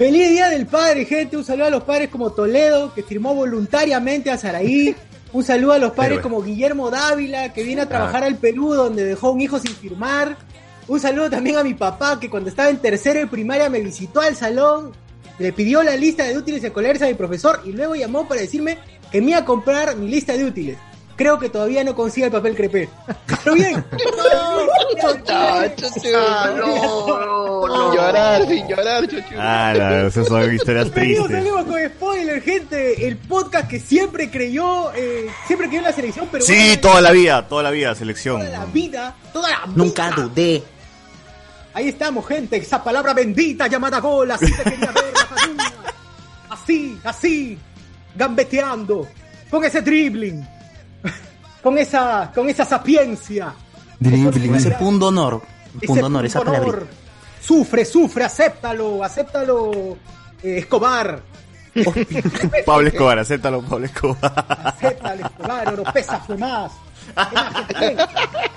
Feliz Día del Padre, gente. Un saludo a los padres como Toledo, que firmó voluntariamente a Saraí. Un saludo a los padres Héroe. como Guillermo Dávila, que viene a trabajar al Perú, donde dejó un hijo sin firmar. Un saludo también a mi papá, que cuando estaba en tercero de primaria me visitó al salón, le pidió la lista de útiles escolares a mi profesor y luego llamó para decirme que me iba a comprar mi lista de útiles. Creo que todavía no consigue el papel crepé. Pero bien. Sin llorar, sin llorar, chuchu. Ah, no, esas son historias tristes. salimos con spoiler, gente. El podcast que siempre creyó, eh, siempre creyó en la selección, pero Sí, toda la vida, toda la vida, selección. toda la vida, toda la vida. Nunca dudé. Ahí estamos, gente. Esa palabra bendita llamada gol. Así te quería ver. Así, así, gambeteando, con ese dribbling, con esa, con esa sapiencia. Con ese punto honor. ese Punto honor, esa punto honor. palabra. Sufre, sufre, acéptalo, acéptalo, eh, Escobar. Pablo Escobar, acéptalo, Pablo Escobar. Acéptalo, Escobar, Oropesa fue más.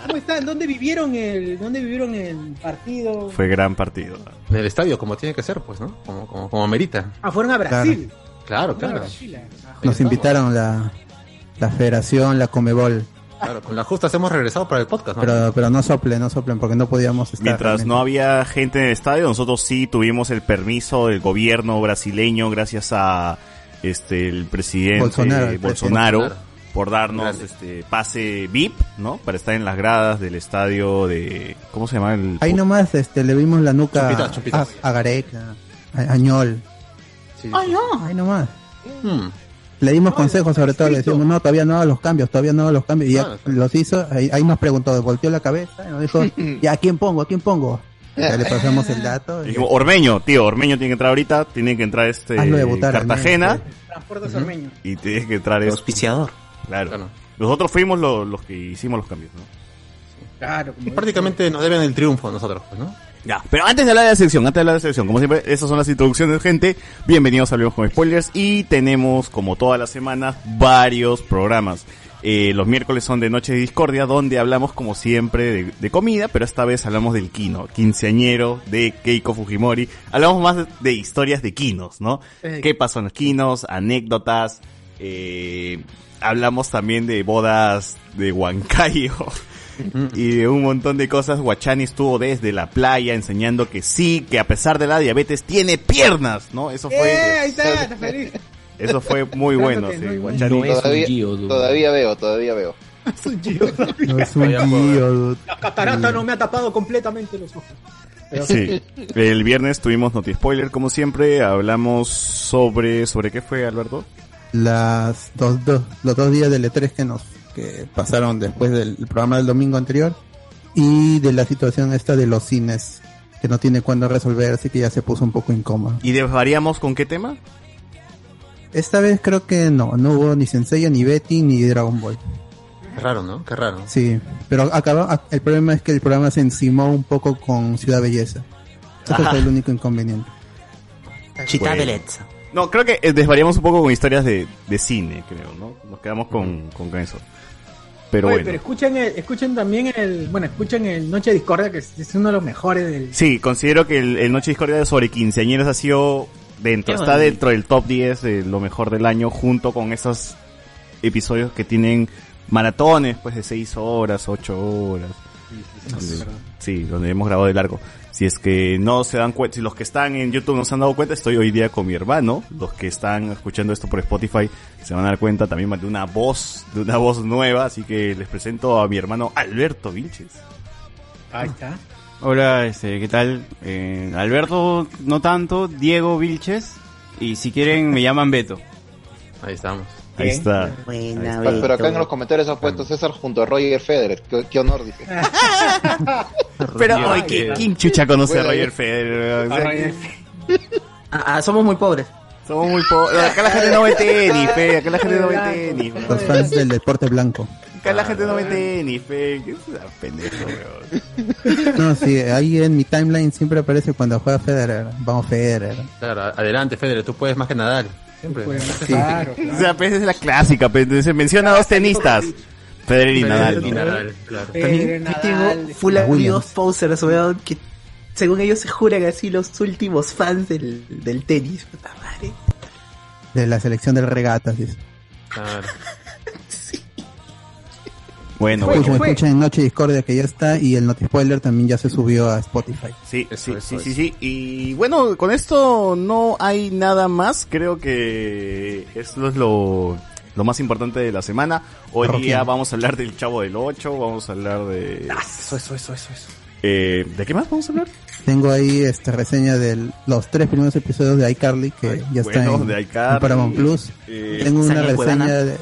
¿Cómo están? ¿Dónde vivieron el, dónde vivieron el partido? Fue gran partido. En el estadio, como tiene que ser, pues, ¿no? Como, como, como amerita. Ah, fueron a Brasil. Claro, claro. Brasil, eh. Nos invitaron la, la federación, la Comebol. Claro, con las justas hemos regresado para el podcast, ¿no? Pero, pero no soplen, no soplen, porque no podíamos estar. Mientras realmente. no había gente en el estadio, nosotros sí tuvimos el permiso del gobierno brasileño gracias a este el presidente Bolsonaro, el Bolsonaro, presidente. por darnos Grande. este pase VIP, ¿no? Para estar en las gradas del estadio de ¿cómo se llama el Ahí nomás este, le vimos la nuca chupitas. a, a Gareca, a, Añol. Sí. Ahí nomás. Hmm. Le dimos consejos, sobre todo, le decimos, no, todavía no hago los cambios, todavía no hago los cambios. Y ya Ah, los hizo, ahí, ahí nos preguntó, volteó la cabeza y nos dijo, ya, ¿a quién pongo? ¿A quién pongo? Ya le pasamos el dato. y- Dijimos, Ormeño, tío, Ormeño tiene que entrar ahorita, tiene que entrar este debutar, Cartagena. Transportes Ormeño. y tiene que entrar El este, auspiciador. claro. Claro. Nosotros fuimos lo- los que hicimos los cambios, ¿no? Claro, como Prácticamente nos deben el triunfo a nosotros, pues, ¿no? Ya, pero antes de hablar de la selección, antes de hablar de la selección, como siempre, esas son las introducciones, gente. Bienvenidos a Hablemos con Spoilers y tenemos, como todas las semanas, varios programas. Eh, los miércoles son de Noche de Discordia, donde hablamos, como siempre, de, de comida, pero esta vez hablamos del Kino, quinceañero de Keiko Fujimori. Hablamos más de, de historias de Kinos, ¿no? Eh, ¿Qué pasó en los Kinos? Anécdotas, eh, hablamos también de bodas de Huancayo. y de un montón de cosas. Guachani estuvo desde la playa enseñando que sí, que a pesar de la diabetes tiene piernas, ¿no? Eso ¡Eh! fue, Ahí está, está feliz. eso fue muy bueno. Sí, no, Guachani. No es un Todavía- Gio. Todavía veo, todavía veo. No es un dude. La catarata no me ha tapado completamente los ojos. Sí. El viernes tuvimos Noti Spoiler, como siempre. Hablamos sobre, ¿sobre qué fue, Alberto? las dos, dos, los dos días del E3 que nos que pasaron después del programa del domingo anterior y de la situación esta de los cines que no tiene cuándo resolver así que ya se puso un poco incómodo ¿Y desvariamos con qué tema? esta vez creo que no no hubo ni Senseiya ni Betty ni Dragon Ball Qué raro, ¿no? Qué raro. sí pero acaba el problema es que el programa se encimó un poco con Ciudad Belleza eso Ajá. fue el único inconveniente Chita Bueno. Bellezza. No, creo que eh, desvariamos un poco con historias de, de cine, creo, ¿no? Nos quedamos con, con eso. Pero Oye, bueno. pero escuchen, el, escuchen también el, bueno, escuchen el Noche de Discordia, que es, es uno de los mejores del... Sí, considero que el, el Noche Discordia sobre quinceañeros ha sido dentro, Qué está bonito. dentro del top 10 de lo mejor del año, junto con esos episodios que tienen maratones, pues de 6 horas, 8 horas. Donde- Sí, donde hemos grabado de largo. Si es que no se dan cuenta, si los que están en YouTube no se han dado cuenta, estoy hoy día con mi hermano. Los que están escuchando esto por Spotify se van a dar cuenta también de una voz, de una voz nueva. Así que les presento a mi hermano Alberto Vilches. Ahí está. Hola, este, ¿qué tal? Eh, Alberto, no tanto, Diego Vilches, Y si quieren, me llaman Beto. Ahí estamos. Ahí está. Buena, Pero, pero acá en los comentarios ha puesto César junto a Roger Federer. Qué, qué honor, dice. Pero, ay, ¿qué- qué- ¿quién chucha conoce a Roger Federer? O sea, Ah, ah, somos muy pobres. Somos muy pobres. Acá la gente no ve tenis, fe. Acá la gente no ve tenis. Los fans del deporte blanco. Acá la gente no ve tenis, fe. ¿Qué pendejo, weón? No, sí, ahí en mi timeline siempre aparece cuando juega Federer. Vamos Federer. Claro, adelante, Federer, tú puedes más que Nadal. Siempre. Claro, O sea, pues es la clásica, pues, se menciona a dos tenistas. Federer y Federer Nadal. y ¿no? Nadal, claro. También Nadal, tengo full amigos posers, weón, que según ellos se juran así los últimos fans del, del tenis. Puta madre. De la selección del regatas. dice. Claro. Bueno, bueno. Escuchen, fue- escuchen en Noche Discordia que ya está y el Notispoiler también ya se subió a Spotify. Sí, Eso, sí, eso, sí, eso. sí, sí. Y bueno, con esto no hay nada más. Creo que esto es lo, lo más importante de la semana. Hoy día vamos a hablar del Chavo del 8, vamos a hablar de... Eso, eso, eso, eso, eso. Eh, ¿De qué más vamos a hablar? Tengo ahí esta reseña de los tres primeros episodios de iCarly que Ay, ya está bueno, en, de iCarly. en Paramount Plus. Eh, Tengo una reseña de,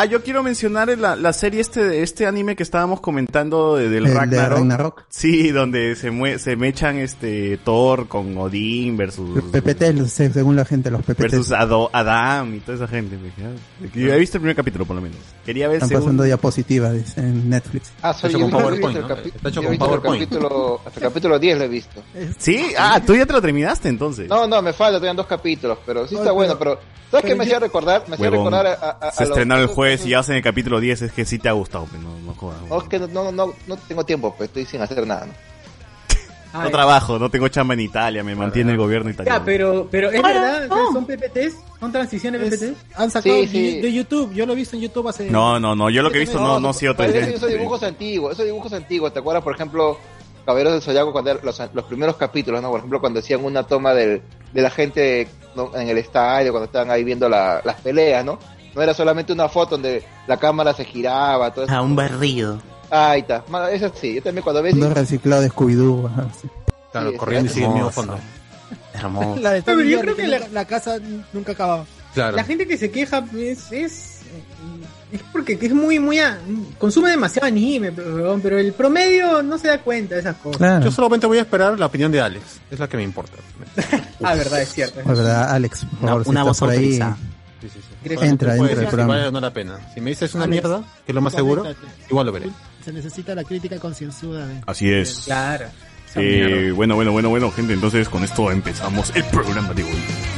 Ah, yo quiero mencionar la, la serie este, este anime que estábamos comentando de- del el de Ragnarok. Ragnarok. Sí, donde se mue se mechan este Thor con Odín versus Los PPT, según la gente, los PPT. versus Ado- Adam y toda esa gente. Ah, Yo he visto el primer capítulo por lo menos. Quería ver Están segundo. pasando diapositivas en Netflix. Ah, Está soy hecho con PowerPoint, ¿no? Está hecho con visto el PowerPoint. capítulo, hasta el capítulo 10 lo he visto. Sí, ah, tú ya te lo terminaste entonces. No, no, me falta, todavía dos capítulos, pero sí está bueno, pero- ¿sabes qué me hacía recordar? Me hacía recordar a, a- a Se estrenaron el jueves y ya vas en el capítulo 10, es que sí te ha gustado, pero no, no jodas. No, es que no, no, no, no tengo tiempo, pues estoy sin hacer nada. ¿no? No trabajo, no tengo chamba en Italia, me mantiene el gobierno italiano. Ya, pero, pero es verdad, son PPTs, son transiciones Es- PPTs. han sacado Sí, sí. de, YouTube, yo lo he visto en YouTube hace... No, no, no, yo lo que he visto no, no ha sido esos, dibujos antiguos, esos dibujos antiguos, ¿te acuerdas, por ejemplo, Caballeros del Zodiaco, cuando los, los primeros capítulos, ¿no? Por ejemplo, cuando hacían una toma del, de la gente ¿no? en el estadio, cuando estaban ahí viendo la- las peleas, ¿no? No era solamente una foto donde la cámara se giraba, todo eso. A un barrido. Ah, ahí está. Ma- Eso sí, yo también cuando ves... Mundo reciclado de Scooby-Doo. sí. Claro, Sí, corriendo y sigue el mismo hermoso. fondo. Hermoso. La de Pero yo creo que la- la, casa nunca acababa. Claro. La gente que se queja es, es, es porque es muy, muy, a- consume demasiado anime, pero, el promedio no se da cuenta de esas cosas. Claro. Yo solamente voy a esperar la opinión de Alex. Es la que me importa. Ah, verdad, es cierto. Es verdad, Alex, por Una, favor, si una estás voz por ahí. autorizada. Sí, sí. Entra, Puedes entra el si no la pena. Si me dices una Alex, mierda, que es lo más seguro, igual lo veré. Se necesita la crítica concienzuda de... Así es. Claro. Eh, bueno, bueno, bueno, bueno, gente, entonces con esto empezamos el programa de hoy.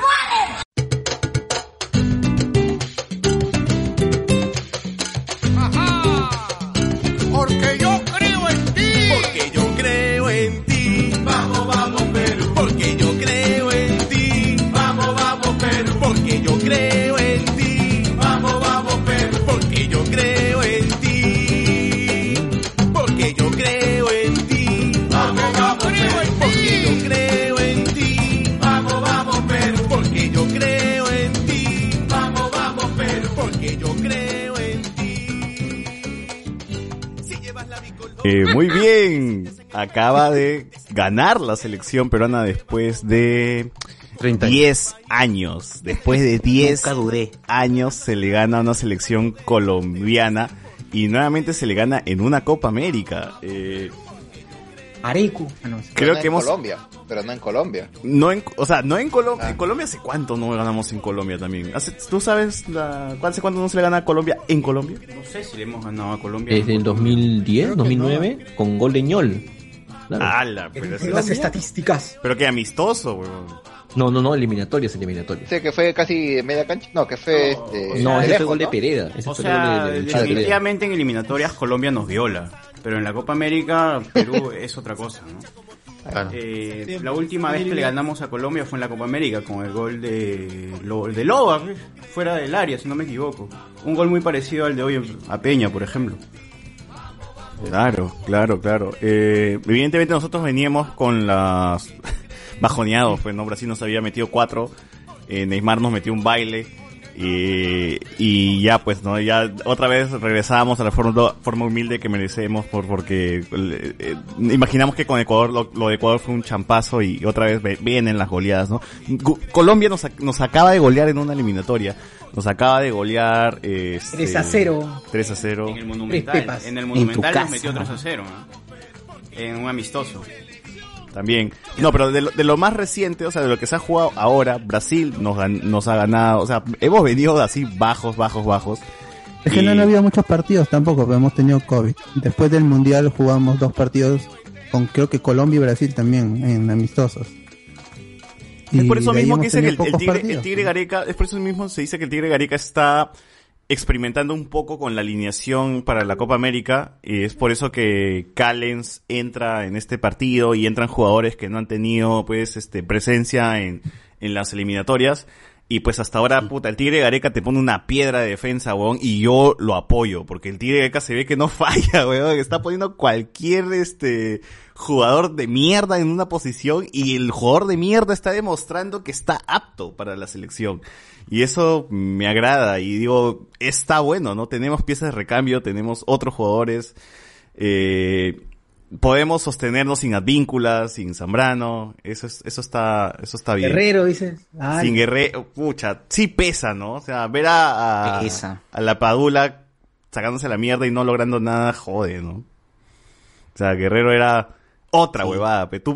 Eh, muy bien, acaba de ganar la selección peruana después de 30 10 años. Después de 10 Nunca dudé. años se le gana a una selección colombiana y nuevamente se le gana en una Copa América. Eh, Areco. Creo no que hemos- Colombia, pero no en Colombia. No en, o sea, no en Colombia. En Colombia hace cuánto no ganamos en Colombia también. Hace- ¿Tú sabes la, hace cuánto no se le gana a Colombia en Colombia? No sé si le hemos ganado a Colombia. Desde el 2010, 2009, con gol de ñol. Claro. Pero, es- Las estadísticas. pero qué amistoso, weón. No, no, no, eliminatorias, eliminatorias. Sí, que fue casi media cancha. No, que fue este. No, de ese fue gol de ¿no? Pereda. Ese O fue gol de- sea, de- de Pereda. definitivamente en eliminatorias Colombia nos viola. Pero en la Copa América, Perú es otra cosa, ¿no? Eh, la última vez que le ganamos a Colombia fue en la Copa América con el gol de, Lo- de Loba, fuera del área, si no me equivoco. Un gol muy parecido al de hoy a Peña, por ejemplo. Claro, claro, claro. Eh, evidentemente nosotros veníamos con las bajoneados, pues no Brasil nos había metido cuatro, eh, Neymar nos metió un baile y, y ya pues no ya otra vez regresábamos a la forma, forma humilde que merecemos por porque eh, eh, imaginamos que con Ecuador lo, lo de Ecuador fue un champazo y otra vez ve- vienen las goleadas, ¿no? Colombia nos, nos acaba de golear en una eliminatoria, nos acaba de golear este, 3 a 0. 3 a 0. En el Tres Monumental, en el En Monumental nos casa, metió ¿no? 3 a 0, ¿no? En un amistoso. También. No, pero de lo, de lo más reciente, o sea, de lo que se ha jugado ahora, Brasil nos, nos ha ganado, o sea, hemos venido así bajos, bajos, bajos. Es que no, no había muchos partidos tampoco, pero hemos tenido COVID. Después del Mundial jugamos dos partidos con creo que Colombia y Brasil también en amistosos. Es por eso mismo que dice que el, tigre, el Tigre Gareca, es por eso mismo se dice que el Tigre Gareca está experimentando un poco con la alineación para la Copa América y es por eso que Callens entra en este partido y entran jugadores que no han tenido pues este presencia en, en las eliminatorias y pues hasta ahora puta el Tigre Gareca te pone una piedra de defensa weón y yo lo apoyo porque el Tigre Gareca se ve que no falla weón que está poniendo cualquier este jugador de mierda en una posición y el jugador de mierda está demostrando que está apto para la selección. Y eso me agrada y digo, está bueno, ¿no? Tenemos piezas de recambio, tenemos otros jugadores, eh, podemos sostenernos sin Advíncula, sin Zambrano, eso es, eso está, eso está bien. Guerrero, dices. Ay. Sin Guerrero, pucha, sí pesa, ¿no? O sea, ver a, a, Pesa. a la Padula sacándose la mierda y no logrando nada, jode, ¿no? O sea, Guerrero era otra huevada. pe. Tú,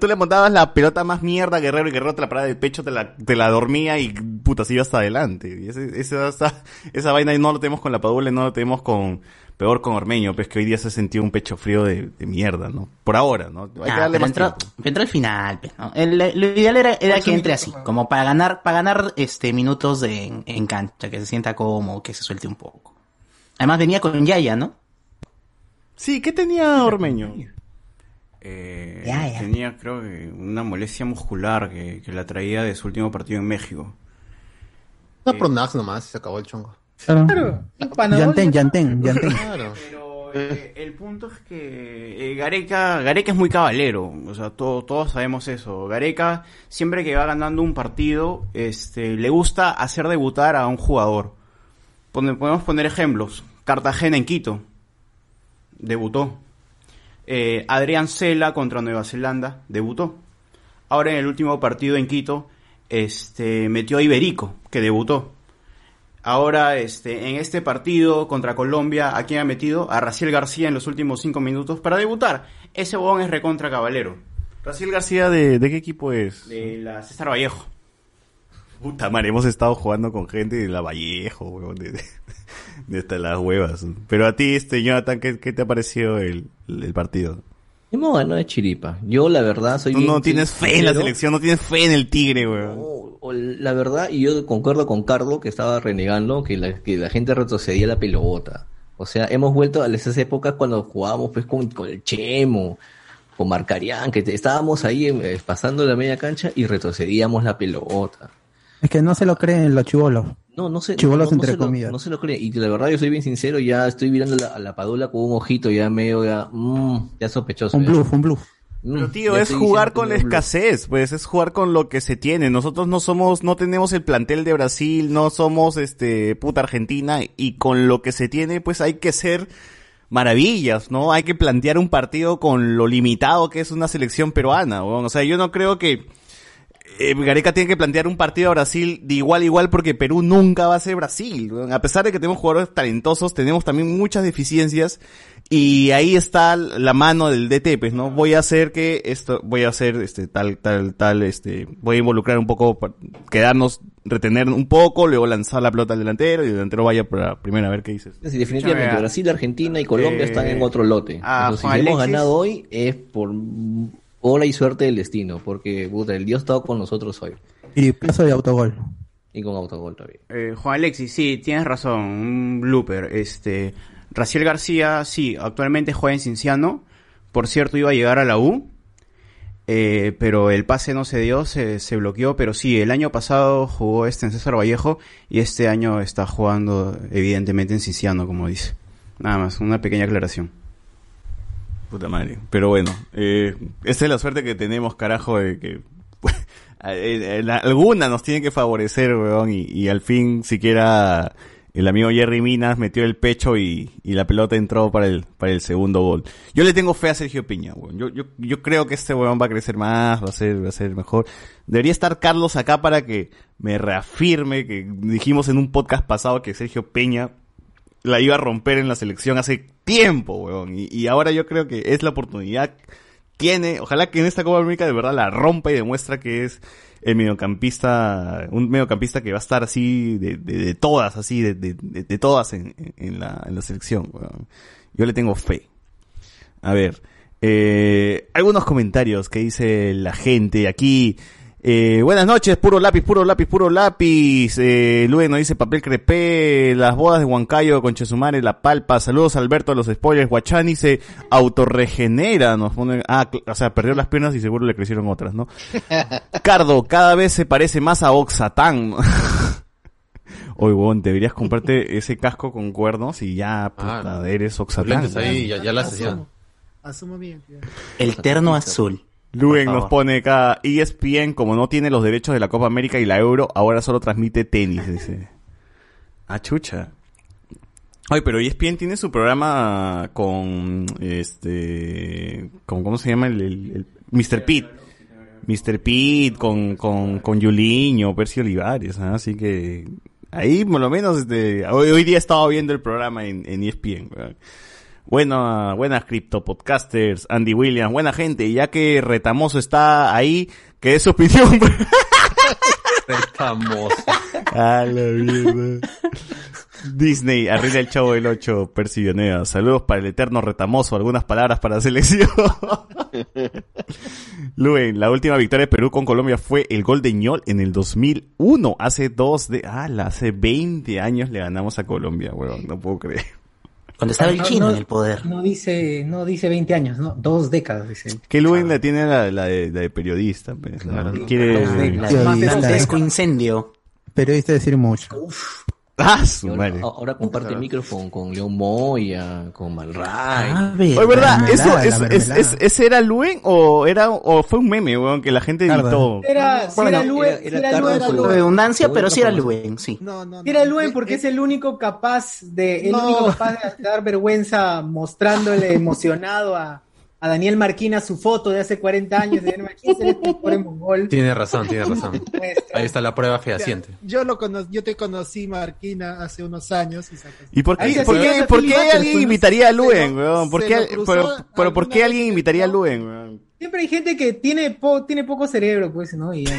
tú le montabas la pelota más mierda a Guerrero y Guerrero te la paraba del pecho, te la, te la dormía y puta, se iba hasta adelante. Y ese, esa, esa, esa vaina no lo tenemos con la Padula y no lo tenemos con, peor con Ormeño, pues que hoy día se sintió un pecho frío de, de mierda, ¿no? Por ahora, ¿no? Hay que Ah, darle pero más entró, tiempo. entró al final, pues, ¿no? El- lo ideal era, era que entre así, como para ganar, para ganar este minutos de- en, en cancha, que se sienta cómodo, que se suelte un poco. Además venía con Yaya, ¿no? Sí, ¿qué tenía Ormeño? Eh, Ya, ya. Tenía, creo que, una molestia muscular que, que la traía de su último partido en México. Una Pronax nomás, se acabó el chongo. Claro. Yantén, Yantén, Yantén. Claro. Pero eh, el punto es que eh, Gareca, Gareca es muy cabalero, o sea, todo- todos sabemos eso. Gareca, siempre que va ganando un partido, este, le gusta hacer debutar a un jugador. Pone- podemos poner ejemplos. Cartagena en Quito, debutó. Eh, Adrián Cela contra Nueva Zelanda, debutó. Ahora en el último partido en Quito, este, metió a Iberico, que debutó. Ahora, este, en este partido contra Colombia, ¿a quién ha metido? A Raciel García en los últimos cinco minutos para debutar. Ese huevón es recontra caballero. Raciel García, ¿de, de qué equipo es? De la César Vallejo. Puta madre, hemos estado jugando con gente de la Vallejo, weón, de, de, de hasta las huevas. Pero a ti, este, Jonathan, ¿qué, qué te ha parecido el, el partido? De chiripa. Yo, la verdad, soy Tú bien- no tienes fe en la sincero. selección, no tienes fe en el Tigre, weón. O La verdad, y yo concuerdo con Carlos que estaba renegando que la, que la gente retrocedía la pelota. O sea, hemos vuelto a esas épocas cuando jugábamos pues con, con el Chemo, con Marcarián, que te- estábamos ahí eh, pasando la media cancha y retrocedíamos la pelota. Es que no se lo creen los chivolos. No, no sé. Chivolos no, no entre se lo- comillas. no se lo cree. Y la verdad, yo soy bien sincero, ya estoy mirando la- a la Padula con un ojito ya medio, ya, mm, ya sospechoso. Un ya. bluff, un bluff. Mm, Pero tío, ya es jugar con la no escasez, pues es jugar con lo que se tiene. Nosotros no somos, no tenemos el plantel de Brasil, no somos este puta Argentina y con lo que se tiene, pues hay que ser maravillas, ¿no? Hay que plantear un partido con lo limitado que es una selección peruana, weón. O sea, yo no creo que eh, Gareca tiene que plantear un partido a Brasil de igual a igual porque Perú nunca va a ser Brasil. A pesar de que tenemos jugadores talentosos, tenemos también muchas deficiencias y ahí está la mano del DT, pues, ¿no? Voy a hacer que esto, voy a hacer este tal, tal, tal, este, voy a involucrar un poco, quedarnos, retener un poco, luego lanzar la pelota al delantero y el delantero vaya para primero a ver qué dices. Sí, definitivamente, Brasil, Argentina y Colombia eh, están en otro lote. ah, Entonces, si hemos ganado hoy es por ola y suerte del destino, porque puta, el Dios estado con nosotros hoy. Y paso de autogol. Y con autogol también. Eh, Juan Alexis, sí, tienes razón, un blooper. Este, Raciel García, sí, actualmente juega en Cinciano. Por cierto, iba a llegar a la U, eh, pero el pase no se dio, se, se bloqueó. Pero sí, el año pasado jugó este en César Vallejo y este año está jugando, evidentemente, en Cinciano, como dice. Nada más, una pequeña aclaración. Puta madre. Pero bueno, eh, esa es la suerte que tenemos, carajo, de que eh, eh, alguna nos tiene que favorecer, weón, y, al fin siquiera el amigo Jerry Minas metió el pecho y, y la pelota entró para el, para el segundo gol. Yo le tengo fe a Sergio Piña, weón. Yo, yo, yo creo que este weón va a crecer más, va a ser, va a ser mejor. Debería estar Carlos acá para que me reafirme que dijimos en un podcast pasado que Sergio Peña la iba a romper en la selección hace tiempo, weón. Y, ahora yo creo que es la oportunidad. Tiene, ojalá que en esta Copa América de verdad la rompa y demuestra que es el mediocampista, un mediocampista que va a estar así de, de, de todas, así, de, de, de- todas en, en- la, en la selección. Yo le tengo fe. A ver, eh, algunos comentarios que dice la gente aquí. Eh, buenas noches, puro lápiz, puro lápiz, puro lápiz. Eh, Luen nos dice papel crepé, las bodas de Huancayo con Chesumare, la palpa. Saludos Alberto a los spoilers. Guachani se autorregenera, nos pone, ah, o sea, perdió las piernas y seguro le crecieron otras, ¿no? Cardo, cada vez se parece más a Oxatán. Oye, huevón, deberías comprarte ese casco con cuernos y ya, puta, eres Oxatán. ahí, ya- ya la. Asumo mi identidad. El terno azul. Luen nos pone acá, ESPN, como no tiene los derechos de la Copa América y la Euro, ahora solo transmite tenis, dice. Ah, chucha. Ay, pero ESPN tiene su programa con, este, con, ¿cómo se llama? El, el, el- Mr. Pete. Mr. Pete, con, con, con Yuliño, Percy Olivares, ¿ah? así que, ahí por lo menos, este, hoy, hoy día estaba viendo el programa en, en ESPN. Bueno, buenas cripto podcasters, Andy Williams, buena gente, ya que Retamoso está ahí, que es su opinión. Retamoso. A la mierda. Disney, arriba el chavo del 8, Percy. Saludos para el eterno retamoso, algunas palabras para la selección. Luen, la última victoria de Perú con Colombia fue el gol de Ñol en el 2001, hace dos de, ah, hace 20 años le ganamos a Colombia, weón, no puedo creer. Cuando estaba el No, chino no, en el poder. No dice, no dice 20 años, no, dos décadas, dice. Que Luen la tiene la, la de, la de periodista, pues, ¿no? quiere... La- Periodista. Incendio. Periodista decir mucho. Ah, su Y ahora, madre. ahora comparte micrófono con León Moya, con Malray. Ah, Oye, ¿verdad? ¿Eso, mermelada, es, es- es- ¿Ese era Luen o era o fue un meme, weón, que la gente gritó? Era, si Bueno, era Luen, era- si era era Luen, redundancia, pero sí era Luen, sí. No, no, no. Era Luen porque eh, es el único capaz de, el No. único capaz de dar vergüenza mostrándole emocionado a, a Daniel Marquina su foto de hace 40 años. De Daniel Marquina, este pobre mongol. Tiene razón, tiene razón. Ahí está la prueba fehaciente. Yo lo cono yo te conocí, Marquina, hace unos años y sacas. ¿Y por qué, por qué, por alguien invitaría a Luen, weón? ¿Por qué, pero, pero ¿por qué alguien en invitaría a. Luen, weón? Siempre hay gente que tiene, po- tiene poco cerebro, pues, ¿no? Y, Ne,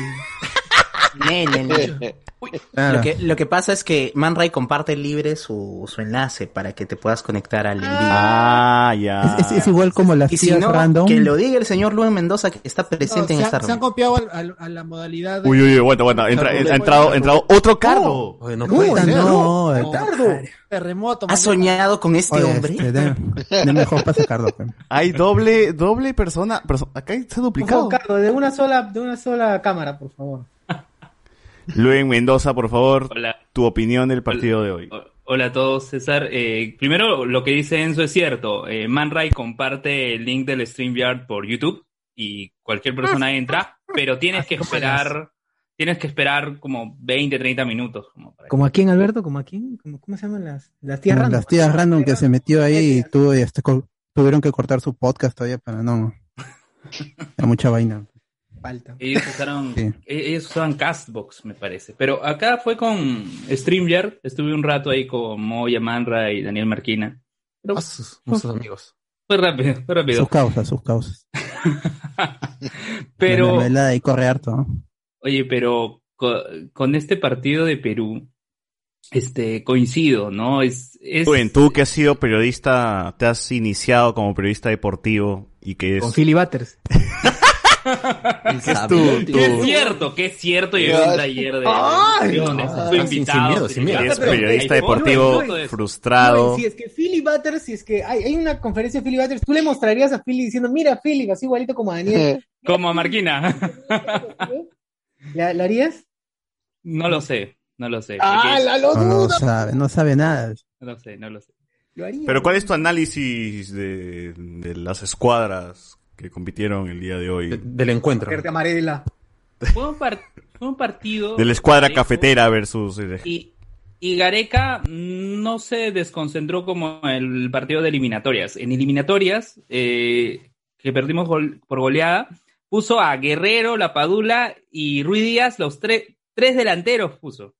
ne. Claro. Lo que, lo que pasa es que Man Ray comparte libre su, su enlace para que te puedas conectar al en vivo. Ah, ya. Es, es igual como las y si tías no, random. que lo diga el señor Luen Mendoza que está No, presente en se, esta han, se han reunión. copiado al- al- a la modalidad de... Uy, uy, uy, aguanta, aguanta. Entra, ha entrado, ha entrado otro cardo. Oye, no puede ser. no, No, está- Terremoto. ¿Has soñado con este Oye, hombre? este, de, de mejor pase Cardo. pues. Hay doble, doble persona, perso- acá está duplicado. favor, Carlos, de una sola, de una sola cámara, por favor. Luen Mendoza, por favor, Hola. tu opinión del partido de hoy. Hola a todos, César. Eh, primero, lo que dice Enzo es cierto. Eh, Man Ray comparte el link del StreamYard por YouTube y cualquier persona entra, pero tienes que esperar, tienes que esperar como 20, 30 minutos. Como para ¿Como a quién, Alberto? ¿Como a quién? ¿Cómo, cómo se llaman las, las tías random? Las tías random que se metió ahí y tuvo, este, co- tuvieron que cortar su podcast todavía para no. Hay mucha vaina. Palta. Ellos usaron, Sí. e- ellos usaban Castbox, me parece. Pero acá fue con StreamYard. Estuve un rato ahí con Moya Manra y Daniel Marquina. Pero Nuestros amigos. fue rápido, fue rápido. Sus causas, sus causas. Pero, La novela ahí corre harto, ¿no? oye, pero co- con, este partido de Perú, este, coincido, ¿no? Es, es Rubén, tú que has sido periodista, te has iniciado como periodista deportivo y que es... Con Philly Butters. ¿Qué es tu, que tu- es cierto, que es cierto, llevé un taller de Ay, ediciones, ah, fui sin- sin invitado. miedo, sin miedo. invitado, pero periodista deportivo frustrado. Si es que Philly Butters, si es que hay, hay una conferencia de Philly Butters, tú le mostrarías a Philly diciendo, mira Philly, así igualito como a Daniel. Como a Marquina. ¿La, la harías? No lo sé, no lo sé. ¡Ah, la lo No, no duda! sabe, no sabe nada. No lo sé, no lo sé. Lo haría. Pero ¿cuál es tu análisis de, de las escuadras que compitieron el día de hoy? De- del encuentro. Verde amarela. Fue un, par- fue un partido. De la escuadra cafetera versus... eh, Y, y Gareca no se desconcentró como el partido de eliminatorias. En eliminatorias, eh, que perdimos gol- por goleada, puso a Guerrero, La Padula y Ruiz Díaz, los tre- tres delanteros puso.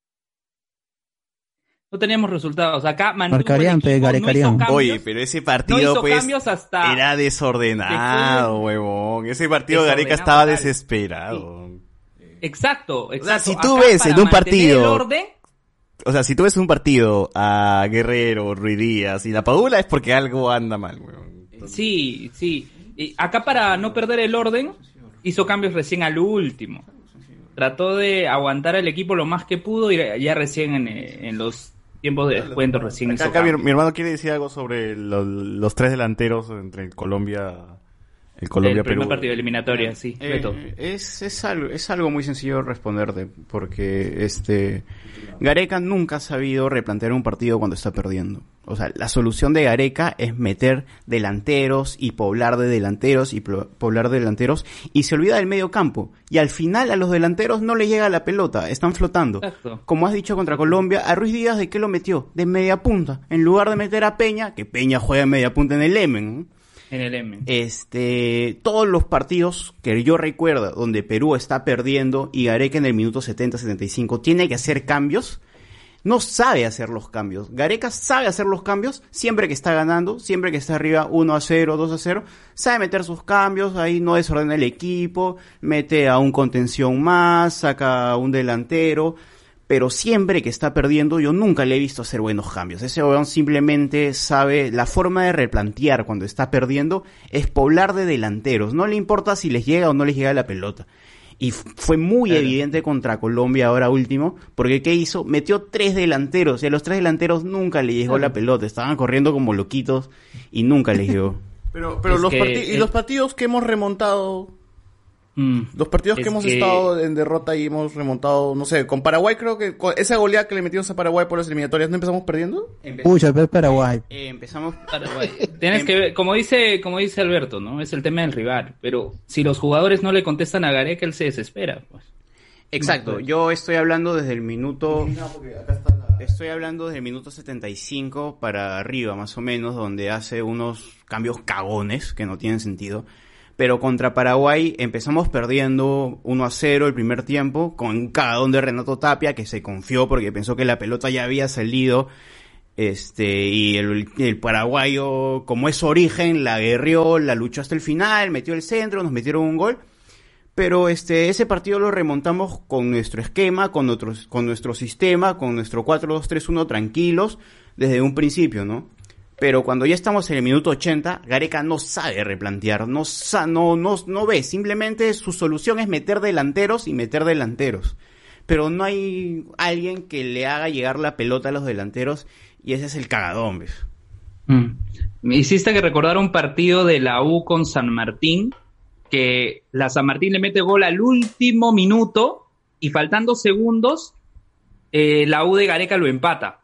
No teníamos resultados. Acá Marcarían, equipo, pe, no Garecarían. hizo cambios, Oye, pero ese no partido hizo pues cambios hasta... era desordenado, huevón. Ese partido Desordenado Gareca estaba desesperado. Exacto, exacto. si tú Acá ves en un partido- el orden, O sea, si tú ves un partido a Guerrero, Ruiz Díaz y La Padula es porque algo anda mal, weón. Sí, sí. Y acá para no perder el orden, hizo cambios recién al último. Trató de aguantar al equipo lo más que pudo y ya recién en, en los tiempos de descuento recién Acá, hizo acá mi, hermano quiere decir algo sobre lo- los tres delanteros entre el Colombia, el primer Perú. partido sí. Eh, es, es, algo, es algo muy sencillo de responderte, porque este Gareca nunca ha sabido replantear un partido cuando está perdiendo. O sea, la solución de Gareca es meter delanteros y poblar de delanteros y poblar de delanteros y se olvida del medio campo. Y al final a los delanteros no le llega la pelota, están flotando. Exacto. Como has dicho contra Colombia, a Ruiz Díaz de qué lo metió? De media punta. En lugar de meter a Peña, que Peña juega en media punta en el Emen. ¿no? En el M. Este, todos los partidos que yo recuerdo donde Perú está perdiendo y Gareca en el minuto 70-75 tiene que hacer cambios, no sabe hacer los cambios. Gareca sabe hacer los cambios siempre que está ganando, siempre que está arriba 1 a 0, 2 a 0, sabe meter sus cambios, ahí no desordena el equipo, mete a un contención más, saca a un delantero, pero siempre que está perdiendo yo nunca le he visto hacer buenos cambios. Ese weón simplemente sabe la forma de replantear cuando está perdiendo es poblar de delanteros. No le importa si les llega o no les llega la pelota. Y fue muy evidente contra Colombia ahora último, porque ¿qué hizo? Metió tres delanteros y a los tres delanteros nunca le llegó la pelota. Estaban corriendo como loquitos y nunca les llegó. Pero, pero Es los que y los partidos que hemos remontado Mm. los partidos Es que hemos que- estado en derrota y hemos remontado, no sé, con Paraguay creo que con esa goleada que le metimos a Paraguay por las eliminatorias, ¿no empezamos perdiendo? Es Paraguay. Eh, empezamos Paraguay. Tienes que ver, como dice, como dice Alberto, ¿no? Es el tema del rival. Pero si los jugadores no le contestan a Gareca, él se desespera. Pues. Exacto, yo estoy hablando desde el minuto estoy hablando desde el minuto 75 para arriba más o menos donde hace unos cambios cagones que no tienen sentido. Pero contra Paraguay empezamos perdiendo 1 a 0 el primer tiempo con un cagadón de Renato Tapia que se confió porque pensó que la pelota ya había salido este, y el, paraguayo, como es su origen, la guerrió, la luchó hasta el final, metió el centro, nos metieron un gol. Pero este, ese partido lo remontamos con nuestro esquema, con, nuestros, con nuestro sistema, con nuestro 4-2-3-1 tranquilos, desde un principio, ¿no? Pero cuando ya estamos en el minuto 80, Gareca no sabe replantear, no, sa- no, no, ve, simplemente su solución es meter delanteros y meter delanteros. Pero no hay alguien que le haga llegar la pelota a los delanteros y ese es el cagadón, ¿ves? Mm. Me hiciste que recordar un partido de la U con San Martín, que la San Martín le mete gol al último minuto y faltando segundos, eh, la U de Gareca lo empata.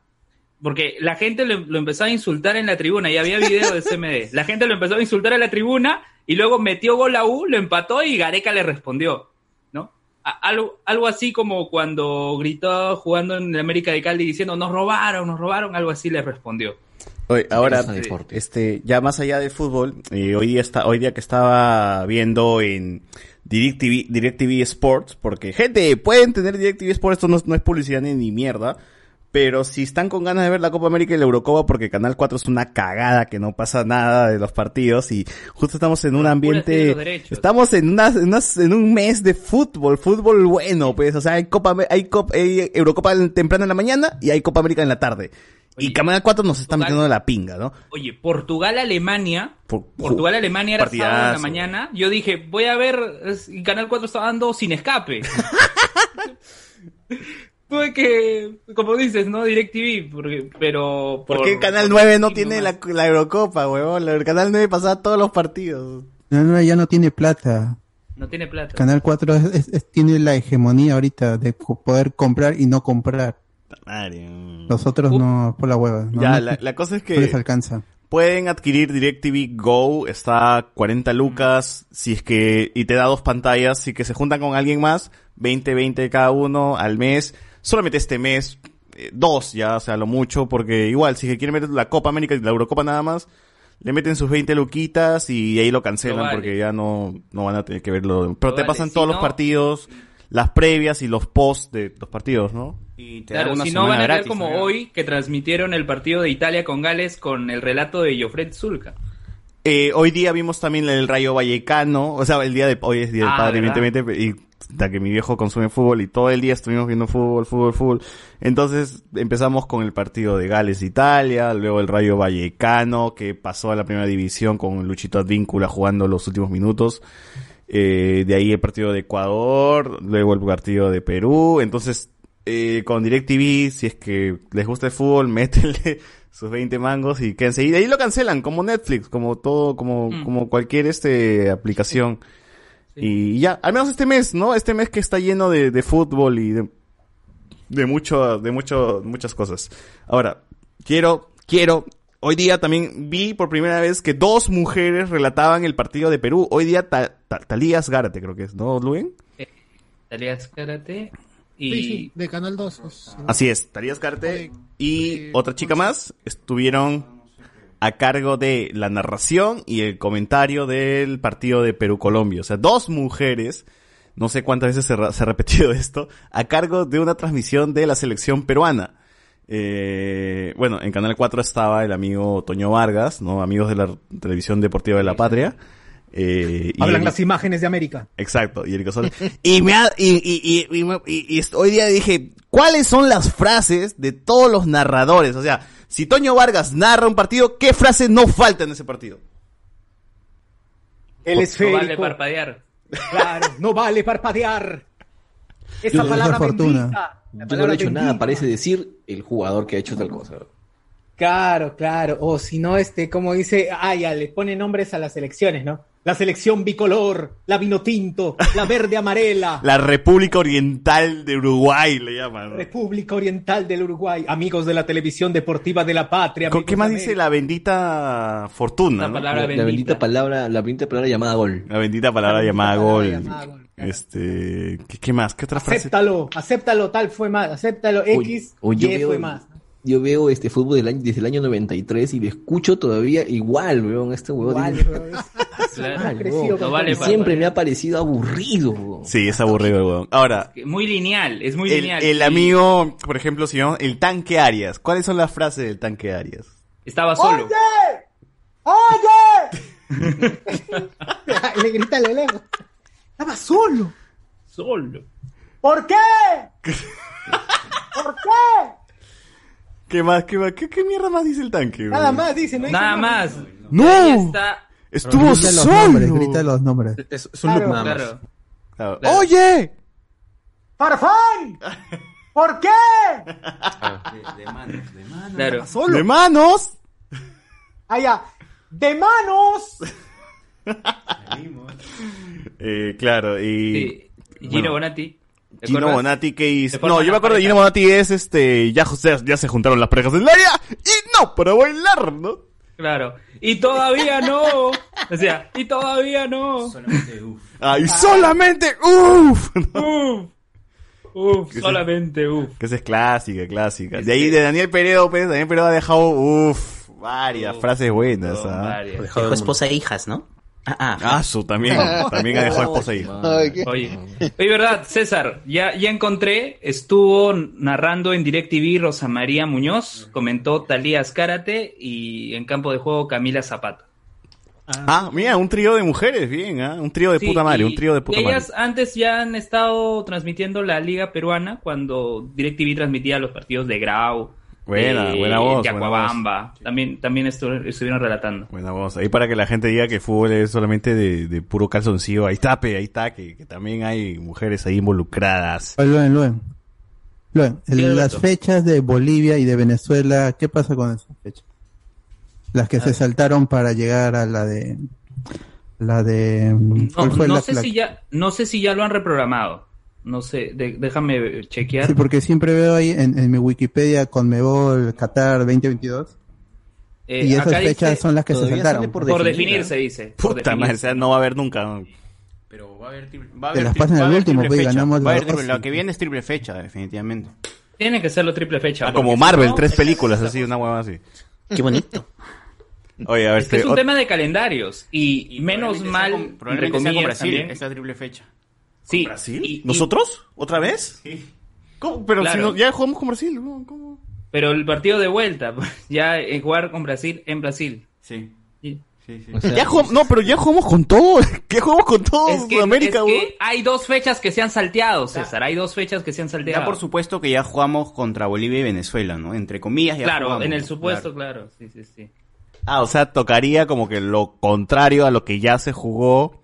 Porque la gente lo, lo empezó a insultar en la tribuna y había video de CMD. La gente lo empezó a insultar en la tribuna y luego metió gol la U, lo empató y Gareca le respondió. ¿no? A- algo, algo así como cuando gritó jugando en el América de Cali diciendo nos robaron, nos robaron, algo así le respondió. Oye, ahora, este, ya más allá del fútbol, eh, hoy día está, hoy día que estaba viendo en DirecTV, DirecTV Sports, porque gente, pueden tener DirecTV Sports, esto no, no es publicidad ni, ni mierda, pero si están con ganas de ver la Copa América y la Eurocopa, porque Canal 4 es una cagada que no pasa nada de los partidos y justo estamos en un ambiente, estamos en, una, en, unas- en un mes de fútbol, fútbol bueno, pues, o sea, hay Copa, hay, Copa, hay Eurocopa temprano en la mañana y hay Copa América en la tarde. y Canal 4 nos está metiendo de la pinga, ¿no? Oye, Portugal-Alemania. Por- Portugal-Alemania era sábado en la Partidazo. mañana. Yo dije, voy a ver, Canal 4 está dando sin escape. Tuve que, como dices, ¿no? DirecTV, porque, pero... ¿Por por- qué Canal por- 9 no tiene la, la Eurocopa, huevón? El Canal 9 pasaba todos los partidos. No, no, ya no tiene plata. No tiene plata. Canal 4 es- es- es- tiene la hegemonía ahorita de poder comprar y no comprar. Los otros no, por la hueva. ¿no? Ya, No- la, la cosa es no les que alcanza. pueden adquirir DirecTV Go, está a 40 lucas, si es que, y te da dos pantallas, si que se juntan con alguien más, 20, 20 cada uno al mes, solamente este mes, eh, dos ya, o sea, lo mucho, porque igual, si que quieren ver la Copa América y la Eurocopa nada más, le meten sus 20 luquitas y ahí lo cancelan vale. porque ya no, no van a tener que verlo. Pero te vale, pasan si todos los partidos, las previas y los posts de los partidos, ¿no? Y te Claro, si no van a ver como hoy, que transmitieron el partido de Italia con Gales con el relato de Jofred Zulka. Eh, hoy día vimos también el Rayo Vallecano, o sea, el día de hoy es día del Ah, padre, ¿verdad? evidentemente, y da que mi viejo consume fútbol y todo el día estuvimos viendo fútbol, fútbol, fútbol. Entonces empezamos con el partido de Gales Italia, luego el Rayo Vallecano que pasó a la primera división con Luchito Advíncula jugando los últimos minutos. Eh, de ahí el partido de Ecuador, luego el partido de Perú. Entonces, eh, con DirecTV, si es que les gusta el fútbol, métele sus 20 mangos y quédense. Y de ahí lo cancelan, como Netflix, como todo, como, Mm. como cualquier este aplicación. Y ya, al menos este mes, ¿no? Este mes que está lleno de, de fútbol y de, de mucho, de mucho, muchas cosas. Ahora, quiero, quiero, hoy día también vi por primera vez que dos mujeres relataban el partido de Perú. Hoy día Ta- Ta- Talías Gárate, creo que es, ¿no, Luen? Talías Karate y... Sí, sí, de Canal 2. es- Así es, Talías Gárate y otra chica más estuvieron a cargo de la narración y el comentario del partido de Perú-Colombia. O sea, dos mujeres, no sé cuántas veces se ha repetido esto, a cargo de una transmisión de la selección peruana. Eh, bueno, en Canal 4 estaba el amigo Toño Vargas, ¿no? Amigos de la televisión deportiva de la patria. Eh, Hablan las imágenes de América. Exacto, y y me ha- y, y, y, y me- y- y est- hoy día dije, ¿cuáles son las frases de todos los narradores? O sea, si Toño Vargas narra un partido, ¿qué frase no falta en ese partido? El No esférico. vale parpadear. Claro, no vale parpadear. Esa Yo- palabra fortuna. bendita. La Yo no palabra he hecho nada, parece decir el jugador que ha hecho tal cosa. Claro, claro. O si no, este, como dice, ah, ya le pone nombres a las selecciones, ¿no? La selección bicolor, la vino tinto, la verde amarela, La República Oriental de Uruguay le llaman. ¿no? República Oriental del Uruguay, amigos de la televisión deportiva de la patria. ¿Con- amigos ¿Qué más dice la bendita fortuna? La ¿no? palabra La, la bendita. palabra, la bendita palabra llamada gol. La bendita palabra La bendita llamada palabra gol. llamada gol, claro. Este, ¿qué, qué más? ¿Qué otra frase? Acéptalo, acéptalo, tal fue más, acéptalo, X, yo Y fue más. Yo veo este fútbol del año, desde el año 93 y lo escucho todavía igual, weón. Este weón. Todo. siempre me ha parecido aburrido, weón. Sí, es aburrido huevón. Ahora, Muy lineal, es muy el, lineal. el amigo, por ejemplo, si no, el tanque Arias. ¿Cuáles son las frases del tanque Arias? Estaba solo. ¡Oye! Le grita el elenco. Estaba solo. Solo. ¿Por qué? ¿Por qué? ¿Qué más? ¿Qué, más? ¿Qué, qué mierda más dice el tanque? Nada huevón? más, dice, no dice Nada nada. más. ¡No! Ahí está. Estuvo Grita los solo. nombres, grita los nombres. Es, es un Claro, look nada más. Claro. Claro. Claro. ¡Oye! ¡Farfán! ¿Por qué? Claro. ¡De manos! Ah, ya. ¡De manos! Eh, claro, y... Sí. Gino Bueno, Bonatti. ¿Te Gino acuerdas? Bonatti que hizo... No, yo me acuerdo de. Gino Bonatti es este... Ya, ya, ya se juntaron las parejas en el área y no para bailar, ¿no? Claro. Y todavía no. O sea, y todavía no. ¡Ay, solamente! ¡Uf! ¿no? Uf. Uf, Que solamente uf. Que esa es clásica, clásica. De ahí de Daniel Peredo, pues, Daniel Peredo ha dejado, uff, varias frases buenas, Son ¿ah? varias. Dejó del esposa e hijas, ¿no? Ah, su, también, también ha dejado esposa ahí. Oye, oye, verdad, César, ya, ya encontré, estuvo narrando en DirecTV Rosa María Muñoz, comentó Talías Karate y en campo de juego Camila Zapata. Ah, mira, un trío de mujeres, bien, ¿ah? Un trío de Sí, puta madre, y un trío de puta madre. Ellas antes ya han estado transmitiendo la liga peruana cuando DirecTV transmitía los partidos de Grau, Buena, buena voz, de buena Acuabamba. También, también estu- estuvieron relatando. Buena voz. Ahí para que la gente diga que fútbol es solamente de, de puro calzoncillo. Ahí está, pe, ahí está, que, que también hay mujeres ahí involucradas. Oye, Luen, Luen. Luen, Sí, las fechas de Bolivia y de Venezuela, ¿qué pasa con esas fechas? Las que se saltaron para llegar a la de... La de... No, ¿Cuál fue no la- sé la- si ya, no sé si ya lo han reprogramado. No sé, de- déjame chequear. Sí, porque siempre veo ahí en, en mi Wikipedia Conmebol Qatar 2022. Eh, y esas dice- fechas son las que se saltaron. por Por definir, definir, se dice. Por Puta definir. madre, o sea, no va a haber nunca. Pero va a haber, triple- va a Te haber las al último, pues, ganamos Va a haber triple-. Lo que viene es triple fecha, definitivamente. Tiene que serlo triple fecha. Ah, como Marvel, no, tres es- películas así, una hueá así. Qué bonito. Oye, a ver, Es que es este, un tema de calendarios. Y, menos probablemente sea mal, con- entre probablemente sea con Brasil, también. esta triple fecha. Sí. ¿Brasil? y- y- ¿Nosotros? ¿Otra vez? ¿Cómo? Pero Claro. si no- ya jugamos con Brasil. ¿no? ¿Cómo? Pero el partido de vuelta, pues, ya en jugar con Brasil en Brasil. Sí. Sí. ya jugamos, no, pero ya jugamos con todo. ¿Qué jugamos con todo Es que, Sudamérica, es que hay dos fechas que se han salteado, César. Hay dos fechas que se han salteado. Ya por supuesto que ya jugamos contra Bolivia y Venezuela, ¿no? Entre comillas ya Claro, jugamos, en el supuesto, claro. Sí, sí, sí. Ah, o sea, tocaría como que lo contrario a lo que ya se jugó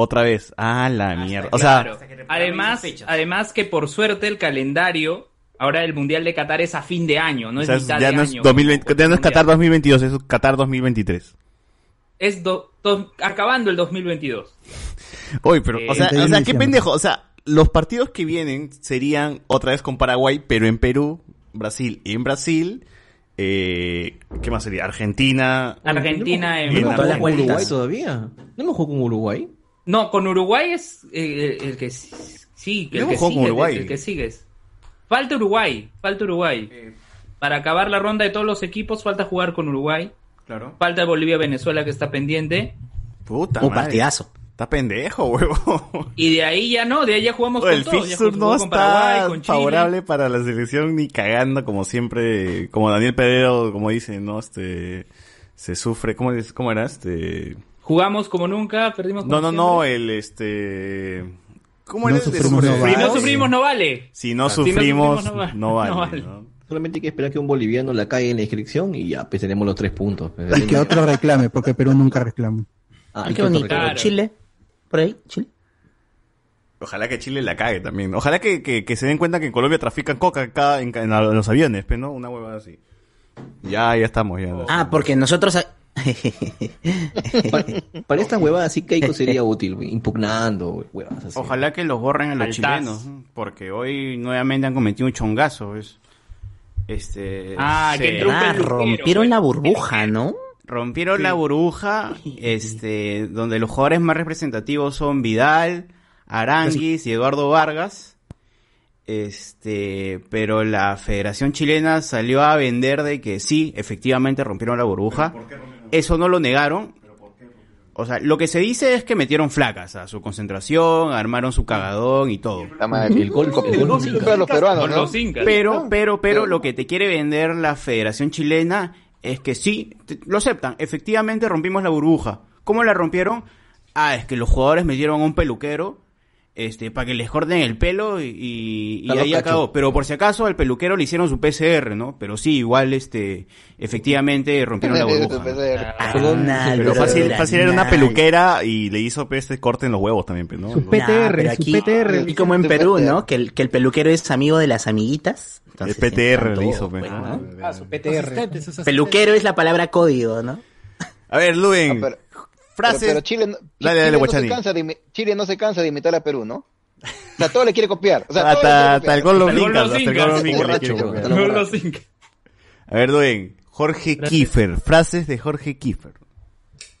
otra vez. Ah, la mierda. O sea, Claro. además, además que por suerte el calendario, ahora el Mundial de Qatar es a fin de año, no o es sea, es- mitad ya de no año. es 2020, como- ya no es Qatar Mundial. 2022, es Qatar 2023. Es do- do- acabando el 2022. Oye, pero, o sea, Eh, o sea, qué pendejo. O sea, los partidos que vienen serían otra vez con Paraguay, pero en Perú, Brasil y en Brasil. Eh, ¿Qué más sería? Argentina. Argentina en en ¿No hemos jugado con Argentina. Uruguay todavía? ¿No hemos jugado con Uruguay? No, con Uruguay es eh, el, el que sí, el que sigue, Uruguay. el que sigues. Falta Uruguay, falta Uruguay. Para acabar la ronda de todos los equipos falta jugar con Uruguay. Claro. Falta Bolivia-Venezuela que está pendiente. Puta Un madre. partidazo. Está pendejo, huevo. Y de ahí ya no, de ahí ya jugamos Oye, con el todo. Ya fixture jugamos no con Paraguay, está con Chile. favorable para la selección ni cagando como siempre, como Daniel Pedro, como dice, ¿no? Este, se sufre, ¿cómo, es- cómo era? Este, Jugamos como nunca, perdimos como no, no, siempre. no, el, este, ¿cómo No era? el de sufrimos, no sufrir? Si no sufrimos, no vale. Si no Si no sufrimos, no va- no vale. no vale. ¿no? Solamente hay que esperar que un boliviano la caiga en la inscripción y ya, pues tenemos los tres puntos. Y que otro reclame, porque Perú nunca reclama. Ah, qué bonito. Chile. Por ahí, Chile. Ojalá que Chile la cague también. Ojalá que, que, que se den cuenta que en Colombia trafican coca acá en, en la- en los aviones, pero no, una huevada así. Ya, ya estamos, ya. Ah, porque nosotros... Para, para estas huevadas sí Keiko sería útil, güey, impugnando, güey, huevadas así. Ojalá que los borren a los chilenos, ¿no? porque hoy nuevamente han cometido un chongazo. ¿ves? Este, Ah, se- que Ah, rompieron la burbuja, ¿no? rompieron la burbuja, este, donde los jugadores más representativos son Vidal, Aranguis y Eduardo Vargas. Este, pero la Federación Chilena salió a vender de que sí, efectivamente rompieron la burbuja. Eso no lo negaron. O sea, lo que se dice es que metieron flacas a su concentración, armaron su cagadón y todo. La madre, El gol- los peruanos, Con ¿no? los incas. Pero, pero, pero lo que te quiere vender la Federación Chilena es que sí, te- lo aceptan. Efectivamente rompimos la burbuja. ¿Cómo la rompieron? Ah, es que los jugadores metieron a un peluquero este, para que les corten el pelo y, y, y ahí acabó. Pero por si acaso al peluquero le hicieron su PCR, ¿no? Pero sí, igual, este, efectivamente rompieron la burbuja. Perdón, Pero Nada, fácil, fácil era una peluquera y le hizo pues, este corte en los huevos también, pues, ¿no? Su. PTR, Nah, pero su aquí, PTR. aquí como en Perú, ¿no? Que el, que el peluquero es amigo de las amiguitas. El PTR le hizo, pues, pues, ¿no? Ah, su PTR. Peluquero es la palabra código, ¿no? A ver, Luen, Ah, pero- frases. Pero, pero Chile, no- Dale, dale, Chile, no Guachani. se cansa de, Chile no se cansa de imitar a Perú, ¿no? O sea, todo le quiere copiar. O sea, Hasta, quiere hasta el gol los Hasta el gol incas, los hasta el gol los incas. A ver, Luen, Jorge Kiefer, frases de Jorge Kiefer.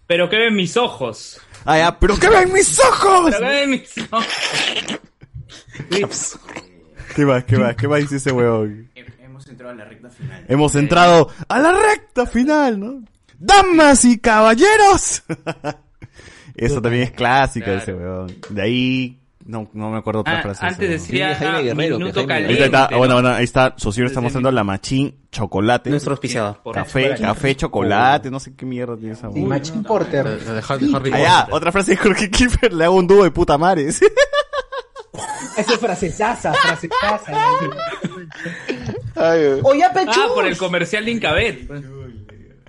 Pero que ven mis ojos. Ah, ya, pero que ven mis ojos. Pero que ven mis ojos. ¿Qué más, qué más, qué más dice ese huevón? Hemos entrado a la recta final. Hemos entrado a la recta final, ¿no? Damas y caballeros. Eso también es clásico Claro. ese weón. De ahí, no, no me acuerdo otra Ah, frase. antes decía. Sí, Jaime Guerrero, que minuto Ahí caliente. está, bueno, ¿no? bueno, ahí está, Socio está mostrando la machín chocolate. Nuestro auspiciador. Por Café, café, chocolate, no sé qué mierda tiene esa Sí, weón. Machín Porter. De Harry Allá, Potter. otra frase de Jorge Kiefer, le hago un dúo de puta madre. Esa es frasesaza, frasesaza. ¡Oh, ya Ah, pechus! por el comercial de Incabet.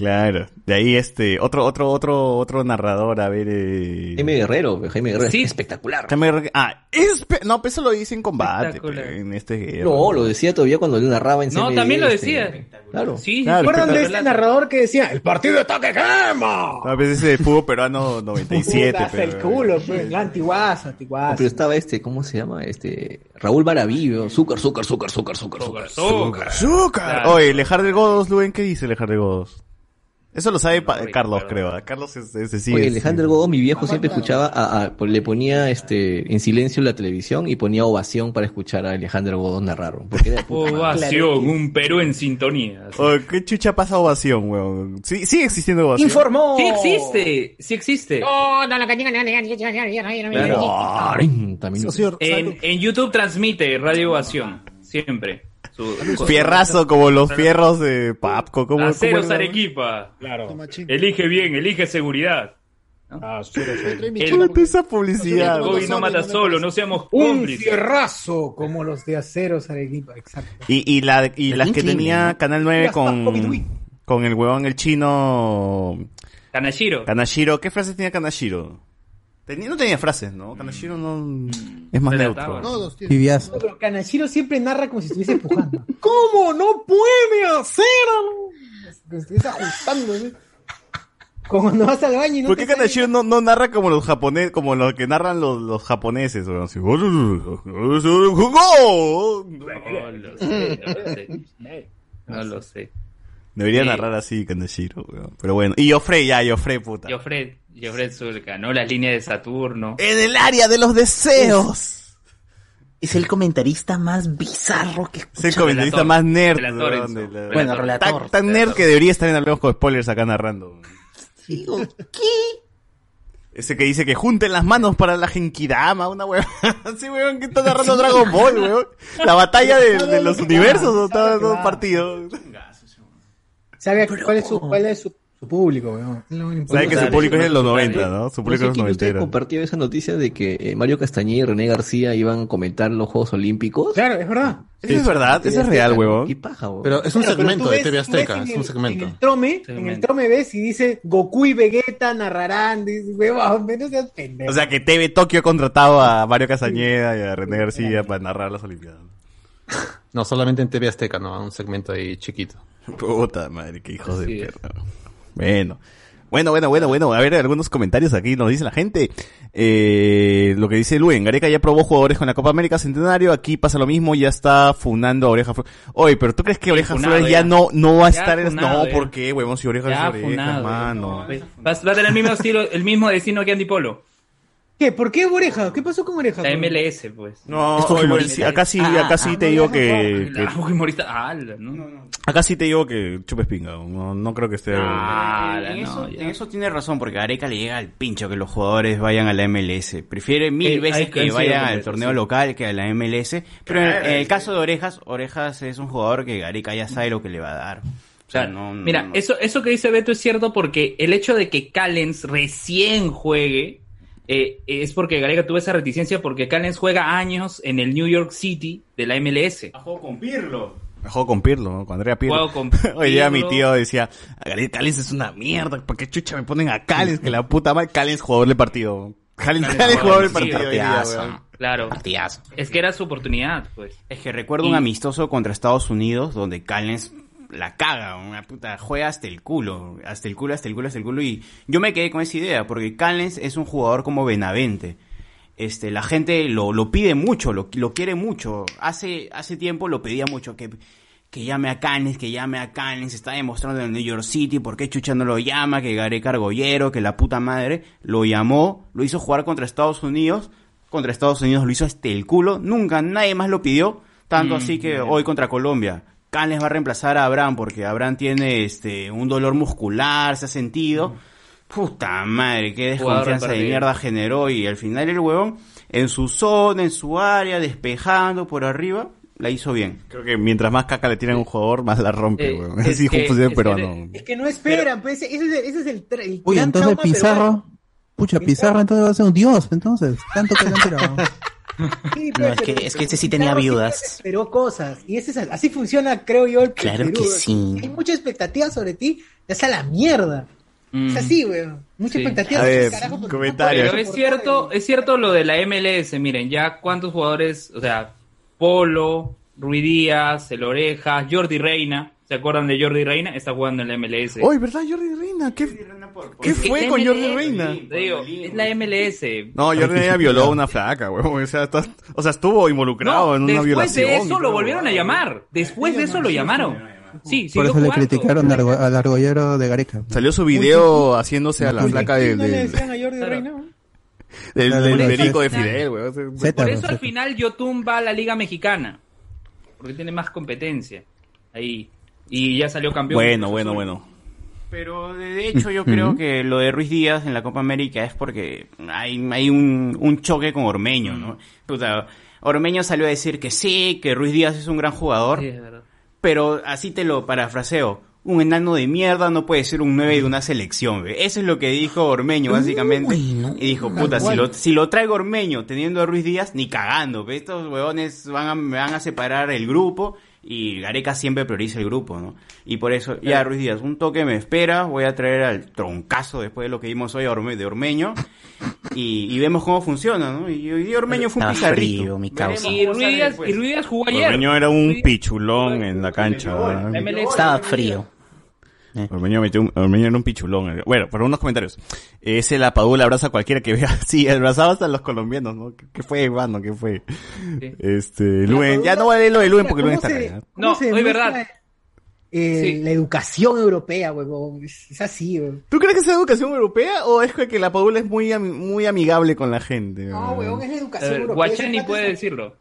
claro. De ahí este, otro, otro, otro, otro narrador, a ver, eh... Jaime Guerrero, Jaime Guerrero. Sí. Espectacular. Jaime Guerrero- Ah, espe- no, pues eso lo dice en combate, pe, en este guerra. No, lo decía todavía cuando él narraba en No, CMD, también lo este, decía. Claro. Sí, Claro. ¿Recuerdan de este narrador que decía, el partido está que quema? No, pues ese de fútbol peruano 97, Puta, hasta el pero- culo, pues. La antiguaza, No, antiguaza. pero estaba este, ¿cómo se llama? Este, Raúl Baravillo, Zúcar, Zúcar, Zúcar, Zúcar, Zúcar, Zúcar. Azúcar. ¡Azúcar! Claro. Oye, Lejar de Godos, Luen, ¿qué dice Lejar de Godos? Eso lo sabe pa-. Carlos, creo. ¿eh? Carlos es, ese sí. Oye, es- Alejandro Godo, mi viejo siempre escuchaba, a, a- le ponía este en silencio la televisión y ponía ovación para escuchar a Alejandro Godo narrar. Porque era de puta madre. Ovación, un Perú en sintonía. así. Oye, ¿Qué chucha pasa ovación, weón? Sí, sigue existiendo ovación. ¡Informó! Sí existe, sí existe. Claro. 40 minutos. Socio, En, en YouTube transmite Radio Ovación, siempre. Su- Fierrazo como los fierros de Papco. Como, Aceros Arequipa. Claro. Elige bien, elige seguridad. El, Puta, esa publicidad. el COVID no mata solo, no seamos Un fierrazo como los de aceros Arequipa, exacto. Y, y, la, y las que tenía ¿no? Canal 9 Ya está, COVID, con, con el huevón, el chino. Kanashiro. Kanashiro. ¿Qué frases tenía Kanashiro? Tenía, no tenía frases, ¿no? Kanashiro no. Es más neutro. No, pero Kanashiro siempre narra como si estuviese empujando. ¿Cómo no puede hacerlo? Que estuviese ajustando. ¿sí? Como cuando vas al baño y no ¿Por qué Kanashiro no, no narra como los japoneses, como lo que narran los, los japoneses? weón? Así, No lo sé, no lo sé. No lo sé. Debería Sí. narrar así Kanashiro, weón. Pero bueno. Y Joffrey, ya, Joffrey, puta. Jofred, Jofred Zulka, ¿no? Las líneas de Saturno. En el área de los deseos. Es el comentarista más bizarro que Es el comentarista Relator. más nerd. Relator, Bueno, Relator. Tan, tan nerd que debería estar en Hablemos con Spoilers acá narrando. Digo, ¿qué? Ese que dice que junten las manos para la Genkidama, una weón. Sí, weón, que está narrando Dragon Ball, weón. La batalla de, de los universos, ¿no? Estaba en dos partidos. ¿Sabe cuál es su, cuál es su, su público, weón? Lo único Sabe que su público es de los dale. 90, ¿no? Su No público es de ustedes noventero. compartió esa noticia de que eh, Mario Castañeda y René García iban a comentar los Juegos Olímpicos. Claro, es verdad. Eso es verdad, eso es real, huevón. Qué paja, huevón. Pero es un segmento de TV Azteca, en es el- un segmento. En el trome, en el trome ves y dice Goku y Vegeta narrarán. Dices, huevón, no seas pendejo. O sea que TV Tokio ha contratado a Mario Castañeda y a René García para narrar las Olimpiadas. No, solamente en TV Azteca, no, un segmento ahí chiquito. Puta madre, qué hijos Así de perra. Bueno. Bueno, bueno, bueno, bueno. A ver, algunos comentarios aquí nos dice la gente. Eh, lo que dice Luen, Gareca ya probó jugadores con la Copa América Centenario, aquí pasa lo mismo, ya está funando a Oreja Flores. Oye, pero ¿tú crees que Oreja funado Flores ya, ya. no, no va a estar en... funado, No. ¿por qué, huevón? Si Oreja Ya es Oreja, funado, mano. Va, va a tener el mismo estilo, el mismo destino que Andy Polo. ¿Qué? ¿Por qué Oreja? ¿Qué pasó con Oreja? La MLS, pues. No, Es oye, acá sí, Ah, acá sí ah, te no, digo no, que, que- La Fujimorista. Ah, no, no, no. acá sí te digo que chupes pinga, no, no creo que esté... Ah, en, no, eso, en eso tiene razón, porque a Areca le llega al pincho que los jugadores vayan a la MLS. Prefiere mil Eh, veces que vayan al torneo sí. local que a la MLS. Pero en, en el caso de Orejas, Orejas es un jugador que Areca ya sabe lo que le va a dar. O sea, no, no- Mira, no- eso, eso que dice Beto es cierto porque el hecho de que Callens recién juegue eh, es porque Gareca tuvo esa reticencia porque Callens juega años en el New York City de la MLS. juego con Pirlo. Juego con Pirlo, ¿no? con Andrea Pirlo. Juego con Hoy día mi Pirlo. tío decía, Callens es una mierda, ¿por qué chucha me ponen a Callens? Que la puta madre, Callens jugador del partido. Callens, Callens Callens jugador del partido. día, partidazo. Claro. Partidazo. Es que era su oportunidad, pues. Es que recuerdo Y- un amistoso contra Estados Unidos donde Callens la caga, una puta, juega hasta el culo, hasta el culo, hasta el culo, hasta el culo y yo me quedé con esa idea porque Callens es un jugador como Benavente. Este, la gente lo, lo pide mucho, lo, lo quiere mucho. Hace, hace tiempo lo pedía mucho que, que llame a Callens, que llame a Callens, está demostrando en el New York City, por qué Chucha no lo llama, que Gareca Argollero, que la puta madre, lo llamó, lo hizo jugar contra Estados Unidos, contra Estados Unidos lo hizo hasta el culo, nunca nadie más lo pidió, tanto Mm, así que hoy contra Colombia, Callens va a reemplazar a Abraham porque Abraham tiene este un dolor muscular, se ha sentido. Puta madre, qué desconfianza de mierda generó y al final el huevón en su zona, en su área, despejando por arriba, la hizo bien. Creo que mientras más caca le tiran a un jugador, más la rompe, Eh, weón. es que- fútbol es peruano. Es que no esperan, pues ese ese es el, ese es el, Uy, entonces trauma Pizarro, peruano. pucha, Pizarro entonces va a ser un dios, entonces, tanto que le han tirado. Sí, No, es que, pero es que ese sí tenía viudas. Esperó cosas. Y ese es, así funciona, creo yo, el Claro Perú, que sí. Hay mucha expectativa sobre ti, te hace a la mierda. Es así, weón. Mucha Sí. expectativa. A ver, carajo, comentario. no es cierto, es cierto lo de la MLS, miren, ya cuántos jugadores, o sea, Polo, Rui Díaz, El Oreja, Jordi Reina, ¿se acuerdan de Jordi Reina? Está jugando en la MLS. ¿verdad? Jordi Reina, ¿qué, ¿qué Es que fue con Jordi Reina? te digo, es la MLS. No, Jordi Reina violó a una flaca, weón. O sea, está- o sea, estuvo involucrado No, en una después violación. de y eso lo volvieron a llamar. Después de eso lo llamaron. Sí, Por siguió eso le jugando. criticaron al, argo- al argollero de Gareca. Salió su video haciéndose a la flaca ¿Qué del, no le del, decían a Jordi Reina? del, del de- Federico de. Fidel, weón. Por eso al final Yotun va a la Liga Mexicana. Porque tiene más competencia. Ahí. Y ya salió campeón. Bueno, bueno, Azul. bueno. Pero de hecho yo creo que lo de Ruiz Díaz en la Copa América es porque hay, hay un, un choque con Ormeño, ¿no? Puta, Ormeño salió a decir que sí, que Ruiz Díaz es un gran jugador, Sí, es verdad. pero así te lo parafraseo. Un enano de mierda no puede ser un 9 de una selección, ¿ve? Eso es lo que dijo Ormeño, básicamente. Y dijo, puta, si lo, si lo traigo Ormeño teniendo a Ruiz Díaz, ni cagando, ¿ve? Estos huevones van a, me van a separar el grupo y Gareca siempre prioriza el grupo, ¿no? Y por eso, ya Ruiz Díaz, un toque me espera, voy a traer al troncazo después de lo que vimos hoy a Orme- de Ormeño y, y vemos cómo funciona, ¿no? Y hoy Ormeño fue un pizarrito. frío, mi causa. Y Ruiz Díaz, y Ruiz Díaz jugó ayer. Ormeño era un pichulón en la cancha. Estaba frío. Ormeño, metió un- Ormeño era un pichulón. Bueno, por unos comentarios. Ese la Padula abraza a cualquiera que vea. Sí, abrazaba hasta a los colombianos, ¿no? ¿Qué, qué fue, mano? ¿Qué fue? Este, Luen. Ya no vale lo de Luen porque Luen ¿Cómo está se- cómo No, es verdad. eh, Sí. La educación europea, huevón. Es, así, huevón. ¿Tú crees que es educación europea o es que la Padula es muy, muy amigable con la gente? No, huevón, es la educación ver, europea. Guachani puede decirlo.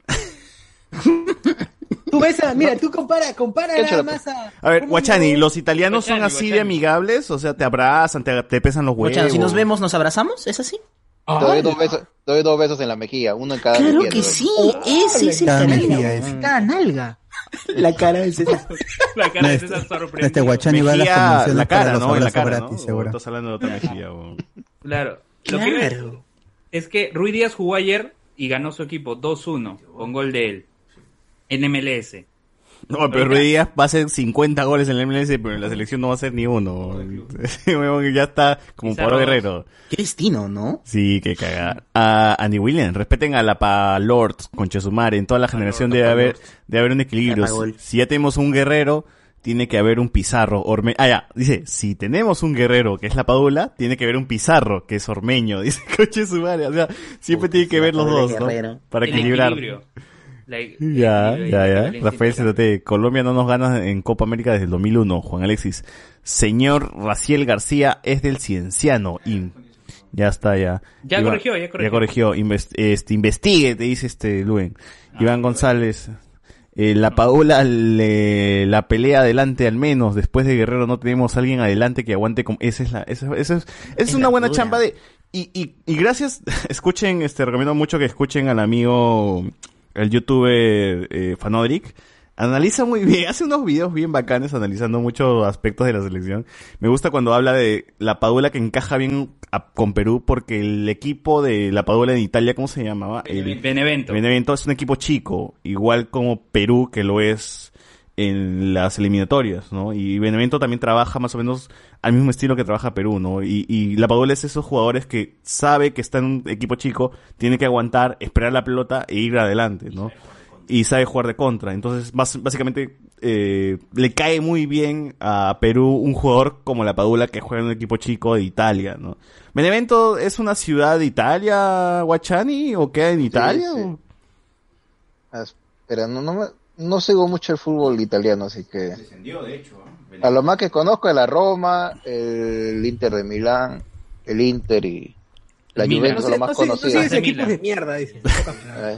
Tú ves a, mira, tú compara, compara ¿Qué nada más a... A ver, Guachani, ¿los italianos son Guachani, así de Guachani. amigables? O sea, te abrazan, te, te pesan los huevos. Guachano, si nos vemos, ¿nos abrazamos? ¿Es así? Te doy dos besos, te doy dos besos en la mejilla, uno en cada Claro mejilla, que sí, Oh, ese es el Cada cariño. mejilla es. Cada nalga. La cara de César. La cara de Este- César sorprendido. Este Guachani va a las convenciones la para cara, los ¿no? En la cara, gratis, ¿no? seguro. Estás hablando de otra mejilla. o- Claro. Lo que Claro. es que Ruiz Díaz jugó ayer y ganó su equipo 2-1 con gol de él en MLS. No, pero Ruiz Díaz va a hacer 50 goles en la MLS, pero en la selección no va a hacer ni uno. Ya está como dos. guerrero. Qué destino, ¿no? Sí, que caga. A Andy Williams, respeten a la pa Lord, con Chesumare. En toda la generación debe haber, debe haber un equilibrio. Si ya tenemos un guerrero, tiene que haber un pizarro. Orme ah, ya, dice, si tenemos un guerrero que es la Padula, tiene que haber un pizarro que es ormeño. Dice Coche Sumare. O sea, siempre tiene que ver los dos, ¿no? Guerrero. Para El equilibrar. La- el Ya, ya, ya. Rafael. CTT, Colombia no nos gana en Copa América desde el 2001. Juan Alexis, señor Raciel García es del Cienciano. Y ya está, ya. Ya corrigió, ya corrigió. Ya corrigió. Invest- este, investigue, te dice este Luen. Ah, Iván González. eh, la Paola le, la pelea adelante al menos. Después de Guerrero no tenemos a alguien adelante que aguante con, esa es la, esa, esa es, esa es Es una la buena dura. chamba de, y, y, y gracias, escuchen, este, recomiendo mucho que escuchen al amigo, el youtuber eh, Fanodric. Analiza muy bien, hace unos videos bien bacanes analizando muchos aspectos de la selección. Me gusta cuando habla de la Padula que encaja bien a- con Perú porque el equipo de la Padula en Italia, ¿cómo se llamaba? El Benevento. Benevento es un equipo chico, igual como Perú que lo es en las eliminatorias, ¿no? Y Benevento también trabaja más o menos al mismo estilo que trabaja Perú, ¿no? Y, y la Padula es esos jugadores que sabe que está en un equipo chico, tiene que aguantar, esperar la pelota e ir adelante, ¿no? Y sabe jugar de contra. Entonces, básicamente, eh, le cae muy bien a Perú un jugador como la Padula que juega en un equipo chico de Italia, ¿no? ¿Benevento es una ciudad de Italia, Guachani? ¿O queda en Italia? sí. o- Ah, Espera, no, no, me- no sigo mucho el fútbol italiano, así que... A lo más que conozco es la Roma, el Inter de Milán, el Inter y la Milan. Juventus No son sé, los más no sé, no conocidos. sigues De de mierda, dice. Eh,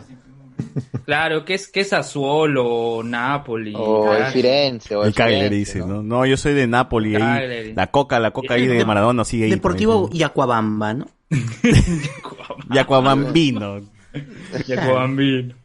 Claro, que es, que es Sassuolo, Napoli. O el. Firenze, o El el Cagliari dice, ¿no? No, yo soy de Napoli. ahí. La coca, la coca ahí de De- Maradona sigue ahí. Deportivo Yacuabamba, ¿no? Yacuabambino. Yacobambino.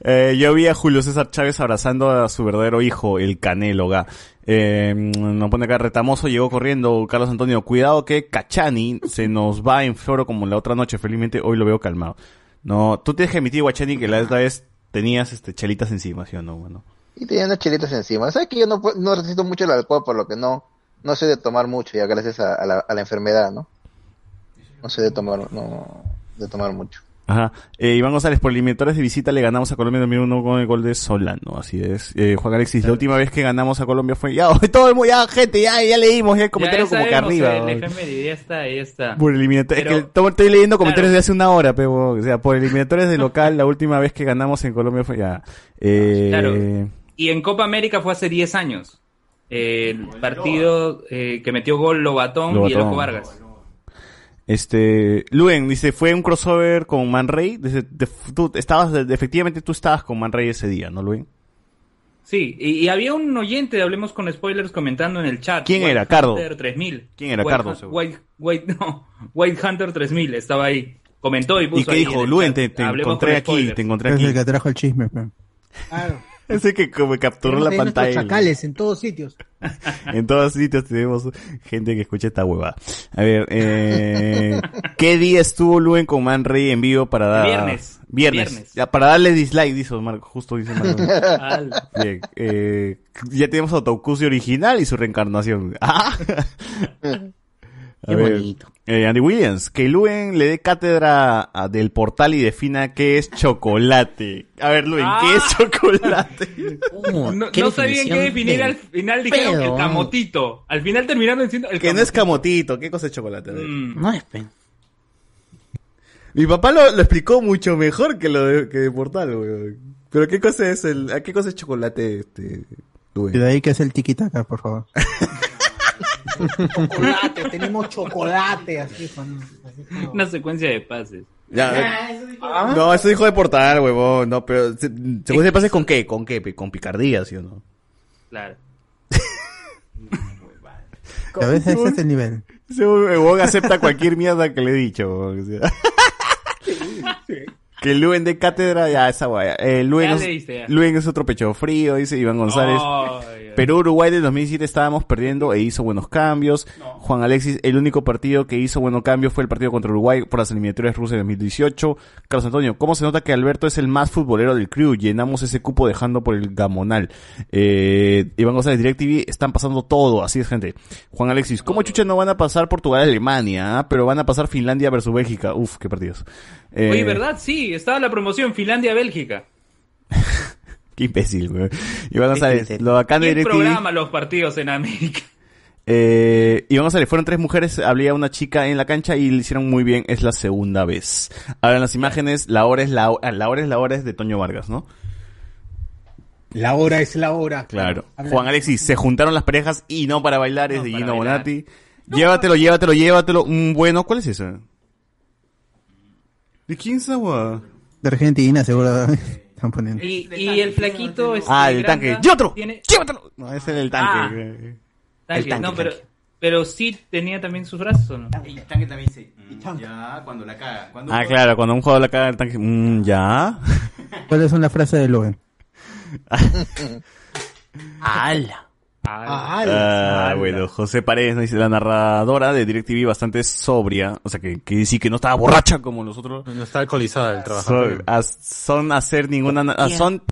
Eh, yo vi a Julio César Chávez abrazando a su verdadero hijo, el Canelo Ga. Eh, nos pone acá retamoso, llegó corriendo Carlos Antonio. Cuidado que Cachani se nos va en floro como la otra noche. Felizmente hoy lo veo calmado. No, tú tienes que admitir, Guachani, que la otra vez tenías este chelitas encima, ¿sí o no? Bueno. Y tenía unas chelitas encima. ¿Sabes que yo no, no necesito mucho el alcohol, por lo que no, no soy de tomar mucho, ya gracias a, a la, a la enfermedad, ¿no? No soy de tomar, no, de tomar mucho. Ajá. Eh, Iván González, por eliminatorios de visita le ganamos a Colombia en 2001 con el gol de Solano, así es. Eh, Juan Alexis, la última vez que ganamos a Colombia fue, ya, todo el mundo, ya, gente, ya, ya leímos, ya el comentario Ya como que arriba. el efeméride, ya está, ya está. Por eliminatorios, Pero- es que estoy leyendo comentarios claro. de hace una hora, pero, o sea, por eliminatorios de local, la última vez que ganamos en Colombia fue ya. Eh, Claro. Y en Copa América fue hace 10 años. Eh, el partido eh, que metió gol Lobatón, y el Lobatón. Ojo Vargas. Este, Luen dice, fue un crossover con Man Ray. Dice, de- tú estabas, de- efectivamente tú estabas con Man Ray ese día, ¿no, Luen? Sí, y, y había un oyente de Hablemos con Spoilers comentando en el chat. ¿Quién White era? Cardo. Hunter 3000. ¿Quién era? White Cardo. White, White, no, White Hunter 3000 estaba ahí. Comentó y puso ¿Y qué ahí dijo? Luen, te, te "Hablemos encontré con aquí, spoilers". te encontré Es aquí. el que trajo el chisme. Claro. Ese que como capturó la pantalla. chacales en todos sitios. En todos sitios tenemos gente que escucha esta hueva. A ver, eh, ¿qué día estuvo Luen con Man Ray en vivo para dar... Viernes. Viernes. Viernes. Ya, para darle dislike, dice Marco, justo dice Marco. Bien, eh, ya tenemos a Autocusi original y su reencarnación. Ah. Qué ver, bonito. Eh, Andy Williams, que Luen le dé cátedra a- del portal y defina qué es chocolate. A ver, Luen, ¿qué es chocolate? No, ¿Qué no sabían qué definir al final, dijeron pedo? el camotito. Al final terminaron diciendo el que no es camotito, ¿qué cosa es chocolate? Mm. No es pe. Mi papá lo, lo explicó mucho mejor que lo de, que de portal, weón. Pero ¿qué cosa es el, a qué cosa es chocolate, este, Luen? Y de ahí que es el tiquitaca, por favor. Chocolate, tenemos chocolate, así, Juan. así como- Una secuencia de pases. Ya, No, eso dijo de portal, huevón. No, pero se- según se pase con qué, con qué, con picardía, ¿sí o no? Claro. A veces ese es el nivel. Ese huevón acepta cualquier mierda que le he dicho. Que Luen de cátedra, ya esa guaya. Eh, Luen, es. Luen otro pecho frío, dice Iván González. Perú Uruguay del 2007 estábamos perdiendo e hizo buenos cambios. Juan Alexis, el único partido que hizo buenos cambios fue el partido contra Uruguay por las eliminatorias rusas de 2018. Carlos Antonio, ¿cómo se nota que Alberto es el más futbolero del crew? Llenamos ese cupo dejando por el gamonal. Eh, Iván González, DirecTV, están pasando todo, así es gente. Juan Alexis, ¿cómo chucha no van a pasar Portugal Alemania? ah? Pero van a pasar Finlandia versus Bélgica. Uf, qué partidos. Eh, Oye, ¿verdad? Sí, estaba la promoción Finlandia-Bélgica. Qué imbécil, güey. Iván González, lo bacán de ¿Quién DirecTV. programa los partidos en América? Eh, y vamos a ver, fueron tres mujeres, había una chica en la cancha y le hicieron muy bien, es la segunda vez. Ahora en las imágenes, la hora es la, ho- ah, la hora es la hora es de Toño Vargas, ¿no? La hora es la hora. Claro. Habla- Juan Alexis, se juntaron las parejas y no para bailar, es de Gino. Bonatti. Llévatelo, llévatelo, llévatelo. Mm, bueno, ¿cuál es esa? ¿De quién es? De Argentina, seguro. Están poniendo. Y, y el flaquito este, Ah, el tanque. ¡Llévatelo! Tiene... ¡Llévatelo! No, ese es el tanque. Ah. Tanque, tanque, no, pero, tanque. pero sí tenía también sus brazos, ¿o no? El tanque también dice, mm, ya, cuando la caga. Cuando Ah, claro, cuando un jugador la caga el tanque, mm, ya. ¿Cuáles son las frases de Logan? ¡Hala! Ah, bueno, José Paredes nos dice la narradora de DirecTV bastante sobria, o sea que, que decir que no estaba borracha como nosotros. No está alcoholizada el trabajador. Son, hacer ninguna, ah, son,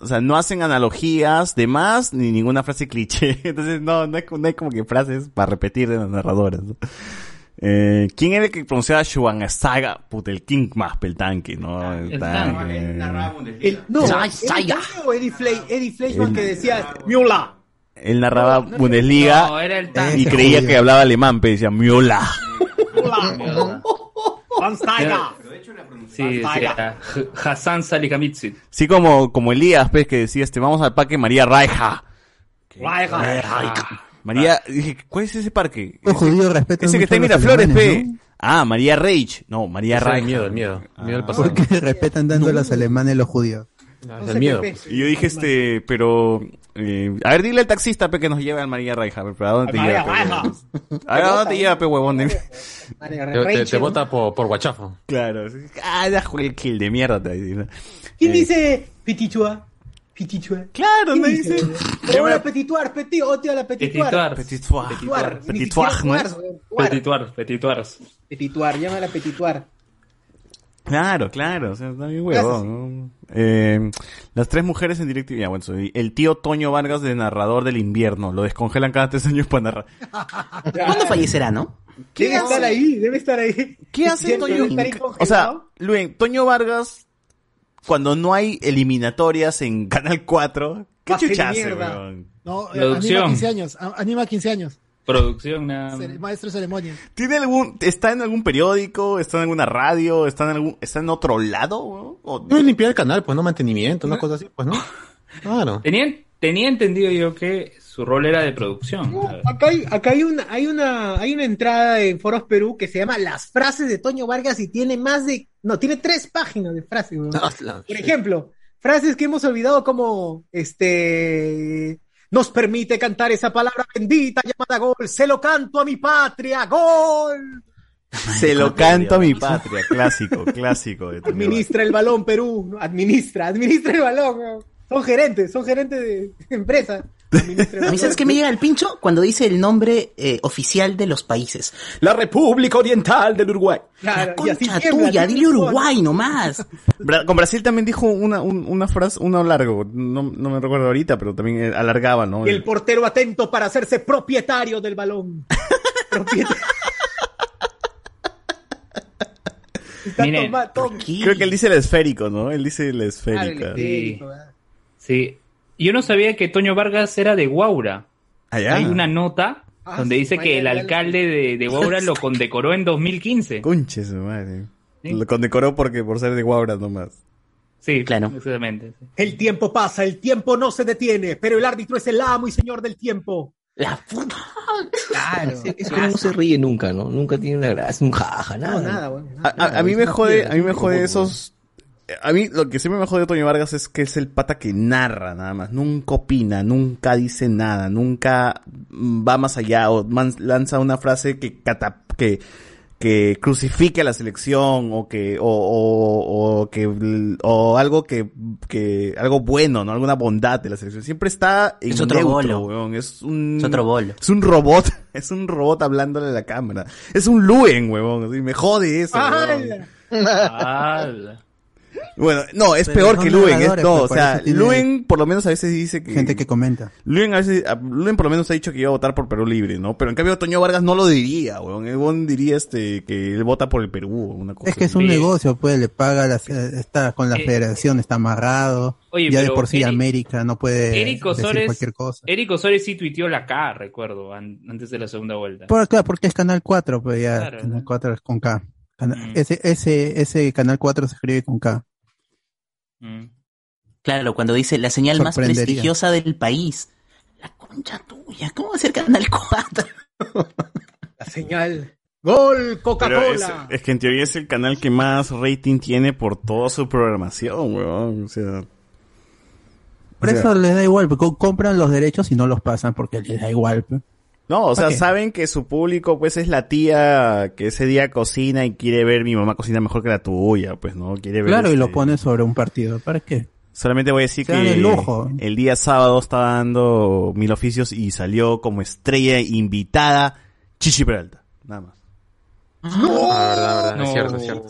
o sea, no hacen analogías de más ni ninguna frase cliché. Entonces no, no hay, no hay como que frases para repetir de las narradoras. ¿no? Eh, ¿Quién era el que pronunciaba Schwangersaga? Puta, el King más el tanque, ¿no? El, El tanque. El- no, Sai, Eddie Flay, Eddie Fleischmann El- que decía Miula. Él narraba Bundesliga No, era el tanque. y Ese creía que hablaba alemán, pero decía Miola. Sí, H- Hassan Salikamitsi. Sí, como, como Elías, pues, que decía, este, vamos al parque María Raija. María, dije, ¿cuál es ese parque? Los judíos respetan Ese que está en Miraflores, pe. Ah, María Reich. No, María Ese es el Reich. miedo, el miedo. El miedo del Ah. pasado. Porque respetan tanto a los alemanes los judíos. es el miedo. Y yo dije, este, pero... eh, a ver, dile al taxista, pe, que nos lleve al María Reich. A ver, pero ¿a dónde te María lleva, pe? A ver, ¿a dónde te lleva, pe, huevón? Te, te, te vota por, por guachafo. Claro. Ah, ya jugué el kill de mierda. te dice. ¿Quién Eh, dice Petitua? Petitua. Claro, ¿Quién me dice. Hola, Petituar, petit, oh, tío, la Petituar. Petituar. Petituar. Petituar, ¿no es? Petituar, petituars. Petituar, llámala Petituar. Claro, claro, o sea, está bien huevón. ¿no? Eh, las tres mujeres en directo. Ya, bueno, soy el tío Toño Vargas de narrador del invierno. Lo descongelan cada tres años para narrar. ¿Cuándo fallecerá, no? Debe estar ahí, debe estar ahí. ¿Qué hace Toño? O sea. Luen, Toño Vargas, cuando no hay eliminatorias en Canal 4, ¿qué chucha hace, mierda. weón? No, eh, Producción. anima 15 años. a- Anima 15 años. Producción, nada. Cere- Maestro de ceremonia. ¿Tiene algún, está en algún periódico, está en alguna radio, está en algún, está en otro lado? O- Debe limpiar el canal, pues no mantenimiento, una cosa así, pues no. Claro. Tenía, tenía entendido yo que su rol era de producción. Acá hay, acá hay una, hay una, hay una entrada en Foros Perú que se llama Las frases de Toño Vargas y tiene más de, no, tiene tres páginas de frases. weón. Por ejemplo, frases que hemos olvidado como, este, nos permite cantar esa palabra bendita llamada gol, se lo canto a mi patria, gol. Se lo canto a mi patria, clásico, clásico de. Administra el balón Perú, administra, administra el balón. Son gerentes, son gerentes de empresa. A mí, ¿sabes qué me llega al pincho? Cuando dice el nombre eh, oficial de los países. La República Oriental del Uruguay. Claro, y así Concha tuya, dile. Uruguay nomás. Bra- Con Brasil también dijo una, un- una frase, uno largo, no, no me recuerdo ahorita, pero también eh, alargaba, ¿no? Y el portero atento para hacerse propietario del balón. Propietario. Miren, Creo que él dice el esférico, ¿no? Él dice la Ah, esférica. del esférico, ¿verdad? Sí. Yo no sabía que Toño Vargas era de Guaura. Allá. Hay una nota Ah, donde dice que el alcalde de, de Guaura lo condecoró en 2015. Conche su madre. Lo condecoró porque por ser de Guaura nomás. Sí, Claro. exactamente. sí. El tiempo pasa, el tiempo no se detiene, pero el árbitro es el amo y señor del tiempo. La puta. Claro. Es que no se ríe nunca, ¿no? Nunca tiene una gracia, un jaja, nada. No, nada, bueno. A, a- a mí me jode, a mí me jode esos... A mí lo que siempre me jode de Toño Vargas es que es el pata que narra nada más. Nunca opina, nunca dice nada, nunca mm, va más allá o man- lanza una frase que cata- que que crucifique a la selección o que o, o, o que o algo que, que algo bueno, no alguna bondad de la selección. Siempre está en Es otro neutro, bolo. weón. Es un Es otro bolo. es un robot, es un robot hablándole a la cámara. Es un Luen, huevón. así, me jode eso. Bueno, no, es Pero peor que Luen. Es, no, pues, o sea, Luen por lo menos a veces dice que... Gente que comenta. Luen a veces, a- Luen por lo menos ha dicho que iba a votar por Perú Libre, ¿no? Pero en cambio Toño Vargas no lo diría, huevón. El huevón diría este, que él vota por el Perú, una cosa Es que es un negocio, pues le paga, las- eh, está con la Eh, federación, está amarrado. Oye, ya de por sí Eric- América no puede Eric decir Osores, cualquier cosa. Eric Osores sí tuiteó la K, recuerdo, an- antes de la segunda vuelta. Por acá, porque es Canal 4, pues ya, Claro, Canal ¿no? 4 es con K. Mm. ese, ese, ese Canal 4 se escribe con K. Mm. Claro, cuando dice la señal más prestigiosa del país. La concha tuya, ¿cómo va a ser Canal 4? La señal. Gol, es, Coca-Cola. es que en teoría es el canal que más rating tiene por toda su programación, huevón. O sea... Por o sea, eso les da igual, porque co- compran los derechos y no los pasan porque les da igual. No, o sea, saben que su público, pues, es la tía que ese día cocina y quiere ver mi mamá cocina mejor que la tuya, pues, ¿no? Quiere ver. Claro, y este- lo pone sobre un partido. ¿Para qué? Solamente voy a decir que el lujo. el día sábado estaba dando mil oficios y salió como estrella invitada Chichi Peralta. Nada más. Ah, verdad, verdad, No. es cierto, es cierto.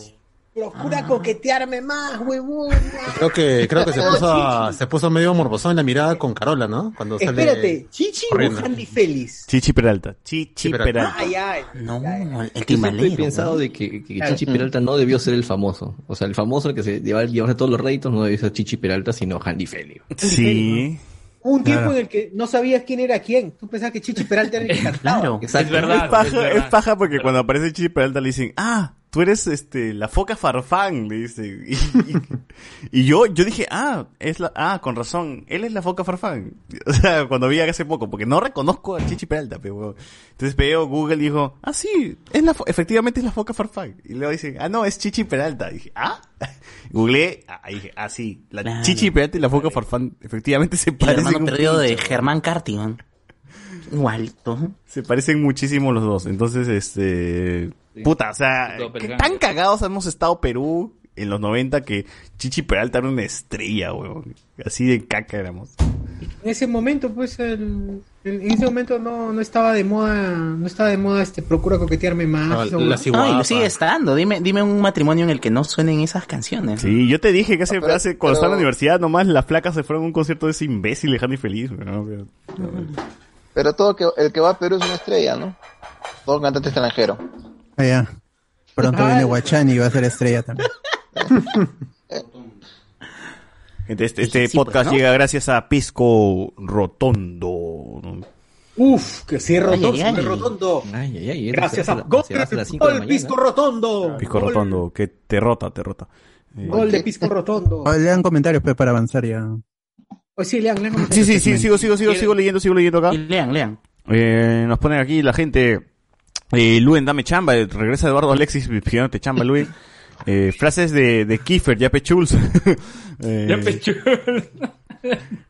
Procura coquetearme más, huevón. Creo que, creo que se puso, a- se puso medio morbosón en la mirada con Carola, ¿no? Cuando sale. Espérate, ¿Chichi corriendo. o Handy Félix? Chichi Peralta. Chichi Peralta. Ay, ay. No, el Yo siempre timalero. he pensado ¿no? de que, que Claro. Chichi Peralta no debió ser el famoso. O sea, el famoso, el que se lleva llevarse todos los réditos, no debió ser Chichi Peralta, sino Handy Felio. Sí. Hubo un tiempo Claro. en el que no sabías quién era quién. Tú pensabas que Chichi Peralta era el que cantaba. Claro. Es verdad. Es paja, verdad. es paja porque cuando aparece Chichi Peralta le dicen, ah, tú eres este la foca farfán, le dice. Y, y- y yo, yo dije, ah, es la, ah, con razón, él es la foca farfán. O sea, cuando vi hace poco, porque no reconozco a Chichi Peralta, pero. Entonces veo Google y dijo, ah, sí, es la, efectivamente es la foca farfán. Y luego dicen, ah, no, es Chichi Peralta. Y dije, ah, googleé, ah, y dije, ah, sí, la Claro. Chichi Peralta y la foca farfán efectivamente se El parecen. hermano un perdido de. Germán Cartiman. Igualito. Se parecen muchísimo los dos. Entonces, este. Puta, o sea, Todo ¿qué pelgante. tan cagados hemos estado Perú en los 90 que Chichi Peralta era una estrella, weón. Así de caca éramos. En ese momento, pues, el- el- en ese momento no, no estaba de moda, no estaba de moda este procura coquetearme más. No, o- las No, y lo sigue estando. Dime, dime un matrimonio en el que no suenen esas canciones. Sí, yo te dije que hace, pero- hace- cuando estaba en la pero- universidad, nomás las flacas se fueron a un concierto de ese imbécil y feliz, weón. Pero todo que, el que va a Perú es una estrella, ¿no? Todo cantante extranjero. Allá. Pronto Ah, viene Guachani y va a ser estrella también. Gente, Este, este Sí, pues, podcast ¿no? llega gracias a Pisco Rotondo. Uf, que sí, rotondo, Ay, ay, ay. rotondo. Ay, ay, ay. Gracias a Gol, se hace a las cinco de. Pisco Rotondo. Pisco Gol- Rotondo, que te rota, te rota. Eh, Gol de Pisco Rotondo. Oh, lean comentarios pues, para avanzar ya. Oh, sí, lean, lean. Sí, sí, sí, sigo, sigo, sigo, sigo leyendo, sigo leyendo acá. Y lean, lean. Eh, nos ponen aquí la gente. Eh, Luen, dame chamba. eh, Regresa Eduardo Alexis pidiéndote chamba, Luen. Eh, frases de, de Kiefer, ya pechuls. Eh, Ya pecho.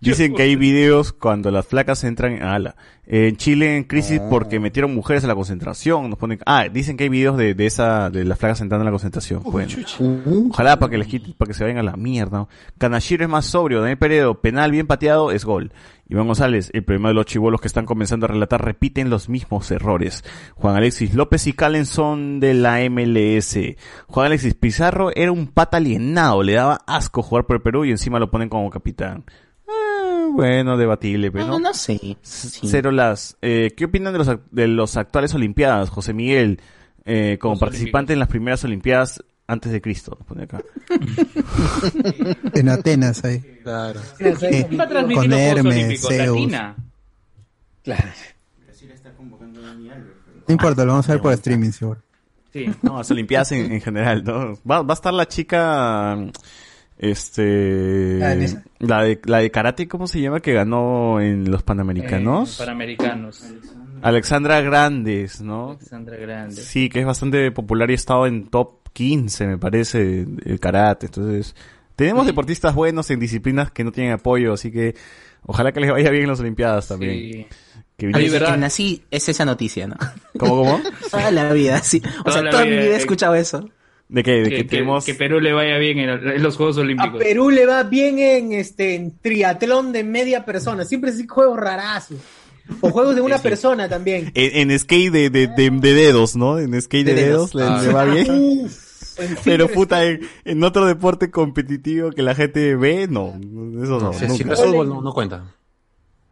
Dicen que hay videos cuando las flacas entran en ala. En Chile en crisis porque metieron mujeres a la concentración. Nos ponen, ah, dicen que hay videos de, de esa, de las flacas entrando en la concentración. Bueno, ojalá para que les quiten, para que se vayan a la mierda. Canashiro es más sobrio. Daniel Peredo, penal bien pateado, es gol. Iván González, el problema de los chivolos que están comenzando a relatar repiten los mismos errores. Juan Alexis López y Calen son de la MLS. Juan Alexis Pizarro era un pata alienado, le daba asco jugar por el Perú y encima lo ponen como capitán. Ah, bueno, debatible, pero No, no. no sé. Sí. Cero las. Eh, ¿Qué opinan de los, ac- de los actuales Olimpiadas, José Miguel? Eh, como Los participante en las primeras Olimpiadas antes de Cristo, pone acá. En Atenas ahí. Claro. Eh, Está con transmitiendo Juegos Hermes, Olímpicos. Zeus. Latina. Claro. No importa, lo vamos a ver por streaming, seguro. Sí. No, las Olimpiadas en, en general, ¿no? Va, va a estar la chica. Este. ¿en? La de, la de karate, ¿cómo se llama? Que ganó en los Eh, Panamericanos. Panamericanos. Alexandra Grandes, ¿no? Alexandra Grande. Sí, que es bastante popular y ha estado en top 15, me parece, el karate. Entonces, tenemos deportistas buenos en disciplinas que no tienen apoyo, así que ojalá que les vaya bien en las Olimpiadas también. Sí. Que que ¿verdad? nací es esa noticia, ¿no? ¿Cómo, cómo? Toda la vida, sí. O Toda sea, toda mi vida, vida he eh. escuchado eso. ¿De qué? De que, Que, tenemos... que Perú le vaya bien en, en los Juegos A Olímpicos. Perú le va bien en este en triatlón de media persona. Siempre es juegos rarazos. O juegos de una Sí, sí. persona también. En, en skate de, de, de, de dedos, ¿no? En skate de, De dedos, dedos. le, Ah. le va bien. Pero puta, en, en otro deporte competitivo que la gente ve, no. Eso no. Si no es fútbol, no, no cuenta.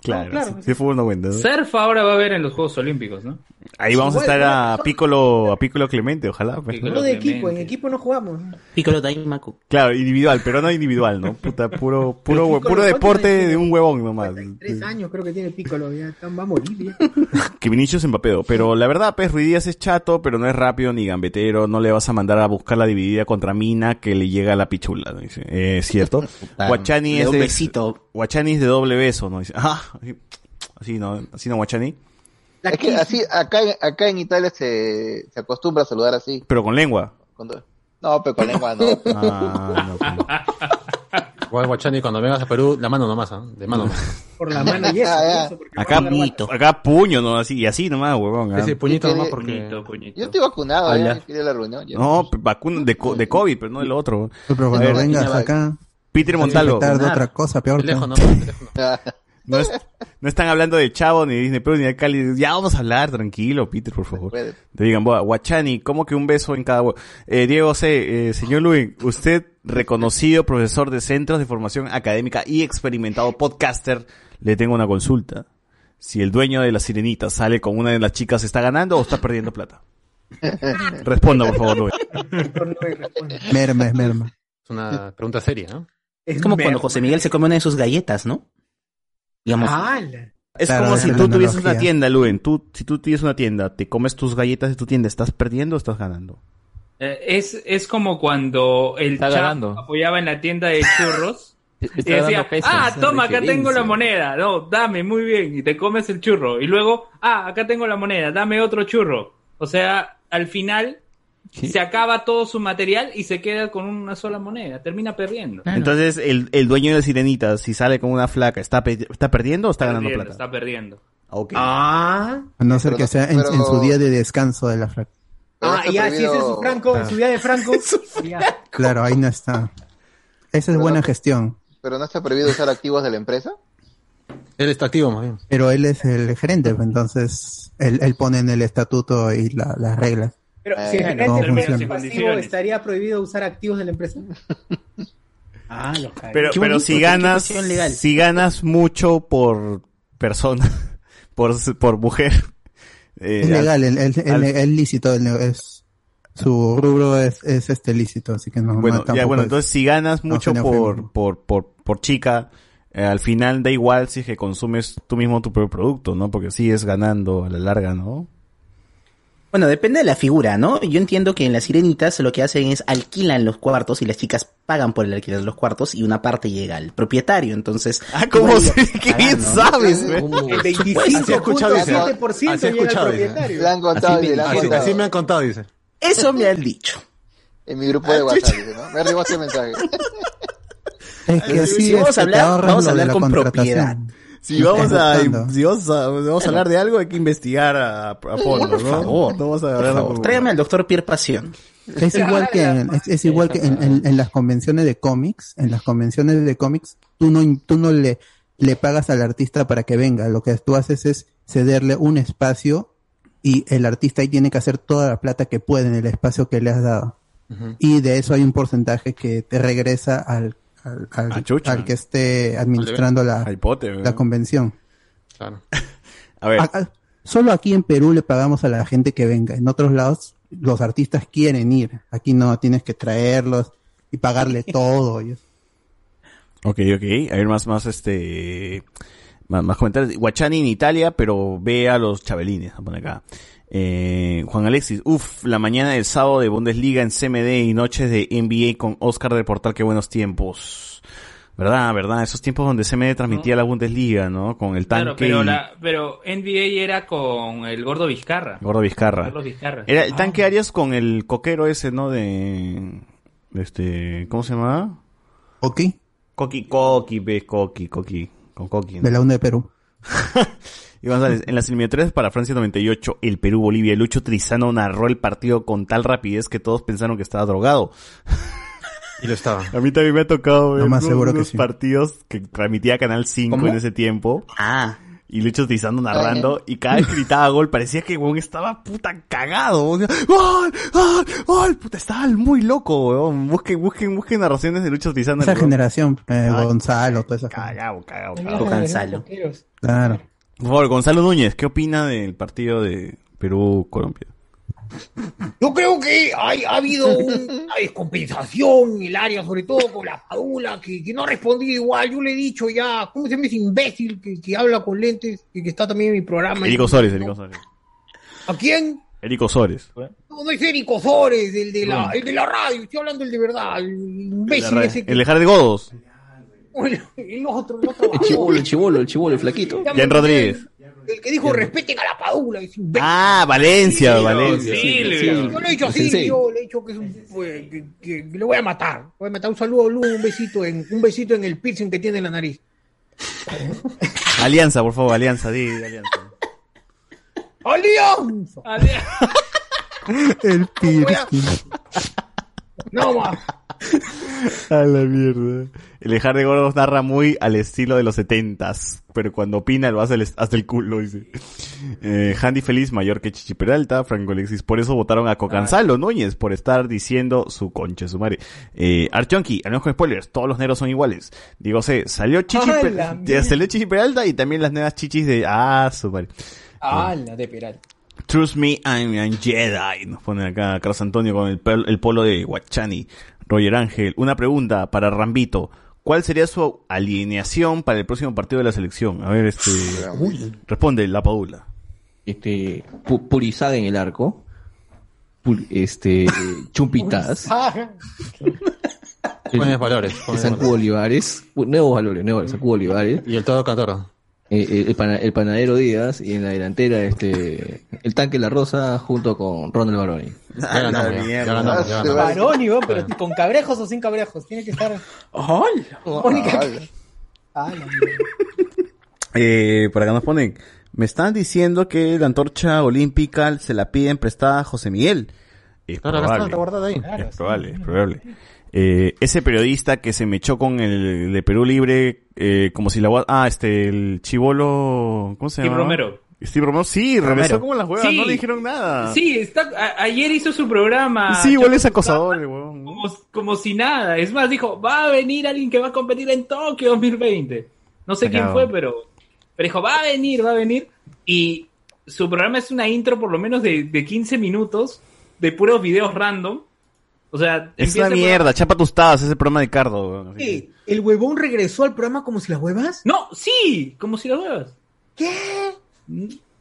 Claro, No, claro. si, si fútbol no cuenta. ¿no? Surf ahora va a haber en los Juegos Olímpicos, ¿no? Ahí vamos a estar a. Piccolo, a Piccolo Clemente, ojalá. pues, ¿no? Piccolo. No de equipo, en equipo no jugamos. Piccolo Daimaku. Claro, individual, pero no individual, ¿no? Puta, puro, puro, Piccolo, puro ¿cuántos deporte de un huevón nomás. Tres años creo que tiene Piccolo, ya está- va a morir. ya. Que Vinicius Mbappé. Pero la verdad, pues Ruiz Díaz es chato, pero no es rápido ni gambetero. No le vas a mandar a buscar la dividida contra Mina que le llega a la pichula, ¿no? Dice, eh, cierto. Guachani es de, besito. Guachani es de doble beso, ¿no? Dice, ah, así- así no, así no Guachani. Es que así, acá, acá en Italia se, se acostumbra a saludar así. Pero con lengua. Cuando- No, pero con lengua no. Ah, no, pues. Igual Guachani, cuando vengas a Perú, la mano nomás, ¿ah? De mano. por la mano y eso. Ah, eso, porque Acá, vuelta. acá puño, ¿no? Así, y así nomás, huevón. ¿ah? Ese puñito ¿Qué nomás porque... Puñito, puñito. Yo estoy vacunado, Hola. ya, quería la reunión. ya. No, vacuna de, co- de COVID, pero no del otro. Pero cuando vengas acá, Peter Montalvo. de otra cosa, peor. Teléfono, teléfono. No, es- no están hablando de Chavo, ni de Disney Plus, ni de Cali. Ya vamos a hablar, tranquilo, Peter, por favor. Te digan, "Boa, Guachani, ¿cómo que un beso en cada hue-?" Eh, Diego C., eh, señor Luis, usted, reconocido profesor de centros de formación académica y experimentado podcaster, le tengo una consulta. Si el dueño de la sirenita sale con una de las chicas, ¿está ganando o está perdiendo plata? Responda, por favor, Luis. Merma, es merma. Es una pregunta seria, ¿no? Es como cuando José Miguel se come una de sus galletas, ¿no? Es Claro, como si tú la tuvieses una analogía. tienda, Luen. Tú, si tú tienes una tienda, te comes tus galletas de tu tienda, ¿estás perdiendo o estás ganando? Eh, Es, es como cuando el chavo ganando. apoyaba en la tienda de churros y decía, ah, toma, acá tengo la moneda. No, dame, muy bien. Y te comes el churro. Y luego, ah, acá tengo la moneda, dame otro churro. O sea, al final se acaba todo su material y se queda con una sola moneda. Termina perdiendo. Entonces, el, el dueño de la sirenita, si sale con una flaca, ¿está, pe- está perdiendo o está ganando Perdiendo, plata? Está perdiendo. Ok. Ah, A no ser Pero que sea en, pero- en su día de descanso de la flaca. ah ya, si ese es su Franco, en su día de Franco. Claro, ahí no está. Esa es buena gestión. Pero no está prohibido usar activos de la empresa. Él está activo, más bien. Pero él es el gerente, entonces él, él pone en el estatuto y la- las reglas. Pero Eh, si el no gerente pasivo, estaría prohibido usar activos de la empresa. Ah, los. Pero, pero bonito, si ganas, si ganas mucho por persona, por, por mujer. eh, Es legal, al- el, el- al- el- el lícito, el- es, su rubro es, es este lícito, así que no, no bueno, ya, tampoco bueno, es- entonces si ganas no mucho suena por, por, por, por chica, eh, al final da igual si es que consumes tú mismo tu propio producto, ¿no? Porque sigues ganando a la larga, ¿no? Bueno, depende de la figura, ¿no? Yo entiendo que en las sirenitas lo que hacen es alquilan los cuartos y las chicas pagan por el alquiler de los cuartos y una parte llega al propietario. Entonces, Ah, ¿cómo se- ella qué está bien sabes. El Así he escuchado, dice. 25.7% Así he llega al propietario. Le han contado, Así han Así, contado. así me han contado, dice. Eso me han dicho. En mi grupo de WhatsApp, dice, ¿no? Me arribó ese mensaje. Es que así Si vamos es a que hablar, vamos a hablar la con propiedad. Si vamos a, si vamos a, vamos a hablar de algo, hay que investigar a, a fondo, Por ¿no? favor, No vamos a Por hablar favor, por- tráigame al doctor Pierre Pasión. Es igual que, en, es, es igual que en, en- en las convenciones de cómics, en las convenciones de cómics, tú no, tú no le, le pagas al artista para que venga, lo que tú haces es cederle un espacio y el artista ahí tiene que hacer toda la plata que puede en el espacio que le has dado. Y de eso hay un porcentaje que te regresa al, al, al- chucha. al que esté administrando la, la convención. Claro. A ver, solo aquí en Perú le pagamos a la gente que venga. En otros lados los artistas quieren ir. Aquí no, tienes que traerlos y pagarle todo. eso. Ok, ok. A ver, más, más, este, más, más comentarios. Guachani en Italia, pero ve a los chabelines, vamos a poner acá. Eh, Juan Alexis, uff, la mañana del sábado de Bundesliga en CMD y noches de NBA con Oscar del Portal, qué buenos tiempos. ¿Verdad, verdad? Esos tiempos donde CMD transmitía la Bundesliga, ¿no? Con el tanque Claro, pero, y la, pero NBA era con el gordo Vizcarra. Gordo Vizcarra. Era el Ah. tanque Arias con el coquero ese, ¿no? De, este, ¿cómo se llama? ¿Coqui? Coqui, Coqui, ves, Coqui, Coqui, con Coqui. ¿no? De la UNA de Perú. Y González, en las eliminatorias para Francia 98, el Perú-Bolivia, Lucho Trizano narró el partido con tal rapidez que todos pensaron que estaba drogado. Y lo estaba. A mí también me ha tocado ver Lo más seguro que unos sí. partidos que transmitía Canal 5 ¿Cómo? en ese tiempo. Ah, Y Lucho Trizano narrando, y cada vez que gritaba gol, parecía que weón estaba puta cagado. O sea, ¡Gol! ¡Gol! ¡Gol! Puta, estaba muy loco, weón. Busquen, busquen, busquen narraciones de Lucho Trizano. Esa generación, eh, Ay, Gonzalo, toda esa. Cagado, cagado, cagado. Gonzalo. Claro. Por favor, Gonzalo Núñez, ¿qué opina del partido de Perú-Colombia? Yo creo que hay, ha habido una descompensación en el área, sobre todo con la Padula, que, que no ha respondido igual. Yo le he dicho ya, ¿cómo se llama ese imbécil que, que habla con lentes y que está también en mi programa? Erico Sores, Erico Sores. ¿A quién? Erico Sores. No, no es Erico Sores, el de la, el de la radio, estoy hablando el de verdad, el imbécil ese que... El dejar de Godos. El, el otro, el otro. El chivolo, el chivolo, el chivolo, el flaquito. Jan Rodríguez. El que dijo respeten a la Padula. ese imbécil. Ah, Valencia, Sí, Valencia. Silvio. Yo le he dicho así, yo le he dicho que es un, que, que- que le voy a matar. Voy a matar un saludo Lu, un besito en, un besito en el piercing que tiene en la nariz. Alianza, por favor, Alianza, di Alianza. ¡Alianza! El piercing. No más. A la mierda. El dejar de gordos narra muy al estilo de los setentas, pero cuando opina lo hace el- hasta el culo, dice. Eh, Handy Feliz, mayor que Chichi Peralta, Franco Alexis, por eso votaron a Cocanzalo Núñez, por estar diciendo su concha, su madre. Eh, Archonki, al con spoilers, todos los negros son iguales. Digo, sé, salió Chichi, ¡A Per- la ya mierda! salió Chichi Peralta y también las nuevas chichis de, ah, su madre. Ah, la de Peral. Trust me, I'm a Jedi. Nos pone acá Carlos Antonio con el, el polo de Guachani. Roger Ángel, una pregunta para Rambito. ¿Cuál sería su alineación para el próximo partido de la selección? A ver, este. Responde la Padula. Este, Pu- Purizaga en el arco. pul- este, chumpitas. Jóvenes valores, Sancu Olivares, nuevos valores, nuevos, Sancu Olivares. Y el todo Catoro. Eh, el, pana- el panadero Díaz y en la delantera este el tanque La Rosa junto con Ronald Baroni. Ya ganamos, ya, ya ganamos, ya ganamos. Baroni, pero con cabrejos o sin cabrejos. Tiene que estar. Mierda. Eh, por acá nos ponen, me están diciendo que la antorcha olímpica se la piden prestada a José Miguel. Es está guardada ahí. Es probable, es probable. Eh, ese periodista que se me echó con el de Perú Libre, eh, como si la... Ah, este, el chivolo... ¿Cómo se Steve llama? Romero. Steve Romero, sí, regresó Romero. como las huevas, Sí. no le dijeron nada. Sí, está, a- ayer hizo su programa. Sí, igual es acosador, huevón. Como, como si nada. Es más, dijo, va a venir alguien que va a competir en Tokio 2020. No sé quién fue, pero, pero dijo, va a venir, va a venir. Y su programa es una intro por lo menos de, de 15 minutos de puros videos random. O sea, Es una mierda, chapa tostadas, ese programa de Cardo. ¿Qué? ¿El huevón regresó al programa como si las huevas? No, sí, como si las huevas. ¿Qué?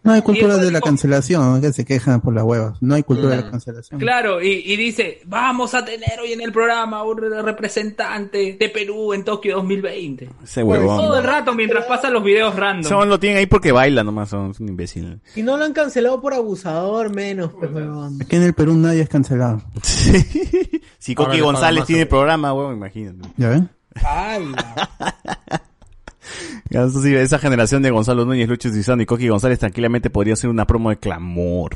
No hay cultura Y de la cancelación, que se quejan por las huevas. No hay cultura de la cancelación. Claro, y, y dice, vamos a tener hoy en el programa un representante de Perú en Tokio 2020. Ese huevón. Todo el rato mientras pasan los videos random. Son, lo tienen ahí porque baila nomás, son, son imbéciles. Si no lo han cancelado por abusador, menos, pues, huevón. Aquí en el Perú nadie es cancelado. Si Coqui González tiene programa, huevón, imagínate. ¿Ya ven? Esa generación de Gonzalo Núñez, Lucho Trizano y Coqui González tranquilamente podría ser una promo de clamor.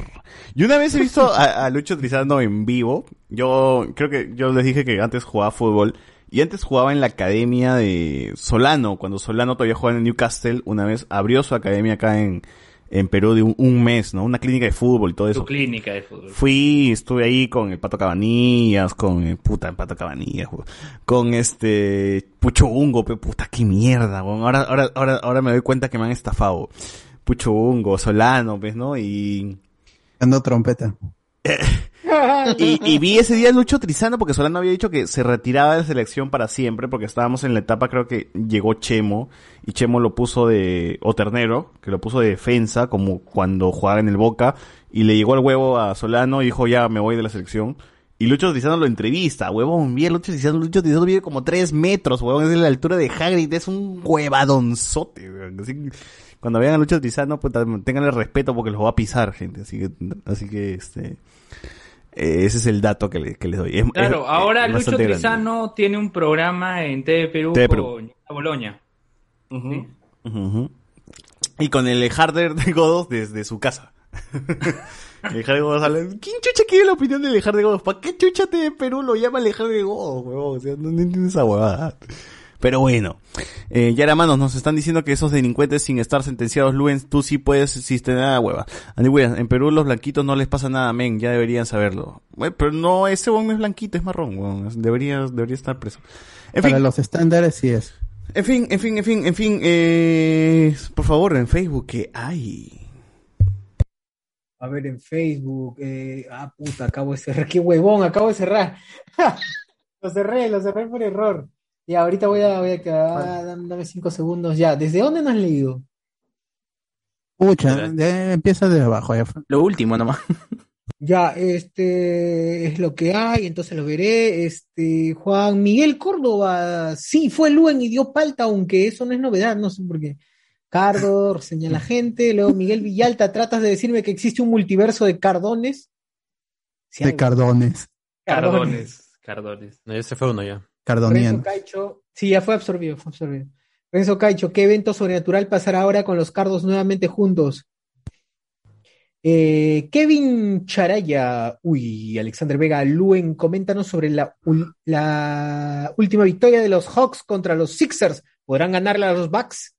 Y una vez he visto a, a Lucho Trizano en vivo. Yo creo que yo les dije que antes jugaba fútbol. Y antes jugaba en la academia de Solano. Cuando Solano todavía jugaba en Newcastle, una vez abrió su academia acá en, en Perú de un, un mes, ¿no? Una clínica de fútbol y todo eso. Tu clínica de fútbol. Fui, estuve ahí con el Pato Cabanillas, con el puta el Pato Cabanillas, con este Pucho Ungo, pe, puta qué mierda, weón. Ahora, ahora, ahora, ahora me doy cuenta que me han estafado. Pucho Ungo, Solano, pues, ¿no? Y, Dando trompeta. y, vi ese día Lucho Trizano porque Solano había dicho que se retiraba de selección para siempre porque estábamos en la etapa, creo que llegó Chemo y Chemo lo puso de, o Ternero, que lo puso de defensa como cuando jugaba en el Boca y le llegó el huevo a Solano y dijo ya me voy de la selección. Y Lucho Trizano lo entrevista, huevón, bien Lucho Trizano, Lucho Trizano vive como tres metros, huevón, es de la altura de Hagrid, es un huevadonzote. Así cuando vean a Lucho Trizano, pues tenganle respeto porque los va a pisar, gente, así que, así que, este, eh, ese es el dato que, le- que les doy. Es- Claro, es- ahora es Lucho. Trizano tiene un programa en TV Perú TV Perú. con Boloña. Ujú, ujú. Y con el Harder de Godos desde su casa. el Harder de Godos habla, ¿Quién chucha quiere la opinión del Harder de Godos? ¿Para qué chucha de Perú lo llama el Harder de Godos, huevón? O sea, no, no entiendo esa huevada. Pero bueno, eh, Yara Manos nos están diciendo que esos delincuentes sin estar sentenciados, Luen, tú sí puedes sistener a hueva. Andy Williams, en Perú los blanquitos no les pasa nada, men, ya deberían saberlo. Bueno, pero no, ese no es blanquito, es marrón, huevón. Debería, debería estar preso. En Para fin, los estándares sí es. en fin, en fin, en fin, en fin, eh, por favor, en Facebook, ¿qué hay? A ver, en Facebook. Eh, ah, puta, acabo de cerrar. Qué huevón, acabo de cerrar. lo cerré, lo cerré por error. Y ahorita voy a, voy a quedar. ah, dame cinco segundos ya. ¿Desde dónde no has leído? Pucha, empieza de abajo. ya. Lo último nomás. Ya, este es lo que hay, entonces lo veré. Este, Juan Miguel Córdoba, sí, fue Luen y dio palta, aunque eso no es novedad, no sé por qué. Cardo, señala gente. Luego Miguel Villalta, tratas de decirme que existe un multiverso de Cardones. Sí, De algo. Cardones. Cardones. Cardones. No, ese fue uno ya. Cardonian. Caicho, sí, ya fue absorbido, fue absorbido. Renzo Caicho, ¿qué evento sobrenatural pasará ahora con los cardos nuevamente juntos? Eh, Kevin Charaya, uy, Alexander Vega, Luen, coméntanos sobre la, última victoria de los Hawks contra los Sixers. ¿Podrán ganarle a los Bucks?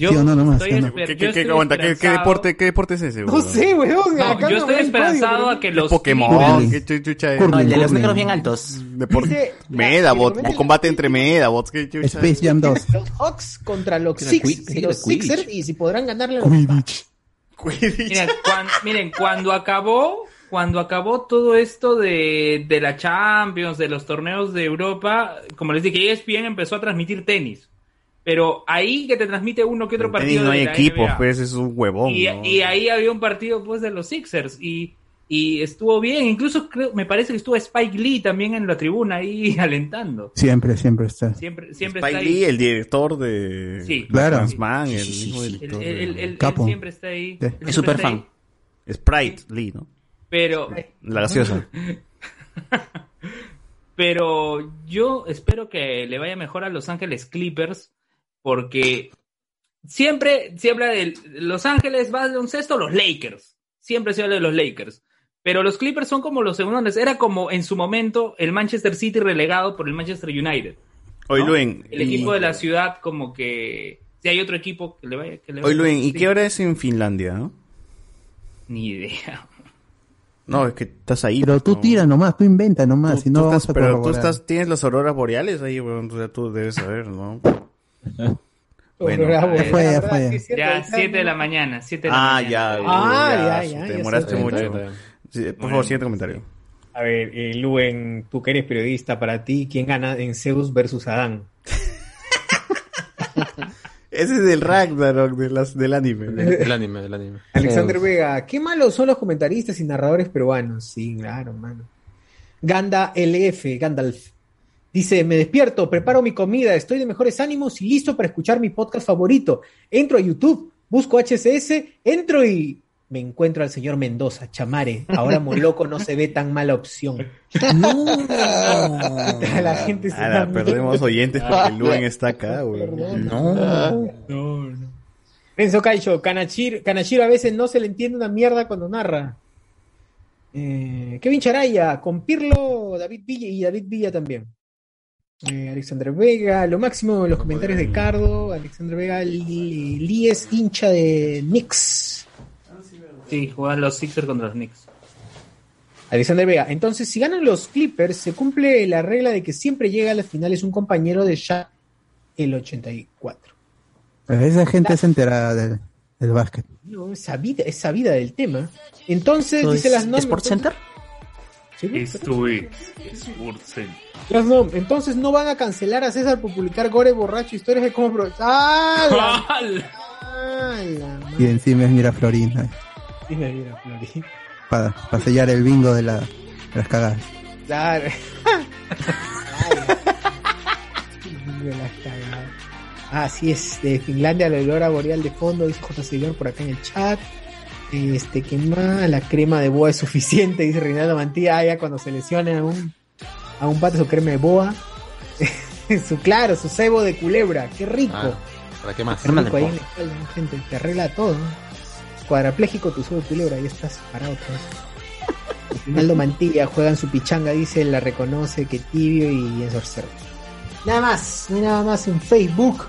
Yo Sí o no, nomás, estoy no. ¿Qué, qué, qué, estoy aguanta, ¿qué, deporte, ¿Qué deporte es ese? No huevón? sé, weón. No, yo no estoy esperanzado a que ¿Qué los Pokémon, qué chu- chucha es? Curling. No, el de los negros bien altos. Deporte. La- Medabot, combate entre Medabots, qué chucha Space? Jam 2. Los Hawks contra los. Sixers y si podrán ganarle a los Bucks. Quidditch. Quidditch. Miren, cuan- miren, cuando acabó, cuando acabó todo esto de, de la Champions, de los torneos de Europa, como les dije, ESPN empezó a transmitir tenis. Pero ahí que te transmite uno que otro En partido no de hay la equipos, NBA. pues es un huevón. y, ¿no? y ahí había un partido pues de los Sixers y y estuvo bien. Incluso creo, me parece que estuvo Spike Lee también en la tribuna ahí alentando. Siempre, siempre está. Siempre, siempre Spike está Lee, ahí. el director de Sí. Claro. El mismo director de- él Capo. siempre está ahí. Sí. Es super fan. ahí. Sprite Lee, ¿no? Pero, La gaseosa. pero yo espero que le vaya mejor a Los Ángeles Clippers porque siempre se habla de Los Ángeles baloncesto, los Lakers. Siempre se habla de los Lakers. Pero los Clippers son como los segundos. Era como en su momento el Manchester City relegado por el Manchester United. Hoy. Luen. El y- equipo de la ciudad como que... Si hay otro equipo que le vaya... Que le Hoy, Luen, ¿y qué hora es en Finlandia, no? Ni idea. No, es que estás ahí. Pero tú no. tira nomás, tú inventa nomás, si no Tú estás- a pero tú estás, tienes las auroras boreales ahí, weón, o sea, tú debes saber, ¿no? Bueno. Ya fue, ya Verdad, fue. sí, es cierto, Ya, está 7 de la mañana, 7 de la Ah, mañana. ya. Ah, ya, ya, Te demoraste mucho. Sí, por favor, siguiente comentario. A ver, eh, Luen, tú que eres periodista, para ti, ¿quién gana en Zeus versus Adán? Ese es del Ragnarok, de las, del anime. El anime, el anime. Alexander Vega, qué malos son los comentaristas y narradores peruanos. Sí, claro, mano. Ganda LF, Gandalf. Dice, me despierto, preparo mi comida, estoy de mejores ánimos y listo para escuchar mi podcast favorito. Entro a YouTube, busco HCS, entro y me encuentro al señor Mendoza, chamare. Ahora Moloco no se ve tan mala opción. No, la gente se Ahora, perdemos oyentes porque Luen está acá, weón. No. No, no. Renzo Caicho, Kanashiro, Kanashiro a veces no se le entiende una mierda cuando narra. Eh, Kevin Charaya, con Pirlo, David Villa y David Villa también. Eh, Alexander Vega, lo máximo en los comentarios de Cardo. Alexander Vega, Li- Lee es hincha de Knicks. Sí, juegan los Sixers contra los Knicks. Alexander Vega, entonces si ganan los Clippers, se cumple la regla de que siempre llega a las finales un compañero de Shaq el 84. Pero esa gente es enterada del, del básquet. No, es sabida, es sabida del tema. Entonces, ¿Esto dice es las Center? Sí, Esto es Sports Center. las normas. Entonces no van a cancelar a César por publicar gore borracho, historias de cómo... pro- ¡Ah! la- ¡Ah, la Y encima es Miraflorina. Mira, mira, Flori. Para, para sellar el bingo de, la, de las cagadas. Claro. Me las cagaba. Así es, de Finlandia la aurora boreal de fondo, dice J. Señor por acá en el chat. Este, que más? La crema de boa es suficiente, dice Reinaldo Mantilla. Ah, ya cuando se lesione a un, a un pato su crema de boa. su, claro, su cebo de culebra, qué rico. Ah, ¿Para qué más? Qué rico ahí en la espalda, ¿no, gente, te arregla todo. Cuadrapléjico tu cebo de culebra, ahí estás parado vez. Reinaldo Mantilla juega en su pichanga, dice, la reconoce, que tibio y es cerdo. Nada más, no hay nada más en Facebook.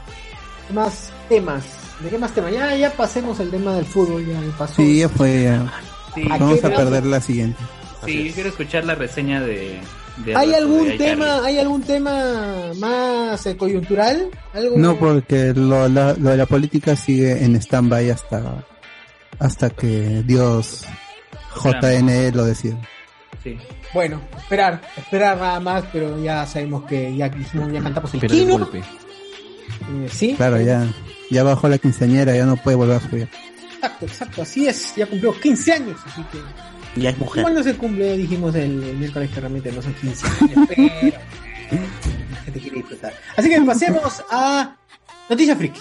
¿Qué más temas? ¿De qué más temas? Ya, ya pasemos el tema del fútbol, ya me pasó. Sí, ya fue. ya. Sí. Vamos ¿A perder la siguiente. Sí, yo quiero escuchar la reseña de... de ¿Hay algún de tema, hay algún tema más eh, coyuntural? ¿Algo? No, porque lo, la- lo de la política sigue en stand-by hasta, hasta que Dios JNE lo decida. Sí. Bueno, esperar, esperar nada más, pero ya sabemos que ya ya cantamos el el golpe. Eh, sí, Claro, ya, ya bajó la quinceañera, ya no puede volver a subir. exacto, exacto, así es, ya cumplió 15 años, así que... Ya es mujer. ¿Cuándo se cumple? Dijimos el, el miércoles que realmente no son 15 años, pero... la gente quiere disfrutar. Así que pasemos a Noticias Friki.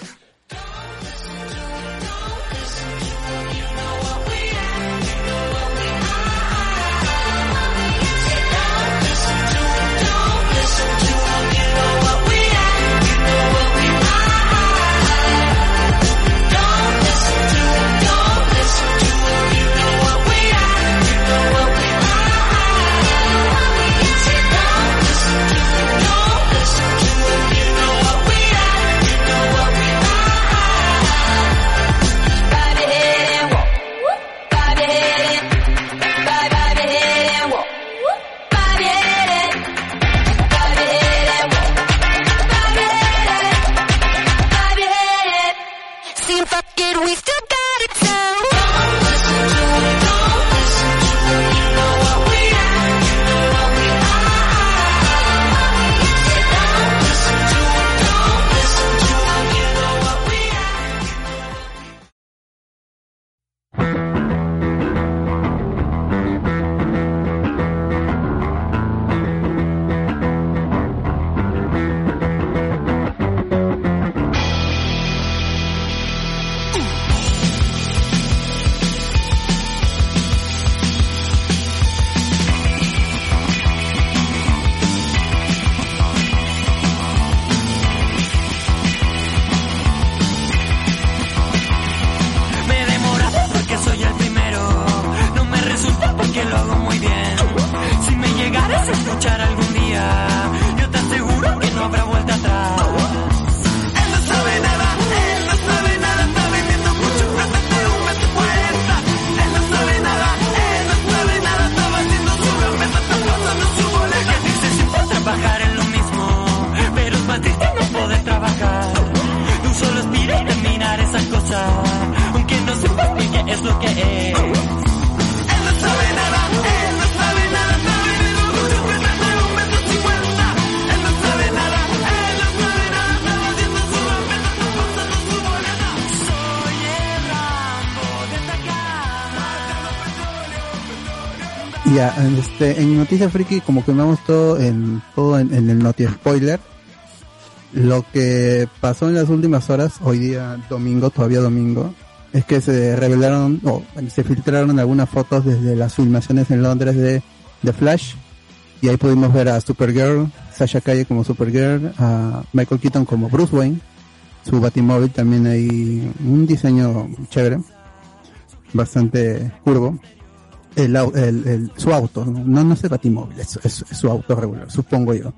En este, Noticias Friki, como que vemos todo en, todo en, en el Noti Spoiler. Lo que pasó en las últimas horas, hoy día domingo, todavía domingo, es que se revelaron, o se filtraron algunas fotos desde las filmaciones en Londres de, de Flash. Y ahí pudimos ver a Supergirl, Sasha Calle como Supergirl, a Michael Keaton como Bruce Wayne, su Batimóvil también hay un diseño chévere, bastante curvo el, el, su auto, no, no es el batimóvil, es, es- su auto regular, supongo yo.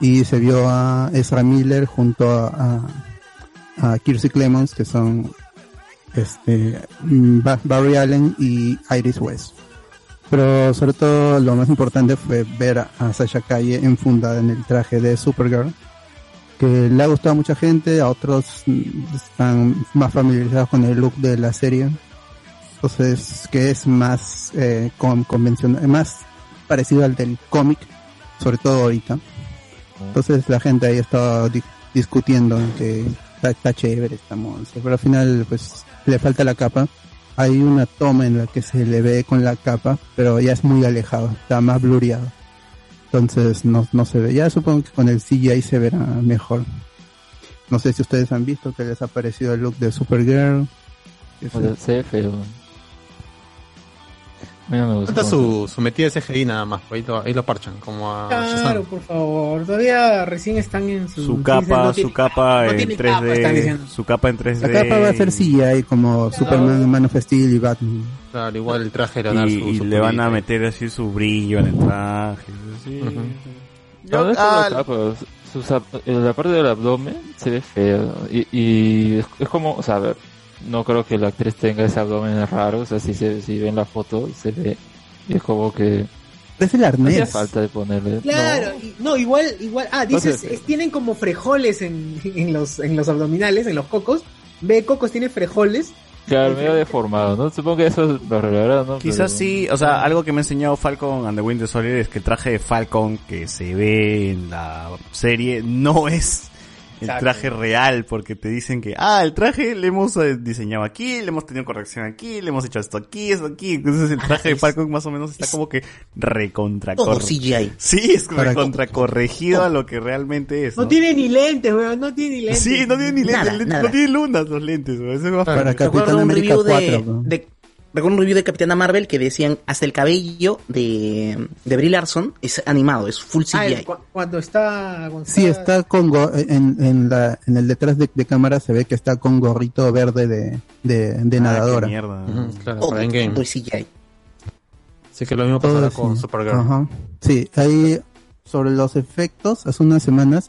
Y se vio a Ezra Miller junto a, a, a Clemons, que son este mm, Ba- Barry Allen y Iris West. Pero sobre todo lo más importante fue ver a, a Sasha Calle enfundada en el traje de Supergirl, que le ha gustado a mucha gente, a otros mm, están más familiarizados con el look de la serie entonces que es más eh, con, convencional, más parecido al del cómic, sobre todo ahorita. Entonces la gente ahí estaba di- discutiendo en que está, chévere esta monstruo, pero al final pues le falta la capa. Hay una toma en la que se le ve con la capa, pero ya es muy alejado, está más blurreado. Entonces no, no se ve. Ya supongo que con el CGI se verá mejor. No sé si ustedes han visto que les ha parecido el look de Supergirl. O sea, se ve. A mí no me gusta. Falta su, su metida de CGI nada más, pues ahí lo, ahí lo parchan, como a Claro, Shazam. por favor. Todavía recién están en su... Su dicen, capa, no tiene su capa no en tiene capa, están 3D, diciendo. su capa en 3D. La capa va a ser CGI como Superman, Man of Steel y Batman. Claro, igual el traje y, le van a dar su- y su le van a meter así su brillo en el traje. así. No, no es por ah, capa, eh, la parte del abdomen se ve feo. Y, y es, es como, o sea, a ver, no creo que la actriz tenga ese abdomen raro. O sea, si, se, si ven la foto, se ve. Y es como que. Es el No arnés. falta de ponerle. Claro, y- no, igual, igual, ah, dices, es- tienen como frejoles en, en los, en los abdominales, en los cocos. Ve, cocos tiene frejoles. Claro, medio deformado, ¿no? Supongo que eso lo arreglarán, ¿no? Quizás Pero- sí, o sea, algo que me ha enseñado Falcon and the Winter Soldier es que el traje de Falcon que se ve en la serie no es el traje real, porque te dicen que, ah, el traje le hemos eh, diseñado aquí, le hemos tenido corrección aquí, le hemos hecho esto aquí, esto aquí, entonces el traje de Falcon más o menos está como que recontra Todo CGI. Sí, es recontra corregido a lo que realmente es. No ¿no? tiene ni lentes, weón, no tiene ni lentes. Sí, no tiene ni lentes, Nada, lentes, nada. no tiene lunas los lentes, güey, eso es más Para. Capitán América review 4. de, ¿no? de- recuerdo un review de Capitana Marvel que decían hasta el cabello de, de Brie Larson es animado, es full Ah, CGI. el- cu- cuando está... Sí, está con go- en, en, la, en el detrás de, de cámara se ve que está con gorrito verde de, de, de Ah, nadadora. qué mierda. Claro, para Endgame. todo es CGI. Así que lo mismo Todo pasará sí. con Supergirl. Ajá. Sí, ahí sobre los efectos, hace unas semanas,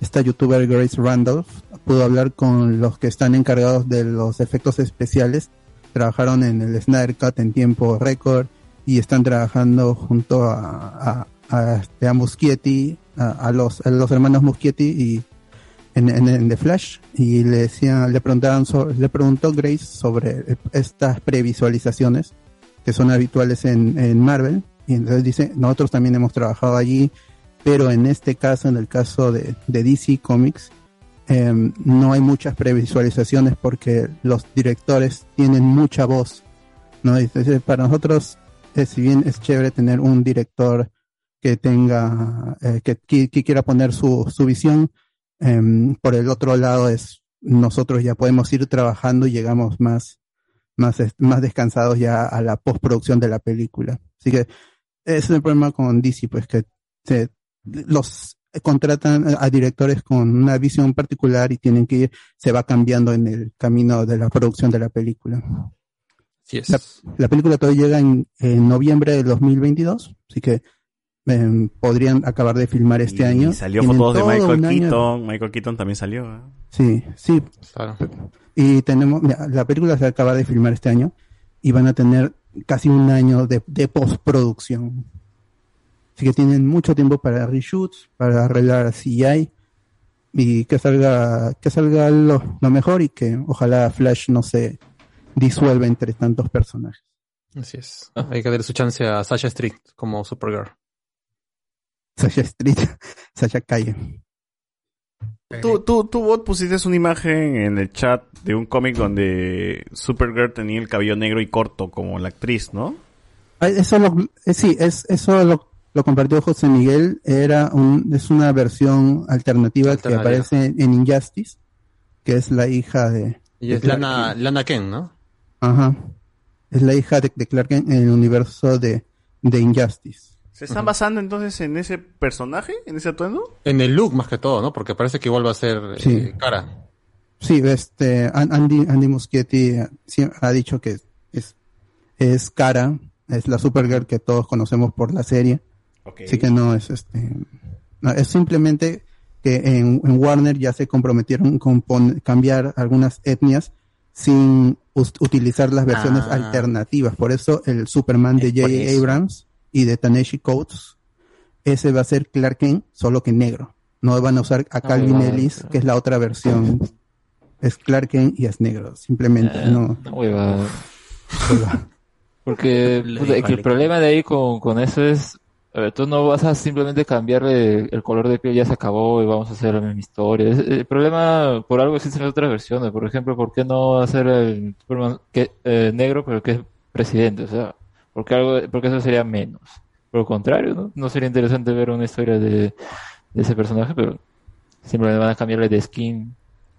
esta youtuber Grace Randolph pudo hablar con los que están encargados de los efectos especiales. Trabajaron en el Snyder Cut en tiempo récord y están trabajando junto a, a, a, este, Muschietti, a, los, hermanos Muschietti y en, The Flash. Y le decían, le preguntaban so- le preguntó Grace sobre estas previsualizaciones que son habituales en, Marvel. Y entonces dice nosotros también hemos trabajado allí pero en este caso en el caso de DC Comics em, no hay muchas previsualizaciones porque los directores tienen mucha voz no Dice, para nosotros eh, si bien es chévere tener un director que tenga eh, que, quiera poner su, su visión Em, por el otro lado es nosotros ya podemos ir trabajando y llegamos más más más descansados ya a la postproducción de la película. Así que ese es el problema con DC pues que los contratan a directores con una visión particular y tienen que ir se va cambiando en el camino de la producción de la película la, la película todavía llega en, en noviembre del 2022 así que em, podrían acabar de filmar este y año salió Tienen fotos de Michael Keaton, Michael Keaton también salió. ¿eh? Sí, sí. Claro. Y tenemos, mira, la película se acaba de filmar este año y van a tener casi un año de, de postproducción. Así que tienen mucho tiempo para reshoots, para arreglar CGI. y que salga, que salga lo, lo mejor y que ojalá Flash no se disuelva entre tantos personajes. Así es. Hay que darle su chance a Sasha Street como Supergirl. Sasha Street, Sasha Calle. Tú, tú, tú, Bot, pusiste una imagen en el chat de un cómic donde Supergirl tenía el cabello negro y corto como la actriz, ¿no? Ah, Eso lo, eh, sí, es, eso lo, lo compartió José Miguel. Era un, es una versión alternativa, que aparece en Injustice, que es la hija de. Y de es Lana, Kent. Lana Ken, ¿no? Ajá. Es la hija de, de Clark Kent en el universo de, de Injustice. ¿Se están basando entonces en ese personaje, en ese atuendo? En el look más que todo, ¿no? Porque parece que igual va a ser eh, Sí. cara. Sí, este, An- Andy, Andy Muschietti eh, ha dicho que es, es cara, es la Supergirl que todos conocemos por la serie. Así que no es este, no, es simplemente que en, en Warner ya se comprometieron con pon- cambiar algunas etnias sin utilizar las versiones Ah. alternativas. Por eso el Superman de por J. eso. Abrams y de Taneshi Coates, ese va a ser Clark Kent, solo que negro. No van a usar a Calvin Ellis, que es la otra versión. Es Clark Kent y es negro, simplemente. Eh, no. huevada. Porque el problema de ahí con, con eso es, a ver, tú no vas a simplemente cambiarle el color de piel, ya se acabó y vamos a hacer la misma historia. El problema, por algo existen otras versiones. Por ejemplo, ¿por qué no hacer el Superman que, eh, negro pero que es presidente? O sea, porque algo, porque eso sería menos. Por el contrario, ¿no? No sería interesante ver una historia de, de ese personaje, pero simplemente van a cambiarle de skin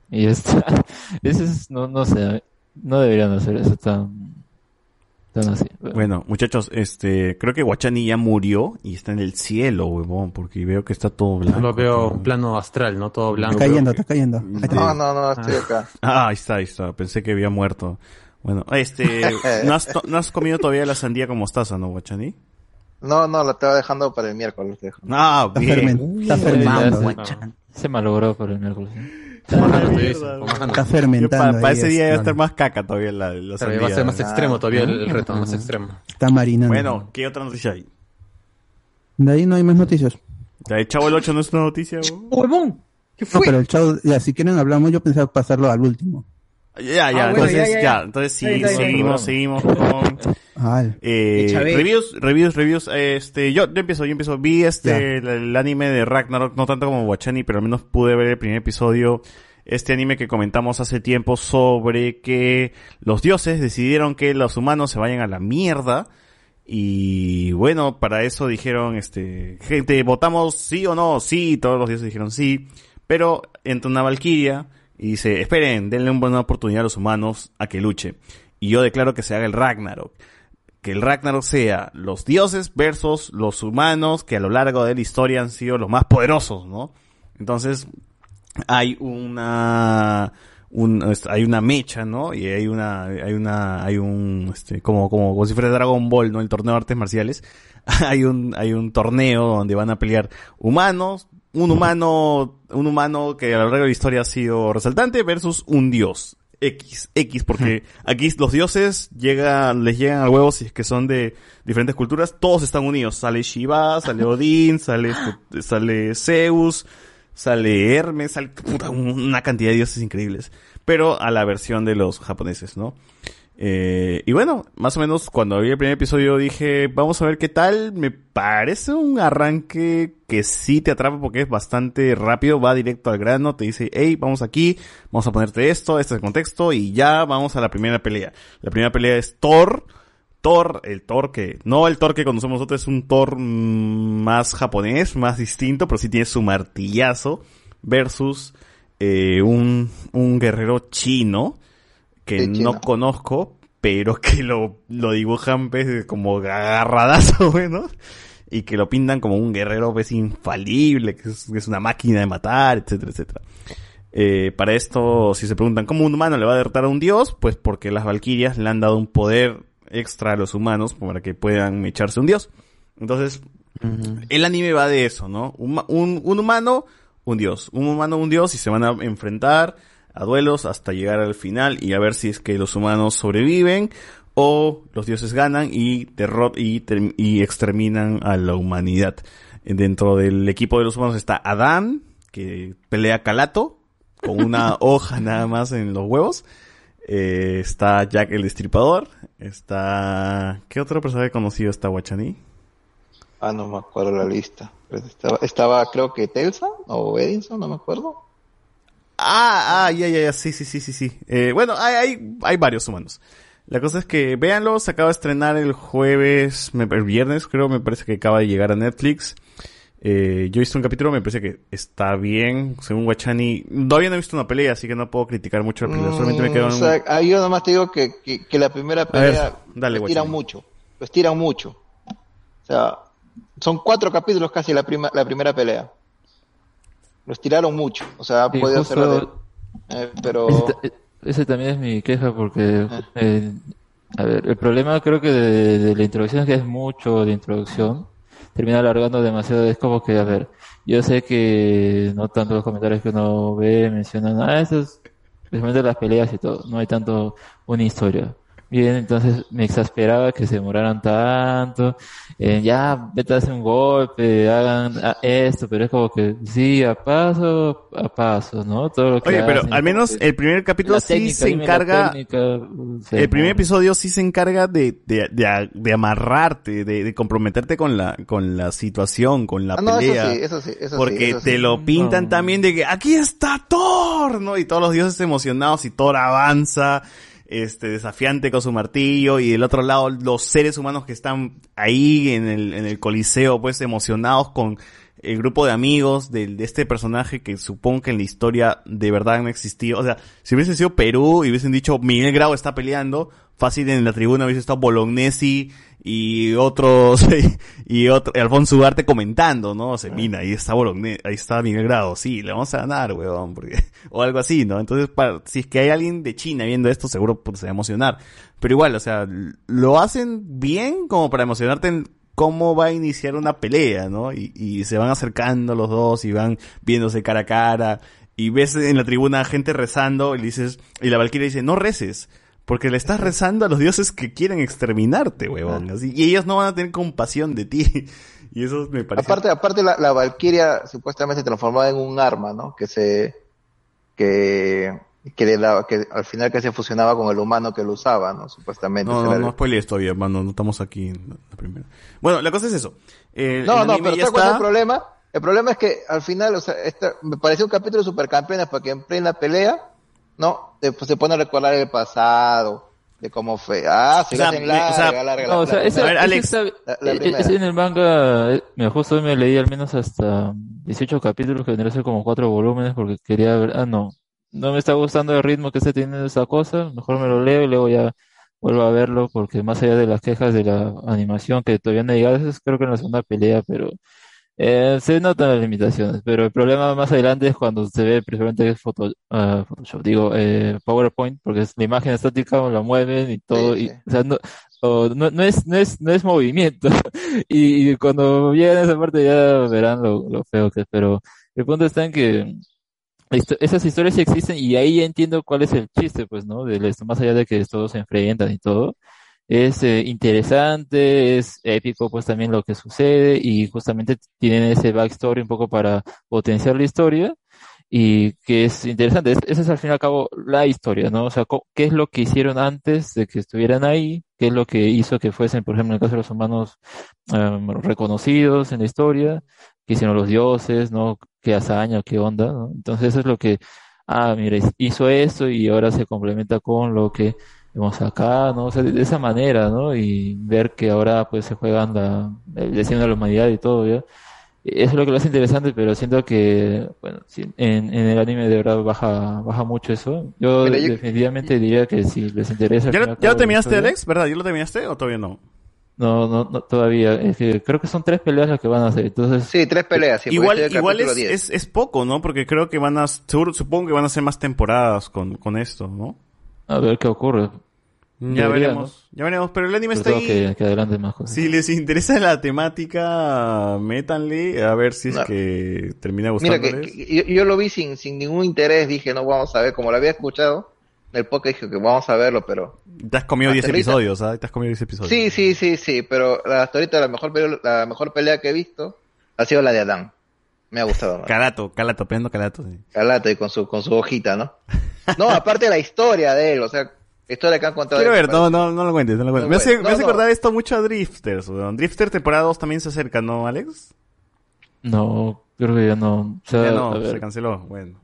y ya está. Ese es, no, no sé, no deberían hacer eso tan, Bueno, muchachos, este, creo que Guachani ya murió y está en el cielo, huevón, porque veo que está todo blanco. Lo veo un plano astral, ¿no? Todo blanco. Está cayendo, está cayendo. Ahí está. No, no, no, estoy acá. Ah, ahí está, ahí está. Pensé que había muerto. Bueno, este, ¿no has, no has comido todavía la sandía con mostaza, no, Guachani? No, no, la estaba dejando para el miércoles. te dejo. Ah, Está bien. está fermentando. Se malogró por el miércoles. Está fermentando. Para ese día va a estar más caca todavía la, la Claro, sandía. va a ser más extremo todavía el, el reto, más extremo. Está marinando. Bueno, ¿qué otra noticia hay? De ahí no hay más noticias. De Chavo el 8 no es una noticia, huevón. ¡Huevón! ¿Qué No, pero el chavo, ya, si quieren hablamos, yo pensaba pasarlo al último. Ya, ya, Ah, bueno, entonces, ya, ya, ya, ya. entonces sí, seguimos, seguimos con eh, reviews, reviews, reviews, este, yo, yo empiezo, yo empiezo, vi este, el, el anime de Ragnarok, no tanto como Wachani, pero al menos pude ver el primer episodio, este anime que comentamos hace tiempo sobre que los dioses decidieron que los humanos se vayan a la mierda, y bueno, para eso dijeron, este, gente, votamos sí o no, sí, todos los dioses dijeron sí, pero entra una valquiria y dice, esperen, denle una buena oportunidad a los humanos a que luche. Y yo declaro que se haga el Ragnarok. Que el Ragnarok sea los dioses versus los humanos que a lo largo de la historia han sido los más poderosos, ¿no? Entonces, hay una, un, est- hay una mecha, ¿no? Y hay una, hay una, hay un, este, como, como, como si fuera Dragon Ball, ¿no? El torneo de artes marciales. hay un, hay un torneo donde van a pelear humanos, un humano, un humano que a lo largo de la historia ha sido resaltante versus un dios. X, X, porque aquí los dioses llegan, les llegan al huevo si es que son de diferentes culturas, todos están unidos. Sale Shiva, sale Odín, sale, este- sale Zeus, sale Hermes, sale puta, una cantidad de dioses increíbles. Pero a la versión de los japoneses, ¿no? Eh, y bueno, más o menos cuando vi el primer episodio dije, vamos a ver qué tal. Me parece un arranque que sí te atrapa porque es bastante rápido, va directo al grano, te dice, hey, vamos aquí, vamos a ponerte esto, este es el contexto y ya vamos a la primera pelea. La primera pelea es Thor. Thor, el Thor que, no el Thor que conocemos nosotros, es un Thor mm, más japonés, más distinto, pero sí tiene su martillazo versus eh, un, un guerrero chino que no conozco, pero que lo, lo dibujan pues, como agarradazo, bueno, y que lo pintan como un guerrero pues infalible, que es, que es una máquina de matar, etcétera, etcétera. Eh, para esto, si se preguntan cómo un humano le va a derrotar a un dios, pues porque las valquirias le han dado un poder extra a los humanos para que puedan echarse un dios. Entonces, el anime va de eso, ¿no? Un, un, un humano, un dios. Un humano, un dios y se van a enfrentar a duelos hasta llegar al final y a ver si es que los humanos sobreviven o los dioses ganan y derrot y, term- y exterminan a la humanidad. Dentro del equipo de los humanos está Adán, que pelea Calato con una hoja nada más en los huevos. Eh, está Jack el Destripador. Está... ¿Qué otro personaje conocido está Guachani? Ah, no me acuerdo la lista. Pero Estaba, estaba creo que Telsa o Edinson, no me acuerdo. Ah, ah, ya, ya, ya, sí, sí, sí, sí, sí. Eh, bueno, hay, hay, hay varios humanos. La cosa es que véanlo, se acaba de estrenar el jueves, el viernes creo, me parece que acaba de llegar a Netflix. Eh, yo he visto un capítulo, me parece que está bien, según Guachani. Todavía no he visto una pelea, así que no puedo criticar mucho el pelea, solamente me quedo en Mm, un... o sea, ahí yo nomás te digo que, que, que la primera pelea lo estiran mucho. Lo estiran mucho. O sea, son cuatro capítulos casi la, prima, la primera pelea. Lo estiraron mucho. O sea, Sí, justo- hacerlo de... eh, pero... Ese, ta- ese también es mi queja porque, eh, a ver, el problema creo que de, de la introducción es que es mucho de introducción, termina alargando demasiado, es como que, a ver, yo sé que no tanto los comentarios que uno ve mencionan, ah, eso es precisamente las peleas y todo, no hay tanto una historia. Bien, entonces me exasperaba que se demoraran tanto, eh, ya, vete a hacer un golpe, hagan esto, pero es como que, sí, a paso, a paso, ¿no? Todo lo que Oye, pero hacen, al menos porque- el primer capítulo sí técnica, se encarga... técnica, se El primer episodio sí se encarga de, de, de, de amarrarte, de, de comprometerte con la, con la situación, con la Ah, no, eso pelea. sí, eso sí, eso sí, porque eso sí. te lo pintan también de que aquí está Thor, ¿no? Y todos los dioses emocionados y Thor avanza, este, desafiante con su martillo y del otro lado los seres humanos que están ahí en el, en el coliseo, pues emocionados con el grupo de amigos del- de, este personaje que supongo que en la historia de verdad no existió. O sea, si hubiese sido Perú y hubiesen dicho Miguel Grau está peleando, fácil en la tribuna hubiese estado Bolognesi y otros, y otro, Alfonso Ugarte comentando, ¿no? O sea, mira, ahí está Bolognesi, ahí está Miguel Grau, sí, le vamos a ganar, weón, porque, o algo así, ¿no? Entonces, para, si es que hay alguien de China viendo esto, seguro pues, se va a emocionar. Pero igual, o sea, lo hacen bien como para emocionarte en cómo va a iniciar una pelea, ¿no? Y, y se van acercando los dos y van viéndose cara a cara. Y ves en la tribuna gente rezando y dices, y la Valkyria dice, no reces, porque le estás rezando a los dioses que quieren exterminarte, huevón. Así, y ellos no van a tener compasión de ti. Y eso me parece... Aparte, aparte la, la Valkyria supuestamente se transformaba en un arma, ¿no? Que se, que, que, le daba- que al final que se fusionaba con el humano que lo usaba, ¿no? Supuestamente. No, no, no spoilees todavía, hermano, no estamos aquí en la primera. Bueno, la cosa es eso. Eh, No, no, pero ¿sabes cuál es está. el problema? El problema es que al final, o sea, esta, me pareció un capítulo de supercampeones porque en plena pelea, ¿no? Después se pone a recordar el pasado, de cómo fue. Ah, se O sea, me- larga, o sea, larga, No, o sea, Alex, está- la- la eh, ese en el manga, eh, mira, justo hoy me leí al menos hasta 18 capítulos, que vendría a ser como cuatro volúmenes, porque quería ver, ah, no, no me está gustando el ritmo que está teniendo esa cosa, mejor me lo leo y luego ya vuelvo a verlo, porque más allá de las quejas de la animación que todavía no llegado, eso es creo que en la segunda pelea, pero eh, se notan las limitaciones, pero el problema más adelante es cuando se ve precisamente foto, ah, Photoshop, digo, eh, PowerPoint, porque es la imagen estática, la mueven y todo, y, o sea, no, o no, no es, no es, no es movimiento. Y, y cuando lleguen a esa parte ya verán lo, lo feo que es, pero el punto está en que esas historias sí existen y ahí ya entiendo cuál es el chiste, pues, ¿no? De esto, más allá de que todos se enfrentan y todo. Es eh, interesante, es épico pues también lo que sucede y justamente tienen ese backstory un poco para potenciar la historia y que es interesante. Es- Esa es al fin y al cabo la historia, ¿no? O sea, ¿qué es lo que hicieron antes de que estuvieran ahí? ¿Qué es lo que hizo que fuesen, por ejemplo, en el caso de los humanos em, reconocidos en la historia? ¿Qué hicieron los dioses, ¿no? ¿Qué hazaña, qué onda, ¿no? Entonces eso es lo que, ah, mira, hizo esto y ahora se complementa con lo que vemos acá, ¿no? O sea, de de esa manera, ¿no? Y ver que ahora pues se juegan la, el destino de la humanidad y todo, ¿ya? Eso es lo que lo hace interesante, pero siento que, bueno, sí, en, en el anime de verdad baja, baja mucho eso. Yo, definitivamente diría que si les interesa. ¿Ya, lo- ya lo terminaste, historia- Alex? ¿Verdad? ¿Ya lo terminaste o todavía no? No, no, no, todavía. Es que creo que son tres peleas las que van a hacer. Entonces, Sí, tres peleas. igual igual es, 10. es, es poco, ¿no? Porque creo que van a, seguro, supongo que van a hacer más temporadas con, con esto, ¿no? A ver qué ocurre. Ya Debería, veremos, ya veremos, pero el anime Sobre está ahí. que, que adelante más cosas. Si les interesa la temática, métanle a ver si es No. que termina Mira, gustándoles. que, que yo, yo lo vi sin, sin ningún interés, dije, no, vamos a ver, como lo había escuchado, en el podcast dije que vamos a verlo, pero... Te has comido 10 Hasta ahorita- episodios, ¿ah? Te has comido 10 episodios. Sí, sí, sí, sí, pero hasta ahorita la mejor, pelea, la mejor pelea que he visto ha sido la de Adán. Me ha gustado más. Calato, Calato, peleando Calato. sí. Calato y con su, con su hojita, ¿no? No, aparte de la historia de él, o sea, historia que han contado. Quiero de- ver, no, no, no lo cuentes, no lo cuentes. No me hace, me No, hace no. acordar esto mucho a Drifters, weón. Drifter temporada 2 también se acerca, ¿no, Alex? No, creo que ya no. O sea, ya no, se canceló, bueno.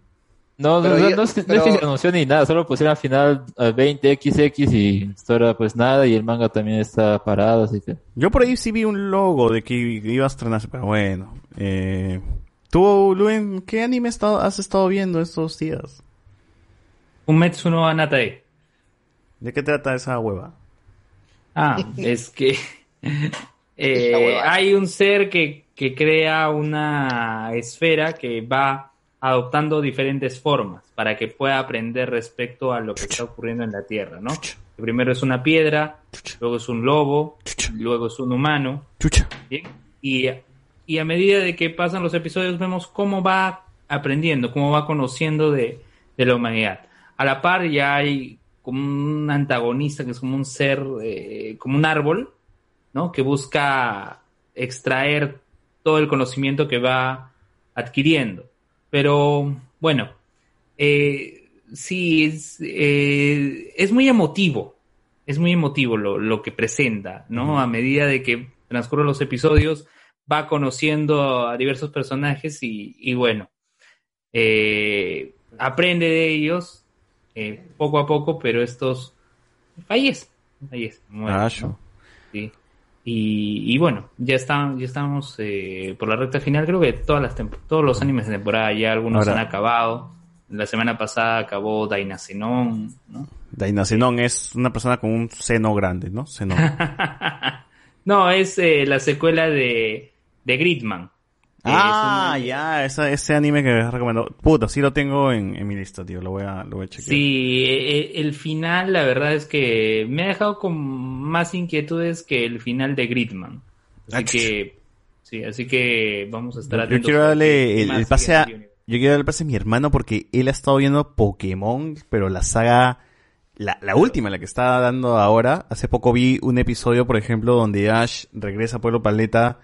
No, no, no, no, es- no es que se anunció ni nada, solo pusieron al final a 20XX y historia pues nada y el manga también está parado, así que... Yo por ahí sí vi un logo de que iba a estrenarse, pero bueno. Eh, ¿Tú, Luen, qué anime has estado viendo estos días? Un Metsu no Anatae. ¿De qué trata esa hueva? Ah, es que eh, hay un ser que, que crea una esfera que va adoptando diferentes formas para que pueda aprender respecto a lo que está ocurriendo en la Tierra, ¿no? Primero es una piedra, luego es un lobo, luego es un humano. ¿bien? Y, y a medida de que pasan los episodios vemos cómo va aprendiendo, cómo va conociendo de, de la humanidad. A la par ya hay como un antagonista que es como un ser, eh, como un árbol, ¿no? Que busca extraer todo el conocimiento que va adquiriendo. Pero bueno, eh, sí, es, eh, es muy emotivo. Es muy emotivo lo, lo que presenta, ¿no? A medida de que transcurren los episodios, va conociendo a diversos personajes y, y bueno, eh, aprende de ellos eh, poco a poco, pero estos fallecen, mueren, Ah, ¿no? Sí. Y, y bueno, ya están, ya estamos eh, por la recta final. Creo que todas las todos los animes de temporada ya algunos Ahora- han acabado. La semana pasada acabó Dainacenon, ¿no? Dainacenon es una persona con un seno grande, ¿no? Seno. No, es eh, la secuela de, de Gridman. ah, ya, esa, ese anime que me recomendó. Puta, sí lo tengo en, en mi lista, tío. Lo voy a, lo voy a chequear. Sí, eh, eh, el final, la verdad es que me ha dejado con más inquietudes que el final de Gridman. Así que, sí, así que vamos a estar Yo, yo atentos. quiero darle el, el pase a, yo quiero darle el pase a mi hermano porque él ha estado viendo Pokémon, pero la saga, la, la última, la que está dando ahora. Hace poco vi un episodio, por ejemplo, donde Ash regresa a Pueblo Paleta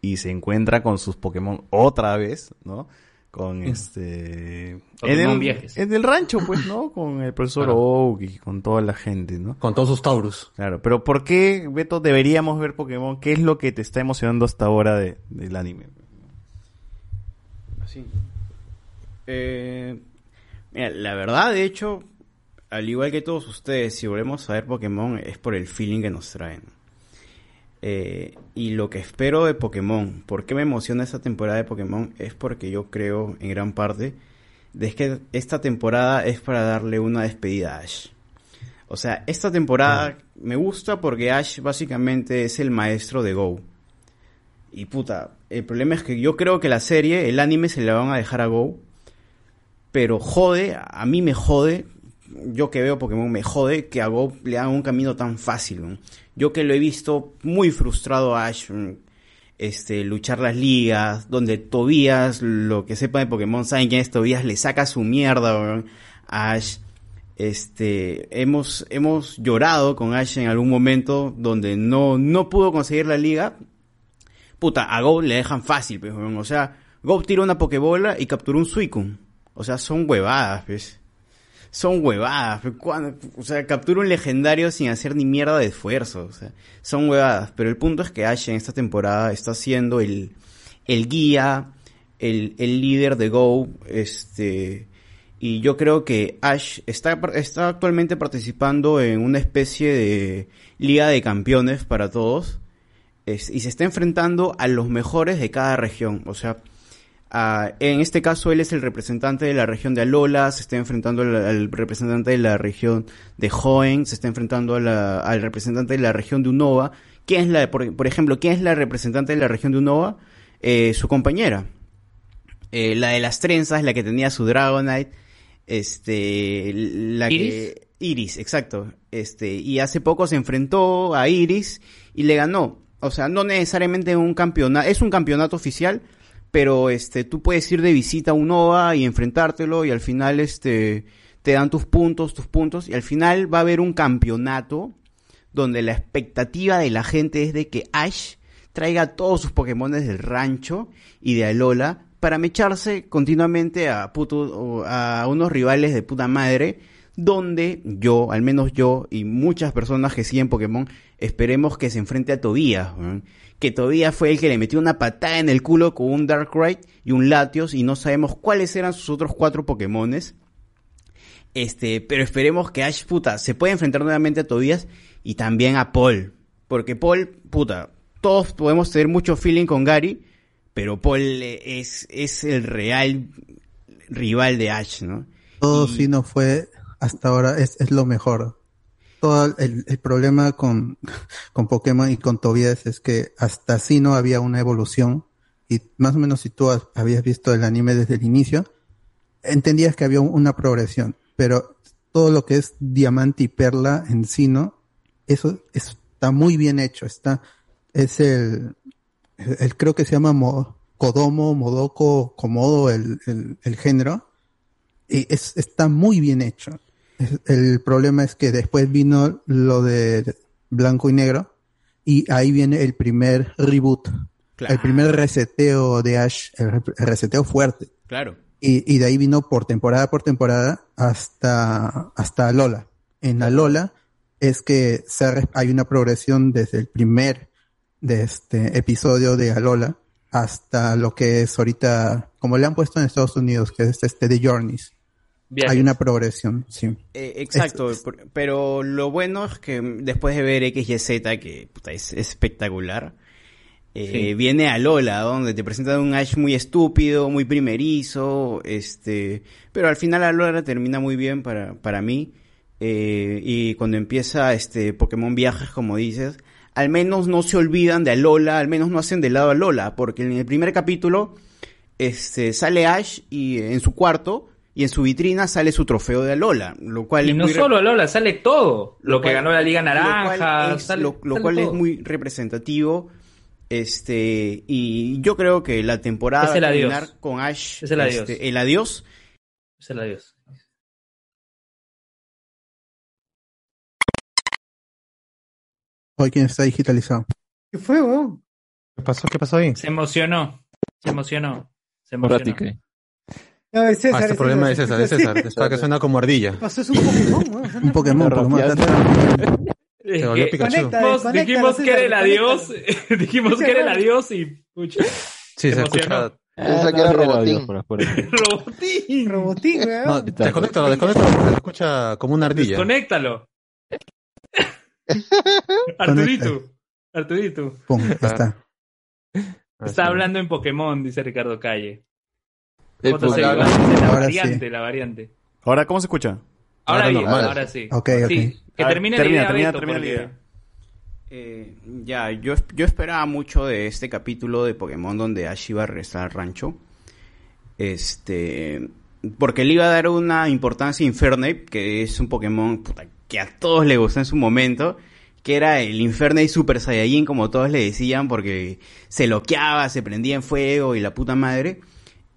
y se encuentra con sus Pokémon otra vez, ¿no? Con este... Pokémon en el, viajes. en el rancho, pues, ¿no? Con el profesor Claro. Oak y con toda la gente, ¿no? Con todos sus Taurus. Claro, pero ¿por qué, Beto, deberíamos ver Pokémon? ¿Qué es lo que te está emocionando hasta ahora de, del anime? Así. Eh, mira, la verdad, de hecho, al igual que todos ustedes, si volvemos a ver Pokémon es por el feeling que nos traen. Eh, y lo que espero de Pokémon, ¿por qué me emociona esta temporada de Pokémon? Es porque yo creo, en gran parte, de que esta temporada es para darle una despedida a Ash. O sea, esta temporada me gusta porque Ash básicamente es el maestro de Go. Y puta, el problema es que yo creo que la serie, el anime se le van a dejar a Go. Pero jode, a mí me jode, yo que veo Pokémon me jode que a Go le hagan un camino tan fácil. Yo que lo he visto muy frustrado a Ash, este, luchar las ligas, donde Tobías, lo que sepa de Pokémon, saben quién es Tobías, le saca su mierda a Ash. Este, hemos, hemos llorado con Ash en algún momento donde no, no pudo conseguir la liga, puta, a Go le dejan fácil, pues. O sea, Go tira una Pokébola y captura un Suicune. O sea, son huevadas, pues. Son huevadas. O sea, captura un legendario sin hacer ni mierda de esfuerzo. O sea, son huevadas. Pero el punto es que Ash en esta temporada está siendo el, el guía, el, el líder de Go, este, y yo creo que Ash está, está actualmente participando en una especie de liga de campeones para todos y se está enfrentando a los mejores de cada región. O sea, a- en este caso él es el representante de la región de Alola, se está enfrentando al, al representante de la región de Hoenn, se está enfrentando a la- al representante de la región de Unova. ¿Quién es la, por, por ejemplo, quién es la representante de la región de Unova? Eh, su compañera. Eh, la de las trenzas, la que tenía su Dragonite, este, la ¿Iris? que Iris, exacto. Este, y hace poco se enfrentó a Iris y le ganó. O sea, no necesariamente un campeonato, es un campeonato oficial, pero este, tú puedes ir de visita a un OVA y enfrentártelo y al final este, te dan tus puntos, tus puntos y al final va a haber un campeonato donde la expectativa de la gente es de que Ash traiga todos sus Pokémon del rancho y de Alola para mecharse continuamente a, puto, a unos rivales de puta madre, donde yo, al menos yo y muchas personas que siguen Pokémon, esperemos que se enfrente a Tobías. Que Tobías fue el que le metió una patada en el culo con un Darkrai y un Latios y no sabemos cuáles eran sus otros cuatro Pokémones. Este, pero esperemos que Ash, puta, se pueda enfrentar nuevamente a Tobías y también a Paul. Porque Paul, puta, todos podemos tener mucho feeling con Gary, pero Paul eh, es, es el real rival de Ash, ¿no? Todo sí no fue hasta ahora, es, es lo mejor. Todo el, el problema con, con Pokémon y con Tobias es que hasta así no había una evolución. Y más o menos si tú habías visto el anime desde el inicio, entendías que había un- una progresión. Pero todo lo que es diamante y perla en sí, ¿no? Eso está muy bien hecho. Está, es el, el, creo que se llama Mo- Kodomo, Modoko, Komodo, el, el género. Y es, está muy bien hecho. El problema es que después vino lo de blanco y negro y ahí viene el primer reboot, Claro. el primer reseteo de Ash, el, re- el reseteo fuerte. Claro. Y, y de ahí vino por temporada por temporada hasta, hasta Alola. En Alola es que se hay una progresión desde el primer de este episodio de Alola hasta lo que es ahorita, como le han puesto en Estados Unidos, que es este de Journeys. Viajes. Hay una progresión, sí. Eh, exacto, pero lo bueno es que después de ver XYZ, que puta, es espectacular, eh, Sí. viene a Lola, donde te presentan un Ash muy estúpido, muy primerizo, este, pero al final Alola termina muy bien para, para mí, eh, y cuando empieza este Pokémon Viajes, como dices, al menos no se olvidan de Alola, al menos no hacen de lado a Lola, porque en el primer capítulo, este, sale Ash y en su cuarto, y en su vitrina sale su trofeo de Alola, lo cual Y no solo Lola, sale todo. Lo, que cual- ganó la Liga lo cual Naranja. es- sale- lo, lo sale cual es muy representativo. Este, y yo creo que la temporada Es el va a adiós. terminar con Ash. Es el adiós. este, el adiós. Es el adiós. Hoy quien está digitalizado. ¿Qué fue, weón? ¿Qué pasó? ¿Qué pasó ahí? Se emocionó. Se emocionó. Se emocionó. Practique. No, es César, ah, este es problema es César, es César. Es para que suena como ardilla. ¿Qué pasó? Es un Pokémon. Un Pokémon, Pokémon. Se volvió Pikachu. Conecta, dijimos, que era el César, adiós. dijimos que era el adiós y. Pucha. Sí, se escucha. Pensaba que era Robotín. Robotín. Robotín, weón. No, desconéctalo, desconéctalo porque se escucha como una ardilla. Desconéctalo. Arturito. Arturito. Pum, ahí está. Está hablando en Pokémon, dice Ricardo Calle. El iguales, la Ahora variante, sí. la variante. Ahora, ¿cómo se escucha? Ahora, Ahora bien, normal. ahora sí. Ok, ok. Sí, que ver, termine termina, la idea, termina, Beto, termina la porque- idea. Eh, ya, yo, yo esperaba mucho de este capítulo de Pokémon donde Ash iba a regresar al rancho. Este. Porque le iba a dar una importancia a Infernape, que es un Pokémon puta, que a todos le gustó en su momento. Que era el Infernape Super Saiyajin, como todos le decían, porque se loqueaba, se prendía en fuego y la puta madre.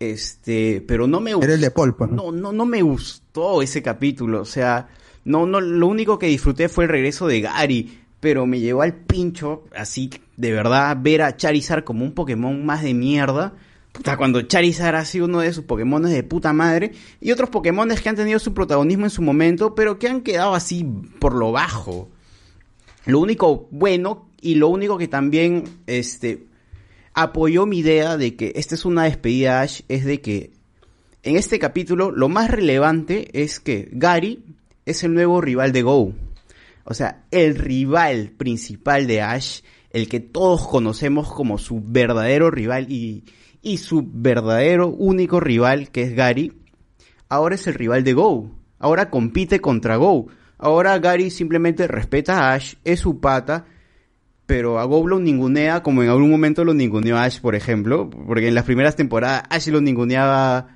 Este, pero no me Era el de Polpo, ¿no? no, no, no me gustó ese capítulo. O sea, no, no, lo único que disfruté fue el regreso de Gary. Pero me llevó al pincho, así, de verdad, ver a Charizard como un Pokémon más de mierda. Puta, cuando Charizard ha sido uno de sus Pokémon de puta madre. Y otros Pokémon que han tenido su protagonismo en su momento, pero que han quedado así por lo bajo. Lo único bueno y lo único que también, este, apoyó mi idea de que esta es una despedida a Ash es de que en este capítulo lo más relevante es que Gary es el nuevo rival de Go. O sea, el rival principal de Ash, el que todos conocemos como su verdadero rival y, y su verdadero único rival que es Gary, ahora es el rival de Go. Ahora compite contra Go. Ahora Gary simplemente respeta a Ash, es su pata, pero a Go lo ningunea como en algún momento lo ninguneó Ash, por ejemplo, porque en las primeras temporadas Ash lo ninguneaba,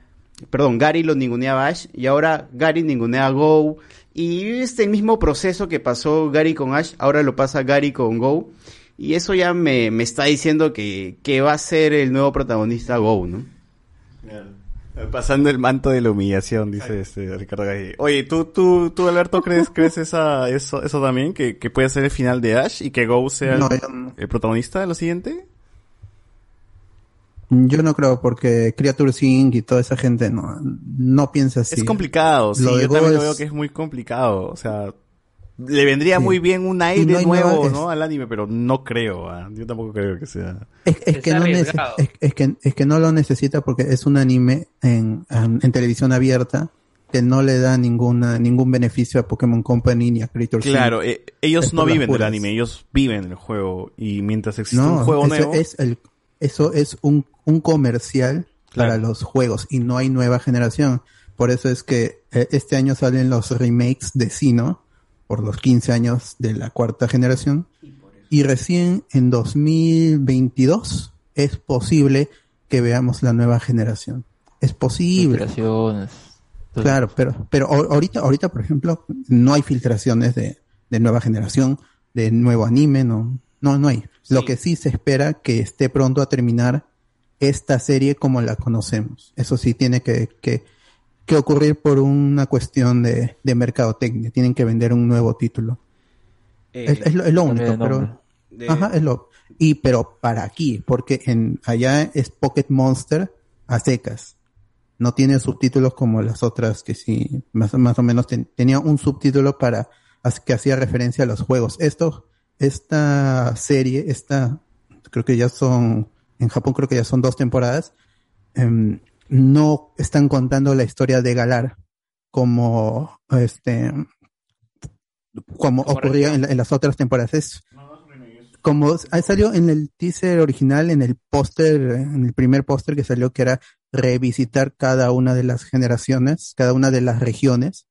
perdón, Gary lo ninguneaba a Ash y ahora Gary ningunea a Go y es el mismo proceso que pasó Gary con Ash, ahora lo pasa Gary con Go y eso ya me, me está diciendo que, que va a ser el nuevo protagonista Go, ¿no? Pasando el manto de la humillación, dice este Ricardo Galle. Oye, ¿tú, tú, tú Alberto, crees, crees esa, eso, eso también? Que, que puede ser el final de Ash y que Go sea el, No, yo no. el protagonista de lo siguiente? Yo no creo porque Creature Inc. y toda esa gente no, no piensa así. Es complicado, sí, Lo yo también lo veo que es muy complicado, o sea, le vendría Sí. muy bien un aire no nuevo, nueva- ¿no? Al anime, pero no creo, ah, yo tampoco creo que sea. Es, es que no es, es que, es que no lo necesita porque es un anime en, en, en televisión abierta que no le da ninguna ningún beneficio a Pokémon Company ni a Creature Claro, eh, ellos Es no viven del anime, ellos viven el juego y mientras existe No, un juego eso nuevo, es el eso es un, un comercial Claro. para los juegos y no hay nueva generación. Por eso es que eh, este año salen los remakes de Sino por los 15 años de la cuarta generación y recién en 2022 es posible que veamos la nueva generación. Es posible. Filtraciones. Claro, pero, pero ahor- ahorita, ahorita, por ejemplo, no hay filtraciones de, de nueva generación, de nuevo anime, no, no, no hay. Lo que sí se espera que esté pronto a terminar esta serie como la conocemos. Eso sí tiene que, que, que ocurrir por una cuestión de, de mercadotecnia. Tienen que vender un nuevo título. es, es lo, es lo único, pero. De- ajá, es lo, y pero para aquí, porque en allá es Pocket Monster a secas. No tiene subtítulos como las otras que sí, más, más o menos ten- tenía un subtítulo para as- que hacía referencia a los juegos. Esto, esta serie, esta, creo que ya son, en Japón creo que ya son dos temporadas, em, no están contando la historia de Galar como este como ocurría en, la- en las otras temporadas. Es como ah, salió en el teaser original, en el póster, en el primer póster que salió, que era revisitar cada una de las generaciones, cada una de las regiones.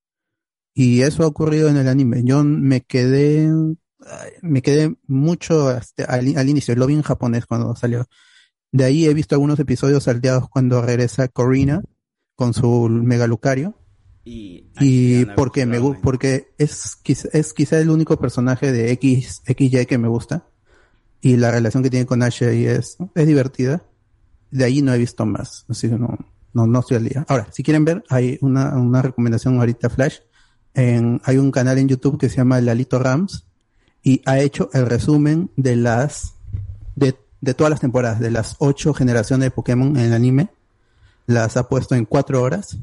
Y eso ha ocurrido en el anime. Yo me quedé, me quedé mucho hasta al, al inicio, lo vi en japonés cuando salió. De ahí he visto algunos episodios salteados cuando regresa Corina con su megalucario. Y, Y porque me gu- porque es quizá, es quizá el único personaje de X, XY que me gusta. Y la relación que tiene con Ashley es, es divertida. De ahí no he visto más. Así que no, no, no estoy al día. Ahora, si quieren ver, hay una, una recomendación ahorita flash. En, hay un canal en YouTube que se llama Lalito Rams y ha hecho el resumen de las, de, de todas las temporadas, de las ocho generaciones de Pokémon en el anime. Las ha puesto en cuatro horas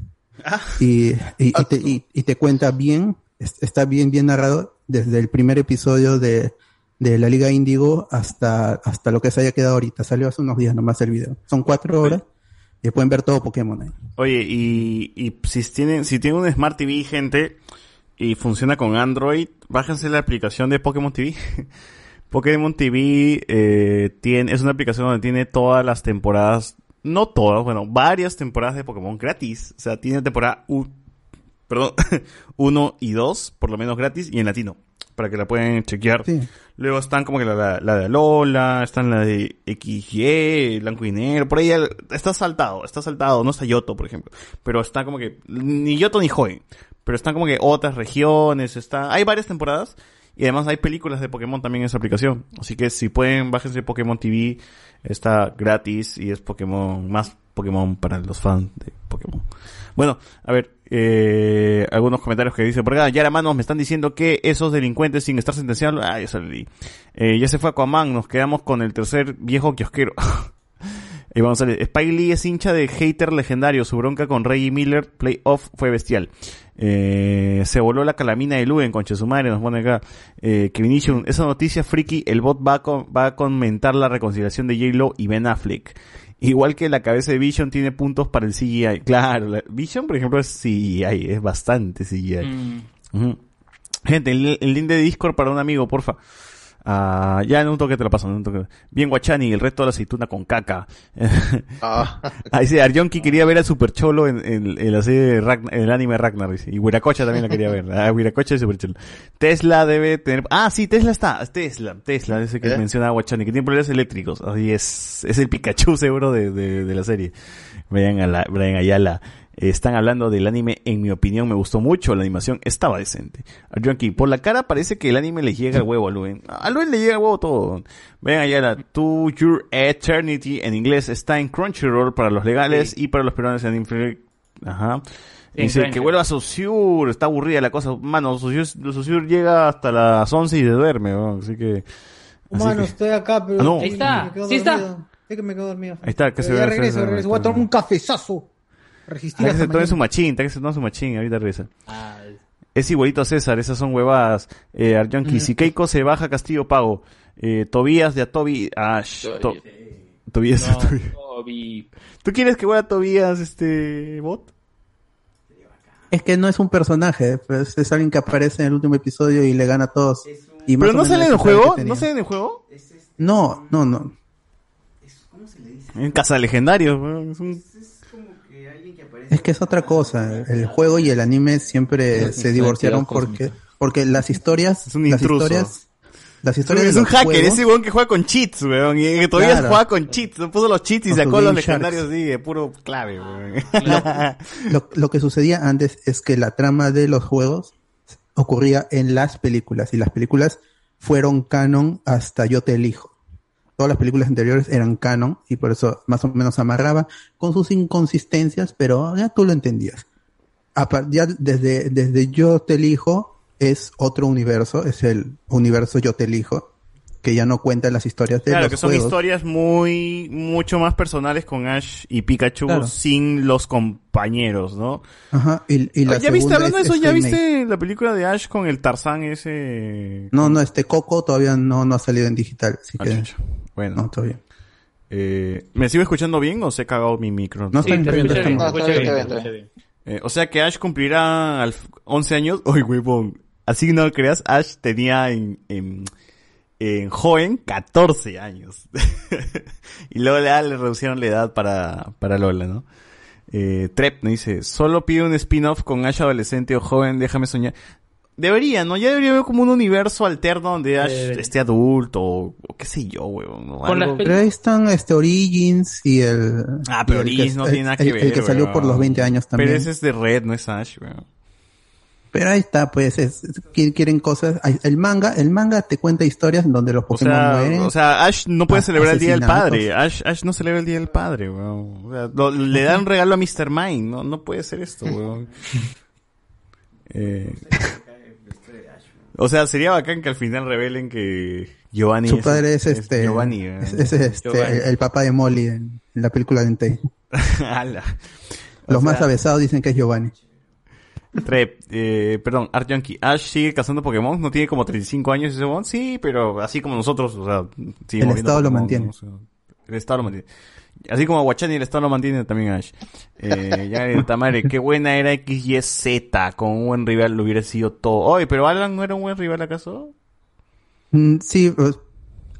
y, y, y te, y- te cuenta bien, es- está bien, bien narrado desde el primer episodio de, de la Liga Índigo hasta, hasta lo que se haya quedado ahorita. Salió hace unos días nomás el video. Son cuatro horas y pueden ver todo Pokémon ahí. Oye, y, y si tienen, si tienen un Smart TV, gente, y funciona con Android, bájense la aplicación de Pokémon TV. Pokémon TV eh, tiene, es una aplicación donde tiene todas las temporadas, no todas, bueno, varias temporadas de Pokémon gratis. O sea, tiene temporada u- perdón, 1 y 2, por lo menos gratis, y en latino, para que la pueden chequear. Luego están como que la, la, la de Alola, están la de XY, Blanco y Negro, por ahí el- está saltado, está saltado, no está Yoto, por ejemplo. Pero está como que, ni Yoto ni Joy, pero están como que otras regiones, está, hay varias temporadas, y además hay películas de Pokémon también en esa aplicación. Así que si pueden, bájense Pokémon TV, está gratis y es Pokémon, más Pokémon para los fans de Pokémon. Bueno, a ver, eh, algunos comentarios que dice por acá, Yara Manos me están diciendo que esos delincuentes sin estar sentenciados, ah, ya leí. Eh, ya se fue Aquaman, nos quedamos con el tercer viejo kiosquero. Y vamos a ver, Spike Lee es hincha de hater legendario, su bronca con Reggie Miller, playoff fue bestial. Eh, se voló la calamina de Luen, concha de su madre, nos pone acá. Eh, Ishun, esa noticia friki, el bot va a, con- va a comentar la reconciliación de J-Lo y Ben Affleck. Igual que la cabeza de Vision tiene puntos para el CGI. Claro, la- Vision, por ejemplo, es CGI, es bastante CGI. Ujú. Gente, el, el link de Discord para un amigo, porfa. Ah, ya en un toque te lo paso. en un toque. Bien Guachani, el resto de la aceituna con caca. Ah. Ah, dice, Arjonki quería ver al Super Cholo en, en- en la serie de Ragnar- en el anime Ragnar, dice. Y Huiracocha también la quería ver. Ah, Huiracocha y Super Cholo. Tesla debe tener... Ah, sí, Tesla está. Tesla, Tesla, ese que ¿Eh? mencionaba Guachani, que tiene problemas eléctricos. Así es, es el Pikachu seguro de, de, de la serie. Brian, Ala- Brian Ayala. Eh, Están hablando del anime, en mi opinión me gustó mucho, la animación estaba decente. Arjonki, por la cara parece que el anime le llega al huevo a Luen. A Luen le llega al huevo todo. Vean allá, To Your Eternity en inglés está en Crunchyroll para los legales y para los peruanos en Inflix. Ajá. Dice que vuelva a Saussure, está aburrida la cosa. Mano, Saussure, llega hasta las 11 y se duerme, ¿no? así que... así Mano, que- estoy acá, pero. Ah, no. me Ahí está, quedo sí está. dormido. Es que me quedo dormido. Ahí está, que se ya ve- regreso, se regreso. Voy a tomar un cafezazo. Resistir Está que se tome su machín, está que se tome su machín, ahorita regresa. Es igualito a César, esas son huevadas. Eh, Arjonki, si Keiko se baja, Castillo pago. Eh, Tobías de a Toby. Ash. To- Tobías de a Toby. Toby. ¿Tú quieres que vuelva Tobías, este, bot? Es que no es un personaje, pues es alguien que aparece en el último episodio y le gana a todos. Y ¿Pero no sale en el juego? ¿No sale en el juego? No, no, no. En Casa Legendario. es un- Es que es otra cosa. El juego y el anime siempre se divorciaron porque, porque las historias, un las intruso. historias, las historias es un hacker, juegos- ese weón que juega con cheats, weón. Y que todavía Claro. juega con cheats. Puso los cheats y Con sacó los legendarios, Sharks. sí, de puro clave, weón. lo, lo que sucedía antes es que la trama de los juegos ocurría en las películas y las películas fueron canon hasta Yo te elijo. Todas las películas anteriores eran canon y por eso más o menos amarraba con sus inconsistencias, pero ya tú lo entendías. Ya desde, desde Yo te elijo es otro universo, es el universo Yo te elijo, que ya no cuenta las historias de Claro, los que son juegos. historias muy, mucho más personales con Ash y Pikachu Claro. sin los compañeros, ¿no? Ajá, y, y la ¿Ya viste, hablando de es- eso, es ya remake. viste la película de Ash con el Tarzán ese? No, no, este Coco todavía no, no ha salido en digital, así Ah, que... Bueno. No, todavía. Eh, ¿Me sigo escuchando bien o se ha cagado mi micro? No, está Sí, está bien. No. Eh, o sea que Ash cumplirá al 11 años. Uy, huevón. Así que no lo creas, Ash tenía en, en, en joven 14 años. y luego le, le reducieron la edad para, para Lola, ¿no? Eh, Trep me dice, solo pide un spin-off con Ash adolescente o joven, déjame soñar. Debería, ¿no? Ya debería haber como un universo alterno donde Ash Eh, esté adulto o, o qué sé yo, huevón. ¿no? Algo- Pero ahí están este Origins y el... Ah, pero y el que- Origins no tiene nada que el- ver. El que salió weón. por los 20 años también. Pero ese es de Red, no es Ash, weón. Pero ahí está, pues, es, es- qui- quieren cosas. El manga, el manga te cuenta historias donde los O Pokémon sea, mueren. o sea, Ash no puede celebrar el Día del. Padre. Ash, Ash no celebra el Día del Padre, weón. O sea, lo- le dan un regalo a Mr. Mind. No, no puede ser esto, weón. Eh, o sea, sería bacán que al final revelen que Giovanni Su padre es, este, Giovanni, weón. es, es este, Giovanni. el, el papá de Molly en, en la película de Entei. Ala. O Los más avesados dicen que es Giovanni. Trep, eh, perdón, Art Yankee. Ash sigue cazando Pokémon, no tiene como 35 años ese bon, sí, pero así como nosotros, o sea, sigue El Estado lo Pokémon, mantiene. ¿no? O sea, el Estado lo mantiene. Así como Guachani el Estado lo mantiene también Ash. Eh, ya el Tamare, qué buena era XYZ, con un buen rival lo hubiera sido todo. Oye, pero Alan no era un buen rival acaso? Mm, sí, pues,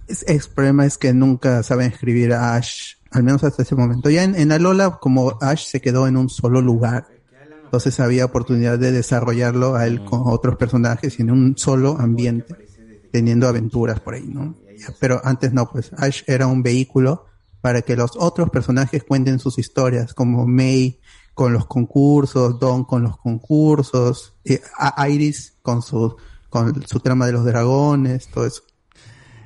es, el problema es que nunca saben escribir a Ash, al menos hasta ese momento. Ya en, en Alola, como Ash se quedó en un solo lugar, entonces había oportunidad de desarrollarlo a él con otros personajes y en un solo ambiente, teniendo aventuras por ahí, ¿no? Pero antes no, pues Ash era un vehículo para que los otros personajes cuenten sus historias, como May con los concursos, Don con los concursos, eh, Iris con su, con su trama de los dragones, todo eso.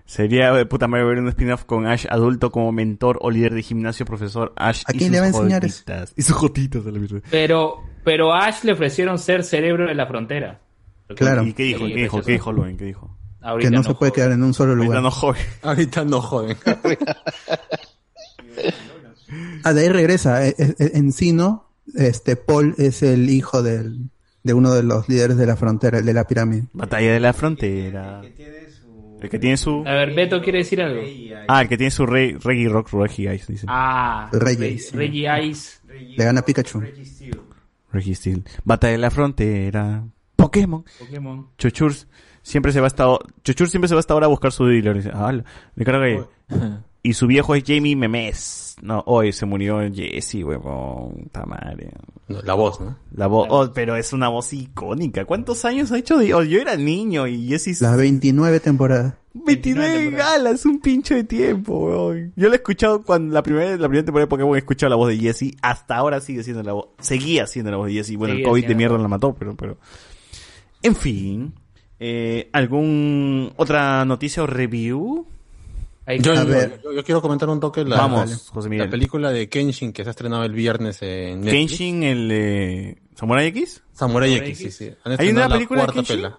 Sería de puta madre ver un spin-off con Ash adulto como mentor o líder de gimnasio, profesor Ash. ¿A y sus le va a enseñar eso? jotitas. Y sus jotitas a la misma. Pero, pero a Ash le ofrecieron ser cerebro de la frontera. Claro. ¿Y qué dijo? Sí, ¿Qué dijo? ¿Qué dijo Loen? ¿Qué dijo? Ahorita que no, se puede quedar en un solo lugar. Ahorita no joven. Ahorita no joven. Ah, de ahí regresa. Eh, eh, eh, En Sino, este Paul es el hijo del, de uno de los líderes de la frontera, el de la pirámide. Batalla de la frontera. El que tiene su... A ver, Beto quiere decir algo. Ah, el que tiene su rey, Reggie Rock, Reggie Ice, dice. Ah, Reggie, Re- Reggie Ice. Le gana Pikachu. Reggie Steel. Batalla de la frontera. Pokémon. Pokémon. Chochur siempre se va hasta Chochur siempre se va hasta ahora a buscar su dealer. Dice, ah, le carga ahí. Y su viejo es Jamie Memes. No, hoy se murió Jesse, huevón. Ta madre. la voz, ¿no? La voz, oh, pero es una voz icónica. ¿Cuántos años ha hecho? de- oh, yo era niño y Jesse... Las 29 temporadas. 29 galas, un pincho de tiempo, weón. Yo lo he escuchado cuando la primera, la primera temporada de Pokémon he escuchado la voz de Jesse. Hasta ahora sigue siendo la voz. Seguía siendo la voz de Jesse. Bueno, Seguía el COVID de mierda la mató, pero, pero. En fin. Eh, ¿Algún otra noticia o review? Yo, A yo- ver. yo- yo quiero comentar un toque la, Vamos, la- José la película de Kenshin que se ha estrenado el viernes en Netflix. Kenshin, el eh, Samurai X. Samurai Samurai X, sí, X. sí. Han ¿Hay una la película de cuarta Kenshin? pela.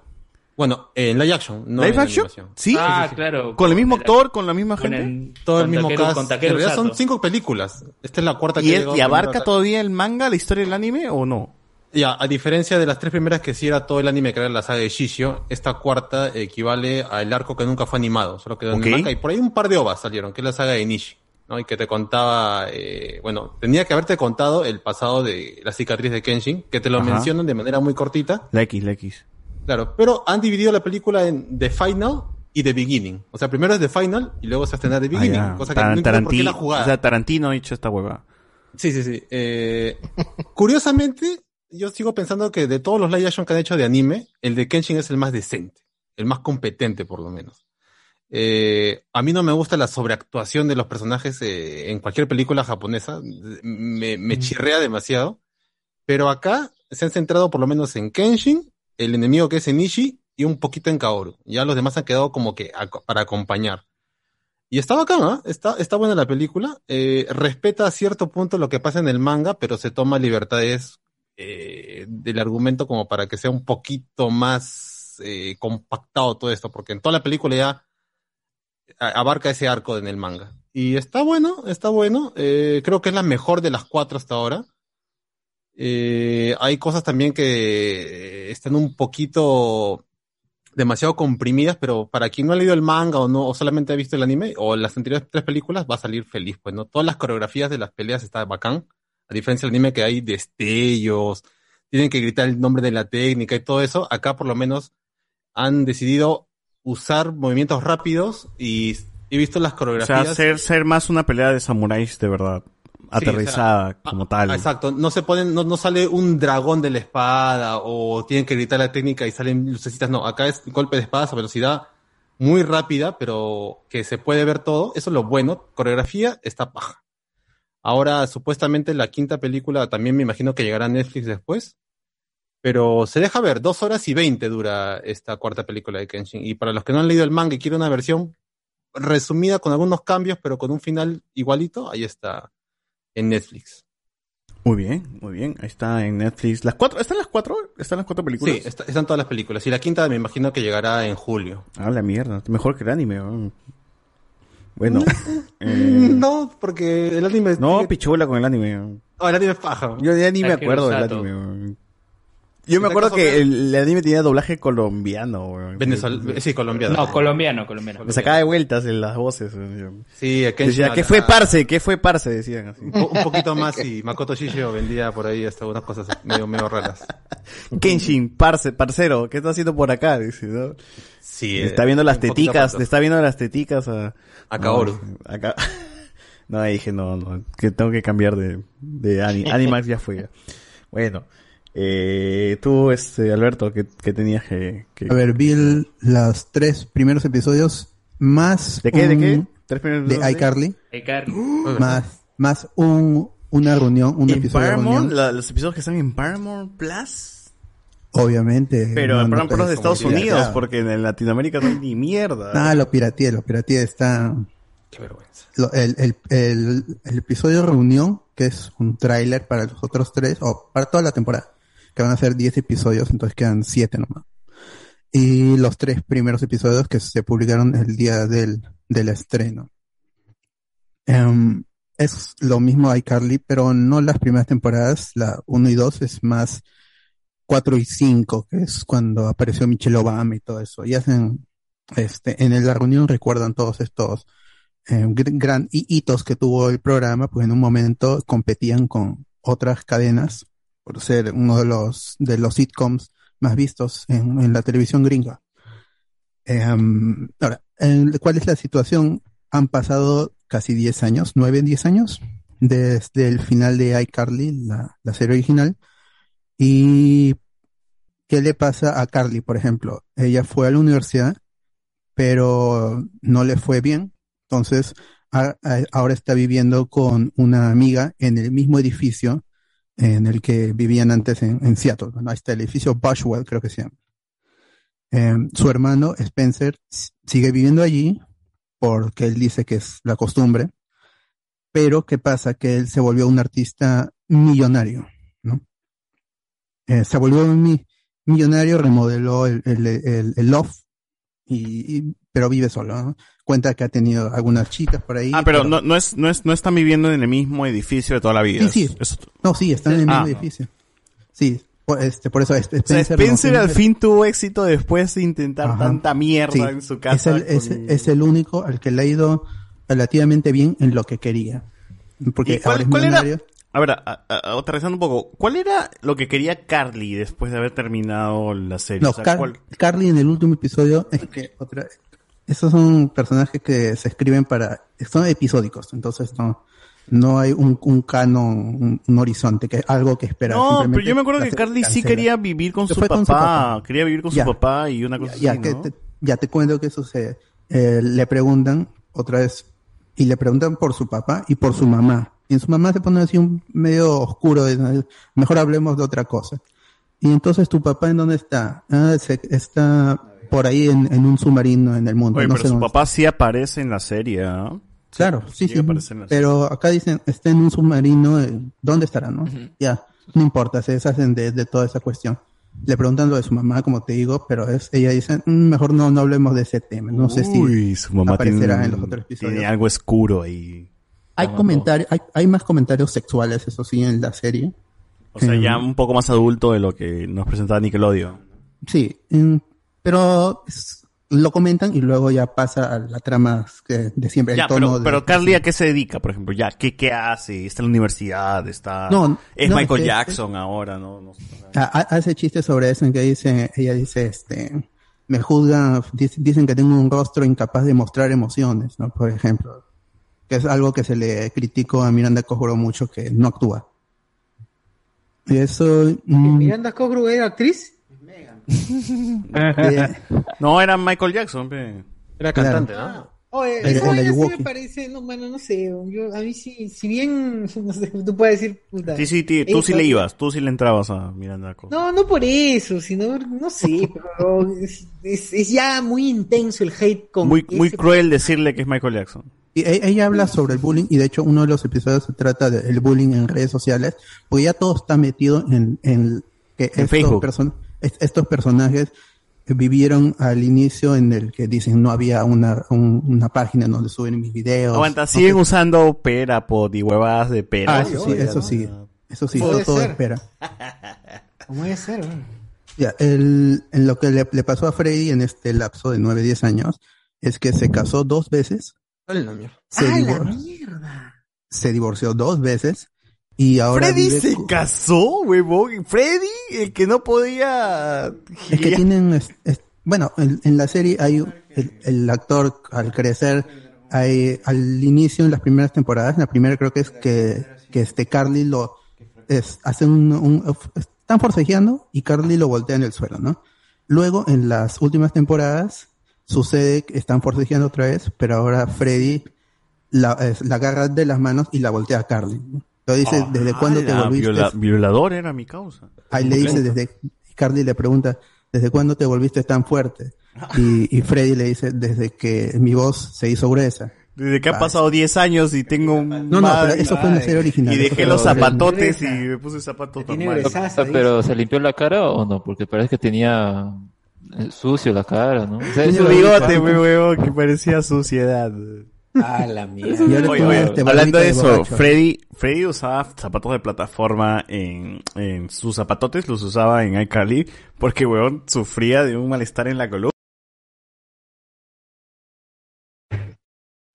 Bueno, en live action, no ¿Live en action? animación. Sí. Ah, claro. ¿Con el mismo actor, con la misma Con gente? el- Todo el mismo Takeru- cast. En realidad son cinco películas. Esta es la cuarta que ¿Y, es- llegado y abarca todavía el manga, la historia del anime o no? Ya, a diferencia de las tres primeras que sí era todo el anime que era la saga de Shishio, esta cuarta equivale al arco que nunca fue animado, solo quedó en el manga. Y por ahí un par de ovas salieron, que es la saga de Nishi, ¿no? Y que te contaba, eh, bueno, tenía que haberte contado el pasado de la cicatriz de Kenshin, que te lo Ajá. mencionan de manera muy cortita. La X, la X. Claro, pero han dividido la película en The Final y The Beginning. O sea, primero es The Final y luego se estrena The Beginning. Ah, ya. cosa que Tar- no por qué la jugada. O sea, Tarantino ha hecho esta hueva. Sí, sí, sí. Eh, curiosamente, yo sigo pensando que de todos los live action que han hecho de anime, el de Kenshin es el más decente, el más competente por lo menos. Eh, a mí no me gusta la sobreactuación de los personajes eh, en cualquier película japonesa, me, me chirrea demasiado, pero acá se han centrado por lo menos en Kenshin, el enemigo que es Enishi y un poquito en Kaoru. Ya los demás han quedado como que para acompañar. Y está bacán, ¿ah? Está, está buena la película. Eh, respeta a cierto punto lo que pasa en el manga, pero se toma libertades eh, del argumento como para que sea un poquito más eh, compactado todo esto, porque en toda la película ya abarca ese arco en el manga. Y está bueno, está bueno. Eh, creo que es la mejor de las cuatro hasta ahora. Eh, hay cosas también que eh, están un poquito demasiado comprimidas, pero para quien no ha leído el manga o no, o solamente ha visto el anime, o las anteriores tres películas, va a salir feliz, pues, ¿no? Todas las coreografías de las peleas está bacán, a diferencia del anime que hay destellos, tienen que gritar el nombre de la técnica y todo eso, acá por lo menos han decidido usar movimientos rápidos y he visto las O coreografías. sea, ser, ser más una pelea de samuráis de verdad. Aterrizada o sea, como tal. Ah, Exacto, no se ponen, no, no sale un dragón de la espada o tienen que gritar la técnica y salen lucecitas, no, acá es golpe de espada a velocidad muy rápida, pero que se puede ver todo, eso es lo bueno, coreografía está paja. Ahora, supuestamente la quinta película también me imagino que llegará a Netflix después, pero se deja ver, dos horas y veinte dura esta cuarta película de Kenshin, y para los que no han leído el manga y quieren una versión resumida con algunos cambios, pero con un final igualito, ahí está en Netflix. Muy bien, muy bien. Ahí está en Netflix. ¿Las cuatro? ¿Están las cuatro? ¿Están las cuatro películas? Sí, está- están todas las películas. Y la quinta me imagino que llegará en julio. Ah, la mierda. Mejor que el anime. ¿no? Bueno. eh, No, porque el anime... no, pichula con el anime. Oh, el anime es paja. Yo ya ni me acuerdo del anime. Yo me acuerdo que el, el anime tenía doblaje colombiano. Venezuela- sí, colombiano. No, colombiano, colombiano. Me sacaba de vueltas en las voces. Sí, a Kenshin Decía, ¿qué fue Parce? ¿Qué fue Parce? Decían así. Un, po- un poquito más y Makoto Shishio vendía por ahí hasta unas cosas medio, medio raras. Kenshin, parce, parcero, ¿qué está haciendo por acá? Dice, ¿no? Sí, Le está eh, viendo las teticas, le está viendo las teticas a... A Kaoru. No, acá. No, dije, no, no, que tengo que cambiar de, de ani- Animax ya fue. Bueno, eh, tú, este, Alberto, ¿qué, qué tenías que, que- A ver, vi el- los tres primeros episodios más. ¿De qué, de un- qué? ¿Tres primeros De iCarly. iCarly. Más, más un, una reunión, un ¿En episodio de Paramount? reunión. La- ¿Los episodios que están en Paramount Plus? Obviamente. Pero no, en no Paramount Plus de Estados Unidos, pirateado. porque en Latinoamérica no hay ni mierda. Ah, lo pirateé, lo pirateé. Está. Qué vergüenza. lo- el, el, el, el episodio de reunión, que es un tráiler para los otros tres, o para toda la temporada, que van a ser 10 episodios, entonces quedan 7 nomás. Y los tres primeros episodios que se publicaron el día del, del estreno. Em, es lo mismo iCarly, pero no las primeras temporadas, la 1 y 2 es más 4 y 5, que es cuando apareció Michelle Obama y todo eso. Y hacen, este, en la reunión recuerdan todos estos eh, gr- gran hi- hitos que tuvo el programa, pues en un momento competían con otras cadenas por ser uno de los, de los sitcoms más vistos en, en la televisión gringa. Em, ahora, ¿cuál es la situación? Han pasado casi 10 años, 9, 10 años, desde el final de iCarly, la, la serie original. ¿Y qué le pasa a Carly, por ejemplo? Ella fue a la universidad, pero no le fue bien. Entonces, ahora está viviendo con una amiga en el mismo edificio en el que vivían antes en, Seattle. ¿no? Ahí el edificio Bushwell, creo que se llama. Em, su hermano Spencer sigue viviendo allí porque él dice que es la costumbre, pero ¿qué pasa? Que él se volvió un artista millonario, ¿no? Eh, se volvió mi- millonario remodeló el, el, loft, y- pero vive solo. ¿no? Cuenta que ha tenido algunas chicas por ahí. Ah, pero no, no es, no es, no están viviendo en el mismo edificio de toda la vida. Sí, sí. Es- No, sí, están en el mismo Ah. edificio. Sí, por, este, por eso es- O sea, Spencer, Spencer al fin tuvo éxito después de intentar Ajá. tanta mierda Sí, en su casa. Es el, es, con- es el único al que le ha ido relativamente bien en lo que quería. Porque ¿Y cuál- ahora es cuál era-. A ver, a- a- a- aterrizando un poco, ¿cuál era lo que quería Carly después de haber terminado la serie? No, O sea, Car- ¿cuál- Carly en el último episodio es que otra esos son personajes que se escriben para son episódicos, entonces no no hay un, un canon, un, un horizonte, que algo que esperar. No, pero yo me acuerdo que Carly sí quería vivir con su papá, con su papá. quería vivir con Ya. su papá y una cosa ya, así, que ¿no? te, ya te cuento qué sucede. Eh, le preguntan otra vez, y le preguntan por su papá y por su mamá. Y en su mamá se pone así un medio oscuro, de, mejor hablemos de otra cosa. Y entonces tu papá en dónde está? Ah, se- está por ahí en, en un submarino en el mundo. Oye, no pero sé su dónde papá sí aparece en la serie, ¿ah? Claro, sí, sí. la Pero acá dicen, está en un submarino, eh, ¿dónde estará, no? Ya, no importa, se deshacen de, de toda esa cuestión. Le preguntan lo de su mamá, como te digo, pero es, ella dice, "Mm, mejor no, no hablemos de ese tema. No sé si su mamá aparecerá tiene, en los otros episodios. tiene algo oscuro ahí. Hay comentarios, hay, hay más comentarios sexuales, eso sí, en la serie. O sea, Eh, ya un poco más adulto de lo que nos presentaba Nickelodeon. Sí, pero es- lo comentan y luego ya pasa a la trama que de siempre, el Ya, tono pero, de- pero Carly, ¿a qué se dedica, por ejemplo? Ya, ¿qué, qué hace? ¿Está en la universidad? ¿Está... No, es no, Michael es que- Jackson ahora, ¿no? hace chiste sobre eso en que dice, ella dice, este, me juzgan, dic- dicen que tengo un rostro incapaz de mostrar emociones, ¿no? Por ejemplo, que es algo que se le criticó a Miranda Cosgrove mucho, que no actúa. Y eso, mm, Miranda Cosgrove era actriz. No, era Michael Jackson, pe. Era cantante, ¿no? Oye, El- esa el vaina sí Ayuwoki. me parece, no, bueno, no sé, yo, a mí sí, si bien, no sé, tú puedes decir, puta. Sí, sí, tí- tú sí eso- le ibas, tú sí le entrabas a Miranda Cosgrove. No, no por eso, sino, no sé, pero es, es- es ya muy intenso el hate con Muy, muy ese- cruel decirle que es Michael Jackson. Y e- ella habla sobre el bullying y de hecho uno de los episodios se trata del bullying en redes sociales, porque ya todo está metido en, en que estos, Facebook. person- est- estos personajes vivieron al inicio en el que dicen no había una, un- una página donde suben mis videos. Aguanta, no siguen sé- usando Perapod y huevadas de pera. Ah, eso sí, eso sí. Eso sí, Puede todo, todo ser. espera. ¿Cómo debe ser? ¿no? Ya, el, en lo que le, le pasó a Freddy en este lapso de 9, 10 años es que se casó dos veces, se, ¡Ah, la divor- mierda! se divorció dos veces y ahora Freddy se con- casó, huevón. Freddy, el que no podía... Es que tienen, es- es- bueno, en, en la serie hay el, el actor al crecer, hay, al inicio en las primeras temporadas, en la primera creo que es que, que este Carly lo es, hace un, un- están forcejeando y Carly lo voltea en el suelo, ¿no? Luego en las últimas temporadas sucede que están forcejeando otra vez, pero ahora Freddy la, es- la agarra de las manos y la voltea a Carly. ¿no? Entonces dice, Ah, ¿desde cuándo te la volviste? viola- violador era mi causa. Ahí le dice desde, Carly le pregunta, ¿desde cuándo te volviste tan fuerte? Y, y Freddy le dice, desde que mi voz se hizo gruesa. Desde que han Ah, pasado 10 años y tengo un... No, no, pero eso fue en la serie original. Y dejé Pero- los zapatotes y me puse zapatos normales. Ah, Pero ¿se limpió la cara o no? Porque parece que tenía eh, sucio la cara, ¿no? O sea, un bigote, muy huevón, que parecía suciedad. Ah, la mierda. Oye, oye, este hablando de eso, borracho. Freddy, Freddy usaba zapatos de plataforma en, en sus zapatotes, los usaba en iCarly, porque weón sufría de un malestar en la columna.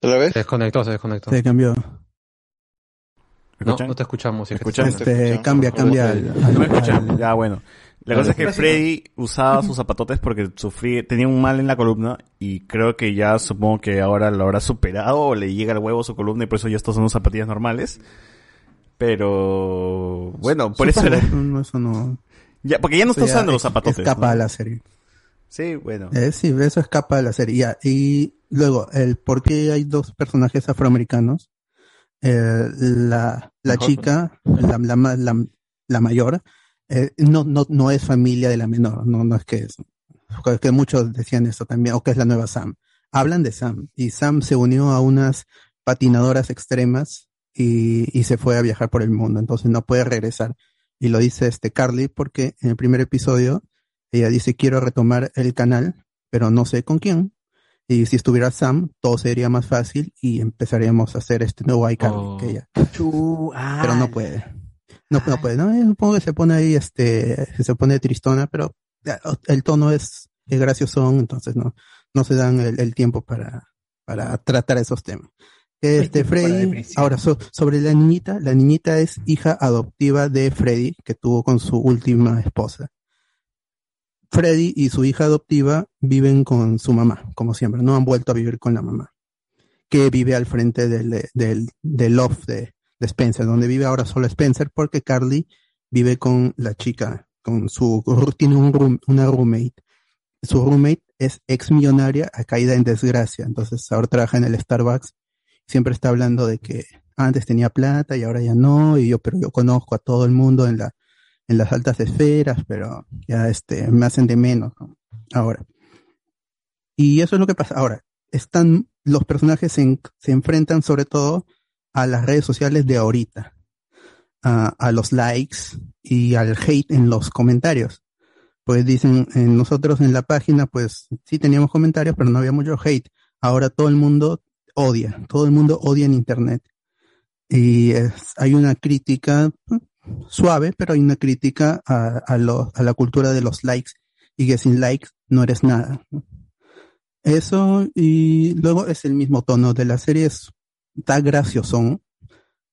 ¿Otra vez? Se desconectó, se desconectó. Se cambió. ¿Me No, escuchan? no te escuchamos. si ¿Me es que escuchan? te- Este, cambia, cambia. al- ¿No me escuchan? al- Ya, bueno. La cosa es que Freddy usaba sus zapatotes porque sufría, tenía un mal en la columna y creo que ya supongo que ahora lo habrá superado o le llega el huevo a su columna y por eso ya estos son unas zapatillas normales. Pero bueno, por eso era... no, eso no. Ya, porque ya no está usando los zapatotes. Escapa ¿no? a la serie. Sí, bueno. Eh, sí, eso escapa de la serie. Ya, Y luego, el por qué hay dos personajes afroamericanos. Eh, la, la chica, la, la, la mayor, eh, no, no, no es familia de la menor. No, no es que es, que muchos decían eso también, o que es la nueva Sam. Hablan de Sam. Y Sam se unió a unas patinadoras extremas y, y se fue a viajar por el mundo. Entonces no puede regresar. Y lo dice este Carly porque en el primer episodio ella dice, quiero retomar el canal, pero no sé con quién. Y si estuviera Sam, todo sería más fácil y empezaríamos a hacer este nuevo iCarly que ella. Pero no puede. No, no puede, ¿no? Supongo que se pone ahí, este, se pone tristona, pero el tono es, es gracioso, entonces no, no se dan el, el tiempo para, para tratar esos temas. Este, Freddy, ahora, so- sobre la niñita, la niñita es hija adoptiva de Freddy, que tuvo con su última esposa. Freddy y su hija adoptiva viven con su mamá, como siempre, no han vuelto a vivir con la mamá, que vive al frente del, del, del loft de, de Spencer, donde vive ahora solo Spencer, porque Carly vive con la chica, con su, tiene un una roommate. Su roommate es ex millonaria, caída en desgracia, entonces ahora trabaja en el Starbucks, siempre está hablando de que antes tenía plata y ahora ya no, y yo, pero yo conozco a todo el mundo en la, en las altas esferas, pero ya este, me hacen de menos ¿no? ahora. Y eso es lo que pasa. Ahora, están, los personajes en- se enfrentan sobre todo a las redes sociales de ahorita, a, los likes y al hate en los comentarios. Pues dicen, nosotros en la página, pues sí teníamos comentarios, pero no había mucho hate. Ahora todo el mundo odia, todo el mundo odia en internet. Y es- hay una crítica mm, suave, pero hay una crítica a, a, a la cultura de los likes y que sin likes no eres nada. Eso y luego es el mismo tono de la serie, está gracioso.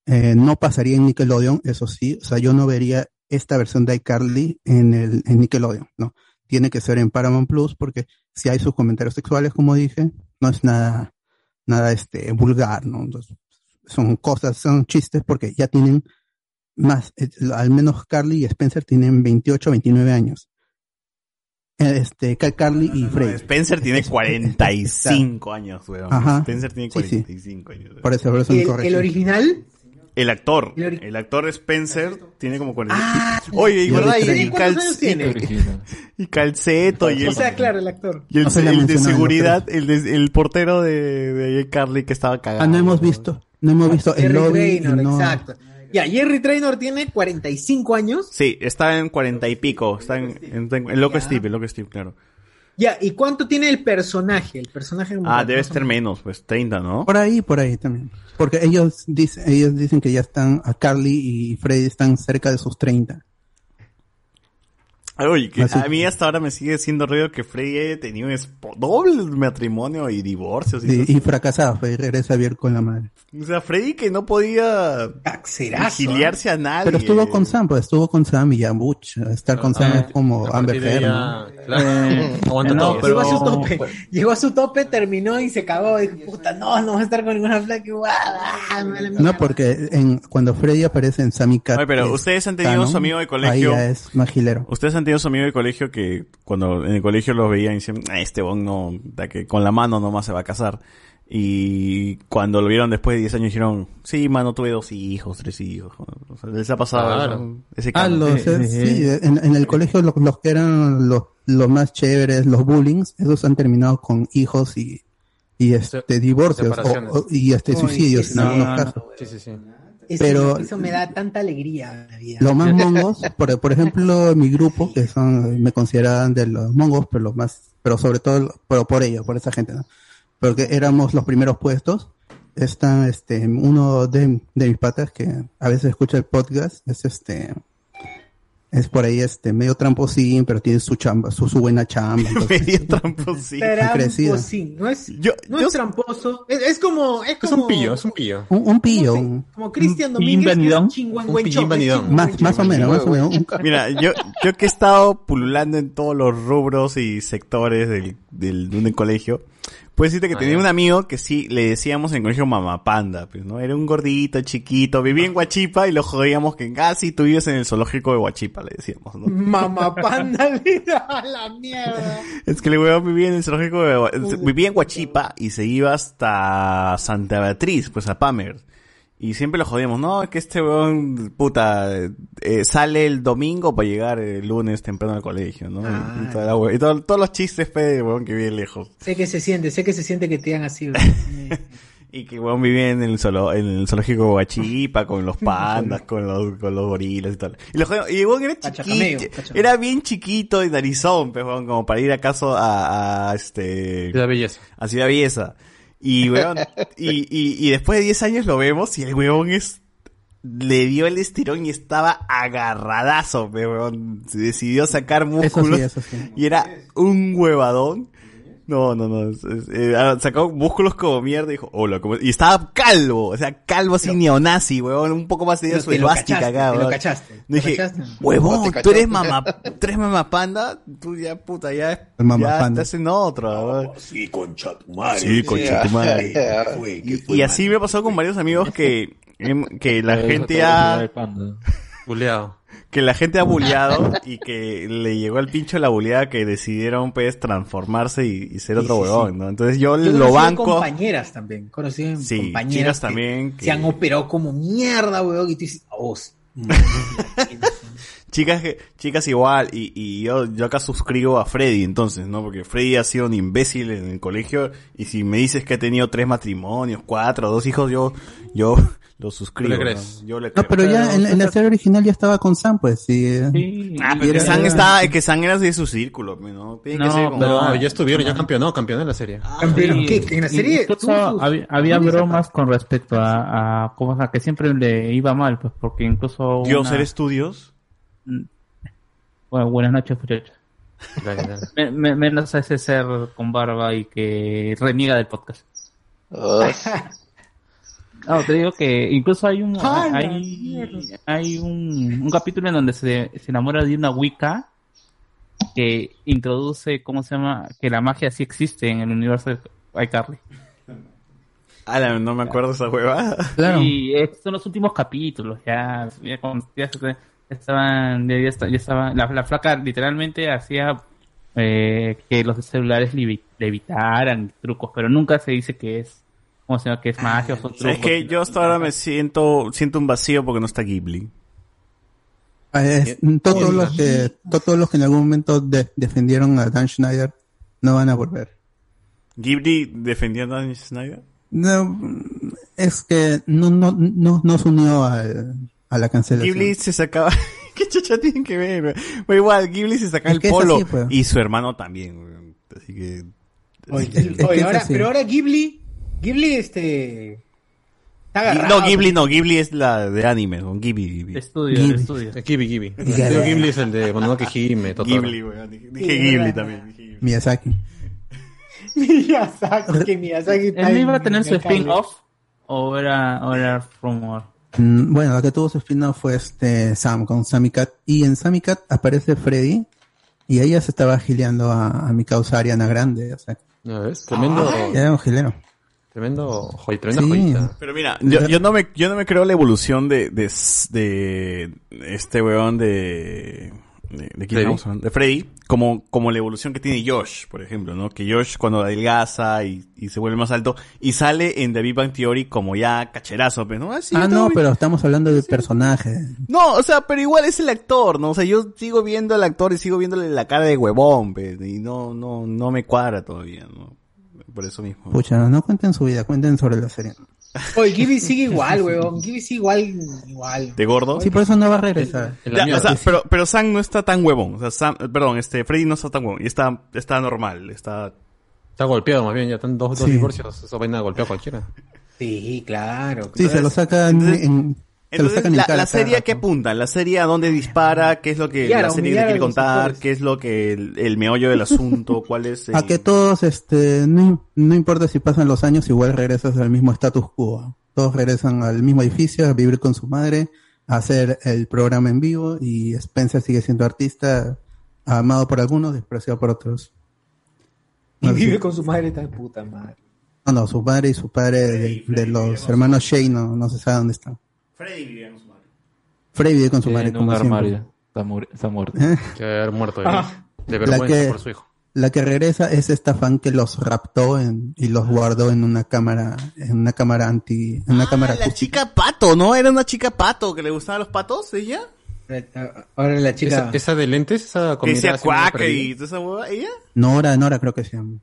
Eh, no pasaría en Nickelodeon, eso sí, o sea, yo no vería esta versión de iCarly en el en Nickelodeon, no. Tiene que ser en Paramount Plus porque si hay sus comentarios sexuales, como dije, no es nada, nada este vulgar, ¿no? Entonces, son cosas, son chistes porque ya tienen más, eh, al menos Carly y Spencer tienen 28, 29 años. Este, Ca- Carly y Frey. Spencer tiene 45 años, weón. Ajá. Spencer tiene Sí, sí. 45 años. Por eso, por eso ¿Y me el, corregí. el original? El actor, El ori- el actor Spencer tiene como 40. Oye, y y verdad, y, y ¿Cuántos Cal- años tiene? y Calceto y el, O sea, claro, el actor. y el, No se la el de seguridad, el, de- el portero de, de Carly que estaba cagado. Ah, no hemos visto, no hemos visto el Jerry lobby. y Trainor, no- exacto. Ya, Jerry Trainor tiene 45 años. Sí, está en 40 y pico, está en, en, en- el loco Steve, loco Steve, claro. Ya, ¿y cuánto tiene el personaje? El personaje Ah, debe ser menos, pues 30, ¿no? Por ahí, por ahí también. Porque ellos dicen, ellos dicen que ya están, a Carly y Freddy están cerca de sus 30. Oye, que Así. a mí hasta ahora me sigue siendo ruido que Freddy haya tenido un doble matrimonio y divorcios. Y Y, y fracasado, fue, regresa a vivir con la madre. O sea, Freddy que no podía vigiliarse a nadie. Pero estuvo con Sam, pues estuvo con Sam y ya, much, estar con Sam Ah, es como a Amber Heard. ya- ¿no? claro, aguanta No, todo. llegó a su tope. Llegó a su tope, terminó y se cagó. Dijo, puta, no, no vas a estar con ninguna flaca. Ah. No, porque en, cuando Freddy aparece en Sammy Cat. Oye, pero es ustedes han tenido canon, su amigo de colegio. Ahí ya es magilero. Ustedes han tenido su amigo de colegio que cuando en el colegio los veían y decían, "Ah, este bon no, da que con la mano nomás se va a casar. Y cuando lo vieron después de 10 años dijeron, sí, mano, tuve dos hijos, tres hijos. O sea, les ha pasado Claro. ese Ah, canon. los, eh, sí, en, en el colegio los, los que eran los, los más chéveres, los bullings, esos han terminado con hijos y, y este divorcios o- o- y este suicidios en algunos no, casos. Sí, sí, sí. Eso, pero- eso me da tanta alegría la vida. Los más mongos, por, por ejemplo, mi grupo, que son, me consideraban de los mongos, pero los más, pero sobre todo, pero por ellos, por esa gente, ¿no? Porque éramos los primeros puestos. Está, este, uno de, de mis patas que a veces escucha el podcast, es este, es por ahí, este, medio tramposín, pero tiene su chamba, su, su buena chamba. entonces- Medio tramposín. Tramposín. No es, Yo- no yo- es tramposo. Es, es como. Es, Es como, un pillo, es un pillo. Un, un pillo, un- Como Cristian Domínguez. Un pillín vanidón. más, más o menos, más o menos. Mira, yo, yo que he estado pululando en todos los rubros y sectores del, del, de un colegio, puedo decirte que Ah, tenía ya. un amigo que sí le decíamos en el colegio mamapanda, pues, ¿no? Era un gordito, chiquito, vivía en Huachipa y lo jodíamos que casi tú vives en el zoológico de Huachipa, le decíamos, ¿no? Mamá panda, a la mierda. Es que el weón vivía en el zoológico de Hua- vivía en Huachipa y se iba hasta Santa Beatriz, pues a Pamer. Y siempre lo jodíamos, no, es que este weón, puta, eh, sale el domingo para llegar el lunes temprano al colegio, ¿no? Y- y, toda la y todo- todos los chistes, pe, de weón que vive lejos. Sé que se siente, sé que se siente que te digan así. Y que weón vivía en el, zoolo- en el zoológico Guachipa con los pandas, con los, con los gorilas y tal. Y, los y weón era chiquito, era bien chiquito y narizón, pues, weón, como para ir acaso a, a este... Ciudad Belleza. A Ciudad Belleza. Y weón, y, y, y después de 10 años lo vemos y el weón es le dio el estirón y estaba agarradazo, weón. Se decidió sacar músculos. eso sí. Y era un huevadón. No, no, no. es- es- eh, ah, sacó músculos como mierda y dijo, hola, ¿cómo-?" Y estaba calvo, o sea, calvo así neonazi, huevón. Un poco más de Pero su te lo esvástica cachaste, acá, te lo cachaste, No te dije, cachaste. huevón, ¿Cómo te tú eres mamá, tú eres mamá panda, tú ya, puta, ya, mamá ya panda. estás en otro, huevón. Sí, concha tu madre. Sí, concha tu madre. ¿Qué fue? ¿Qué Y, así me pasó con varios amigos que, em, que la gente ha. Buleado. que la gente ha bulleado y que le llegó al pincho la bulleada que decidieron pues transformarse y, y ser otro sí, huevón. ¿no? Entonces yo, Yo lo banco. compañeras también. Conocí Sí, compañeras que también que- se han operado como mierda, weón. Y tú dices, oh, Chicas que, chicas igual, y, y yo, yo acá suscribo a Freddy entonces, ¿no? Porque Freddy ha sido un imbécil en el colegio, y si me dices que ha tenido tres matrimonios, cuatro, dos hijos, yo, yo lo suscribo. ¿Tú le ¿no? Yo le No, creo. pero ya en, la- en la serie original ya estaba con Sam, pues, sí. eh. Ah, pero Y que era- está, que San era de su círculo, ¿no? Tiene que No, ser como- pero- No, ya estuvieron, ya campeonó, campeonó en la serie. Pero Sí, ¿qué? En la serie. incluso tuvo sus- había, había tuvo esa bromas con respecto a, a cómo, o sea, que siempre le iba mal, pues porque incluso Dios, una- ¿eres tú Dios? Bueno, buenas noches, muchachos. Me- menos a ese ser con barba y que reniega del podcast. No, te digo que incluso hay un ¡Ah, la hay, hay un, un capítulo en donde se, se enamora de una Wicca que introduce, ¿cómo se llama? Que la magia sí existe en el universo de iCarly. Ah, no me acuerdo esa huevada. Claro. Y estos son los últimos capítulos, ya, ya, ya estaban, ya, ya esta- ya estaban, la, la flaca literalmente hacía eh, que los celulares levi- levitaran trucos, pero nunca se dice que es, ¿cómo se llama? Que es magia o son trucos. Es que yo hasta ahora me siento, siento un vacío porque no está Ghibli. Ah, es- todos los que todos los que en algún momento de- defendieron a Dan Schneider no van a volver. ¿Ghibli defendió a Dan Snyder? No, es que no no no, no se unió al- a la cancelación. Ghibli se sacaba... ¿Qué chucha tienen que ver? güey? Pero igual, Ghibli se sacaba el polo así, pues. y su hermano también. güey. Así que... Oye, oye, ahora, pero ahora Ghibli, Ghibli, este, está agarrado. No, Ghibli no, Ghibli es la de anime, con Ghibli. Ghibli. Estudio, Ghibli. estudio. Eh, Ghibli, Ghibli. Ghibli. Es el de Mononoke Hime, Totoro. Ghibli, güey. Dije, dije Ghibli también. Ghibli. Miyazaki. Miyazaki, que Miyazaki está ¿Él no iba a tener su spin-off? ¿O era, o era rumor? Mm, Bueno, la que tuvo su spin-off fue este Sam con Sammy Cat y en Sammy Cat aparece Freddy y ella se estaba gileando a, a mi causa Ariana Grande, o sea, ¿Ya ves? Tremendo, era un gilero. Tremendo, joy, tremenda Sí. joyita. Pero mira, yo, yo no me, yo no me creo la evolución de, de, de este weón de, de, de quién Freddy. De como, como la evolución que tiene Josh, por ejemplo, ¿no? Que Josh cuando adelgaza y, y se vuelve más alto y sale en The Big Bang Theory como ya cacherazo, pues, ¿no? Así, ah, todo no, bien. pero estamos hablando del personaje. No, o sea, pero igual es el actor, ¿no? O sea, yo sigo viendo al actor y sigo viéndole la cara de huevón, pues, y no, no, no me cuadra todavía, ¿no? Por eso mismo. Pucha, no cuenten su vida, cuenten sobre la serie. Oye, Ghibli sigue igual, weón. Ghibli sigue igual, igual. ¿De gordo? Sí, por eso no va a regresar. Ya, o sea, pero, pero Sam no está tan huevón. O sea, Sam, perdón, este, Freddy no está tan huevón. Y está, está normal, está... Está golpeado más bien, ya están dos, dos Sí. divorcios. Esa vaina golpea a cualquiera. Sí, claro. Sí, se lo sacan en, lo Entonces, en la, serie a qué apunta? ¿La serie a dónde dispara? ¿Qué es lo que la serie quiere contar? actores. ¿Qué es lo que el, el meollo del asunto? ¿Cuál es? el- A que todos, este, no, no importa si pasan los años, igual regresas al mismo status quo. Todos regresan al mismo edificio, a vivir con su madre, a hacer el programa en vivo y Spencer sigue siendo artista, amado por algunos, despreciado por otros. Y No, vive sí. con su madre esta puta madre. No, no, su padre y su padre de, de los hermanos Shea no, no se sabe dónde están. Freddy vivía con su madre. Freddy vive con su madre. En un como siempre. armario. Está, muri- está muerto. ¿Eh? Que haber muerto de, Ah. de La vergüenza que, por su hijo. la que regresa es esta fan que los raptó en- y los guardó en una cámara, en una cámara anti, en una cámara Ah, la acústica. chica pato, ¿no? Era una chica pato que le gustaban los patos, ella. Ahora la chica. Esa, esa de lentes, esa Que medio cuaca perdida. y toda esa hueva, ella. Nora, Nora creo que se llama.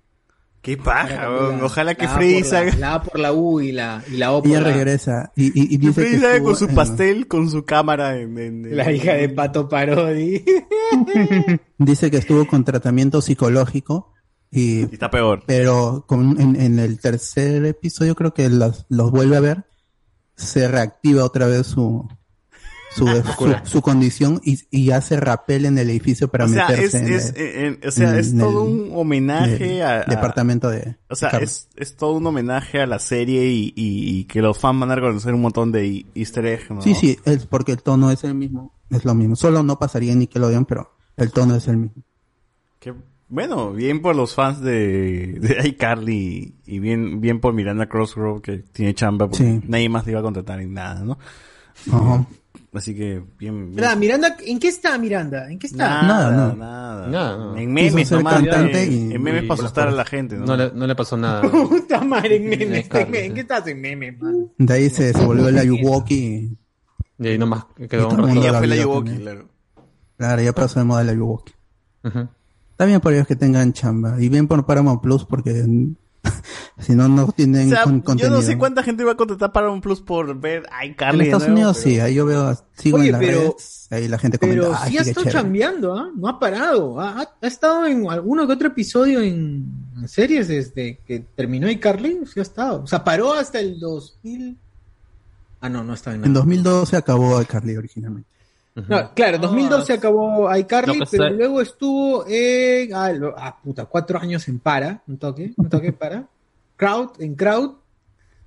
Qué paja, la- Ojalá que la- salga. La A por la U y la, y la O por Ella la regresa y, y, y dice Freddy que estuvo con su pastel, con su cámara en, en- en- La hija de Pato Parodi. dice que estuvo con tratamiento psicológico y Y está peor. pero con, en, en el tercer episodio creo que los, los vuelve a ver se reactiva otra vez su su, su, su condición y, y hace rappel en el edificio para o sea, es, meterse en es, el- en- en- o sea, en es el- todo un homenaje a, a- departamento de O sea, es, es todo un homenaje a la serie y, y- y que los fans van a reconocer un montón de easter eggs, ¿no? Sí, sí, es porque el tono es el mismo, es lo mismo. Solo no pasaría en Nickelodeon, pero el tono es el mismo. Que, bueno, bien por los fans de, de iCarly y bien, bien por Miranda Crossroad que tiene chamba porque Sí. nadie más le iba a contratar en nada, ¿no? Ajá. Así que bien, bien. ¿Verdad? Miranda, ¿en qué está Miranda? ¿En qué está? Nada, Nada, nada. no. Nada. En memes nomás, cantante en, y- en memes y- para asustar a la gente, ¿no? No le, no le pasó nada. Puta madre, en memes. ¿En qué estás en memes, man? De ahí se, se volvió la Yuwoki. Y ahí nomás quedó un rato. ya fue la Yuwoki, claro. Claro, ya pasó de moda la Yuwoki. Está bien por ellos que tengan chamba. Y bien por Paramount Plus porque si no, no tienen O sea, con- yo contenido. no sé cuánta gente va a contratar para un plus por ver En iCarly. de Estados nuevo, Unidos pero- sí, ahí yo veo, sigo Oye, en las pero- redes, ahí la gente comenta, Pero "Ay, sí ha estado chévere". chambeando, ¿ah? No ha parado. Ha, ha- ha estado en alguno que otro episodio en series desde que terminó iCarly. Sí ha estado. O sea, paró hasta el 2000. Ah, no, no está en nada. En 2012 acabó Carly originalmente. No, claro, en 2012 acabó iCarly, No, pues, pero eh. luego estuvo en. Ah, lo- ah, puta, cuatro años en Para. Un toque, un toque en Para. Crowd, en Crowd.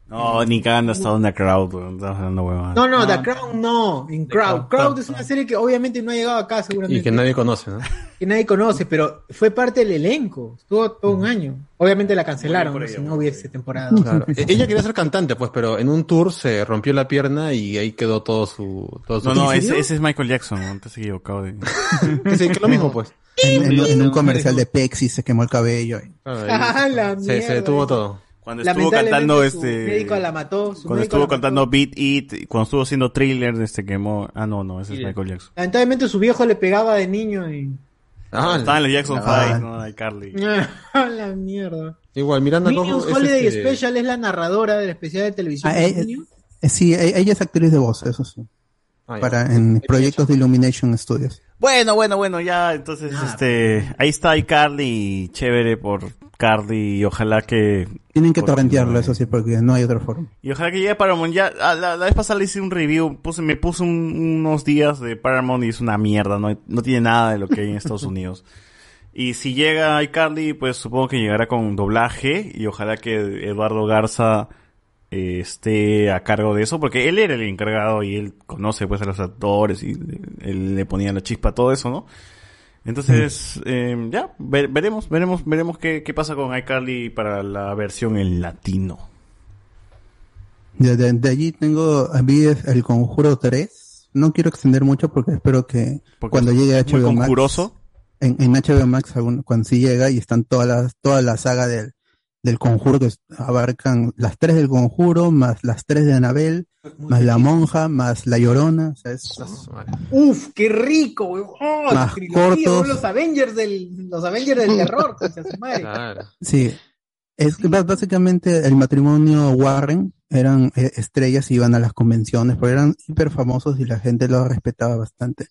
No, ni cagando hasta una crowd. No, no, No. The Crown no, en Crowd. Crown, Crowd Crown, es una serie que obviamente no ha llegado acá seguramente. Y que nadie conoce, ¿no? que nadie conoce, pero fue parte del elenco. Estuvo todo un año. Obviamente la cancelaron, si no hubiese temporada. Claro. E- Ella quería ser cantante, pues, pero en un tour se rompió la pierna y ahí quedó todo su... Todo su No, no, ¿En ese, es Michael Jackson, no te has equivocado. De... Sí, que es lo mismo, pues. En, en- en un comercial de Pepsi se quemó el cabello. y- Ah, la se, se mierda. detuvo todo. Cuando estuvo cantando su este... médico la mató. su Cuando estuvo la mató. cantando Beat It, y cuando estuvo haciendo thriller, este quemó... Ah, no, no, ese es Sí. Michael Jackson. Lamentablemente su viejo le pegaba de niño y... Ah, Estaba en los Jackson Ah. 5, no, iCarly. Ah, la mierda. igual, Miranda Minions Cojo es Holiday este- Special es la narradora del especial de televisión. Ah, de eh, Minions. eh, sí, e- ella es actriz de voz, eso sí. Ah. Para, en proyectos de Illumination Studios. Bueno, bueno, bueno, ya, entonces, Ah, este... Ahí está iCarly, chévere por Carly, y ojalá que... Tienen que torrentearlo, eso sí, porque no hay otra forma. Y ojalá que llegue a Paramount. Ya, ah, la, la vez pasada le hice un review, puse, me puse un- unos días de Paramount y es una mierda, no, no tiene nada de lo que hay en Estados Unidos. Y si llega iCarly, pues supongo que llegará con doblaje y ojalá que Eduardo Garza eh, esté a cargo de eso, porque él era el encargado y él conoce pues a los actores y le- él le ponía la chispa a todo eso, ¿no? Entonces, eh, ya, ve- veremos, veremos, veremos qué, qué pasa con iCarly para la versión en latino. De, de- de allí tengo, vi el Conjuro 3. No quiero extender mucho porque espero que Porque cuando es llegue a muy HBO Max. En, en HBO Max, cuando sí llega y están todas las, toda la saga del, del conjuro que abarcan las tres del conjuro, más las tres de Anabel, más la monja, más la llorona. O sea, es- Uf, qué rico. Oh, Más trilogía, cortos. weón, los Avengers del, los Avengers del terror. Claro. Sí, es que bá- básicamente el matrimonio Warren eran eh, estrellas y iban a las convenciones, pero eran hiper famosos y la gente los respetaba bastante.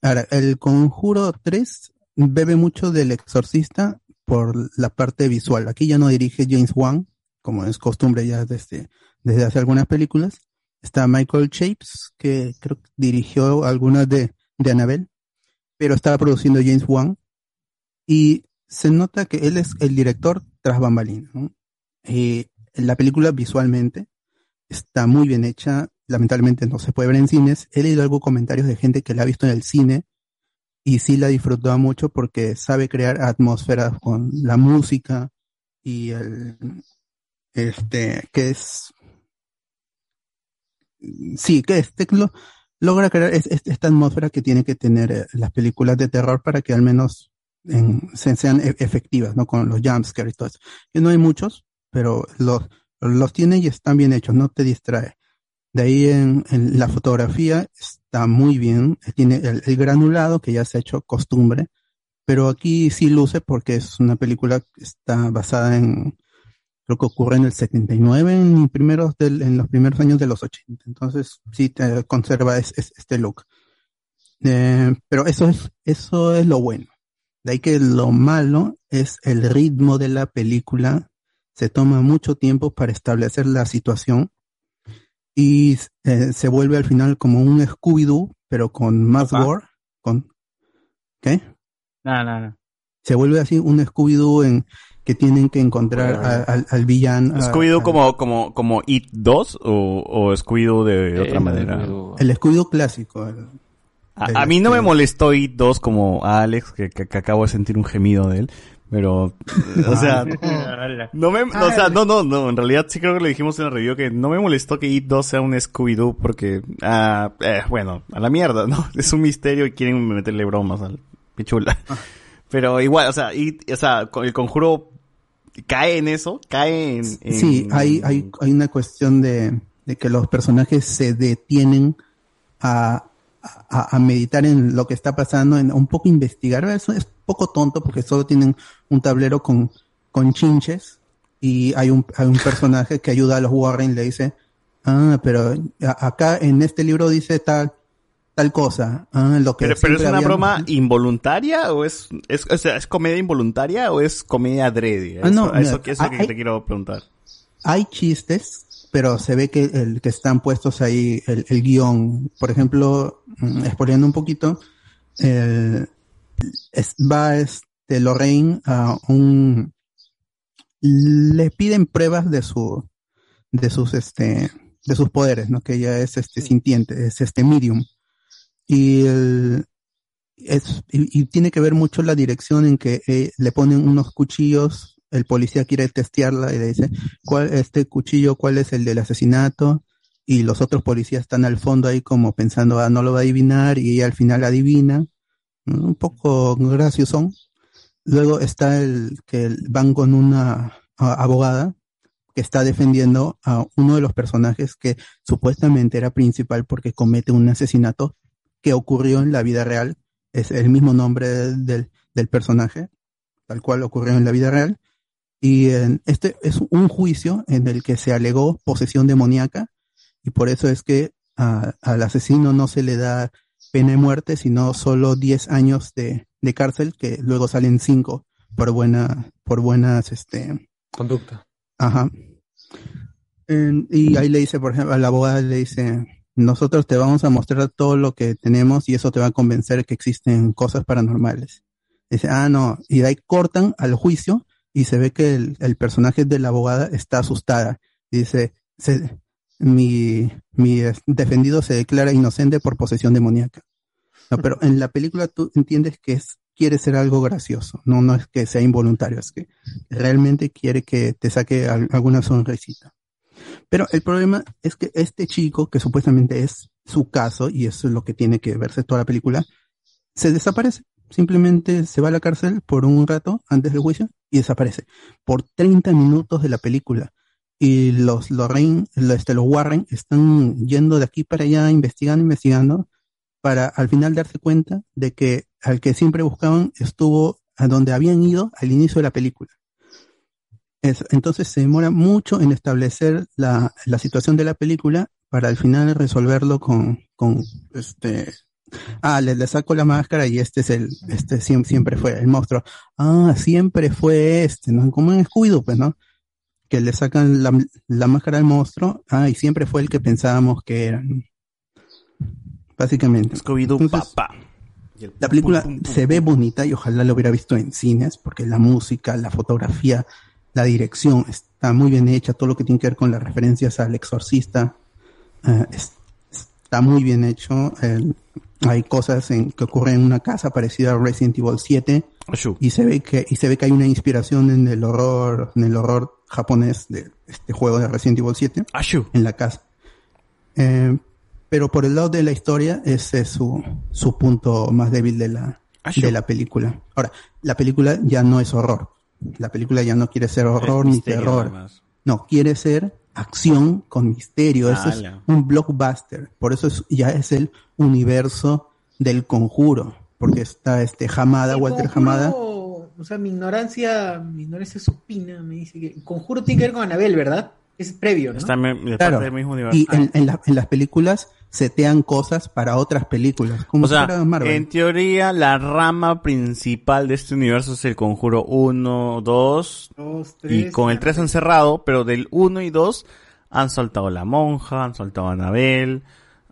Ahora, el Conjuro 3 bebe mucho del exorcista por la parte visual. Aquí ya no dirige James Wan, como es costumbre ya desde, desde hace algunas películas. Está Michael Shapes, que creo que dirigió algunas de, de Annabelle, pero estaba produciendo James Wan. Y se nota que él es el director tras bambalinas. ¿no? Eh, la película visualmente está muy bien hecha. Lamentablemente no se puede ver en cines. He leído algunos comentarios de gente que la ha visto en el cine y sí la disfrutó mucho porque sabe crear atmósferas con la música y el este que es sí que este lo- logra crear es- es- esta atmósfera que tiene que tener eh, las películas de terror para que al menos en- se- sean e- efectivas, ¿no? Con los jumpscares y todo eso. Que no hay muchos, pero los, los tiene y están bien hechos, no te distrae. De ahí en, en la fotografía está muy bien, tiene el, granulado que ya se ha hecho costumbre, pero aquí sí luce porque es una película que está basada en, creo que ocurre en el 79, en, primeros en los primeros años de los 80. Entonces sí conserva es- este look. Eh, pero eso es, eso es lo bueno. De ahí que lo malo es el ritmo de la película. Se toma mucho tiempo para establecer la situación y eh, se vuelve al final como un Scooby-Doo, pero con más gore. Con, ¿Qué? No, no, no. Se vuelve así un Scooby-Doo en que tienen que encontrar a- al, al villano. ¿Scooby-Doo a- como, como, como It 2 o, o Scooby-Doo de otra Eh, manera? El Scooby-Doo clásico. el- A, a mí no me molestó It 2 como a Alex, que, que- que acabo de sentir un gemido de él. Pero, o sea, no me, o sea, no, no, no, en realidad sí creo que lo dijimos en el review que no me molestó que It 2 sea un Scooby-Doo porque, ah, eh, bueno, a la mierda, ¿no? Es un misterio y quieren meterle bromas al pichula. Pero igual, o sea, It- o sea, el conjuro cae en eso, cae en... en- Sí, hay, hay, hay una cuestión de, de que los personajes se detienen a, a, a meditar en lo que está pasando, en un poco investigar. Eso es poco tonto porque solo tienen un tablero con, con chinches y hay un, hay un personaje que ayuda a los Warren y le dice, ah, pero acá en este libro dice tal, tal cosa. Ah, lo que Pero, pero es una broma involuntaria o es, es, o sea, es comedia involuntaria o es comedia adrede? Ah, no, eso, eso, mira, eso que hay- te quiero preguntar. hay chistes, pero se ve que el que están puestos ahí, el, el guion, por ejemplo, mm, spoileando un poquito, el- es- va este Lorraine a un le piden pruebas de su de sus este de sus poderes, ¿no? Que ella es este sintiente, es este medium. Y el- es, y, y tiene que ver mucho la dirección en que eh, le ponen unos cuchillos, el policía quiere testearla y le dice, ¿cuál, este cuchillo, cuál es el del asesinato? Y los otros policías están al fondo ahí como pensando, ah, no lo va a adivinar, y al final adivina. Un poco graciosón. Luego está el que van con una abogada que está defendiendo a uno de los personajes que supuestamente era principal porque comete un asesinato que ocurrió en la vida real. Es el mismo nombre del, del personaje, tal cual ocurrió en la vida real. Y eh, este es un juicio en el que se alegó posesión demoníaca y por eso es que a- al asesino no se le da pena de muerte, sino solo 10 años de, de cárcel, que luego salen 5 por buena, por buenas, este, Conducta. Ajá. En- y ahí le dice, por ejemplo, a la abogada le dice, nosotros te vamos a mostrar todo lo que tenemos y eso te va a convencer que existen cosas paranormales. Dice, ah, no. Y de ahí cortan al juicio y se ve que el, personaje de la abogada está asustada. Dice, mi, mi defendido se declara inocente por posesión demoníaca. No, pero en la película tú entiendes que quiere ser algo gracioso. No, no es que sea involuntario, es que realmente quiere que te saque al- alguna sonrisita. Pero el problema es que este chico, que supuestamente es su caso, y es lo que tiene que verse toda la película, se desaparece. Simplemente se va a la cárcel por un rato antes del juicio y desaparece. Por 30 minutos de la película. Y los Lorraine, lo- este, los Warren están yendo de aquí para allá, investigando, investigando, para al final darse cuenta de que al que siempre buscaban estuvo a donde habían ido al inicio de la película. Es- entonces se demora mucho en establecer la, la situación de la película para al final resolverlo con, con este, ah, le, le saco la máscara y este es el, este siempre, siempre fue el monstruo. Ah, siempre fue este, ¿no? Como en Scooby-Doo, pues, ¿no? Que le sacan la, la máscara al monstruo, ah, y siempre fue el que pensábamos que era. ¿no? Básicamente. Scooby-Doo, papá. la película se ve bonita y ojalá lo hubiera visto en cines porque la música, la fotografía, la dirección está muy bien hecha, todo lo que tiene que ver con las referencias al exorcista eh, es- está muy bien hecho. El- hay cosas en, que ocurren en una casa parecida a Resident Evil 7 y se ve que y se ve que hay una inspiración en el horror en el horror japonés de este juego de Resident Evil 7 en la casa. Eh, pero por el lado de la historia, ese es su, su punto más débil de la, de la película. Ahora, la película ya no es horror. La película ya no quiere ser horror ni terror. No, quiere ser acción con misterio. Eso es un blockbuster. Por eso es- ya es el universo del conjuro. porque está este Hamada, Walter Hamada. Conjuro, o sea, mi ignorancia, mi ignorancia supina me dice que el conjuro tiene que ver con Anabel, ¿verdad? Es previo, ¿no? Está de Claro, parte del mismo universo. y en, en la- en las películas setean cosas para otras películas, como O sea, Marvel. en teoría, la rama principal de este universo es el conjuro 1, 2, Dos, y con el 3 han cerrado, pero del 1 y 2 han soltado la monja, han soltado a Anabel,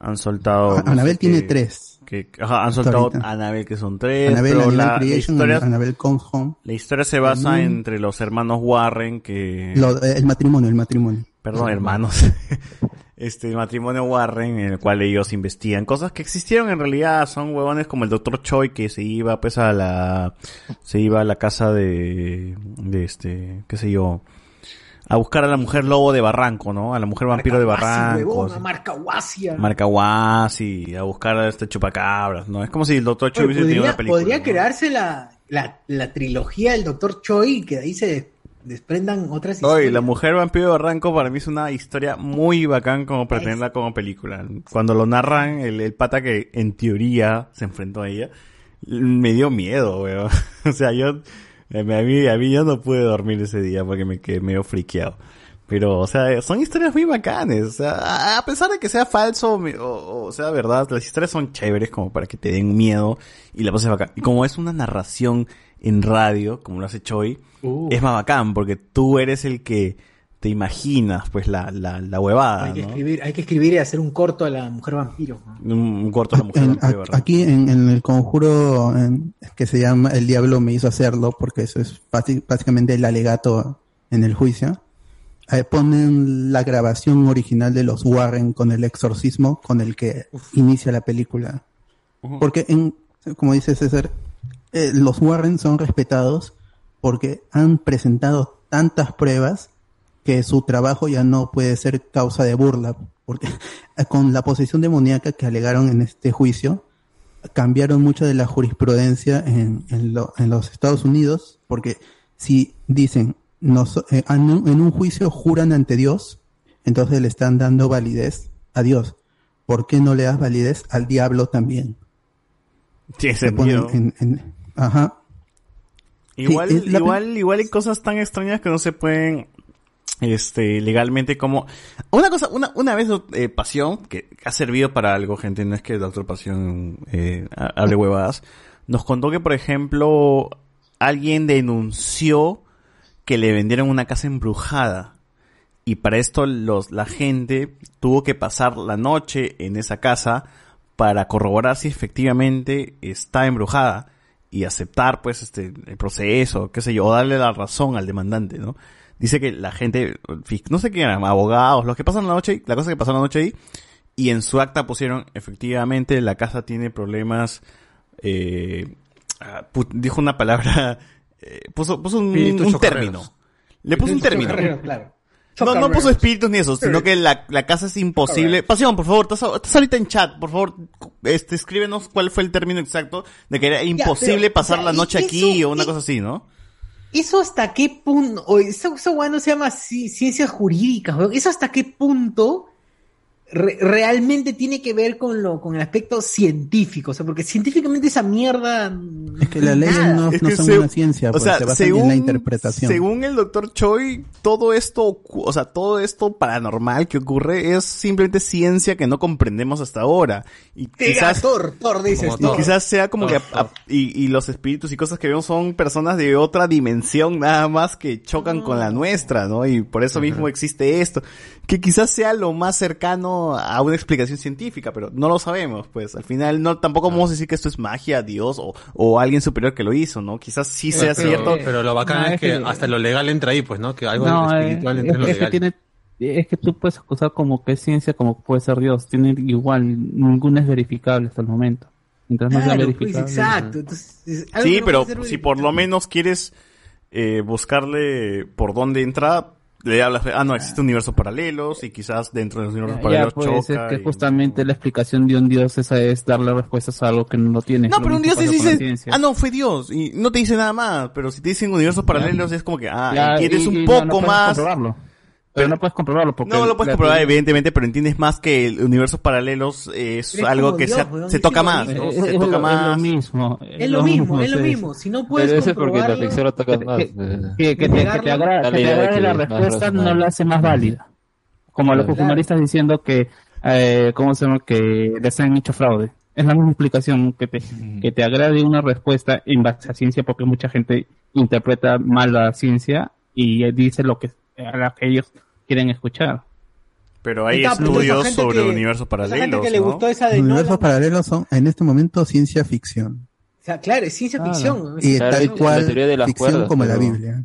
han soltado... Ah, no Anabel sé tiene tres. que- ajá, han soltado Anabel que son tres, pero Annabelle la, la Creation, historia, Annabelle Comes Home. la historia se basa entre los hermanos Warren que... Lo- el matrimonio, el matrimonio. Perdón, hermanos. Este matrimonio Warren, en el cual ellos investigan cosas que existieron en realidad, son huevones como el doctor Choi que se iba pues a la, se iba a la casa de, de este, qué sé yo, a buscar a la mujer lobo de Barranco, ¿no? A la mujer vampiro de Barranco. huevón, a Marcahuasia. Marcahuasi, a buscar a este chupacabras, ¿no? Es como si el doctor Choi Oye, hubiese tenido una película. podría ¿no? crearse la, la, la trilogía del Doctor Choi y que de ahí se desprendan otras Oye, historias. la mujer vampiro de Barranco para mí es una historia muy bacán como para tenerla como película. Cuando lo narran, el, el pata que en teoría se enfrentó a ella, me dio miedo, weón. O sea, yo, a mí, a mí yo no pude dormir ese día porque me quedé medio friqueado. Pero, o sea, son historias muy bacanes. O sea, a- pesar de que sea falso o sea verdad, las historias son chéveres como para que te den miedo y la pases bacán. Y como es una narración en radio, como lo hace Choi, Uh. es más bacán porque tú eres el que te imaginas, pues, la, la, la huevada, hay, que ¿no? escribir, hay que escribir y hacer un corto a la mujer vampiro. Un, un corto a la mujer En- vampiro a- aquí en, en el conjuro en- que se llama El Diablo me hizo hacerlo, porque eso es básicamente el alegato en el juicio. Ahí ponen la grabación original de los Warren con el exorcismo con el que inicia la película. Porque, en, como dice César, eh, los Warren son respetados porque han presentado tantas pruebas que su trabajo ya no puede ser causa de burla. Porque con la posesión demoníaca que alegaron en este juicio, cambiaron mucho de la jurisprudencia en, en, lo- en los Estados Unidos, porque si dicen, nos, eh, en, un, juicio juran ante Dios, entonces le están dando validez a Dios. ¿Por qué no le das validez al diablo también? En- ajá. Igual, Sí, la- igual, igual hay cosas tan extrañas que no se pueden, este, legalmente como, una cosa, una, una vez, eh, Pasión, que ha servido para algo, gente, no es que el Doctor Pasión, eh, ha- hable huevadas, nos contó que, por ejemplo, alguien denunció que le vendieron una casa embrujada. Y para esto los, la gente tuvo que pasar la noche en esa casa para corroborar si efectivamente está embrujada y aceptar pues este el proceso, qué sé yo, o darle la razón al demandante, ¿no? Dice que la gente, no sé qué eran, abogados, los que pasan la noche, la cosa que pasaron la noche ahí, y en su acta pusieron, efectivamente, la casa tiene problemas, eh, ah, dijo una palabra, eh, puso, puso un, un término. Le puso un término. Claro. No, no puso espíritus ni eso, sino que la, la casa es imposible. Pasión, por favor, estás, estás ahorita en chat, por favor, este, escríbenos cuál fue el término exacto de que era imposible pero, pasar o sea, la noche aquí o una y- cosa así, ¿no? ¿Eso hasta qué punto? Eso, eso bueno, se llama ci- ciencias jurídicas. ¿Eso hasta qué punto re- realmente tiene que ver con lo con el aspecto científico? O sea, porque científicamente esa mierda. Es que las leyes no, Es no que son se- una ciencia, o pues, sea, se basan según, en la interpretación. según el doctor Choi, todo esto, o sea, todo esto paranormal que ocurre es simplemente ciencia que no comprendemos hasta ahora. Y quizás, Thor, Thor dices, y Thor. quizás sea como que, Thor, a- a- y, y los espíritus y cosas que vemos son personas de otra dimensión nada más que chocan con la nuestra, ¿no? Y por eso mismo existe esto. Que quizás sea lo más cercano a una explicación científica, pero no lo sabemos, pues. Al final no, tampoco vamos a decir que esto es magia, Dios o, o alguien superior que lo hizo, ¿no? Quizás sí sea pero, cierto. Pero lo bacán No, es es que que- hasta lo legal entra ahí, pues, ¿no? Que algo No, espiritual eh, entra en lo es, que legal. tiene, es que tú puedes acusar como que es ciencia, como que puede ser Dios. Tiene igual, ninguna es verificable hasta el momento. Mientras no sea Claro, pues, verificable. exacto. Entonces, que Sí, pero si por lo menos quieres eh, buscarle por dónde entra, le hablas, ah, no, existe universos paralelos y quizás dentro de los universos Ya, paralelos pues, choca. es que y- justamente la explicación de un Dios esa es darle respuestas a algo que no tiene. No, pero un dios la dice, ah, no, fue Dios, y no te dice nada más, pero si te dicen universos paralelos es como que, ah, Ya, quieres y- un y poco no más, comprobarlo. Pero no puedes comprobarlo porque... No lo puedes comprobar, teoría- evidentemente, pero entiendes más que el universos paralelos es Eres algo que Dios, se, weón, se es toca más, igualito. ¿no? Es- Se es toca lo- es más. lo mismo. Es lo mismo, es lo mismo. Si no puedes Pero porque la lo tocas Que- más. que- eh. que, que te, agrade la es más respuesta no la hace más válida. Como los humoristas diciendo que, eh, ¿cómo se llama? Que les han hecho fraude. Es la misma explicación que te, que te agrade una respuesta en base a ciencia porque mucha gente interpreta mal la ciencia y dice lo que, a lo que ellos quieren escuchar. Pero hay Está, estudios sobre que- universos esa gente paralelos, que le ¿no? gustó esa de universos Nolan, paralelos son en este momento ciencia ficción. o sea, claro, es ciencia Claro. ficción. Y Claro, tal y la cual teoría de las ficción cuerdas, como la pero- Biblia.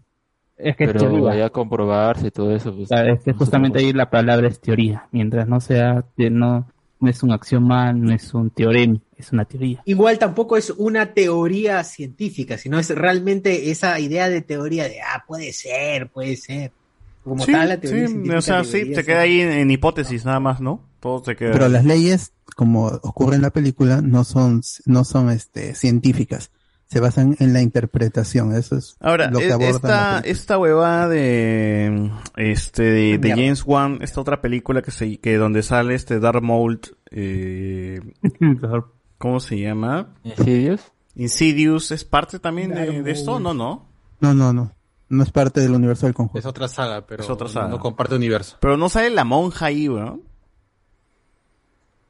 Es que es Pero teoría. vaya a comprobarse y todo eso. Pues, O sea, es que justamente ahí la palabra es teoría. Mientras no sea, no, no es un axioma, no es un teorema, es una teoría. Igual tampoco es una teoría científica, sino es realmente esa idea de teoría de, ah, puede ser, puede ser. Como Sí, tal, la teoría sí, o sea, sí, te queda ahí en, en hipótesis nada más, ¿no? Todo te queda. Pero las leyes, como ocurre en la película, no son, no son este, científicas. Se basan en la interpretación. Eso es Ahora, lo que e- abordan la esta, esta huevada de, este, de, de James Wan, esta otra película que se, que donde sale este Dark Mold, eh, ¿cómo se llama? Insidious. Insidious, ¿es parte también de, de esto? No, no. No, no, no. Es parte del universo del conjunto. Es otra saga, pero Es otra saga. no comparte universo. Pero no sale la monja ahí, ¿no?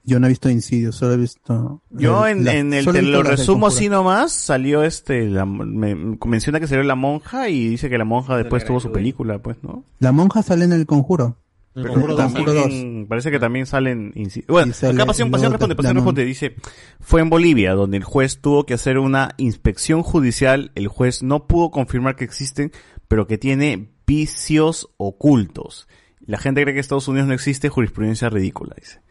Yo no he visto Insidious, solo he visto... Yo en, la- en el, te lo resumo Conjuro. así nomás, salió este, la, me, menciona que salió la monja y dice que la monja después tuvo su película, pues, ¿no? La monja sale en el conjuro. Pero Conjuro también-. Parece que también salen... Bueno, sale acá Pasión, Pasión responde, Pasión responde, dice, fue en Bolivia, donde el juez tuvo que hacer una inspección judicial, el juez no pudo confirmar que existen, pero que tiene vicios ocultos. La gente cree que Estados Unidos no existe, jurisprudencia ridícula, dice.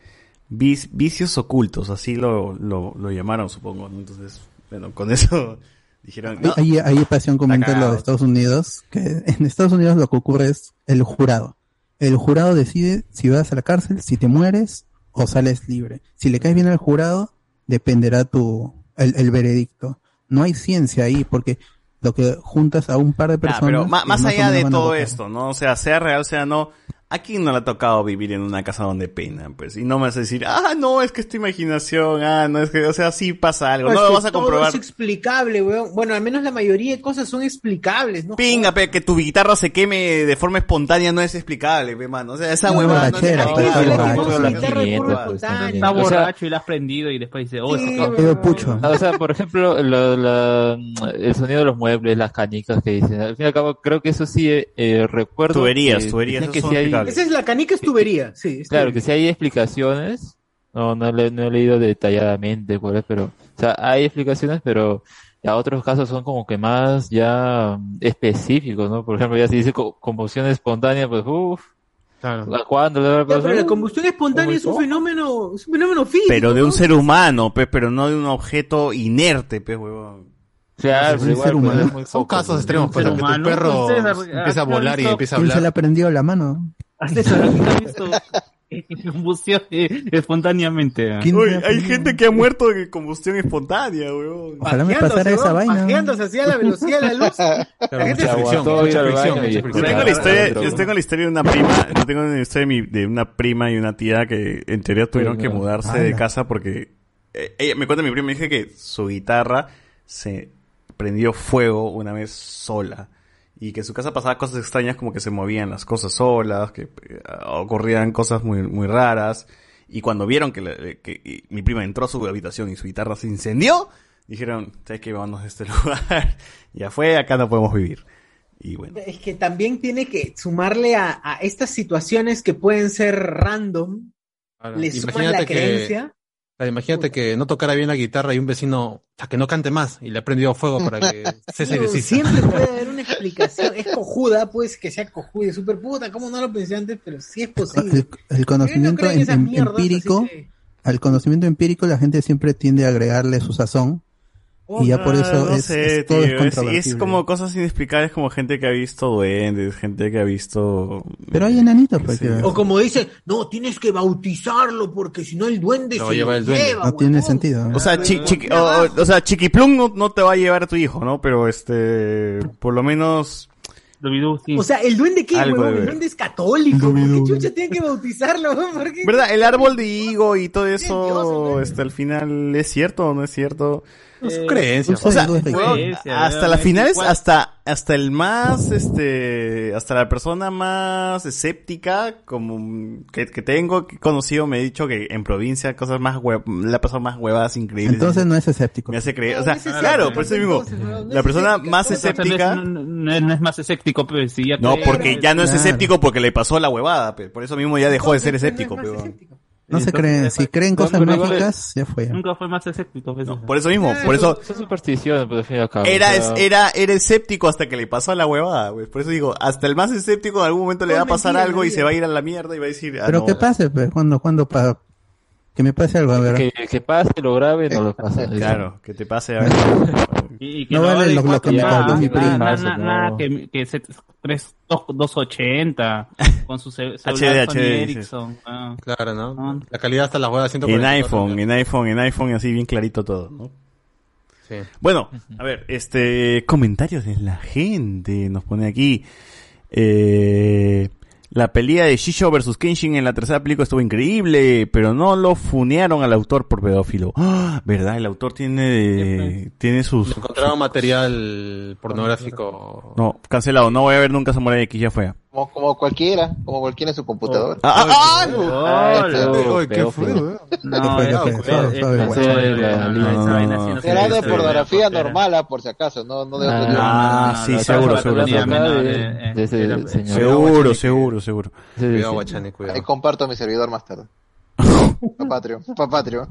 Vic- vicios ocultos, así lo, lo, lo llamaron, supongo. Entonces, bueno, con eso dijeron... "No". Ahí, ahí Pasión comenta lo de Estados Unidos, que en Estados Unidos lo que ocurre es el jurado. El jurado decide si vas a la cárcel, si te mueres o sales libre. Si le caes bien al jurado, dependerá tu, el, el veredicto. No hay ciencia ahí porque lo que juntas a un par de Ah, personas. pero más o allá de todo esto, ¿no? O sea, sea real, sea no, ¿a quién no le ha tocado vivir en una casa donde pena? Pues, y no me vas a decir, ah, no, es que es tu imaginación, ah, no, es que, o sea, sí pasa algo, No, no es lo vas a todo comprobar. es explicable, weón. Bueno, al menos la mayoría de cosas son explicables, ¿no? Pinga, pe, que tu guitarra se queme de forma espontánea no es explicable, pe, mano. O sea, esa No, huevada no es pues, está borracho. espontánea. Está borracho y la has prendido y después dice, oh, Sí, pucho. Ah, O sea, por ejemplo, lo- la- el sonido de los muebles, las canicas que dicen. Al fin y al cabo, creo que eso sí eh, eh, recuerdo. Tuberías, tuberías, que sí hay, explicables. Esa es la canica es tubería, sí. es Claro, tubería. que si hay explicaciones. No, no, le- no he leído detalladamente cuál es, pero. O sea, hay explicaciones, pero ya otros casos son como que más ya específicos, ¿no? Por ejemplo, ya se dice co- conmoción espontánea, pues, uff. ¿A cuándo le va a Ya, pero pasar? la combustión espontánea es un fenómeno, es un fenómeno físico. Pero de ¿no? un ser humano, pe, pero no de un objeto inerte, pe, huevón. Claro, un ser humano. Son casos extremos, pues, ser que tu perro empieza a ¿has volar y empieza a ¿Quién se le hablar. ha prendido la mano? César, ¿has visto combustión espontáneamente? Uy, hay gente que ha muerto de combustión espontánea, huevón. Ojalá me pasara esa weón, vaina. Pajeándose así a la velocidad de la luz. La gente mucha Yo tengo la historia, yo tengo la historia de una prima, yo tengo la historia de, mi- de una prima y una tía que en teoría tuvieron Sí, que mudarse de casa porque eh, ella me cuenta mi prima, me dije que su guitarra se prendió fuego una vez sola y que en su casa pasaba cosas extrañas como que se movían las cosas solas, que eh, ocurrían cosas muy muy raras y cuando vieron que, la- que y mi prima entró a su habitación y su guitarra se incendió, dijeron, ¿sabes qué? Vámonos de este lugar. ya fue, acá no podemos vivir. Y bueno. Es que también tiene que sumarle a, a estas situaciones que pueden ser random, Claro, le suman la que, creencia. Imagínate que no tocara bien la guitarra y un vecino, o sea, que no cante más y le ha prendido fuego para que cese y Digo, desista. siempre puede haber una explicación. Es cojuda, pues que sea cojuda y super puta. ¿Cómo no lo pensé antes? Pero sí es posible. El, el conocimiento no en em- em- mierdas, empírico, que- al conocimiento empírico la gente siempre tiende a agregarle su sazón y ya por eso no es, sé, es- todo tío, es es, controvertible. es como cosas inexplicables como gente que ha visto duendes, gente que ha visto... Pero hay enanitos, pues, Sí. O como dice, no, tienes que bautizarlo porque si no el duende Lo se lleva el duende. lleva, no tiene sentido. O sea, chi- chiqui- o, sea, Chiquiplum no, no te va a llevar a tu hijo, ¿no? Pero este, por lo menos sí. O sea, ¿el duende qué, Algo huevón? El duende es católico. ¿Por qué chucha tienen que bautizarlo? ¿Verdad? El árbol de higo y todo eso, este, al final, ¿es cierto o no es cierto? Es creencia. O sea, pues. hasta las finales, hasta, hasta el más, este, hasta la persona más escéptica como que, que tengo, que he conocido, me ha dicho que en provincia cosas más hue- le ha pasado más huevadas increíbles. Entonces no es escéptico. Me hace creer, o sea, claro, por eso mismo, la persona más escéptica... No, no- no- no es más escéptico, pero sí ya No, porque ya no es escéptico porque le pasó la huevada, pe. por eso mismo ya dejó de ser escéptico. No se creen. Si creen cosas mágicas, ya fue. Nunca fue más escéptico. pues, Por eso mismo, por eso Son supersticiones, pero al fin y al cabo. era, era, era escéptico hasta que le pasó la huevada, güey. Por eso digo, hasta el más escéptico en algún momento le va a pasar mentira, algo y se va a ir a la mierda y va a decir, ah, Pero no. que pase, pues, cuando, cuando pa- que me pase algo, a ver. que, que pase lo grave, no lo pasa. Claro, que te pase a ver. Y, y que No vale lo- lo que me K, cobró mi nada, prima. nada, Eso, nada, no. nada, que, que se, tres, dos, 280 con su ce- celular HD, Sony. Ericsson. ah. Claro, ¿no? La calidad hasta las huevas En iPhone, en iPhone, en iPhone, así bien clarito todo, ¿no? Sí. Bueno, a ver, este, comentarios de la gente, nos pone aquí. Eh, la pelea de Shisho versus Kenshin en la tercera película estuvo increíble, pero no lo funearon al autor por pedófilo. ¡Ah! ¿Verdad? El autor tiene, tiene sus... Encontraron material pornográfico. No, cancelado, no voy a ver nunca Samurai X, ya fue. Como, como cualquiera, como cualquiera en su computador. Ah, ah, ah, Oh, Este, no. ¿qué weón? No, Será de pornografía normal, ah, por si acaso, no, no de otro Ah. Ah, sí, no, seguro, no, seguro, no, seguro. eh. Seguro, seguro, cuidado. Ahí comparto mi servidor más tarde. Papatrio, papatrio.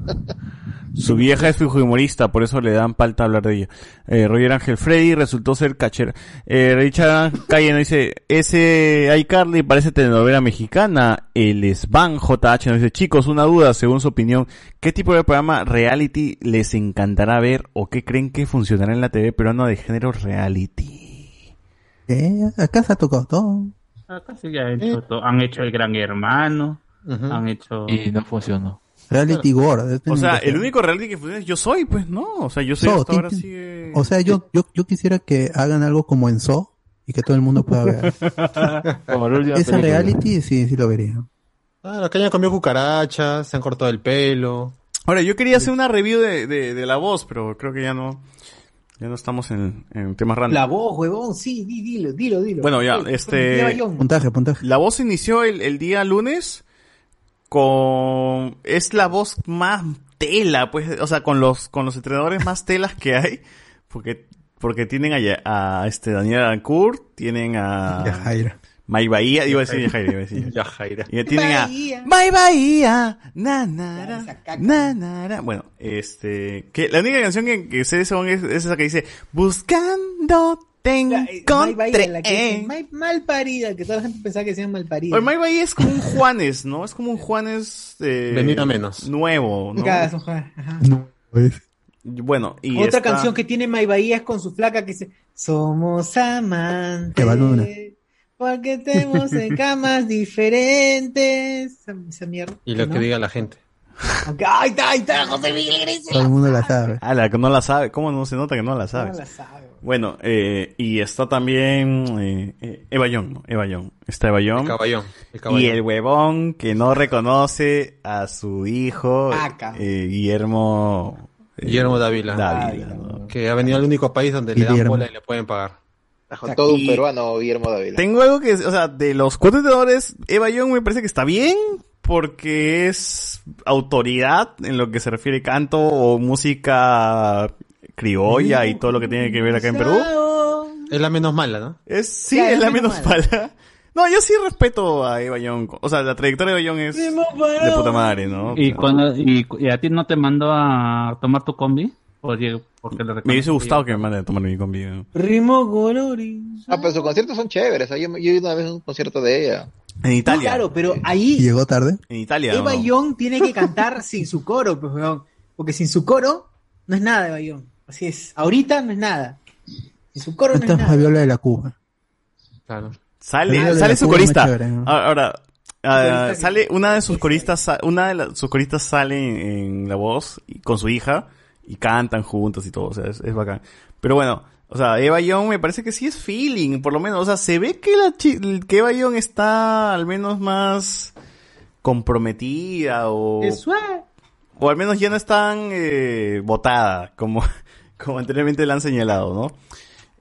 Su vieja es fujimorista, por eso le dan palta hablar de ella. Eh, Roger Ángel Freddy resultó ser cachera. Eh, Richard Calle nos dice, ese iCarly parece telenovela mexicana. El Svan JH nos dice, chicos, una duda, según su opinión, ¿qué tipo de programa reality les encantará ver o qué creen que funcionará en la TV peruana de género reality? Eh, acá se ha tocado todo. Acá sí ya han hecho, todo. han hecho el Gran Hermano, han hecho... Y no funcionó. Reality World. O sea, el único reality que funciona es yo soy, pues, ¿no? O sea, yo soy So, hasta ahora sigue... O sea, yo, yo, yo quisiera que hagan algo como en So y que todo el mundo pueda ver. Como la última Esa película. reality sí, sí lo vería. Ah, que hayan comido cucarachas, se han cortado el pelo. Ahora, yo quería hacer una review de, de, de la voz, pero creo que ya no, ya no estamos en, en temas random. La voz, huevón, sí, di- dilo, dilo, dilo. Bueno, ya, este-. Puntaje, puntaje. La voz inició el, el día lunes con... Es la voz más tela, pues, o sea, con los, con los entrenadores más telas que hay, porque, porque tienen a, a este Daniel Arancourt, tienen a... Yajaira. May Bahía, iba a decir Yajaira, iba a decir. Yajaira. Y tienen a... Bahía. May Bahía, na, na, ra, na, na, ra. Bueno, este, que la única canción que, que sé de ese song es, es esa que dice, buscando te May Bahía, la que dice, encontré. "May- mal parida, que toda la gente pensaba que decían mal parida. Oye, May Bahía es como un Juanes, ¿no? Es como un Juanes, eh, Venido a menos. nuevo, ¿no? Cada son- ajá. Bueno, y Otra canción que tiene May Bahía es con su flaca que dice Somos amantes. Porque estemos en camas diferentes. Esa, esa mierda. Y lo ¿no? que diga la gente. Aunque- Ahí está, ahí está, José Miguel Iglesias. Todo el mundo la sabe. Ah, la que no la sabe. ¿Cómo no se nota que no la sabe? No la sabe. Bueno, eh, y está también eh, eh, Eva Young, ¿no? Eva Young. Está Eva Young. El caballón. El caballón. Y el huevón que no reconoce a su hijo, eh, Guillermo... eh, Guillermo Dávila. Dávila, ¿no? Que ha venido al único país donde le dan bola y le pueden pagar. Bajo todo un peruano, Guillermo Dávila. Tengo algo que, o sea, de los cuatro entrenadores, Eva Young me parece que está bien, porque es autoridad en lo que se refiere canto o música criolla y todo lo que tiene que ver acá en Perú. Es la menos mala, ¿no? Es, sí, es la menos mala. No, yo sí respeto a Eva Young. O sea, la trayectoria de Eva Young es de puta madre, ¿no? ¿Y, cuando, y, y a ti no te mandó a tomar tu combi? Oye, porque le Me hubiese gustado que me manden a tomar mi combi. ¿no? Rimo Colori. Ah, pero sus conciertos son chéveres. Yo, yo he ido una vez a un concierto de ella. En Italia. Claro, pero ¿Y ahí llegó tarde? En Italia. Eva ¿no? Young tiene que cantar sin su coro, pues. Porque sin su coro no es nada, Eva Young. Así es. Ahorita no es nada. Sin su coro no Esta es es nada. Fabiola de la Cuba. Claro. Sale, de sale la su Cuba es más corista. chévere, ¿no? Ah, Ahora, ah, que- sale una de sus coristas, sa- una de las- sus coristas sale en, en la voz y- con su hija y cantan juntos y todo, o sea, es, es bacán. Pero bueno, O sea, Eva Young me parece que sí es feeling, por lo menos. O sea, se ve que la chi- que Eva Young está al menos más comprometida o... O al menos ya no es tan eh, botada como, como anteriormente le han señalado, ¿no?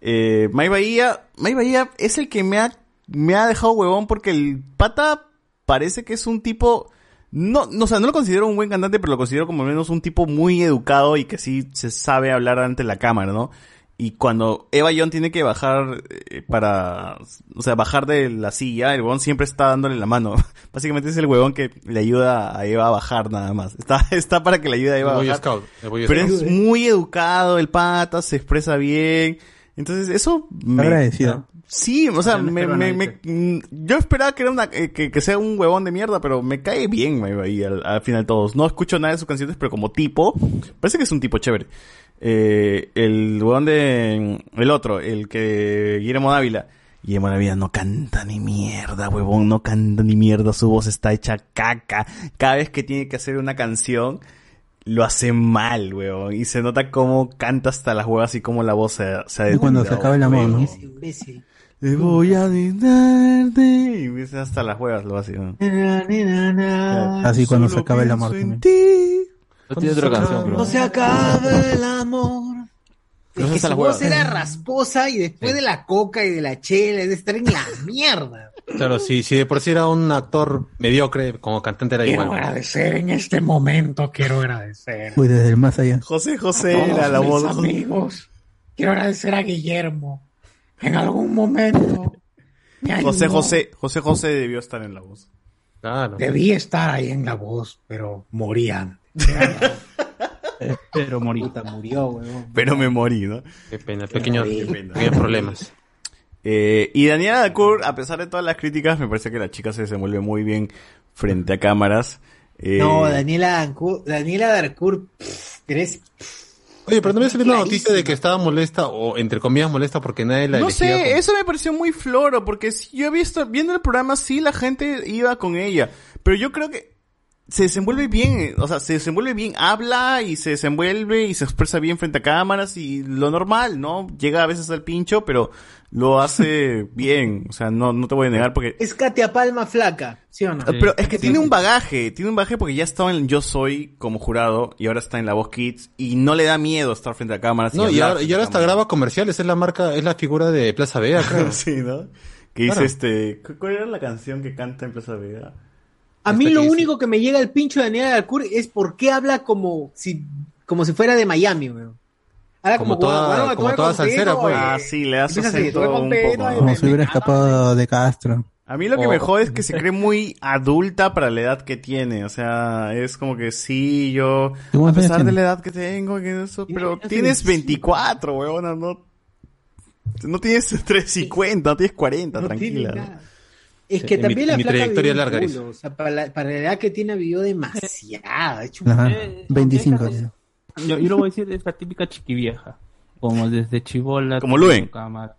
Eh, May Bahía, May Bahía es el que me ha, me ha dejado huevón porque el pata parece que es un tipo, no, no, o sea, no lo considero un buen cantante, pero lo considero como al menos un tipo muy educado y que sí se sabe hablar ante la cámara, ¿no? Y cuando Eva Young tiene que bajar eh, para, o sea, bajar de la silla, el huevón siempre está dándole la mano. Básicamente es el huevón que le ayuda a Eva a bajar nada más. Está, está para que le ayude a Eva El a bajar. Scout, el Boy Pero Scout. es muy educado el pata, se expresa bien. Entonces eso me... Agradecido. Sí, o sea, me, me, me- mm, yo esperaba que era una, eh, que, que sea un huevón de mierda, pero me cae bien Bahía al, al final todos. No escucho nada de sus canciones, pero como tipo, parece que es un tipo chévere. Eh, el huevón de, el otro, el que Guillermo Dávila. Guillermo Dávila no canta ni mierda, huevón, no canta ni mierda, su voz está hecha caca. Cada vez que tiene que hacer una canción, lo hace mal, huevón. Y se nota cómo canta hasta las huevas y cómo la voz se, se Y cuando se acaba el amor, ¿no? Imbécil. le voy a darte. Y hasta las huevas, lo así. ¿no? Así cuando se acaba el amor también. No tiene otra canción, bro. No se acaba el amor. Es que su voz era rasposa y después de la coca y de la chela, es de estar en la mierda. Claro, si, si de por sí era un actor mediocre, como cantante era Quiero igual. agradecer en este momento, quiero agradecer. Uy, desde el más allá. José a José todos era la mis voz. amigos. Quiero agradecer a Guillermo. En algún momento me. José José, José José debió estar en la voz. Claro. Debí estar ahí en la voz, pero morían. Pero morí. murió, weón. Pero me morí, ¿no? Qué pena, pequeños, Qué pena. pequeños problemas. Eh, y Daniela Dacour, a pesar de todas las críticas, me parece que la chica se desenvuelve muy bien frente a cámaras. Eh, No, Daniela Darcourt, Daniela Darcourt, pff, eres Oye, pero no me salió una noticia de que estaba molesta, o entre comillas molesta, porque nadie la No sé, como- eso me pareció muy floro, porque si yo he visto, viendo el programa, sí la gente iba con ella, pero yo creo que se desenvuelve bien, o sea, se desenvuelve bien, habla y se desenvuelve y se expresa bien frente a cámaras y lo normal, ¿no? Llega a veces al pincho, pero lo hace bien, o sea, no, no te voy a negar porque... Es Katia Palma flaca, ¿sí o no? Pero es que tiene un bagaje, tiene un bagaje porque ya estaba en Yo Soy como jurado y ahora está en La Voz Kids y no le da miedo estar frente a cámaras. No, y hablar ahora, y ahora hasta graba comerciales, es la marca, es la figura de Plaza Vea, creo. sí, ¿no? Que dice Claro. este, ¿cu- ¿cuál era la canción que canta en Plaza Vega? A mí lo que dice- único que me llega al pincho de Daniela Darcourt es por qué habla como si, como si fuera de Miami, weón. Habla Como como, toda- bueno, como toda salsera, pues. eh, Ah, sí, le das empieza así, acento un poco. Como si hubiera escapado de Castro. A mí lo que Oh. me jode es que se cree muy adulta para la edad que tiene. O sea, es como que sí, yo, a ¿Cuántos años pesar de la edad que tengo, que eso, pero tienes 24, weona, no, no tienes 350, no tienes 40, No tranquila. tiene ¿no? nada. Es que también la mi flaca trayectoria vivió larga, culo, o sea, para la, para la edad que tiene vivió demasiado. ha hecho un- Ajá. Eh, 25. esa- Yo, yo lo voy a decir, es la típica chiquivieja. Como desde chivola. Como Luen. con cámara.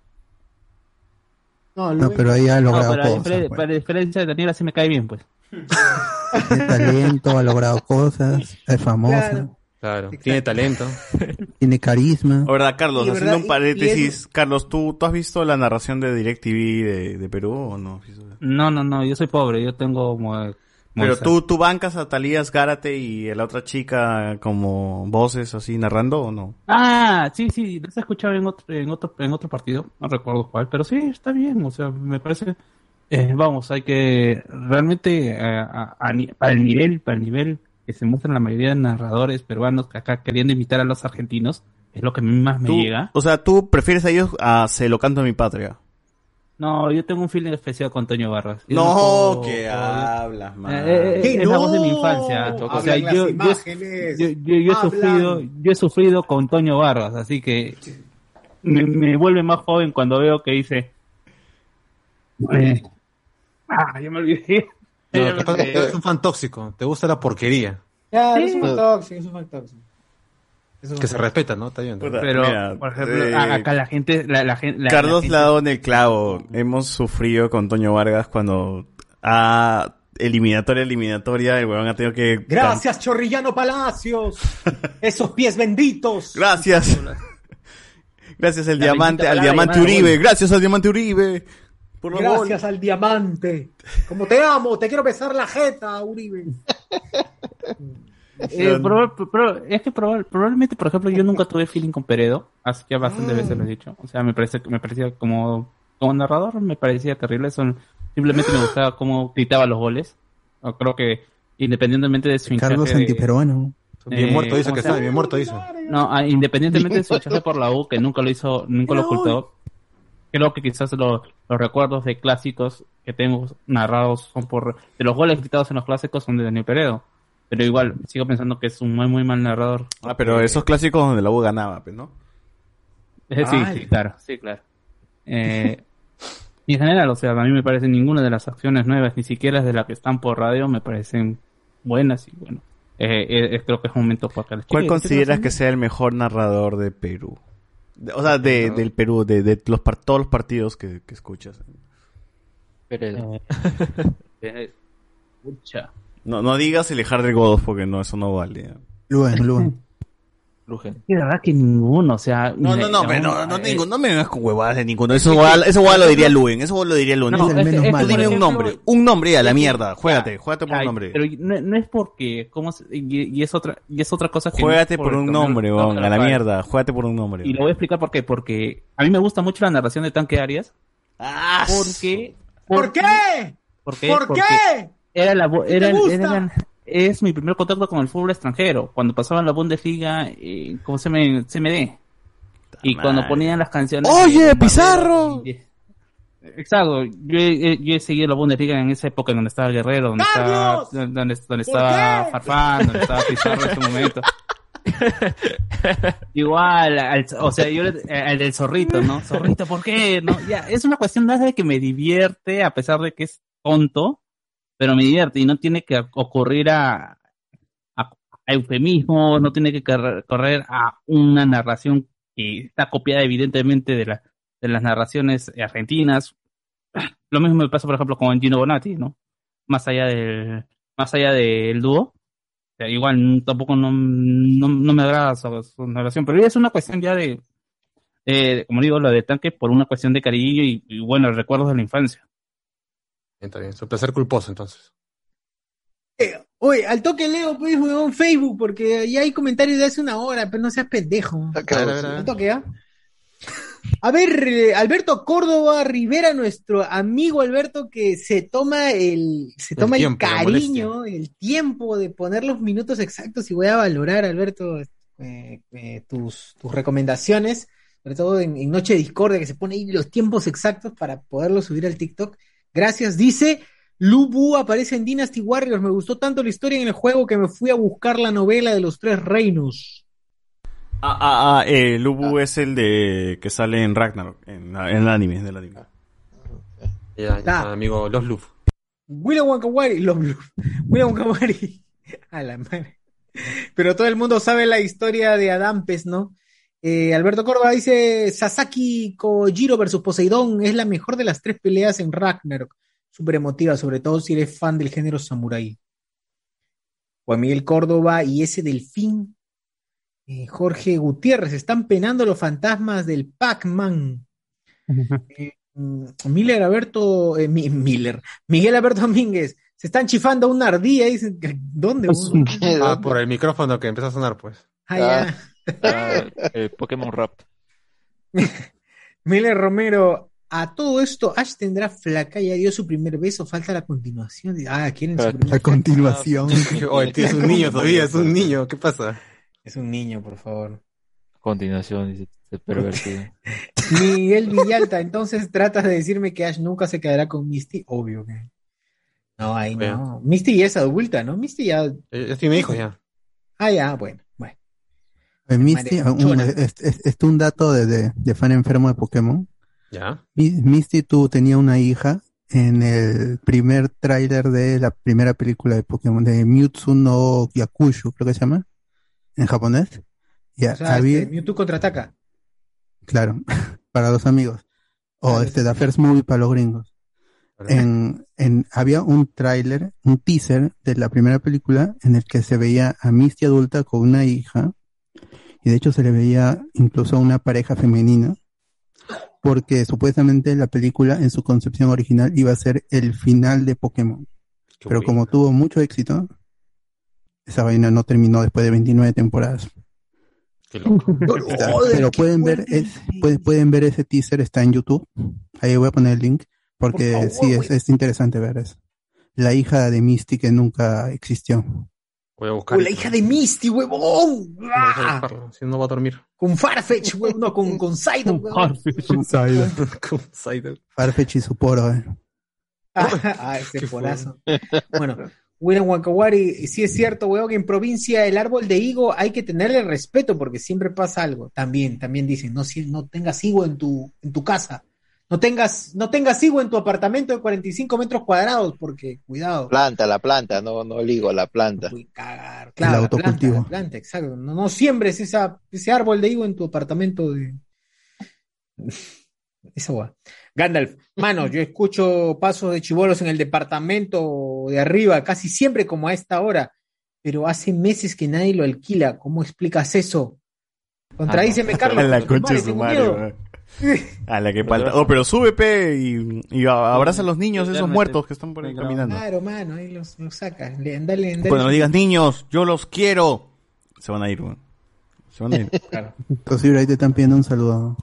No, No, pero ahí ha No, logrado cosas. pues. para diferencia de Daniela sí me cae bien, pues. Tiene talento, ha logrado cosas, es famosa, Claro. Claro, tiene talento. tiene carisma. Ahora, Carlos, haciendo ¿verdad? un paréntesis, Carlos, ¿tú, ¿tú has visto la narración de DirecTV de, de Perú o no? No, no, no, yo soy pobre, yo tengo como... Pero tú, tú bancas a Talías Gárate y a la otra chica como voces así narrando o no? Ah, sí, sí, los he escuchado en otro, en otro, en otro partido, no recuerdo cuál, pero sí, está bien, o sea, me parece, eh, vamos, hay que realmente eh, a- a el nivel, para el nivel que se muestran la mayoría de narradores peruanos que acá queriendo imitar a los argentinos, es lo que a mí más me llega. O sea, tú prefieres a ellos a Se lo canto a mi patria. No, yo tengo un feeling especial con Toño Barras. Yo No, puedo- que puedo- hablas, man. Eh, eh, ¿Qué? es la voz de mi infancia. O sea, yo, yo, yo, yo- yo he sufrido, yo he sufrido con Toño Barras, así que me, me vuelve más joven cuando veo que dice. eh, ah, ya me olvidé. No, Ya lo me que pasa es que olvidé. eres un fan tóxico, te gusta la porquería. Claro, es un fan tóxico, es un fan tóxico. Es un Que fan se respeta, ¿no? Está bien. Puta, Pero, mira, por ejemplo, eh, acá la gente, la, la Carlos la gente- la ha dado en el clavo. Hemos sufrido con Toño Vargas cuando a eliminatoria, eliminatoria, el huevón ha tenido que... Gracias, Chorrillano Palacios. Esos pies benditos. Gracias. Gracias al La diamante, al diamante Uribe. Gracias al diamante Uribe. Por. Gracias al diamante. Como te amo, te quiero besar la jeta, Uribe. Eh, pero es que proba- probablemente, por ejemplo, yo nunca tuve feeling con Peredo, así que bastantes Mm. veces lo he dicho. O sea, me parece me parecía como, como narrador, me parecía terrible. Eso simplemente me gustaba cómo gritaba los goles. O creo que independientemente de su Carlos hinchaje de- antiperuano. Bien muerto dice ¿cómo que se está, llama? bien muerto dice. No, ah, independientemente de su hinchaje por la U, que nunca lo hizo, nunca lo ocultó. Creo que quizás lo- los recuerdos de clásicos que tengo narrados son por de los goles gritados en los clásicos son de Daniel Peredo. Pero igual, sigo pensando que es un muy, muy mal narrador. Ah, pero esos clásicos donde la U ganaba, pues, ¿no? Eh, sí, sí, claro, sí, claro. Eh, y en general, o sea, a mí me parece ninguna de las acciones nuevas, ni siquiera de las que están por radio, me parecen buenas y bueno. eh, eh, creo que es un momento para que ¿Cuál consideras que sea el mejor narrador de Perú? O sea, de, del Perú, de, de los par- todos los partidos que, que escuchas. Eh, eh. No, no digas el Harder Godos porque no, eso no vale. Luen, Luen. La verdad que ninguno, o sea... No, no, no, pero no, eh, no, ninguno- no me vengas con huevadas de ninguno. Eso igual, eso igual lo diría Luen, eso lo diría Luen. No, Tú es- es- tú es- dime un nombre, un nombre a la mierda. Juégate, juégate por un nombre. Pero no, no es porque... ¿cómo se- y, y es otra, y es otra cosa que... no es Juégate por un el- nombre, no, a la mierda. Juégate por un nombre. Y lo voy a explicar por qué. Porque a mí me gusta mucho la narración de Tanque Arias. porque, ¿Por qué? ¿Por qué? ¿Por qué? Era la, vo- ¿Qué te era, gusta? era- es mi primer contacto con el fútbol extranjero. Cuando pasaba en la Bundesliga, eh, ¿cómo se me, CMD? Y cuando ponían las canciones. ¡Oye, de- Pizarro! Exacto, yo he, he- yo he seguido la Bundesliga en esa época en donde estaba Guerrero, donde estaba, donde, donde ¿Por estaba? Farfán, donde estaba Pizarro en ese momento. Igual, al- o sea, yo le- al del zorrito, ¿no? Zorrito, ¿por qué? No, ya, es una cuestión más de que me divierte, a pesar de que es tonto, pero me divierte y no tiene que ocurrir a, a, a eufemismos, no tiene que correr, a una narración que está copiada evidentemente de, de las narraciones argentinas. Lo mismo me pasa, por ejemplo, con Gino Bonatti, ¿no? Más allá del, más allá del dúo. Igual mm, tampoco no, no, no me agrada su, narración, pero es una cuestión ya de, de, como digo, lo de tanque por una cuestión de cariño y, y bueno, recuerdos de la infancia. Está bien, su placer culposo entonces. Oye, al toque leo, pues, weón, Facebook, porque ya hay comentarios de hace una hora, pero no seas pendejo. A ver, a ver, a ver. Al toque, ¿ah? A ver, eh, Alberto Córdoba Rivera, nuestro amigo Alberto, que se toma el, se El toma el, tiempo, cariño, el tiempo de poner los minutos exactos y voy a valorar, Alberto, eh, eh, tus, tus recomendaciones, sobre todo en, en Noche de Discordia, que se pone ahí los tiempos exactos para poderlo subir al TikTok. Gracias, dice. Lubu aparece en Dynasty Warriors. Me gustó tanto la historia en el juego que me fui a buscar la novela de los tres reinos. Ah, ah, ah, eh, Lubu es el de que sale en Ragnarok, en, la- en el anime, del anime. Ya, ya, amigo, los Luf. William Wankawari, los Blues. William Wankawari. A la madre. Pero todo el mundo sabe la historia de Adampes, ¿no? Eh, Alberto Córdoba dice: Sasaki Kojiro versus Poseidón es la mejor de las tres peleas en Ragnarok. Súper emotiva, sobre todo si eres fan del género samurai. Juan Miguel Córdoba y ese delfín. Eh, Jorge Gutiérrez, están penando los fantasmas del Pac-Man. Eh, mm, Miller Alberto, eh, Mi- Miller, Miguel Alberto Domínguez, se están chifando una ardilla, dicen, ¿dónde? Ah, por el micrófono que empezó a sonar, pues. Ah, ya. Ah, eh, Pokémon Rap. Miller Romero, a todo esto, Ash tendrá flaca, ya dio su primer beso, falta la continuación. Ah, quieren su primer A continuación. Oh, el tío es un niño todavía, es un niño, ¿qué pasa? Es un niño, por favor. Continuación, dice, se pervertido. Miguel Villalta, entonces tratas de decirme que Ash nunca se quedará con Misty, obvio que. No, ahí no. Misty ya es adulta, ¿no? Misty ya. Ya tiene hijos ya. Ah, ya, bueno, Misty, Madre, un- chona. es, es- es un dato de, de, de fan enfermo de Pokémon. Ya. Mi- Misty tú tenía una hija en el primer tráiler de la primera película de Pokémon, de Mewtwo no Yakushu, creo que se llama, en japonés. Ya, O sea, había, este, Mewtwo contraataca. claro, para los amigos. O este, The First Movie para los gringos. En, en, había un tráiler, un teaser de la primera película en el que se veía a Misty adulta con una hija Y de hecho se le veía incluso a una pareja femenina, porque supuestamente la película en su concepción original iba a ser el final de Pokémon. Pero como tuvo mucho éxito, esa vaina no terminó después de 29 temporadas. Pero pueden ver, es, pueden, pueden ver ese teaser, está en YouTube. Ahí voy a poner el link, porque Por favor, sí, es, es interesante ver eso. La hija de Misty que nunca existió. Voy a buscar. Con la hija de Misty, huevón. Si no va a dormir. Con Farfetch, huevón. No, con, con Sidon, huevón. Con Cider. Farfetch y su poro, eh. Ah, ah, ese porazo. Bueno, William Wakawari, sí es cierto, weón, que en provincia el árbol de higo hay que tenerle respeto porque siempre pasa algo. También, también dicen, no, si- no tengas higo en tu, en tu casa. No tengas, no tengas higo en tu apartamento de 45 metros cuadrados porque, cuidado. Planta, la planta, no, no ligo, la planta. Claro, la planta, la planta, exacto. No, no siembres esa, ese árbol de higo en tu apartamento de... Esa guay. Gandalf, mano, yo escucho pasos de chibolos en el departamento de arriba casi siempre como a esta hora, pero hace meses que nadie lo alquila. ¿Cómo explicas eso? Contradíceme, Carlos. A la concha de madre, su madre. A la que falta. Oh, pero sube, pe, y, y abraza a los niños, esos muertos que están por ahí caminando. Claro, mano, ahí los, los sacas. Le- Dale, dale. Cuando digas niños, yo los quiero, se van a ir, weón. Se van a ir. Inclusive ahí te están pidiendo un saludo.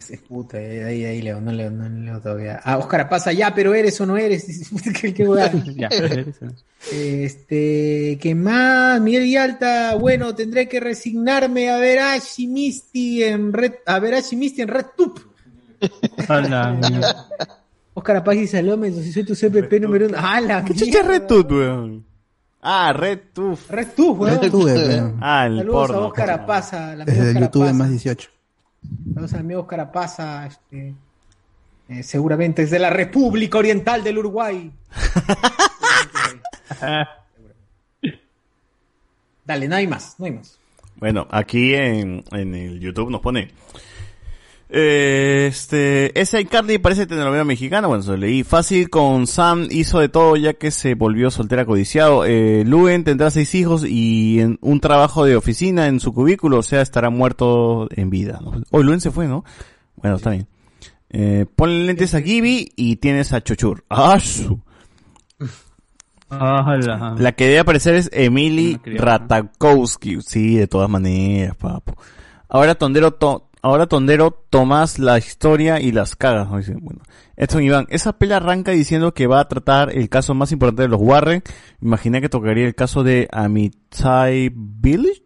Ese Puta, eh, ahí, ahí leo, no leo, no leo todavía. Ah, Oscar pasa ya, pero eres o no eres. ¿Qué, qué? Ya, eres no. Este, ¿qué más? Miguel Villalta, bueno, tendré que resignarme a ver a Ash y Misty en Red, a ver a Ash y Misty en Red Tube. Oscar Apaz y Salome, si soy tu CPP número uno. ¡Ah, la ¿Qué chucha es RedTube, weón? Ah, RedTube. RedTube, weón. RedTube, weón. Ah, el Saludos porno. a Oscar Apaza, la Es de Oscar YouTube más 18. Saludos al amigo Oscar Apaza, este, eh, seguramente es de la República Oriental del Uruguay. Dale, no hay más, no hay más. Bueno, aquí en, en el YouTube nos pone. Eh, Este, ese iCarly parece telenovela mexicana, bueno, se lo leí. Fácil con Sam hizo de todo ya que se volvió soltera codiciado. Eh, Luen tendrá seis hijos y en un trabajo de oficina en su cubículo, o sea, estará muerto en vida. ¿no? Oh, Luen se fue, ¿no? Bueno, está bien. Eh, ponle lentes a Gibby y tienes a Chochur. ¡Ah, su! La que debe aparecer es Emily Ratakowski. Sí, de todas maneras, papo. Ahora Tondero, to- ahora Tondero tomas la historia y las cagas. bueno. Edson Iván, esa pela arranca diciendo que va a tratar el caso más importante de los Warren. Imaginé que tocaría el caso de Amityville.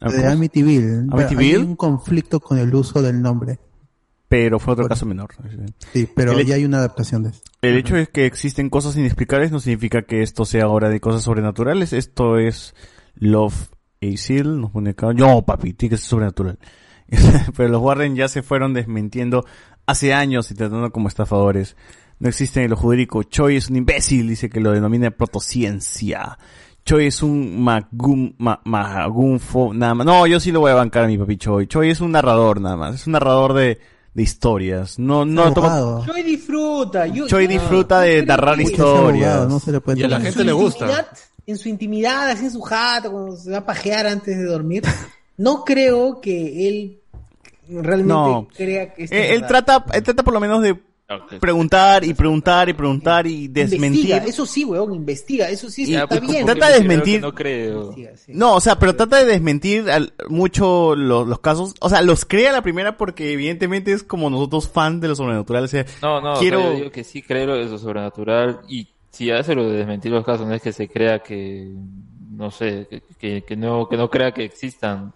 De? Amityville. Amityville. Hay un conflicto con el uso del nombre. Pero fue otro caso menor. Sí, pero El- ya hay una adaptación de eso. El hecho es que existen cosas inexplicables no significa que esto sea ahora de cosas sobrenaturales. Esto es Love Seal, nos pone acá. No, papi, tiene que ser sobrenatural. Pero los Warren ya se fueron desmintiendo hace años y tratando como estafadores. No existe en lo jurídico. Choi es un imbécil, dice que lo denomina protociencia. Choi es un magum, ma, magunfo, nada más. No, yo sí lo voy a bancar a mi papi Choi. Choi es un narrador nada más. Es un narrador de, de historias. No, no toma, Choi disfruta. Yo, Choi disfruta de narrar historias. no se le puede Y a la gente le gusta. intimidad- en su intimidad, así en su jato, cuando se va a pajear antes de dormir, no creo que él realmente No. crea que Eh, él trata, él trata por lo menos de preguntar y preguntar y preguntar y desmentir. Investiga, eso sí, weón, investiga, eso sí está bien. trata de desmentir. No creo. No, o sea, pero trata de desmentir al- mucho lo- los casos. O sea, los crea la primera porque evidentemente es como nosotros fans de lo sobrenatural. O sea, No, no, quiero... yo digo que sí creo en lo sobrenatural y si hace lo de desmentir los casos, no es que se crea que, no sé, que, que, que no, que no crea que existan.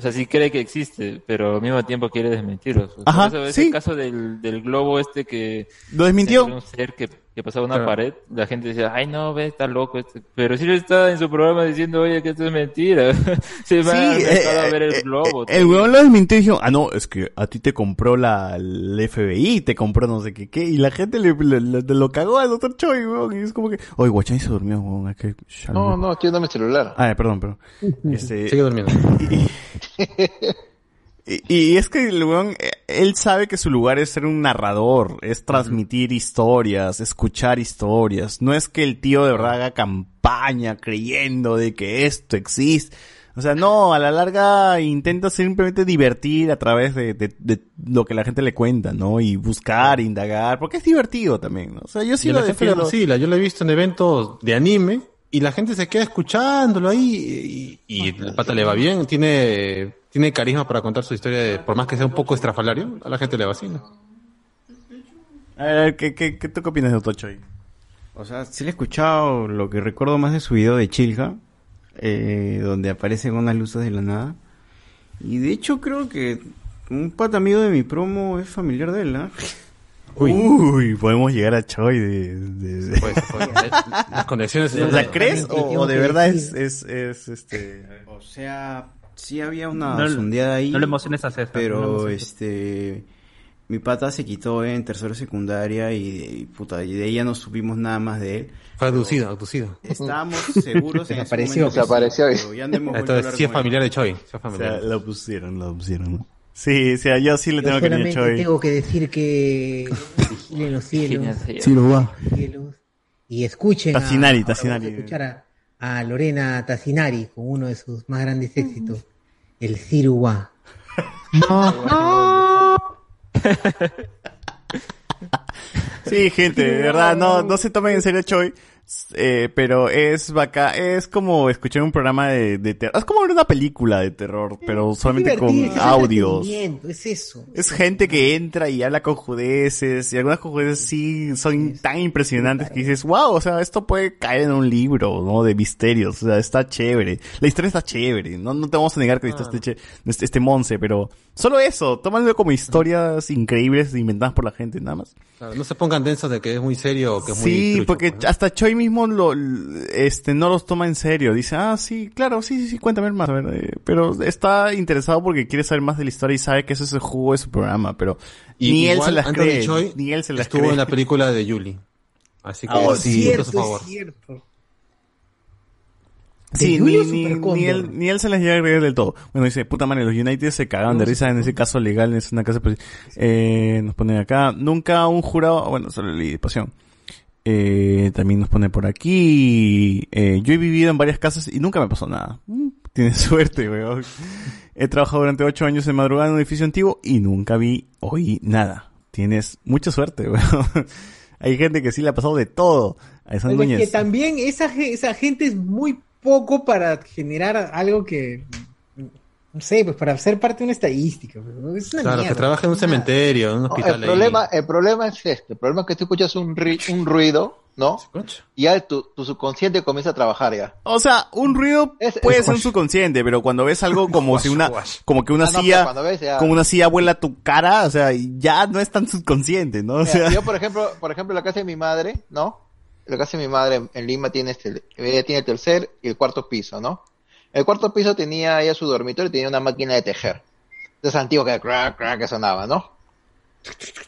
O sea, sí cree que existe, pero al mismo tiempo quiere desmentirlos. O sea, Ajá, eso- sí. Ese caso del, del globo este que... Lo desmintió. Un ser que, que pasaba una Claro. pared, la gente decía, ay no, ve, está loco este. Pero sí lo está en su programa diciendo, oye, que esto es mentira. Se va Sí, eh, a ver el eh, globo. El weón lo desmintió y dijo, ah, no, es que a ti te compró la, el FBI, te compró no sé qué, qué, y la gente le, le- le- lo cagó al doctor Choi, weón, y es como que, oye, Guachani se durmió, weón, es que... No, no, estoy dando mi celular. Ah, perdón, perdón. Este, Sigue durmiendo. Y, y es que el weón, eh, él sabe que su lugar es ser un narrador, es transmitir historias, escuchar historias. No es que el tío de verdad haga campaña creyendo de que esto existe. O sea, no, a la larga intenta simplemente divertir a través de, de- de lo que la gente le cuenta, ¿no? Y buscar, indagar, porque es divertido también, ¿no? O sea, yo sí Y lo la gente lo defiendo. vacila. Yo lo he visto en eventos de anime y la gente se queda escuchándolo ahí y, y el pata le va bien. Tiene, tiene carisma para contar su historia, de- por más que sea un poco estrafalario, a la gente le vacila. A ver, ¿qué, qué, qué, ¿tú qué opinas de Otochoy? O sea, sí le he escuchado, lo que recuerdo más de su video de Chilja, eh, donde aparecen unas luces de la nada. Y de hecho creo que un pata amigo de mi promo es familiar de él, ¿ah? Uy. podemos llegar a Choi de... de- de- Las conexiones... Sea, ¿crees o, de verdad es, es, es este... O sea, sí había una No sondeada ahí. no le emociones a César, no Pero emociones. este. Mi pata se quitó en tercero secundaria y, y, puta, y de ya no supimos nada más de él. Fue abducido, abducido. Estábamos seguros en ese Desapareció. que sí, Desapareció. pero ya no a Entonces, sí es familiar de Choi. sí es O familiar. sea, lo pusieron, lo pusieron, ¿no? Sí, o sea, yo sí le Yo tengo cariño a Choi. tengo que decir que vigilen los cielos, Ciro, guau. cielos, y escuchen a- Tassinari, Tassinari. a escuchar a, a Lorena Tassinari con uno de sus más grandes éxitos, el Ciruá. Sí, gente, de verdad, no, no se tomen en serio Choi, eh, pero es vaca, es como escuchar un programa de, de terror, es como ver una película de terror, pero solamente con audios. Es eso. Es gente que entra y habla con judeces, y algunas judeces sí son tan impresionantes que dices, wow, o sea, esto puede caer en un libro, ¿no? De misterios, o sea, está chévere. La historia está chévere, no, no te vamos a negar que esté, che- este, este Monse, pero solo eso, tómalo como historias increíbles inventadas por la gente, nada más. Claro, no se pongan densos de que es muy serio o que es muy Sí, porque pues, ¿no? hasta Choi mismo lo, este, no los toma en serio. Dice, ah, sí, claro, sí, sí, sí, cuéntame más. A ver, eh, pero está interesado porque quiere saber más de la historia y sabe que ese es el jugo de su programa, pero Y ni él se las Anthony cree. Choi ni él se las estuvo cree. en la película de Yuli. Así que oh, sí, a Cierto, favor. es cierto. Sí, ¿De ni, él, ni él se las llega a creer del todo. Bueno, dice, puta madre, los United se cagaban de risa en ese caso legal, es una casa, pues, eh, nos ponen acá, nunca un jurado, bueno, solo leí de pasión. Eh, también nos pone por aquí, eh, yo he vivido en varias casas y nunca me pasó nada. Mm, Tienes suerte, weón. He trabajado durante ocho años en madrugada en un edificio antiguo y nunca vi, oí nada. Tienes mucha suerte, weón. Hay gente que sí le ha pasado de todo. A esa es que Núñez. también esa, esa gente es muy poco para generar algo que, no sé, pues para ser parte de una estadística. pues, Es una Claro, mierda. que trabaja en un cementerio, en un No, hospital. el ahí. problema, el problema es este, el problema es que tú escuchas un, ri- un ruido, ¿no? Y ya tu, tu subconsciente comienza a trabajar ya. O sea, un ruido puede ser un subconsciente, pero cuando ves algo como si una, como que una Ah, no, silla, ves ya- como una silla vuela a tu cara, o sea, ya no es tan subconsciente, ¿no? O Mira, sea, yo por ejemplo, por ejemplo, la casa de mi madre, ¿no? La casa de mi madre en, en Lima tiene este, ella tiene el tercer y el cuarto piso, ¿no? El cuarto piso tenía ella su dormitorio y tenía una máquina de tejer. De esa antigua que crack, crack, que sonaba, ¿no?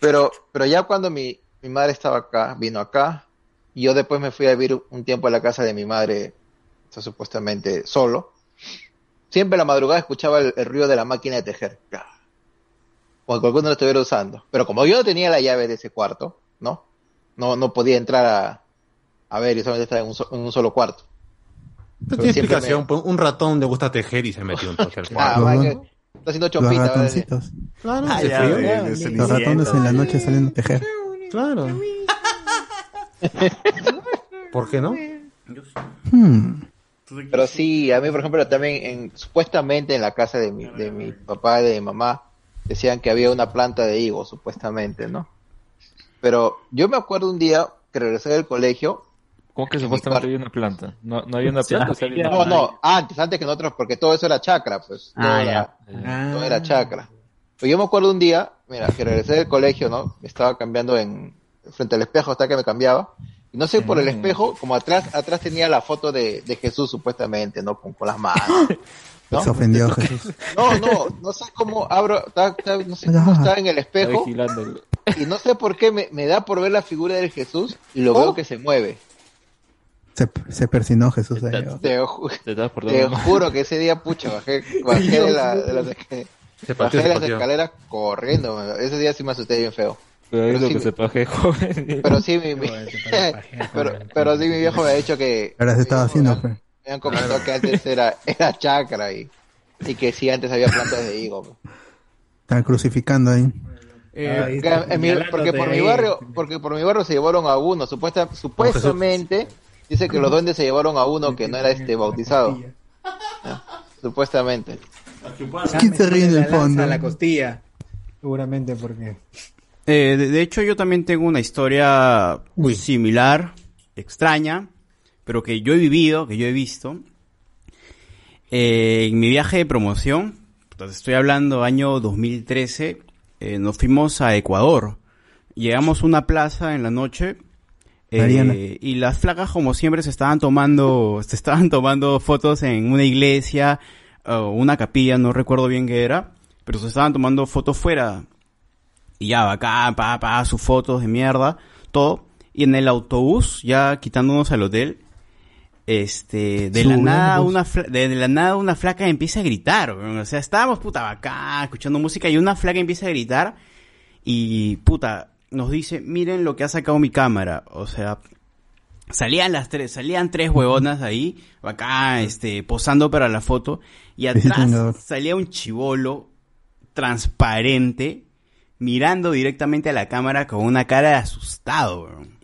Pero, pero ya cuando mi, mi madre estaba acá, vino acá, y yo después me fui a vivir un tiempo a la casa de mi madre, supuestamente solo. Siempre la madrugada escuchaba el, ruido de la máquina de tejer. Como que alguno lo estuviera usando. Pero como yo no tenía la llave de ese cuarto, ¿no? No, no podía entrar a, a ver y solamente estaba en un solo cuarto. No tiene explicación. pues, Un ratón le gusta tejer y se metió un toque al Ah, que está haciendo Los chompita. ¿verdad? ratoncitos. Claro, Ah, hace ya, frío. ya, Es el Los ratones en la noche salen a tejer. Claro. ¿Por qué no? Hmm. Pero sí, a mí, por ejemplo, también, en, supuestamente en la casa de mi, de mi papá y de mi mamá, decían que había una planta de higos, supuestamente, ¿no? Pero yo me acuerdo un día que regresé del colegio. ¿Cómo que supuestamente había una planta? No, no había una planta. había no, una- no, antes, antes que nosotros, porque todo eso era chacra, pues. Todo, Ah, era, ya. todo era chacra. Pero yo me acuerdo un día, mira, que regresé del colegio, ¿no? Me estaba cambiando en, frente al espejo hasta que me cambiaba. Y no sé por el espejo, como atrás, atrás tenía la foto de, de Jesús, supuestamente, ¿no? Con, con las manos. ¿no? Se ofendió Jesús. No, no, no sé cómo abro, estaba- estaba- no sé cómo estaba en el espejo. Y no sé por qué me, me da por ver la figura del Jesús y lo veo que se mueve. Se, se persinó Jesús ahí. Te, ju- Te te juro que ese día, pucha, bajé, bajé de, la- de las, Se bajé pateó, se las escaleras corriendo. man. Ese día sí me asusté bien feo. Cuidado Pero sí que me- se paje joven. Pero sí, mi, mi- pero, pero sí mi viejo me ha dicho que Ahora se estaba haciendo. pues. Me han comentado que antes era, era chakra y, y que sí, antes había plantas de higo. Están crucificando ahí. Eh, porque, mi- porque por mi barrio, porque por mi barrio se llevaron a uno, supuesta, supuestamente dice que los duendes se llevaron a uno que no era este bautizado. Ah, Supuestamente. ¿Quién se ríe en el fondo? a la costilla. Seguramente porque. Eh, de, de hecho, yo también tengo una historia similar, extraña, pero que yo he vivido, que yo he visto. Eh, en mi viaje de promoción, entonces estoy hablando año 2013, eh, nos fuimos a Ecuador. Llegamos a una plaza en la noche eh, y las flacas como siempre se estaban tomando, se estaban tomando fotos en una iglesia o una capilla, no recuerdo bien qué era, pero se estaban tomando fotos fuera. Y ya, acá, pa, pa, sus fotos de mierda, todo. Y en el autobús, ya quitándonos al hotel, este, de la nada una, fla- de, la nada una flaca empieza a gritar, o sea, estábamos puta acá, escuchando música y una flaca empieza a gritar. Y puta, nos dice, miren lo que ha sacado mi cámara, o sea, salían las tres, salían tres huevonas ahí, acá, este, posando para la foto, y atrás salía un chivolo transparente, mirando directamente a la cámara con una cara de asustado, weón.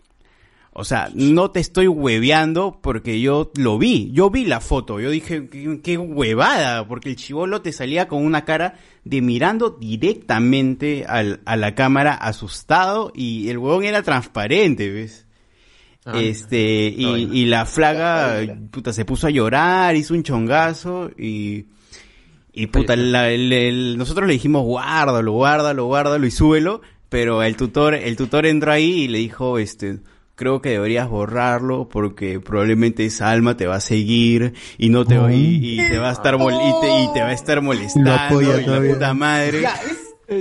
O sea, no te estoy hueveando porque yo lo vi, yo vi la foto, yo dije, qué, qué huevada, porque el chivolo te salía con una cara de mirando directamente al- a la cámara asustado y el huevón era transparente, ¿ves? Ah, este, y, y la flaga, puta, se puso a llorar, hizo un chongazo y, y puta, la- el- el- nosotros le dijimos guárdalo, guárdalo, guárdalo y súbelo, pero el tutor, el tutor entró ahí y le dijo, este, creo que deberías borrarlo porque probablemente esa alma te va a seguir y no te va, y, y te va a estar mol- y, te, y te va a estar molestando y la puta madre.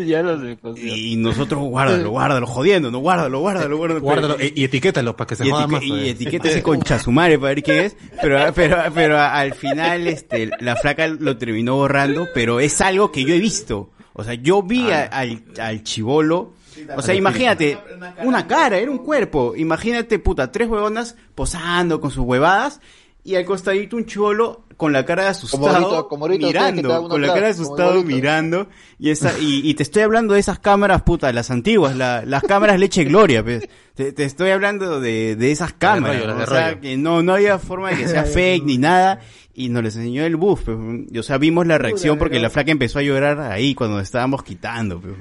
Ya lo sé. pues, Y nosotros guárdalo, guárdalo, jodiendo, no guárdalo, guárdalo, guárdalo. Guárdalo y, y etiquétalo para que se y, joda más. y etiqueta ese concha su madre para ver quién es, pero, pero, pero al final este, la flaca lo terminó borrando, pero es algo que yo he visto. O sea, yo vi a- al, al chivolo, o sea, imagínate, una cara, era un cuerpo, imagínate, puta, tres huevonas posando con sus huevadas, y al costadito un chivolo con la cara de asustado, ahorita- como ahorita ustedes que mirando, con la cara de asustado mirando, y esa, y, y te estoy hablando de esas cámaras, puta, las antiguas, la- las cámaras leche gloria, pues. Te, te estoy hablando de, de esas cámaras, rollo, las ¿no? de o sea, que no, no había forma de que sea fake ni nada, y nos les enseñó el buff, pues. o sea, vimos la reacción porque la flaca empezó a llorar ahí cuando estábamos quitando, pues.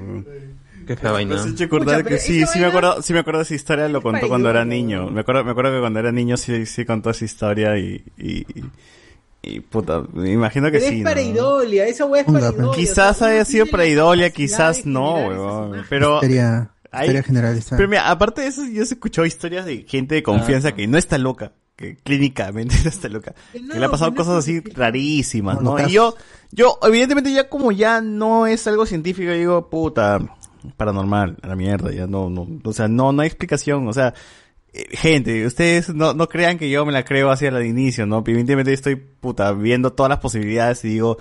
Qué fea vaina. Me has hecho acordar que sí, sí me acuerdo, sí me acuerdo de esa historia, lo contó cuando era niño. Me acuerdo, me acuerdo que cuando era niño sí, sí contó esa historia y, y, y, y puta, me imagino que Pero sí. es ¿no? pareidolia, esa weá es pareidolia. Quizás haya sido preidolia, quizás no, weón. Pero, Histeria, hay- generalizada. pero mira, aparte de eso, yo he escuchado historias de gente de confianza que no está loca, que clínicamente no está loca, que le ha pasado cosas así rarísimas, ¿no? Y yo, yo, evidentemente ya como ya no es algo científico, digo, puta, paranormal, a la mierda, ya no, no, o sea, no, no hay explicación, o sea, eh, gente, ustedes no, no crean que yo me la creo hacia el inicio, ¿no? Evidentemente estoy, puta, viendo todas las posibilidades y digo,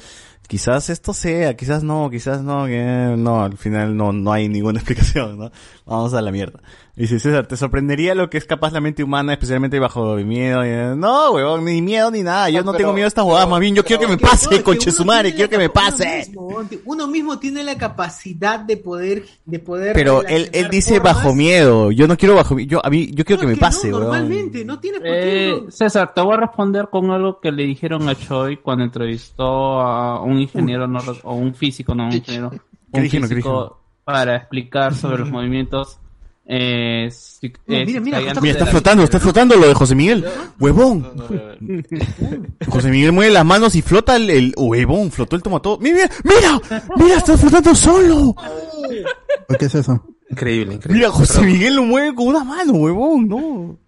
quizás esto sea, quizás no, quizás no, que no, al final no, no hay ninguna explicación, ¿no? Vamos a la mierda. Dice César, ¿te sorprendería lo que es capaz la mente humana, especialmente bajo mi miedo? Y, No, weón, ni miedo ni nada, yo no, tengo miedo a estas jugadas, más bien yo quiero que me pase, conche su madre, quiero que me pase. Uno, uno mismo tiene la capacidad de poder, de poder. Pero él, él dice bajo miedo, yo no quiero bajo miedo, yo, a mí, yo quiero que me pase, weón. Normalmente, no tiene por qué. Eh, César, te voy a responder con algo que le dijeron a Choi cuando entrevistó a un ingeniero no, o un físico, no un ingeniero, ¿Qué un dijeron? ¿Qué físico para explicar sobre los movimientos. Eh, si- No, eh, mira, mira, zigzagueantes Mira, está flotando, está flotando lo de José Miguel. Huevón. José Miguel mueve las manos y flota el, el huevón, flotó el tomato. Mira, mira, mira, está flotando solo. ¿Por qué es eso? Increíble, increíble. Mira, José Miguel lo mueve con una mano, huevón, no.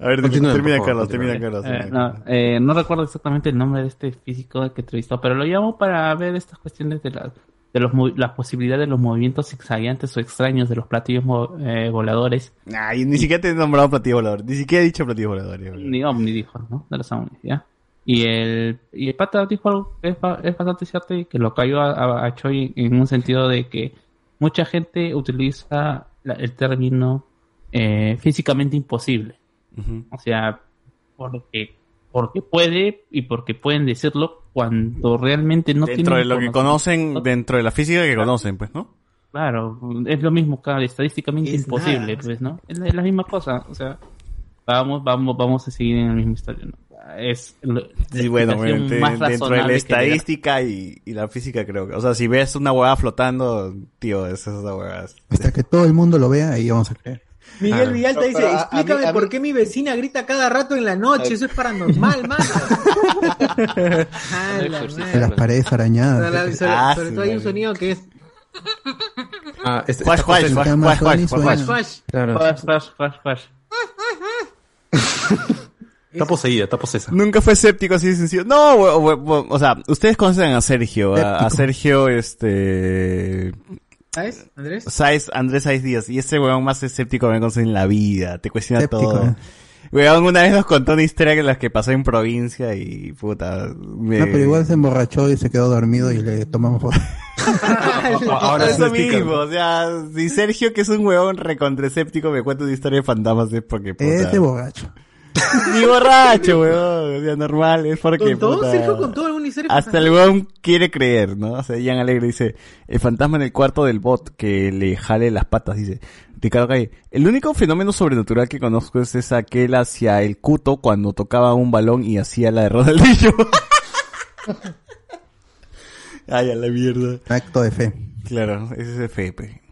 A ver, termina Carlos, termina. Carlos. Eh, no, eh, no recuerdo exactamente el nombre de este físico que entrevistó, pero lo llamo para ver estas cuestiones de, la, de los, las posibilidades de los movimientos zigzagueantes o extraños de los platillos eh, voladores. Ay, ni siquiera te he nombrado platillo volador, ni siquiera he dicho platillo volador. Ni Omni dijo, ¿no? De los Omnis, ¿ya? Y el, y el pata dijo algo que es, es bastante cierto y que lo cayó a, a- a Choi en un sentido de que mucha gente utiliza la- el término eh, físicamente imposible. O sea, porque porque puede y porque pueden decirlo cuando realmente no Dentro de lo que conocen, dentro de la física que conocen, pues, ¿no? Claro, es lo mismo, claro, estadísticamente Es imposible, nada. pues, ¿no? Es la, es la misma cosa, o sea, vamos, vamos, vamos a seguir en la misma historia, ¿no? Es lo- la Sí, bueno, obviamente, más dentro de la estadística y, y la física creo que, o sea, si ves una hueá flotando, tío, esa es esa hueá. Hasta que todo el mundo lo vea, ahí vamos a creer. Miguel Ah. Villalta No, dice, pero a- a explícame mí- a por mí- qué mi vecina grita cada rato en la noche, eso es paranormal, mano. Ah, la las paredes arañadas. la- sobre- Ah, sobre sí, todo hay un sonido que es Ah, este- juash. flash. Claro. Flash, flash, flash, flash. Está poseída, está posesa. Nunca fue escéptico así de sencillo. No, o sea, ustedes conocen a Sergio, a. Sergio, este... ¿Sabes, Andrés? Saiz, Andrés Saiz Díaz, y ese weón más escéptico que me conoce en la vida, te cuestiona Escéptico, todo. Weón, una vez nos contó una historia que las que pasó en provincia y puta... me- No, pero igual se emborrachó y se quedó dormido y le tomamos fotos. Ahora eso mismo, o sea, si Sergio, que es un huevón recontraescéptico, me cuenta una historia de fantasmas es porque, puta... Ese borracho. Ni borracho, weón, o sea, normal, es porque, ¿Contó? puta... ¿Sergio contó alguna historia? Hasta el weón quiere creer, ¿no? O sea, Ian Alegre dice, el fantasma en el cuarto del bot que le jale las patas, dice. Ricardo Calle, el único fenómeno sobrenatural que conozco es esa aquel hacia el cuto cuando tocaba un balón y hacía la de Ronaldinho. Ay, a la mierda. Acto de fe. Claro, ese es FP.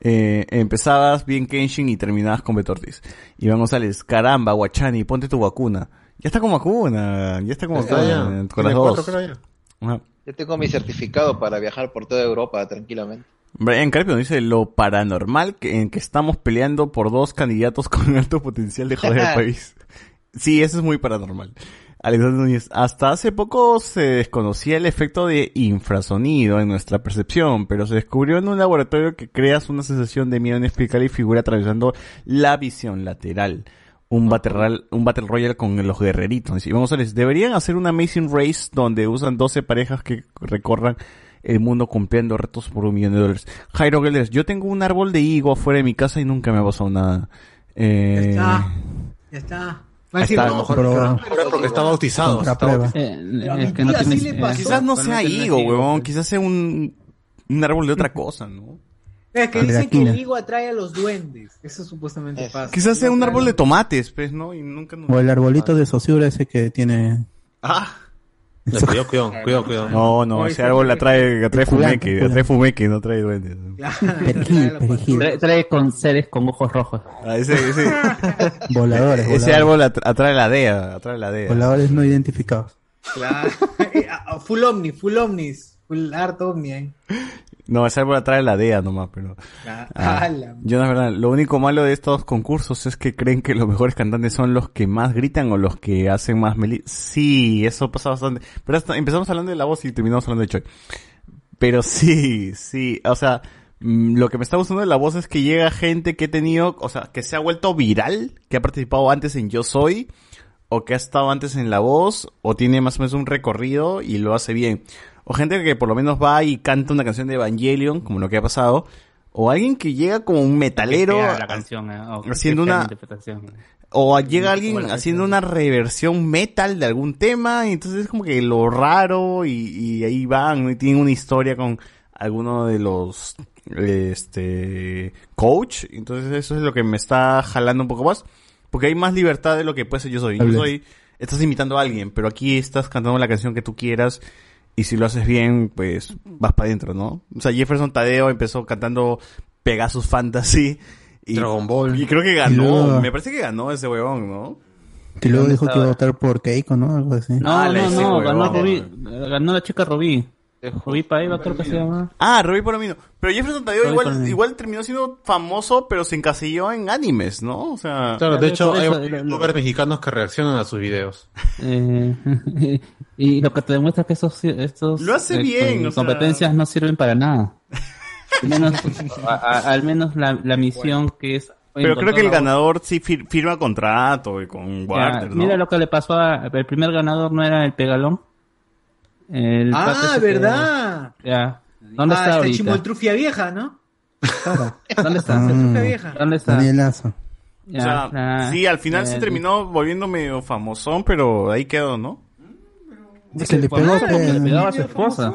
Eh, empezabas bien Kenshin y terminabas con Betortis. Iván González, caramba, Guachani, ponte tu vacuna. Ya está con vacuna, ya está con Está vacuna, ya. con las dos. ya. Yo tengo mi certificado para viajar por toda Europa tranquilamente. Brian Carpio dice lo paranormal que, en que estamos peleando por dos candidatos con alto potencial de joder al país. Sí, eso es muy paranormal. Alexander Núñez, hasta hace poco se desconocía el efecto de infrasonido en nuestra percepción, pero se descubrió en un laboratorio que creas una sensación de miedo inexplicable y figura atravesando la visión lateral. Un battle, un battle royale con los guerreritos. Vamos a ver, deberían hacer una Amazing Race donde usan 12 parejas que recorran el mundo cumpliendo retos por un millón de dólares. Jairo Gelders, yo tengo un árbol de higo afuera de mi casa y nunca me ha pasado nada. Eh, está. Ya está. Va a decir, no, mejor- pero- Porque está bautizado. Contra está prueba. bautizado. Eh, es que no mentira, tienes, sí le eh, pasó. Quizás no sea higo, huevón. pues. Quizás sea un, un árbol de otra cosa, ¿no? Es que dicen que el higo atrae a los duendes. Eso supuestamente pasa. Quizás sea un árbol de tomates, pues, ¿no? Y nunca nos... O el arbolito de Sosura ese que tiene... Ah. No, Cuidado, cuidado, cuidado, cuidado. No, no, ese árbol atrae Culante, fumeque, culante. atrae fumeque, no trae duendes. Perejil, perejil. Trae, trae con seres con ojos rojos. Ah, ese, ese, Voladores, ese voladores. árbol atra- atrae la DEA, atrae la DEA. Voladores no identificados. Claro. Eh, full omni, full omnis. Full harto omni ahí. No, ese árbol atrae la DEA nomás, pero... Ah, Ah, ala. yo la verdad, lo único malo de estos concursos es que creen que los mejores cantantes son los que más gritan o los que hacen más meli... Sí, eso pasa bastante. Pero hasta empezamos hablando de la voz y terminamos hablando de Choi. Pero sí, sí, o sea, mm, lo que me está gustando de la voz es que llega gente que he tenido, o sea, que se ha vuelto viral, que ha participado antes en Yo Soy, o que ha estado antes en La Voz, o tiene más o menos un recorrido y lo hace bien. O gente que por lo menos va y canta una canción de Evangelion, como lo que ha pasado. O alguien que llega como un metalero la canción, eh, o haciendo una- interpretación. o llega alguien Como la haciendo una reversión metal de algún tema y entonces es como que lo raro y, y ahí van ¿no? y tienen una historia con alguno de los este coach entonces eso es lo que me está jalando un poco más porque hay más libertad de lo que puede ser yo soy yo soy estás imitando a alguien pero aquí estás cantando la canción que tú quieras y si lo haces bien pues vas para adentro no o sea Jefferson Tadeo empezó cantando Pegasus Fantasy y, Dragon Ball. y creo que Y ganó luego- me parece que ganó ese huevón no Que luego ¿Dónde dijo que iba a votar por Keiko, ¿no? Algo así. No, Ah, no, no, ganó ganó la chica Rubí. Rubí Paiva creo que se llama. Ah, Robbie Palomino. Pero Jefferson Tadeo igual, Palomino. igual terminó siendo famoso, pero se encasilló en animes, ¿no? O sea, Claro, de hecho, hay youtubers mexicanos que reaccionan a sus videos. Eh, y lo que te demuestra es que estos, estos Lo hace eh, bien, o sea. competencias no sirven para nada. Al menos, a- a- al menos la, la misión que es. pero creo que el ganador sí fir- firma contrato y con Ya, Warner, ¿no? Mira lo que le pasó a. El primer ganador no era el Pegalón. El Ah, ¿verdad? Ya. ¿Dónde ah, está ahorita? Chimoltrufia vieja, ¿no? ¿Dónde está? Mm, Trufia vieja. ¿Dónde está? Daniel Lazo. O sea, Ya, sí, al final se terminó volviendo medio famosón, pero ahí quedó, ¿no? Se le pegó que- le a su esposa.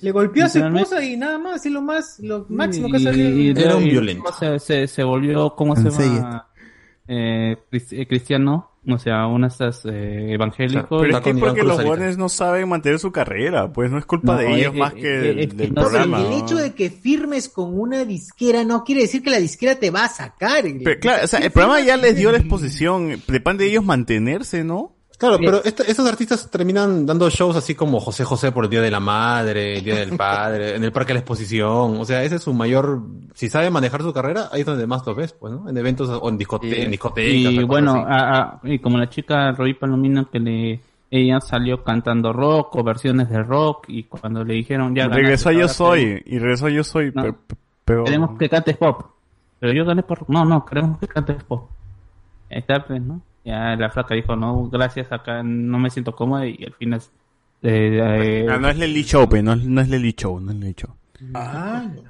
Le golpeó a su esposa y nada más, y lo más, lo máximo que salió. y- Era un violento. Se, se, se volvió, ¿cómo se llama? Eh, eh, cristiano, o sea, uno de estos eh, evangélicos. Pero es que porque los jóvenes no saben mantener su carrera, pues no es culpa No, de ellos eh, más eh, que eh, del, es que del no sé, programa. el ¿no? hecho de que firmes con una disquera no quiere decir que la disquera te va a sacar. Pero claro, o sea, el programa ya les dio la exposición, depende de ellos mantenerse, ¿no? Claro, pero este- estos artistas terminan dando shows así como José José por el Día de la Madre, el Día del Padre, en el Parque de la Exposición. O sea, ese es su mayor... Si sabe manejar su carrera, ahí es donde más lo ves, pues, ¿no? En eventos o en, discote en discotecas. Y bueno, a- a- y como la chica Roy Palomino que le ella salió cantando rock o versiones de rock y cuando le dijeron ya regresó ganaste, Yo Soy, y regresó a Yo Soy, No. pero... pero- Queremos que cantes pop. Pero yo gané por... No, no, queremos que cantes pop. Ahí está, pues, ¿no? Ya la flaca dijo, no, gracias, acá no me siento cómoda y al final... eh, eh, Ah, no es Lely Show, pe, no, es- no es Lely Show, no es Lely Show.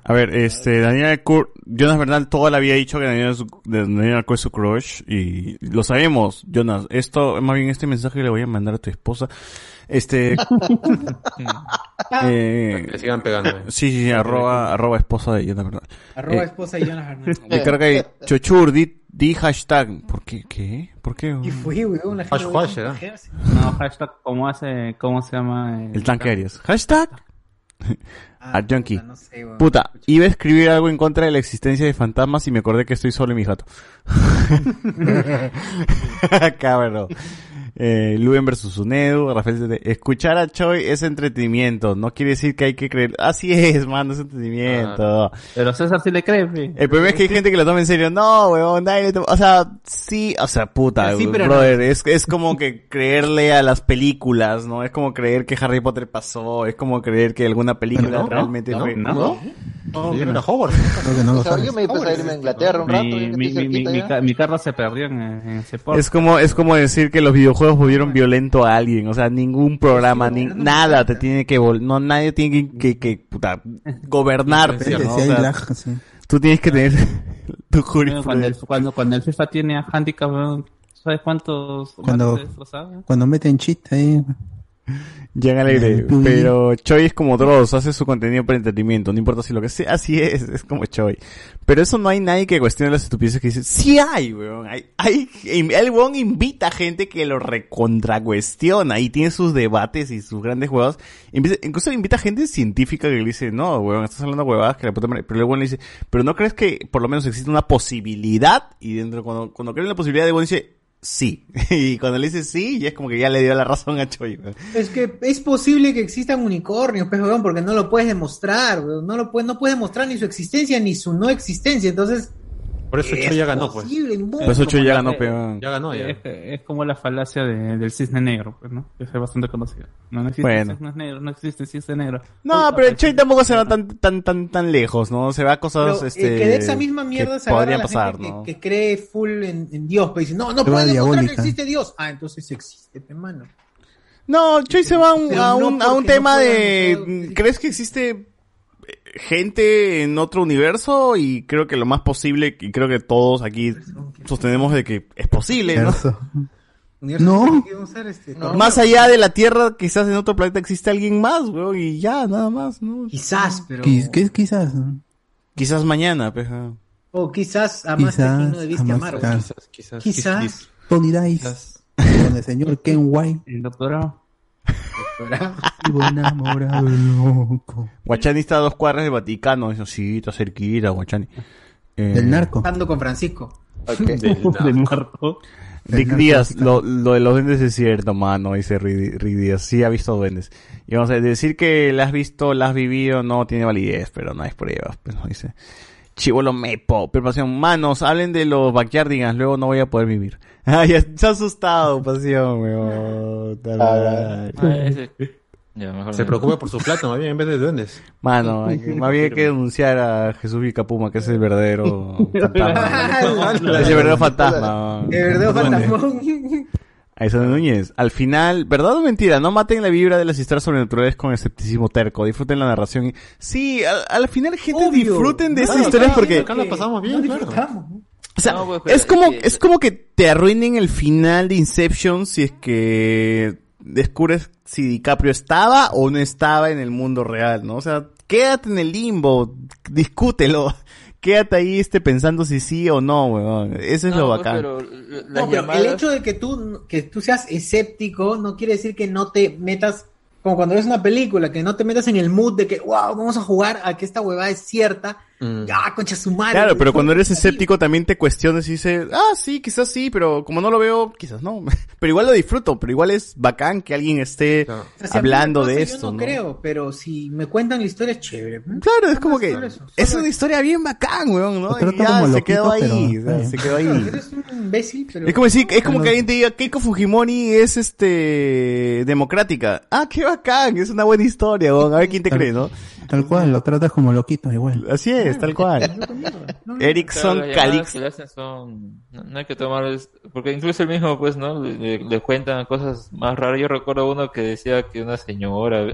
A ver, este, Daniel Kurt, Jonas Bernal toda la había dicho que Daniel, es su- de- Daniel Kurt es su crush y lo sabemos, Jonas. Esto, más bien este mensaje le voy a mandar a tu esposa. Este, eh, Que sigan pegando. eh. sí, sí, sí, arroba, arroba esposa de Jonas Bernal. Arroba Eh, esposa de Jonas Fernández. Me carga ahí, Chochur, di, di hashtag. ¿Por qué? ¿Qué? ¿Por qué? Y fue, weón, la gente. Hash, weón, hash, ¿eh? No, hashtag, ¿cómo hace, cómo se llama? El tanque Aries. Hashtag. Ah, A Junkie. puta, no sé, weón. Puta, iba a escribir algo en contra de la existencia de fantasmas y me acordé que estoy solo en mi jato. Cabrón. Eh, Luen versus Unedu, Rafael Escuchar a Choi es entretenimiento, no quiere decir que hay que creer. Así es, mano, es entretenimiento. Pero César sí le cree. El problema es que hay gente que lo toma en serio. No, weón, nadie le O sea, sí, o sea, puta, Sí, pero brother. Es, es como que creerle a las películas, ¿no? Es como creer que Harry Potter pasó. Es como creer que alguna película ¿No? realmente ¿No? fue. ¿No? No, yo era Hogwarts. Creo que no lo O sea, sabes. yo me pensaba irme a Inglaterra un rato, Mi, mi, mi, cerquita ca- mi carro se perdió en, en ese port. Es como, es como decir que los videojuegos volvieron violento a alguien. O sea, ningún programa, ni nada te tiene que vol no, nadie tiene que, que, que, puta, gobernarte, Sí, ¿no? sí, O sea, lag, sí. tú tienes que tener tu Bueno, cuando, el, jurisprudencia. cuando, cuando el FIFA tiene a handicap, ¿sabes cuántos Cuando, cuando meten cheat ahí. Llega alegre, pero Choi es como Dross, hace su contenido para entretenimiento, no importa si lo que sea, así es, es como Choi. Pero eso no hay nadie que cuestione las estupideces que dice, sí hay, weón, hay, hay, el weón invita a gente que lo recontracuestiona y tiene sus debates y sus grandes Empieza- incluso invita a gente científica que le dice, no, weón, estás hablando de huevadas que la puta madre", pero luego le dice, pero no crees que por lo menos existe una posibilidad, y dentro, cuando, cuando creen la posibilidad de weón dice, sí, y cuando le dice sí, ya es como que ya le dio la razón a Choi. Es que es posible que existan unicornios, pues, weón, porque no lo puedes demostrar, weón. No lo puedes, no puedes demostrar ni su existencia ni su no existencia. Entonces, Por eso es Choi ya ganó, pues. Por eso Choi ya ganó, pero... Ya ganó, ya. Es, es como la falacia de- del cisne negro, pues, ¿no? Que es bastante conocida. No, no existe Bueno. cisne negro, no existe cisne negro. No, pero el Choi tampoco se va tan, tan, tan, tan lejos, ¿no? Se va a cosas, Pero, eh, este... que de esa misma mierda se la pasar, gente ¿no? que, que cree full en, en Dios, pues dice, no, no puede demostrar que existe Dios. Ah, entonces existe, pe, mano. No, Choi se va a un, a no un, a un porque no tema de... demostrar- ¿Crees que existe gente en otro universo? Y creo que lo más posible, y creo que todos aquí sostenemos de que es posible, ¿no? No. este, Más allá de la Tierra, quizás en otro planeta existe alguien más, weón, y ya, nada más, ¿no? Quizás, pero... ¿Qué es quizás? Quizás mañana, peja. O quizás a más Quizás, no debiste amar. tarde. Quizás. Quizás, Quizás. Tony Dice. Con el señor Ken White. El doctorado. Vivo enamorado loco. Guachani está a dos cuadras del Vaticano, eso sí, está cerquita, Guachani. Eh, Del narco. Estando con Francisco. Del Del narco. Rick Del Díaz, lo, lo de los duendes es cierto, mano, dice Rick, Rick Díaz. Sí ha visto duendes. Y vamos a decir que la has visto, la has vivido, no tiene validez, pero no hay pruebas, pues no dice. Chivolo Mepo, preparación, manos, hablen de los backyardigans, luego no voy a poder vivir. Ay, ha asustado, pasión, weón. Ah, Se preocupa por su plata, más bien, en vez de duendes. Mano, hay que- más bien hay que denunciar a Jesús Vicapuma, que es el verdadero fantasma. es el verdadero fantasma. De verdad, Duende. Fantasmón. Alexander Núñez, al final, ¿verdad o mentira? No maten la vibra de las historias sobrenaturales con escepticismo terco, disfruten la narración. y- Sí, al, al final, gente, Obvio. disfruten de No, esas no, historias claro, porque... Acá la pasamos bien, no claro. disfrutamos. O sea, No, pues, pero es como, que- es como que te arruinen el final de Inception si es que descubres si DiCaprio estaba o no estaba en el mundo real, ¿no? O sea, quédate en el limbo, discútelo. Quédate ahí este pensando si sí o no, weón. Eso es No, lo pues, bacán. pero No, pero el hecho de que tú, que tú seas escéptico no quiere decir que no te metas, como cuando ves una película, que no te metas en el mood de que, wow, vamos a jugar a que esta huevada es cierta. Ya, concha su madre. Claro, pero cuando eres escéptico también te cuestionas y dices, ah, sí, quizás sí, pero como no lo veo, quizás no. Pero igual lo disfruto, pero igual es bacán que alguien esté O sea, hablando pasa, de yo esto, no, ¿no? creo, pero si me cuentan la historia es chévere. Claro, es como que es una historia bien bacán, weón, ¿no? Y ya como se loquito, quedó ahí, pero se quedó ahí. Eres un imbécil, pero... Es como decir, es como que alguien te diga Keiko Fujimori es este democrática. Ah, qué bacán, es una buena historia, weón. A ver quién te cree, ¿no? Tal cual, lo tratas como loquito igual. Así es, tal cual. Erickson Claro, Calix. son, no, no hay que tomar, porque incluso el mismo, pues, ¿no? Le, le- cuentan cosas más raras. Yo recuerdo uno que decía que una señora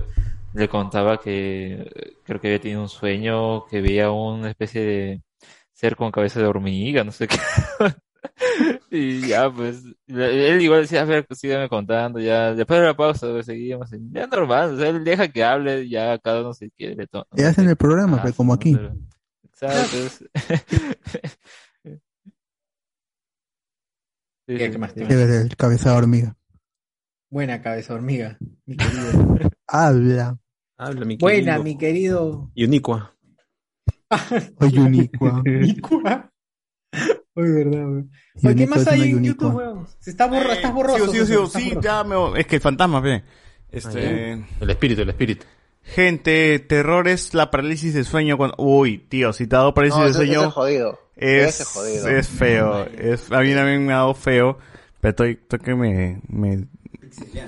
le contaba que creo que había tenido un sueño, que veía una especie de ser con cabeza de hormiga, no sé qué. Y ya, pues, le- él igual decía, a ver, pues, sígueme contando, ya, después de la pausa, pues, seguíamos, y ya normal, o sea, él deja que hable, ya cada uno se quiere, to- Y hacen el programa, pues, como aquí. Exacto, es- Sí, ¿Qué- más sí. te- el cabeza de hormiga. Buena cabeza hormiga, mi querido. Habla. Habla, mi Buena, querido. mi querido. Unicua. Oye, Unicua. Unicua. Oye, verdad, weón. ¿Qué más es hay en. YouTube, weón? Se está borro, estás borroso. Sigo, César, sí, estás ya me... Es que el fantasma, ve. Este... El espíritu, el espíritu. Gente, terror es la parálisis de sueño cuando... Uy, tío, si te ha dado parálisis No, de ese- sueño... ese es jodido. Es, Ese es jodido. es feo. Es, a mí también me ha dado feo. Pero estoy, estoy que me... me,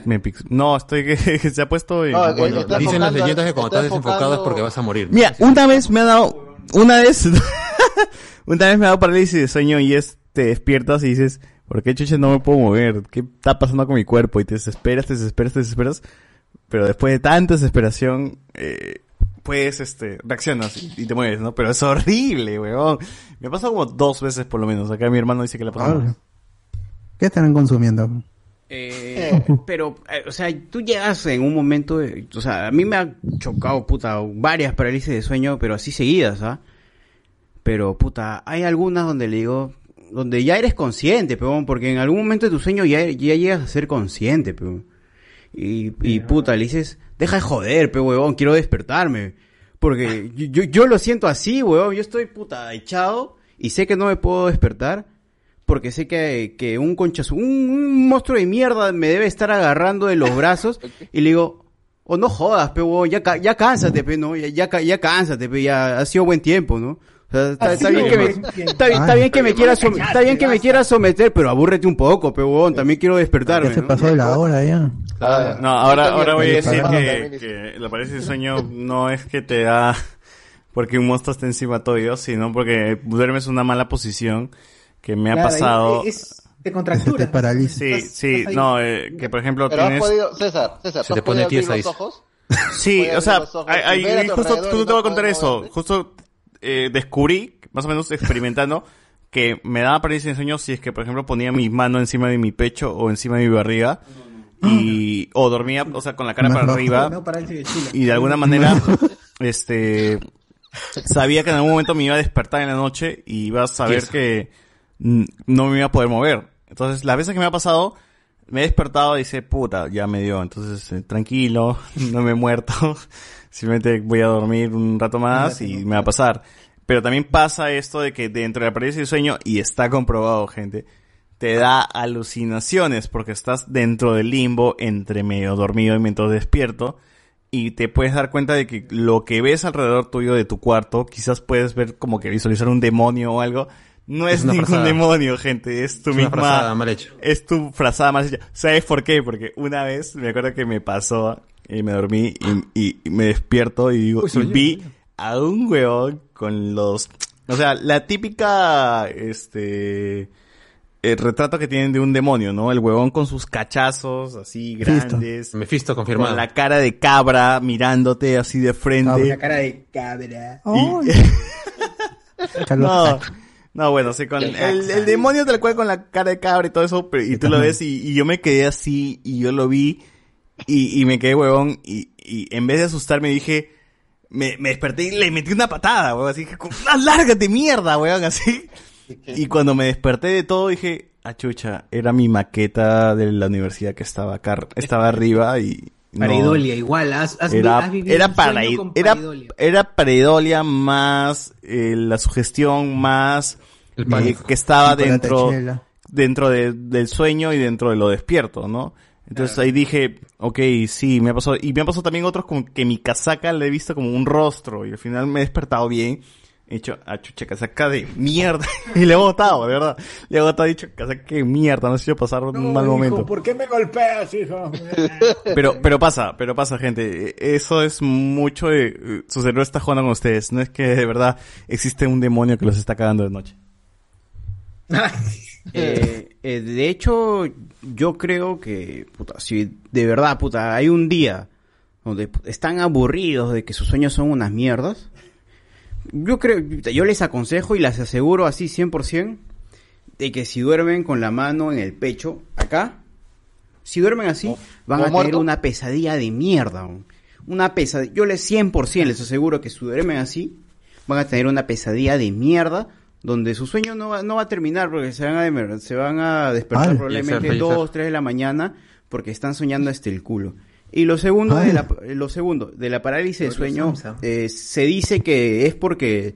me pix- no, estoy que, que se ha puesto... en- No, bueno, Dicen las leyendas que cuando está estás desenfocado es enfocando- porque vas a morir. Mira, una vez me ha dado... Una vez... una vez me ha dado parálisis de sueño y es... Te despiertas y dices... ¿Por qué chucha no me puedo mover? ¿Qué está pasando con mi cuerpo? Y te desesperas, te desesperas, te desesperas. Pero después de tanta desesperación... Eh, pues, este, reaccionas y, y te mueves, ¿no? Pero es horrible, weón. Me ha pasado como dos veces por lo menos. Acá mi hermano dice que le ha pasado Habla. más. ¿Qué estarán consumiendo? Eh, pero, eh, o sea, tú llegas en un momento, de- o sea, a mí me ha chocado, puta, varias parálisis de sueño, pero así seguidas, ¿ah? Pero, puta, hay algunas donde le digo, donde ya eres consciente, peón, porque en algún momento de tu sueño ya, ya llegas a ser consciente, peón. Y, y puta, le dices, deja de joder, pe huevón, quiero despertarme. Porque yo, yo, yo lo siento así, huevón, yo estoy puta echado y sé que no me puedo despertar porque sé que, que un conchazo, un, un monstruo de mierda me debe estar agarrando de los brazos y le digo, oh no jodas, pe huevón, ya, ya cánsate, pe, no, ya, ya, ya cánsate, pe, ya ha sido buen tiempo, ¿no? Está, está bien que me, tiempo. está, bien- está que me Ay, quiera, cállate, som- está bien que me basta. quiera someter, pero abúrrete un poco, pe huevón, también quiero despertarme. Ya se ¿no? pasó de la hora ya. No, ahora, ahora voy a decir que, que la parálisis de sueño no es que te da porque un monstruo esté encima tuyo, sino porque duermes una mala posición que me ha Claro, pasado. es- es de contractura. te paraliza. Sí, sí, ahí. no, eh, que por ejemplo Pero has tienes... podido, César, César, Se ¿tú te has pone abrir tiesa, los ojos? Sí, o sea, abrir los ojos hay, y hay- ver a tu justo, no te voy a contar eso. Justo eh, descubrí, más o menos experimentando, que me daba parálisis de sueño si es que, por ejemplo, ponía mi mano encima de mi pecho o encima de mi barriga y o dormía, o sea, con la cara Más para arriba No, de y de alguna manera, este, sabía que en algún momento me iba a despertar en la noche y iba a saber que no me iba a poder mover. Entonces, las veces que me ha pasado, me he despertado y dice, puta, ya me dio. Entonces, eh, tranquilo, no me he muerto. Simplemente voy a dormir un rato más y me va a pasar. Pero también pasa esto de que dentro de la parálisis de sueño, y está comprobado, gente, te da alucinaciones porque estás dentro del limbo entre medio dormido y mientras despierto y te puedes dar cuenta de que lo que ves alrededor tuyo de tu cuarto, quizás puedes ver como que visualizar un demonio o algo, no es, ningún frazada. demonio, gente, es tu Es una misma frazada mal hecha. es tu frazada mal hecha. ¿Sabes por qué? Porque una vez me acuerdo que me pasó y me dormí y, y- y me despierto y digo, Uy, y vi a un huevón con los, o sea, la típica, este, el retrato que tienen de un demonio, ¿no? El huevón con sus cachazos así grandes. Mephisto confirmado. Con la cara de cabra mirándote así de frente. La cara de cabra. Y- Carlos no. No, bueno, sí, con el, el demonio tal cual con la cara de cabra y todo eso, pero- y tú lo ves y, y yo me quedé así y yo lo vi y, y me quedé huevón y, y en vez de asustarme dije, me, me desperté y le metí una patada, huevón, así que, ¡ah, lárgate mierda, huevón, así. Y cuando me desperté de todo dije, ah, chucha, era mi maqueta de la universidad que estaba acá, estaba arriba y... no. Pareidolia, igual. Has, has, era, has vivido era, para, con era, era pareidolia más eh, la sugestión más eh, que estaba dentro dentro de- del sueño y dentro de lo despierto, ¿no? Entonces ahí dije, ok, sí, me ha pasado, y me ha pasado también otros como que mi casaca le he visto como un rostro, y al final me he despertado bien, he dicho, ah, chucha, casaca de mierda, y le he botado, de verdad, le he botado, he dicho, casaca de mierda, no sé si pasar un mal momento. ¿Por qué me golpeas, hijo? Pero, pero pasa, pero pasa, gente. Eso es mucho de, su cerebro está jugando con ustedes. No es que de verdad existe un demonio que los está cagando de noche. Eh, eh, de hecho, yo creo que, puta, si de verdad, puta, hay un día donde están aburridos de que sus sueños son unas mierdas, yo creo, yo les aconsejo y les aseguro así 100% de que si duermen con la mano en el pecho, acá, si duermen así, van a tener muerto. una pesadilla de mierda. Una pesadilla, yo les 100% les aseguro que si duermen así, van a tener una pesadilla de mierda donde su sueño no va, no va a terminar porque se van a, demer- se van a despertar Ay. probablemente Fallecer, 2, fallecer. 3 de la mañana porque están soñando hasta el culo. Y lo segundo, de la, lo segundo, de la parálisis de sueño, eh, se dice que es porque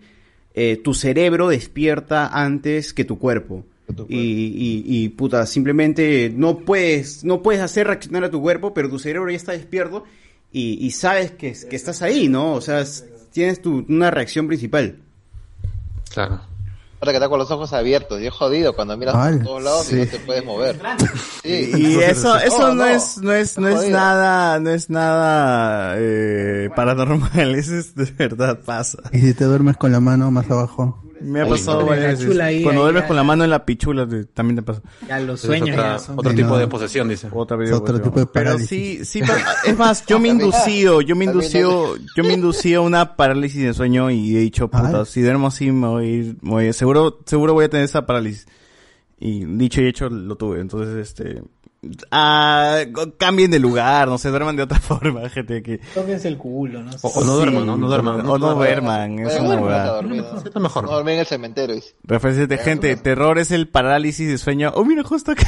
eh, tu cerebro despierta antes que tu cuerpo. Y, y, y, puta, simplemente no puedes, no puedes hacer reaccionar a tu cuerpo, pero tu cerebro ya está despierto y, y sabes que, que estás ahí, ¿no? O sea, es- tienes tu, una reacción principal. Claro. Ahora que está con los ojos abiertos, y es jodido cuando miras Ay, por todos lados sí. y no te puedes mover. Sí. Y eso, eso Oh, no, es, no es, no es jodido. nada, no es nada eh, paranormal, eso es de verdad pasa. Y si te duermes con la mano más abajo. Me ha pasado varias veces. ahí, Cuando duermes con la mano en la pichula, te- también te pasa. Ya otra- otro tipo de posesión, dice. Otra Es otro tipo de Pero parálisis. sí, sí, pa- es más, yo me he inducido, yo me he inducido, yo me he inducido a una parálisis de sueño y he dicho, puta, si duermo así me voy, a ir- me voy a- seguro, seguro voy a tener esa parálisis. Y dicho y hecho lo tuve, entonces este, ah, cambien de lugar, no sé, duerman de otra forma, gente que... Tóquense el culo, ¿no? O, o no duerman, ¿no? No duerman. O no duerman, es una huevada. Es mejor. No dormí en el cementerio. Referencia de gente, terror es el parálisis de sueño. Oh, mira, justo acá.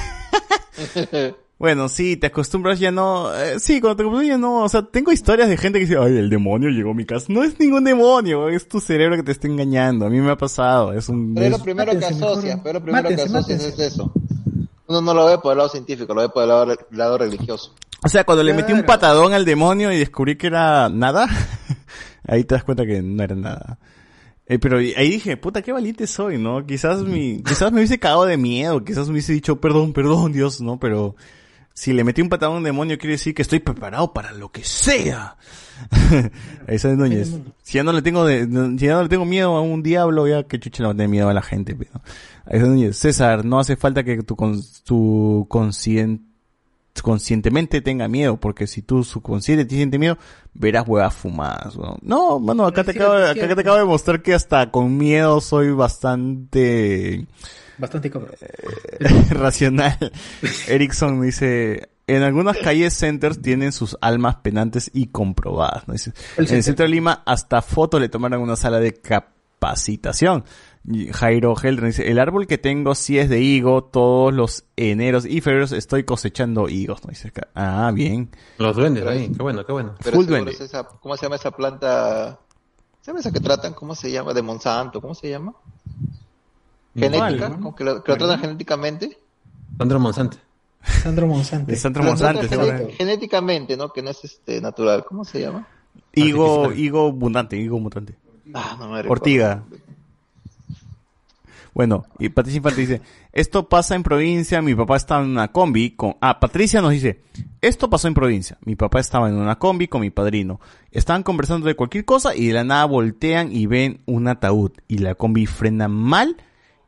Bueno, sí, te acostumbras ya no, eh, sí, cuando te acostumbras ya no, o sea, tengo historias de gente que dice, ay, el demonio llegó a mi casa. No es ningún demonio, es tu cerebro que te está engañando. A mí me ha pasado, es un... Pero es lo primero que Mátense, asocias, mejor. pero lo primero que Mátense, asocias mátense. es eso. Uno no lo ve por el lado científico, lo ve por el lado, el lado religioso. O sea, cuando le metí un patadón al demonio y descubrí que era nada, ahí te das cuenta que no era nada. Eh, pero ahí dije, puta, qué valiente soy, ¿no? Quizás mi, quizás me hubiese cagado de miedo, quizás me hubiese dicho, perdón, perdón, Dios, ¿no? Pero si le metí un patadón a un demonio quiere decir que estoy preparado para lo que sea. Ahí sale Núñez. Si ya no le tengo de, si ya no le tengo miedo a un diablo, ya que chucha a tener miedo a la gente, pero. Ahí sale Núñez. César, no hace falta que tu, con, tu conscien- conscientemente tenga miedo, porque si tú subconsciente te siente miedo, verás huevas fumadas. ¿no? No, mano, acá te, acabo, acá te acabo de mostrar que hasta con miedo soy bastante Bastante cabrón. racional. Erickson dice, en algunas calles centers tienen sus almas penantes y comprobadas. ¿no? Dice, en el centro de Lima hasta foto le tomaron una sala de capacitación. Jairo Heldren dice, el árbol que tengo sí es de higo, todos los eneros y febreros estoy cosechando higos. ¿no? Dice. Ah, bien. Los duendes ahí, qué bueno, qué bueno. Pero Full duende. es esa, ¿cómo se llama esa planta? ¿Se llama esa que tratan? ¿Cómo se llama? De Monsanto, ¿cómo se llama? Genética. ¿Cómo que lo, que lo tratan genéticamente. Sandro Monsanto. Sandro Monsanto. Sandro Genéticamente, ¿no? Que no es este natural. ¿Cómo se llama? Higo, higo mutante, higo mutante. Ah, no me recuerdo. Ortiga. Bueno, y Patricia Infante dice, esto pasa en provincia, mi papá estaba en una combi con... Ah, Patricia nos dice, esto pasó en provincia, mi papá estaba en una combi con mi padrino, estaban conversando de cualquier cosa y de la nada voltean y ven un ataúd y la combi frena mal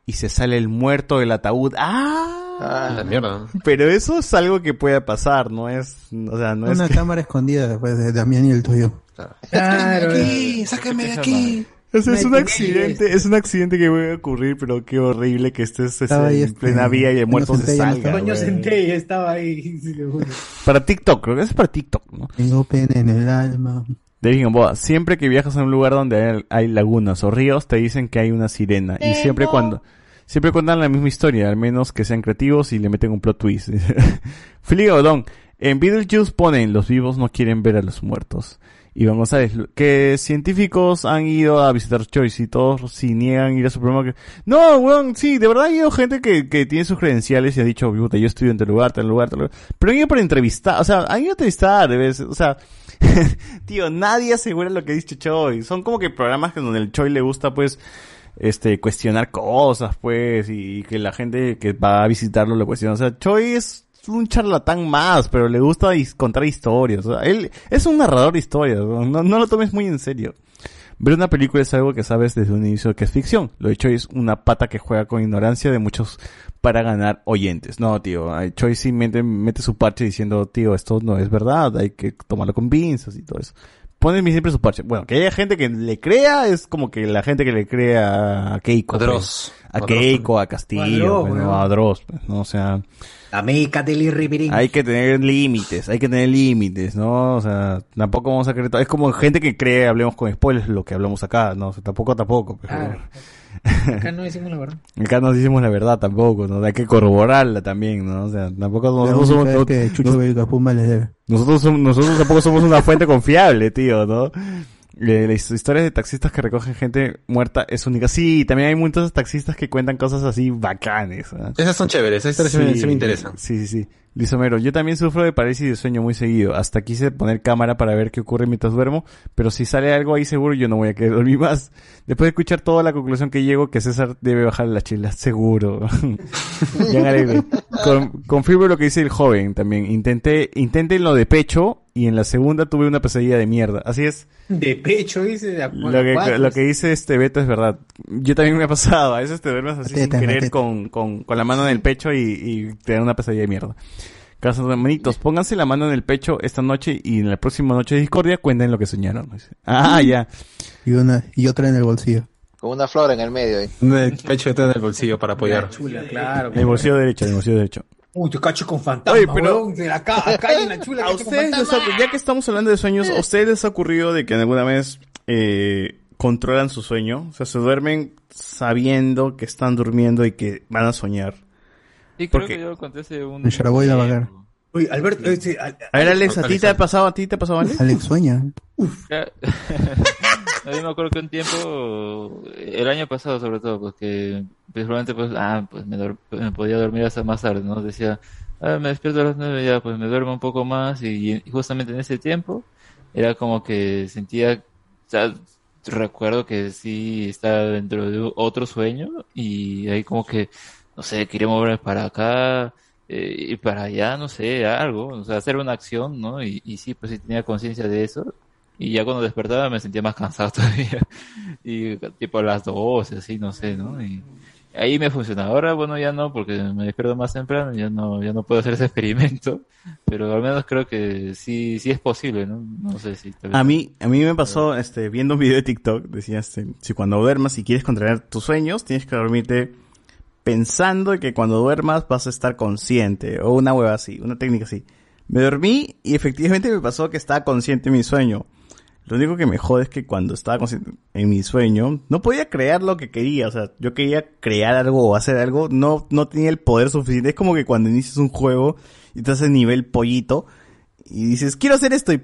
y se sale el muerto del ataúd. ¡Ah! La mierda. Pero eso es algo que puede pasar, no es... O sea, no Una es... que- cámara escondida después de Damián y el tuyo. Claro. Aquí, sácame de aquí. O sea, es un Una accidente, es un accidente que puede ocurrir, pero qué horrible que estés este, en este, plena vía y el muerto se salga. Centella estaba ahí. Para TikTok, creo que es para TikTok, ¿no? Tengo pena en el alma. David Gamboa, siempre que viajas a un lugar donde hay, hay lagunas o ríos, te dicen que hay una sirena. Y siempre cuando, siempre cuentan la misma historia, al menos que sean creativos y le meten un plot twist. Filipe Odón, en Beetlejuice ponen, los vivos no quieren ver a los muertos. Iván González, que científicos han ido a visitar Choice y todos si niegan ir a su programa que... No, weón, sí, de verdad ha ido gente que, que tiene sus credenciales y ha dicho, puta, yo estudio en tal lugar, tal lugar, tal lugar. Pero han ido para entrevistar, o sea, han ido a entrevistar, vez, o sea, tío, nadie asegura lo que dice Choi. Son como que programas que donde el Choi le gusta, pues, este, cuestionar cosas, pues, y que la gente que va a visitarlo le cuestiona. O sea, Choi es un charlatán más, pero le gusta contar historias. O sea, él es un narrador de historias, no, no, lo tomes muy en serio. Ver una película es algo que sabes desde un inicio que es ficción. Lo de Choi es una pata que juega con ignorancia de muchos para ganar oyentes. No, tío, Choi sí mete, mete su parche diciendo, tío, esto no es verdad, hay que tomarlo con pinzas y todo eso. Pone siempre su parche. Bueno, que haya gente que le crea es como que la gente que le crea a Keiko. A pues. Dross. A A Dross. Keiko, a Castillo, a Dross, pues, ¿no? a Dross, pues, ¿no? O sea, América del Riverín. hay que tener límites, hay que tener límites, ¿no? O sea, tampoco vamos a creer. Es como gente que cree, hablemos con spoilers, lo que hablamos acá, ¿no? O sea, tampoco, tampoco. Pero... Claro. Acá no decimos la verdad. Acá nos decimos la verdad tampoco, ¿no? Hay que corroborarla también, ¿no? O sea, tampoco nosotros somos, no- que Chucho Belgapuma les debe. nosotros, somos- nosotros tampoco somos una fuente confiable, tío, ¿no? Eh, las historias de taxistas que recogen gente muerta es única. Sí, también hay muchos taxistas que cuentan cosas así bacanes. Esas son chéveres, esas historias sí me- sí me interesan. Sí, sí, sí. Luis Homero, yo también sufro de parálisis de sueño muy seguido. Hasta quise poner cámara para ver qué ocurre mientras duermo, pero si sale algo ahí seguro yo no voy a querer dormir más. Después de escuchar toda la conclusión que llego, que César debe bajar la chila, seguro. Con- confirmo lo que dice el joven también. Intenté, intenté lo de pecho y en la segunda tuve una pesadilla de mierda. Así es. De pecho, dice. de Lo que, lo que dice este Beto es verdad. Yo también me ha pasado. A veces te duermes así sin querer con, con, con la mano en el pecho y, y te da una pesadilla de mierda. Casos de hermanitos, pónganse la mano en el pecho esta noche y en la próxima noche de discordia cuenten lo que soñaron. dice. Ah, ya. Y una y otra en el bolsillo. Con una flor en el medio ahí. El pecho está en el bolsillo para apoyar. Chula, claro. El bolsillo derecho, el bolsillo derecho. Uy, te cacho con fantasma, Oye, pero- weón. De acá, acá hay una chula. ¿A ustedes les fantasma. ha- ya que estamos hablando de sueños, ¿a ustedes les ha ocurrido de que alguna vez eh, controlan su sueño? O sea, se duermen sabiendo que están durmiendo y que van a soñar. Sí, creo Porque- que yo lo conté hace un... El Sharaboy la vagar. Uy, Alberto, eh, sí, al- A ver, Alex, ¿a ti te ha pasado? ¿A ti te ha pasado, Alex? Alex sueña. Ya- No, yo me acuerdo que un tiempo, el año pasado sobre todo, porque principalmente pues, ah, pues me, me podía dormir hasta más tarde, ¿no? Decía, ah, me despierto a las nueve, ya, pues me duermo un poco más y, justamente en ese tiempo era como que sentía, o recuerdo que sí estaba dentro de otro sueño y ahí como que, no sé, quería moverme para acá eh, y para allá, no sé, algo, o sea, hacer una acción, ¿no? Y, y sí, pues sí tenía conciencia de eso. Y ya cuando despertaba me sentía más cansado todavía. Y tipo a las 12, así, no sé, ¿no? Y ahí me funciona. Ahora, bueno, ya no, porque me despierto más temprano, ya no, ya no puedo hacer ese experimento. Pero al menos creo que sí, sí es posible, ¿no? No sé si tal vez- A mí, a mí me pasó, este, viendo un video de TikTok, decía, este, si cuando duermas, si quieres controlar tus sueños, tienes que dormirte pensando que cuando duermas vas a estar consciente, o una hueva así, una técnica así. Me dormí y efectivamente me pasó que estaba consciente en mi sueño. Lo único que me jode es que cuando estaba en mi sueño, no podía crear lo que quería, o sea, yo quería crear algo o hacer algo, no, no tenía el poder suficiente. Es como que cuando inicias un juego y estás en nivel pollito, y dices, quiero hacer esto y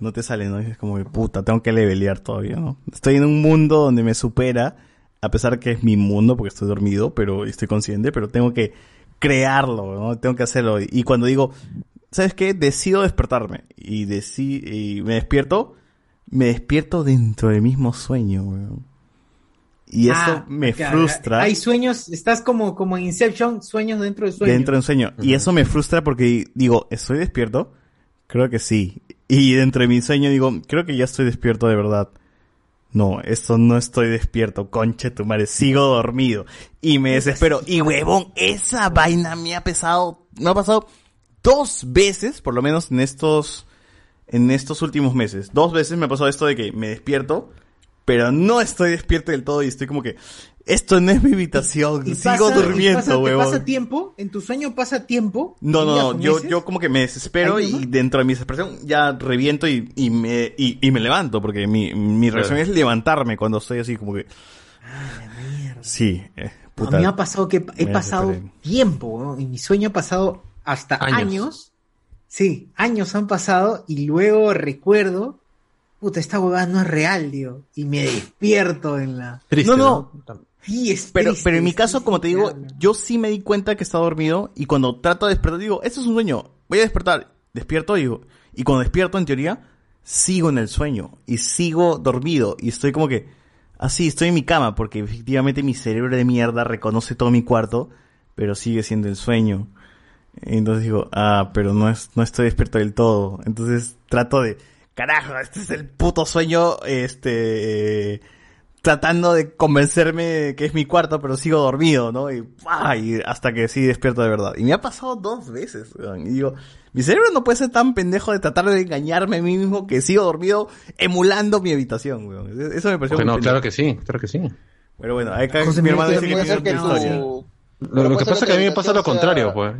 no te sale, ¿no? Y es como que puta, tengo que levelear todavía, ¿no? Estoy en un mundo donde me supera, a pesar que es mi mundo porque estoy dormido, pero estoy consciente, pero tengo que crearlo, ¿no? Tengo que hacerlo. Y cuando digo, ¿sabes qué? Decido despertarme y, deci y me despierto, me despierto dentro del mismo sueño, weón. Y eso Ah, me claro, frustra. Hay sueños, estás como, como en Inception, sueños dentro del sueño. Dentro de un sueño. Y eso me frustra porque digo, ¿estoy despierto? Creo que sí. Y dentro de mi sueño digo, creo que ya estoy despierto de verdad. No, esto no estoy despierto, conche tu madre, sigo dormido. Y me desespero. Y huevón, esa vaina me ha pesado, me ha pasado dos veces, por lo menos en estos, en estos últimos meses. Dos veces me ha pasado esto de que me despierto pero no estoy despierto del todo y estoy como que, esto no es mi habitación, Y sigo pasa- y durmiendo, pasa- ¿Te huevón. pasa tiempo? ¿En tu sueño pasa tiempo? No, no, ¿Días no, yo, yo como que me desespero ¿Años, y dentro de mi desesperación ya reviento y, y me, y, y me levanto, porque mi, mi reacción es levantarme cuando estoy así como que... Sí, eh, puta. a mí me ha pasado que he pasado desesperé. tiempo, ¿no? en mi sueño ha pasado hasta Años. años. Sí, años han pasado y luego recuerdo, puta, esta huevada no es real, digo, y me despierto en la... no, no, Sí, es pero, triste, pero en mi caso, como te digo, yo sí me di cuenta que estaba dormido y cuando trato de despertar digo, esto es un sueño, voy a despertar, despierto digo, y cuando despierto en teoría, sigo en el sueño y sigo dormido y estoy como que, así, estoy en mi cama porque efectivamente mi cerebro de mierda reconoce todo mi cuarto, pero sigue siendo el sueño. Entonces digo, ah, pero no es, no estoy despierto del todo. Entonces trato de, carajo, este es el puto sueño, este, eh, tratando de convencerme que es mi cuarto, pero sigo dormido, ¿no? Y, ¡pah! y hasta que sí despierto de verdad. Y me ha pasado dos veces, weón. Y digo, mi cerebro no puede ser tan pendejo de tratar de engañarme a mí mismo que sigo dormido emulando mi habitación, weón. Eso me pareció Oye, muy no, pendejo. claro que sí, claro que sí. Pero bueno, acá José mi hermano dice que que tu-. Lo, lo que pasa es que a mí me pasa lo contrario, pues.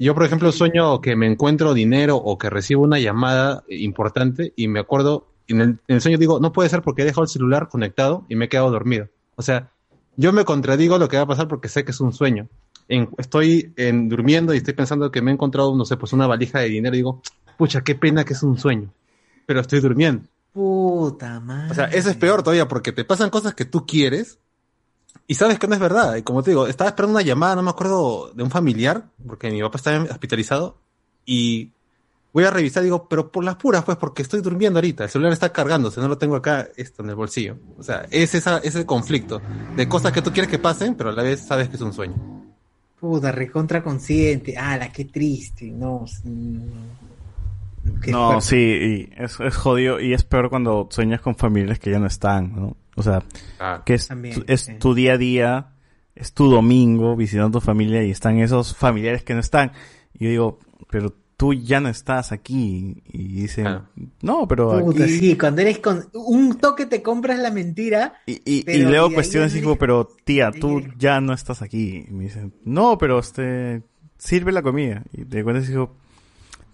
Yo, por ejemplo, sueño que me encuentro dinero o que recibo una llamada importante y me acuerdo, en el, en el sueño digo, no puede ser porque he dejado el celular conectado y me he quedado dormido. O sea, yo me contradigo lo que va a pasar porque sé que es un sueño. En- estoy en, durmiendo y estoy pensando que me he encontrado, no sé, pues una valija de dinero y digo, pucha, qué pena que es un sueño. Pero estoy durmiendo. Puta madre. O sea, eso es peor todavía porque te pasan cosas que tú quieres y sabes que no es verdad. Y como te digo, estaba esperando una llamada, no me acuerdo, de un familiar, porque mi papá estaba hospitalizado y voy a revisar y digo, pero por las puras, pues, porque estoy durmiendo ahorita. El celular está cargándose, no lo tengo acá, esto en el bolsillo. O sea, es esa, ese conflicto de cosas que tú quieres que pasen, pero a la vez sabes que es un sueño. Puta, recontra consciente. la qué triste. No. Qué No, fuerte. sí, y es, es jodido y es peor cuando sueñas con familiares que ya no están, ¿no? O sea, que es, También, tu, es sí. tu día a día, es tu domingo visitando a tu familia y están esos familiares que no están. Y yo digo, pero tú ya no estás aquí. Y dicen, no, pero Puta, aquí... sí, cuando eres con un toque te compras la mentira. Y, y pero luego cuestiones y no digo, pero tía, tú ya no estás aquí. Y me dicen, no, pero este, sirve la comida. Y te cuentas y digo,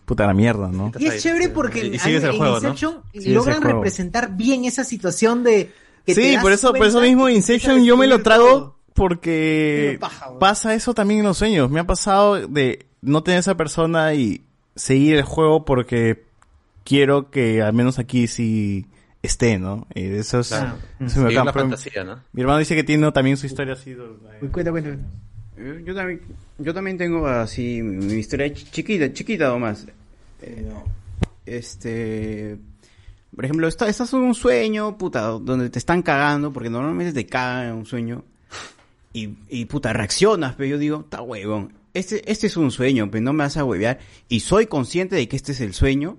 puta la mierda, ¿no? Y es chévere porque Y en, sigues el juego, ¿no? Inception el logran representar bien esa situación de que Sí, por eso, por eso mismo Inception yo me lo trago todo. porque paja, pasa eso también en los sueños. Me ha pasado de no tener esa persona y seguir el juego porque quiero que al menos aquí sí esté, ¿no? Y eso es, Claro. eso me Sí, bacán. una fantasía, ¿no? Mi hermano dice que tiene también su historia así. cuenta, cuenta. Yo, yo también, yo también tengo así mi, historia ch- chiquita, chiquita nomás. Eh, este, por ejemplo, estás en un sueño, puta, donde te están cagando, porque normalmente te cagan en un sueño. Y, y puta, reaccionas, pero yo digo, está huevón. Este, este es un sueño, pero no me vas a huevear. Y soy consciente de que este es el sueño.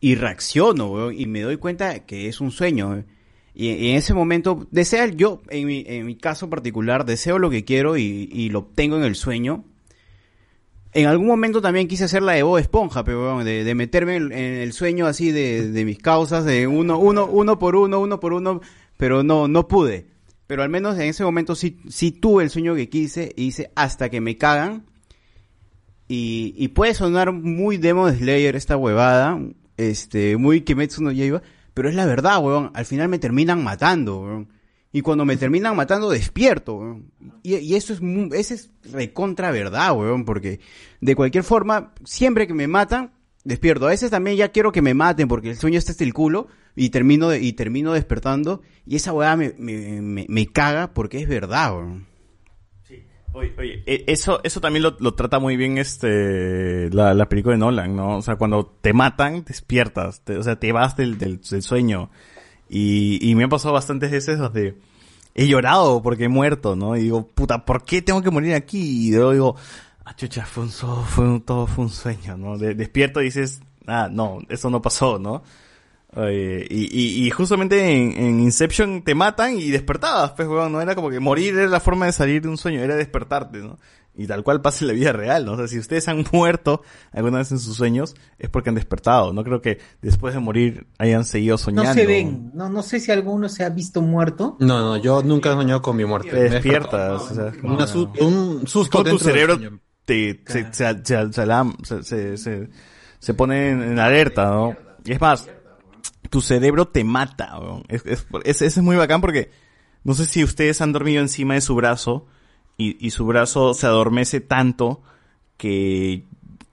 Y reacciono, y me doy cuenta que es un sueño. weón. Y, en ese momento, desea, yo, en mi, en mi caso particular, deseo lo que quiero y, y lo obtengo en el sueño. En algún momento también quise hacer la de Bob Esponja, pero de, de meterme en, el sueño así de, mis causas, de uno, uno, uno por uno, uno por uno, pero no, no pude. Pero al menos en ese momento sí, sí tuve el sueño que quise y hice hasta que me cagan. Y, y puede sonar muy Demon Slayer esta huevada, este, muy Kimetsu no Yaiba, pero es la verdad, weón. Al final me terminan matando, weón. Y cuando me terminan matando, despierto. Y, eso es, ese es recontra verdad, weón, porque de cualquier forma, siempre que me matan, despierto. A veces también ya quiero que me maten porque el sueño está hasta el culo y termino, y termino despertando y esa weá me, me, me, me caga porque es verdad, weón. Oye, oye, e- eso, eso también lo, trata muy bien este la, la película de Nolan, ¿no? O sea, cuando te matan, despiertas, te- o sea, te vas del, del sueño. Y, y me ha pasado bastantes veces donde he llorado porque he muerto, ¿no? Y digo, puta, ¿por qué tengo que morir aquí? Y luego digo, ah, chucha, fue un, so- fue un- todo fue un sueño, ¿no? De- despierto y dices, ah, no, eso no pasó, ¿no? Y, y, y justamente en, en Inception te matan y despertabas, pues, weón, no era como que morir era la forma de salir de un sueño, era despertarte, ¿no? Y tal cual pasa en la vida real, ¿no? O sea, si ustedes han muerto alguna vez en sus sueños, es porque han despertado. No creo que después de morir hayan seguido soñando. No se ven. No, no sé si alguno se ha visto muerto. No, no, yo nunca he soñado con mi muerte. Te despiertas. o sea, Una su- un susto Todo tu cerebro te, se, se, se- se alam- se- se- se- se pone en, alerta, ¿no? Y es más, tu cerebro te mata. Es, es, es- ese es muy bacán porque no sé si ustedes han dormido encima de su brazo y, y su brazo se adormece tanto que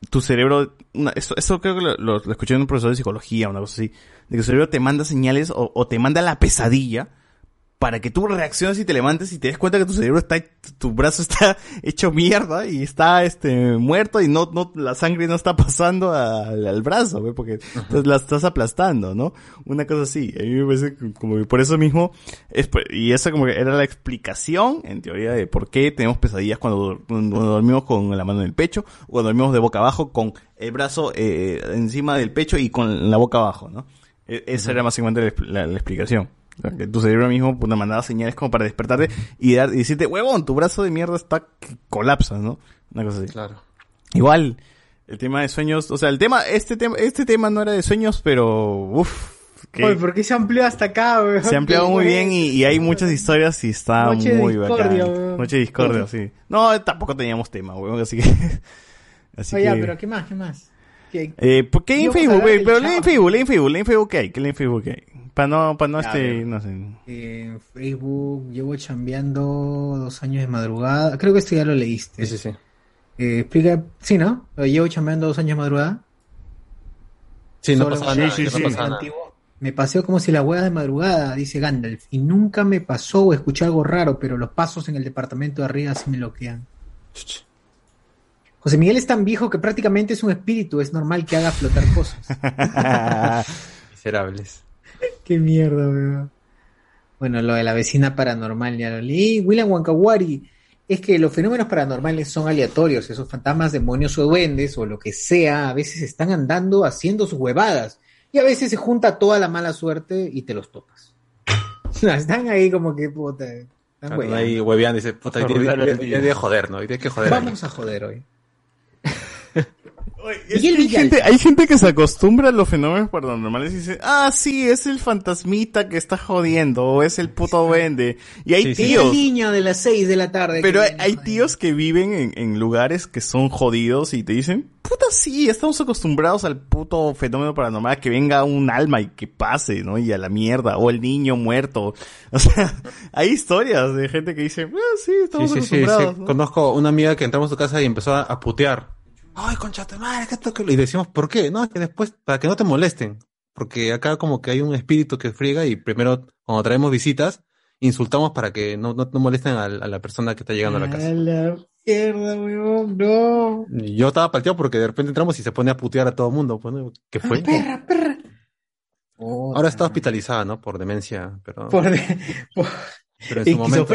tu cerebro, esto, creo que lo, escuché en un profesor de psicología, una cosa así, de que tu cerebro te manda señales o, o te manda la pesadilla para que tú reacciones y te levantes y te des cuenta que tu cerebro está, tu brazo está hecho mierda y está este muerto y no, no, la sangre no está pasando al, al brazo, porque entonces la estás aplastando, ¿no? Una cosa así. A mí me parece como que por eso mismo, es, por- y esa como que era la explicación, en teoría, de por qué tenemos pesadillas cuando, cuando dormimos con la mano en el pecho, o cuando dormimos de boca abajo con el brazo eh, encima del pecho y con la boca abajo, ¿no? E- Esa era básicamente la- la explicación. O sea, que tu cerebro mismo puta, mandaba señales como para despertarte y, dar, y decirte, huevón, tu brazo de mierda está que colapsa, ¿no? Una cosa así. Claro. Igual, el tema de sueños, o sea, el tema, este tema, este tema no era de sueños, pero, uff, Oye, ¿por qué se amplió hasta acá, weón? se ha ampliado Qué muy bien y, y hay muchas historias y está Noche muy discordia, bacán. weón. Noche de discordia, sí. No, tampoco teníamos tema, weón, así que... así Oye, que... pero ¿qué más? ¿Qué más? ¿Qué- Eh, ¿por qué en Facebook, del Pero lee en Facebook, lee en Facebook, lee en Facebook, ¿qué hay? ¿Qué lee en Facebook, qué hay? Para no, para no Ya, este, no sé. En Facebook llevo chambeando dos años de madrugada. Creo que esto ya lo leíste. Sí, sí, sí. Eh, explica, sí, ¿no? Eh, Llevo chambeando dos años de madrugada. Sí, no pasaba en- nada, sí, no sí, pasaba sí. nada. Antiguo. Me paseo como si la hueá de madrugada, dice Gandalf. Y nunca me pasó o escuché algo raro, pero los pasos en el departamento de arriba sí me bloquean. José Miguel es tan viejo que prácticamente es un espíritu. Es normal que haga flotar cosas. Miserables. Qué mierda, weón. Bueno, lo de la vecina paranormal ya lo leí. William Wankawari. Es que los fenómenos paranormales son aleatorios. Esos fantasmas, demonios o duendes o lo que sea, a veces están andando haciendo sus huevadas. Y a veces se junta toda la mala suerte y te los topas. Están ahí como que puta. Están Claro, ahí hueveando, dice, puta, hoy de joder, ¿no? Hoy hay que joder. Vamos a joder hoy. Es que hay, gente, hay gente que se acostumbra a los fenómenos paranormales y dice, ah, sí, es el fantasmita que está jodiendo, o es el puto duende. Y hay el tíos, niño de las 6 de la tarde. pero hay, hay tíos que viven en, en lugares que son jodidos y te dicen, puta, sí, estamos acostumbrados al puto fenómeno paranormal, que venga un alma y que pase, ¿no? Y a la mierda, o el niño muerto. O sea, hay historias de gente que dice, ah, sí, Sí, estamos sí, sí, sí. acostumbrados. ¿no? Conozco una amiga que entramos a su casa y empezó a putear. Ay, concha tu madre, que esto que lo-". Y decimos, ¿por qué? No, es que después, para que no te molesten. Porque acá como que hay un espíritu que friega y primero, cuando traemos visitas, insultamos para que no, no, no molesten a, a la persona que está llegando a la casa. A la mierda, weón, no. Yo estaba palteado porque de repente entramos y se pone a putear a todo el mundo. Pues, ¿no? ¿Qué fue? Perra, perra. Ahora está hospitalizada, ¿no? Por demencia, pero... Por de- por- pero en su momento...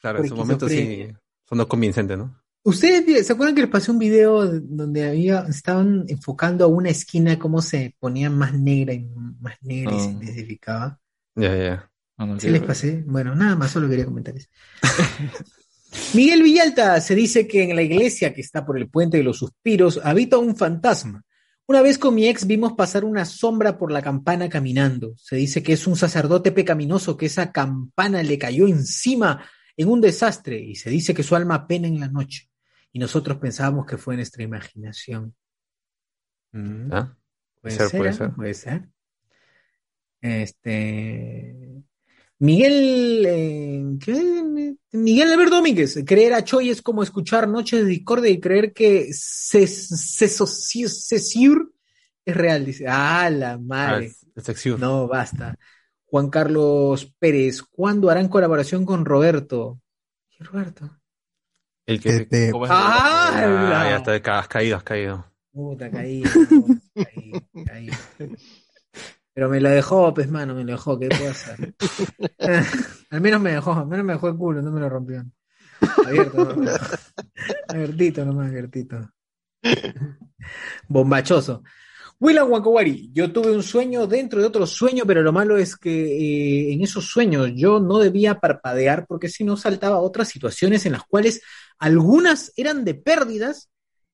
Claro, Por en su momento sí sonó convincente, ¿no? ¿Ustedes se acuerdan que les pasé un video donde había, estaban enfocando a una esquina cómo se ponía más negra y más negra y se Ah. intensificaba? Ya, ya. ¿Sí les pasé? Bueno, nada más, solo quería comentar eso. Miguel Villalta se dice que en la iglesia que está por el puente de los suspiros habita un fantasma. Una vez con mi ex vimos pasar una sombra por la campana caminando. Se dice que es un sacerdote pecaminoso que esa campana le cayó encima en un desastre y se dice que su alma pena en la noche. Y nosotros pensábamos que fue nuestra imaginación. ¿Ah? Puede ser, ser, puede ser. Puede ser. Este. Miguel. eh, ¿qué? Miguel Alberto Domínguez. Creer a Choi es como escuchar Noches de Discordia y creer que Cesur es real. Dice. Ah, la madre. Ah, es. No, basta. Juan Carlos Pérez. ¿Cuándo harán colaboración con Roberto? ¿Qué Roberto? El que... Este- ¿Cómo es? Ah, Ah, ya está, has caído, has caído. Puta, caí, caí, caí. Pero me lo dejó, pues, mano, me lo dejó, ¿qué puedo hacer? al menos me dejó, al menos me dejó el culo, no me lo rompió. Abierto, nomás. abiertito nomás, abiertito. Bombachoso. William Wakawari, yo tuve un sueño dentro de otro sueño, pero lo malo es que eh, en esos sueños yo no debía parpadear porque si no saltaba otras situaciones en las cuales algunas eran de pérdidas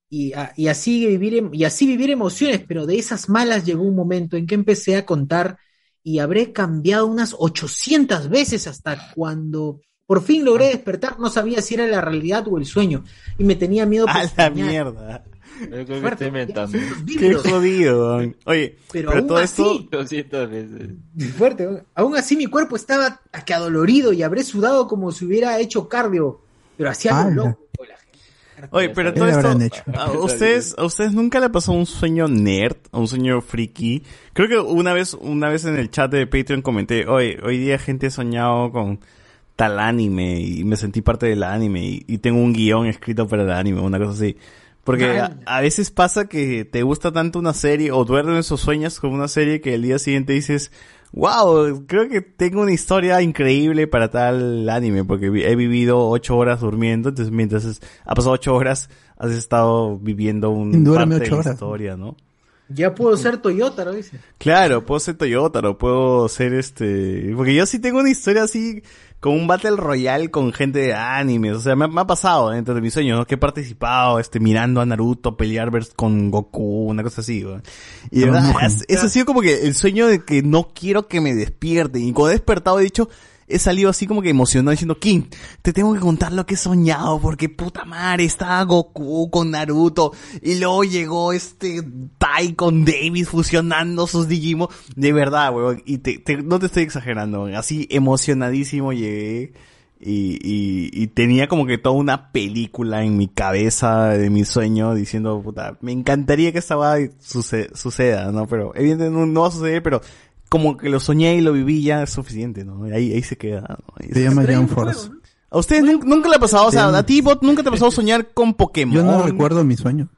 y, a- y así vivir em- y así vivir emociones, pero de esas malas llegó un momento en que empecé a contar y habré cambiado unas 800 veces hasta cuando por fin logré despertar, no sabía si era la realidad o el sueño y me tenía miedo A la mierda. Yo creo que Fuerte, estoy inventando. Qué jodido. weón. Oye, Pero pero, aún todo esto. así- 200 veces. Fuerte. Aún así mi cuerpo estaba que adolorido y habré sudado como si hubiera hecho cardio, pero hacía algo ¡Hala! loco. Oye, pero ¿Qué todo esto. hecho? ¿a ustedes, ¿A ustedes nunca le pasó un sueño nerd? ¿Un sueño friki? Creo que una vez, una vez en el chat de Patreon comenté, hoy, hoy día gente ha soñado con tal anime y me sentí parte del anime y, y tengo un guion escrito para el anime, una cosa así. Porque a, a veces pasa que te gusta tanto una serie o duermes o sueñas con una serie que el día siguiente dices, wow, creo que tengo una historia increíble para tal anime porque he vivido ocho horas durmiendo, entonces mientras es- ha pasado ocho horas has estado viviendo un Duerme parte de ocho horas. historia, ¿no? Ya puedo ser Toyota, lo dice. Claro, puedo ser Toyota, o puedo ser este... Porque yo sí tengo una historia así, con un Battle Royale con gente de animes. O sea, me, me ha pasado dentro de mis sueños, ¿no? Que he participado, este, mirando a Naruto pelear con Goku, una cosa así, güey. Y de No, verdad, no. es- eso ha sido como que el sueño de que no quiero que me despierten. Y cuando he despertado he dicho, he salido así como que emocionado diciendo, King, te tengo que contar lo que he soñado, porque puta madre, estaba Goku con Naruto, y luego llegó este Tai con Davis fusionando sus Digimon. De verdad, weón, y te, te- no te estoy exagerando, así emocionadísimo llegué. Y, y, y tenía como que toda una película en mi cabeza de mi sueño diciendo, puta, me encantaría que esta suce- suceda, ¿no? Pero evidentemente no, no va a suceder, pero como que lo soñé y lo viví ya es suficiente, ¿no? Ahí, ahí se queda, ¿no? Ahí Se llama. Jump Force. ¿A ustedes nunca, nunca le ha pasado, o sea, a ti, Bot, nunca te ha pasado soñar con Pokémon? Yo no recuerdo mi sueño.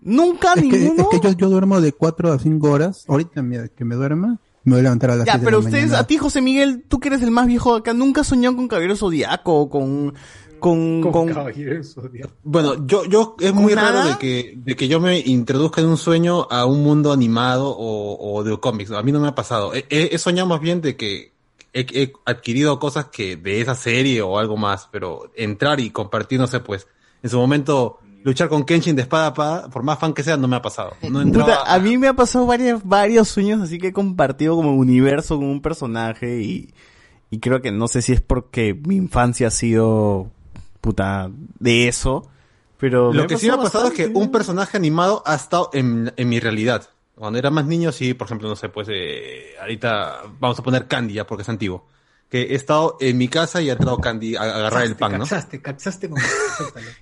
¿Nunca Es que, ninguno? es que yo, yo duermo de 4 a 5 horas. Ahorita que me duerma, me voy a levantar a las Ya, 7 pero de la ustedes, mañana. a ti, José Miguel, tú que eres el más viejo de acá, ¿nunca soñado con Caballero Zodiaco o con, con, con, Bueno, yo, yo, es muy nada? raro de que, de que yo me introduzca en un sueño a un mundo animado o, o de cómics. A mí no me ha pasado. He, he- he soñado más bien de que he, he adquirido cosas que de esa serie o algo más, pero entrar y compartir, no sé, pues, en su momento luchar con Kenshin de espada a espada, por más fan que sea, no me ha pasado. No entraba- Puta, a mí me ha pasado varias, varios sueños así que he compartido como universo con un personaje y, y creo que no sé si es porque mi infancia ha sido puta de eso, pero Lo que sí me ha pasado es que un personaje animado ha estado en, en mi realidad. Cuando era más niño, sí, por ejemplo, no sé, pues eh, ahorita vamos a poner Candy ya porque es antiguo. Que he estado en mi casa y ha entrado Candy a, a agarrar el pan, ¿no? Caxaste, caxaste con...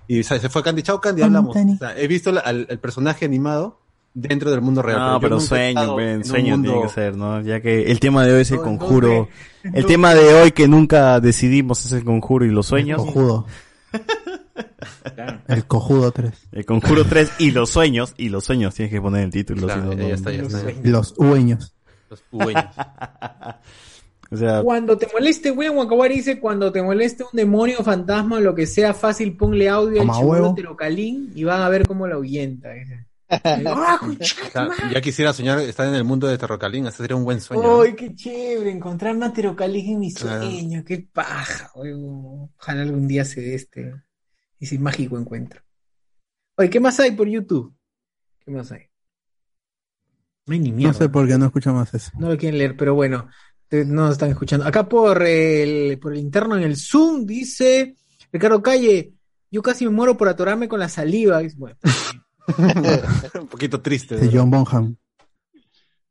Y se se fue Candy, chao Candy, hablamos. O sea, he visto la- al, personaje animado dentro del mundo real. No, pero he sueño, sueño mundo- tiene que ser, ¿no? Ya que el tema de hoy es el No, conjuro. El tema de hoy que nunca decidimos es el conjuro y los sueños. El cojudo 3. El conjuro 3 y los sueños. Y los sueños, tienes que poner el título. Claro, si no, ya no- está, ya está. Los ueños. Los ueños. O sea, Cuando te moleste, William Wakawari dice, cuando te moleste un demonio, fantasma o lo que sea, fácil, ponle audio al chivolo terocalín y van a ver cómo lo ahuyenta. dice. Ah, ya quisiera soñar estar en el mundo de Terrocalín, ese sería un buen sueño. ¿no? Ay, qué chévere, encontrar una terocalín en mi Claro. sueño, qué paja, huevón. Ojalá algún día se dé este, ese mágico encuentro. Oye, ¿qué más hay por YouTube? ¿Qué más hay? No hay ni No mierda. sé por qué no escuchamos eso. No lo quieren leer, pero bueno, te- no nos están escuchando. Acá por el, por el interno en el Zoom dice Ricardo Calle, yo casi me muero por atorarme con la saliva. Bueno, un poquito triste. De John Bonham.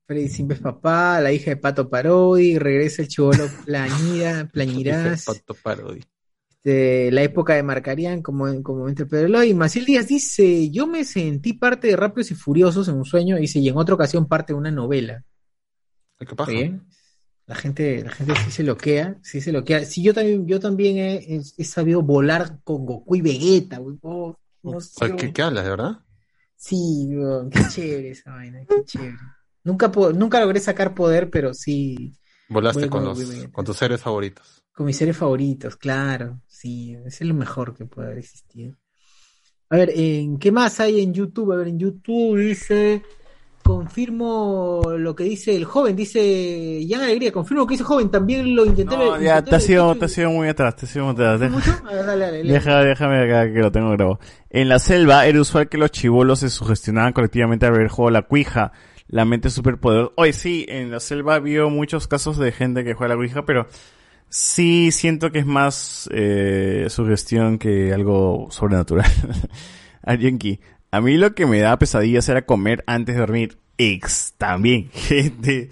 Freddy siempre es papá, la hija de Pato Parodi, regresa el chivolo Plañida, Plañirás. Pato Parodi. Este, la época de Marcarían, como, como entre Pedro Eloy. Y Maciel Díaz dice: Yo me sentí parte de Rápidos y Furiosos en un sueño, dice, y en otra ocasión parte de una novela. ¿Qué paja? Bien. La gente, la gente sí se loquea, sí se loquea. Sí, yo también, yo también he, he- he sabido volar con Goku y Vegeta, güey. Oh, no sé, O sea, ¿Qué, qué hablas, de verdad? Sí, qué chévere esa vaina, qué chévere. Nunca, nunca logré sacar poder, pero sí. Volaste voy con, los, con tus seres favoritos. Con mis seres favoritos, claro. Sí, ese es lo mejor que puede haber existido. A ver, ¿en qué más hay en YouTube? A ver, en YouTube dice confirmo lo que dice el joven, dice Jan Alegría, confirmo lo que dice el joven, también lo intenté. No, ya, intenté te has ver- ido, te has ido muy atrás, te has ido muy atrás. Dale, dale, lee. Deja, déjame acá que lo tengo grabado. En la selva era usual que los chivolos se sugestionaban colectivamente al ver el juego La Cuija. La mente superpoderosa. Oye, sí, en la selva vio muchos casos de gente que juega la Cuija, pero sí siento que es más eh, sugestión que algo sobrenatural. Arienki, a mí lo que me da pesadillas era comer antes de dormir. Ex, también, gente.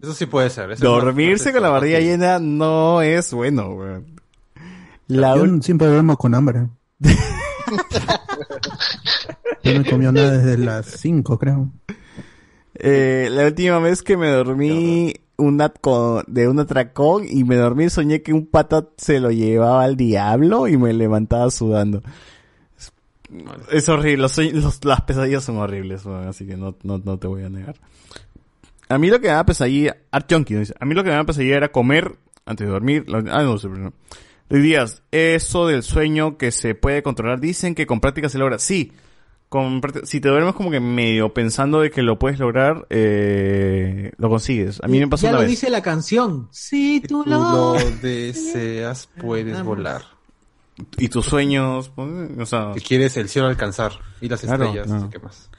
Eso sí puede ser. eso Dormirse con la barriga llena no es bueno, weón. La Yo ul- siempre duermo con hambre. Yo no he comido nada desde las 5, creo. Eh, la última vez que me dormí una de un atracón y me dormí soñé que un pata se lo llevaba al diablo y me levantaba sudando. Es, es horrible, los sueños- los- las pesadillas son horribles, así que no, no, no te voy a negar. A mí lo que me da pesadilla, Art Junkie dice, a mí lo que me da pesadilla era comer antes de dormir. la- ah, no no. Luis Díaz, eso del sueño que se puede controlar, dicen que con práctica se logra. Sí, con si te duermes como que medio pensando de que lo puedes lograr, eh, lo consigues. A mí me pasó ya una lo vez. dice la canción. Si tú Tú lo... lo deseas, puedes volar. Y tus sueños, pues, o sea... Que quieres el cielo alcanzar y las Claro, estrellas. no. ¿Qué más?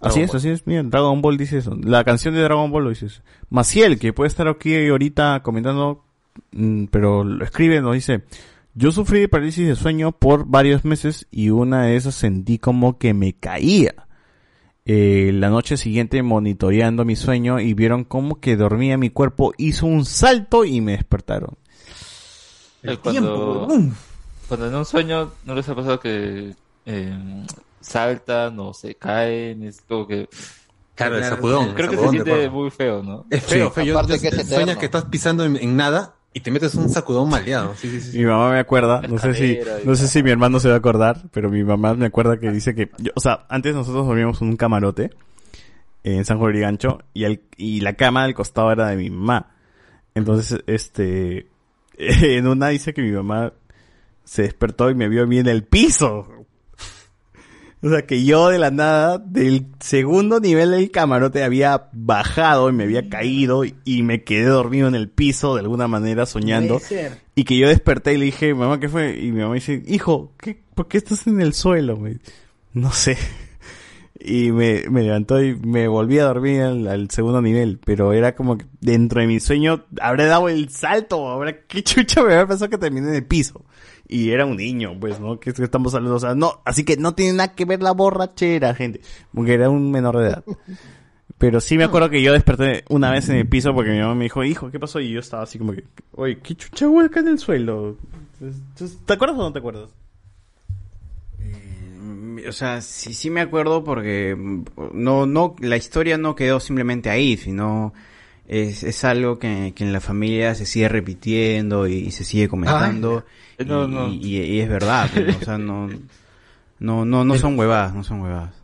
Así Dragon es, Ball. así es. Mira, Dragon Ball dice eso. La canción de Dragon Ball lo dice eso. Maciel, que puede estar aquí ahorita comentando, mm, pero lo escribe, nos dice, yo sufrí de parálisis de sueño por varios meses y una de esas sentí como que me caía. Eh, la noche siguiente monitoreando mi sueño y vieron como que dormía mi cuerpo, hizo un salto y me despertaron. Eh, tiempo, cuando. Cuando en un sueño no les ha pasado que eh, saltan o se caen, es como que... Claro, el sacudón. Creo el que se siente muy feo, ¿no? Es feo, Sí. feo. Yo- que es sueñas que estás pisando en, en nada y te metes un sacudón maleado. Sí, sí, sí. Mi mamá me acuerda, no sé si, no sé si mi hermano se va a acordar, pero mi mamá me acuerda que dice que, yo- o sea, antes nosotros dormíamos en un camarote en San Juan de Gancho y, el, y la cama del costado era de mi mamá. Entonces, este, en una dice que mi mamá se despertó y me vio a mí en el piso. O sea, que yo de la nada, del segundo nivel del camarote había bajado y me había caído y- me quedé dormido en el piso de alguna manera soñando. Y que yo desperté y le dije, mamá, ¿qué fue? Y mi mamá dice, hijo, ¿qué, ¿por qué estás en el suelo? Me- no sé. Y me, me levantó y me volví a dormir al, al segundo nivel. Pero era como que dentro de mi sueño habré dado el salto. Habrá, qué chucha me había pensado que terminé en el piso. Y era un niño, pues, ¿no? Que es que estamos hablando, o sea, no, así que no tiene nada que ver la borrachera, gente. Porque era un menor de edad. Pero sí me acuerdo que yo desperté una vez en el piso porque mi mamá me dijo, hijo, ¿qué pasó? Y yo estaba así como que, oye, ¿qué chucha acá en el suelo? ¿Te acuerdas o no te acuerdas? Mm, O sea, sí, sí me acuerdo porque mm, no, no, la historia no quedó simplemente ahí, sino es, es algo que, que en la familia se sigue repitiendo y, se sigue comentando. Ay, no, y, no. y- y es verdad, pues, o sea, no, no, no, no son huevadas, no son huevadas.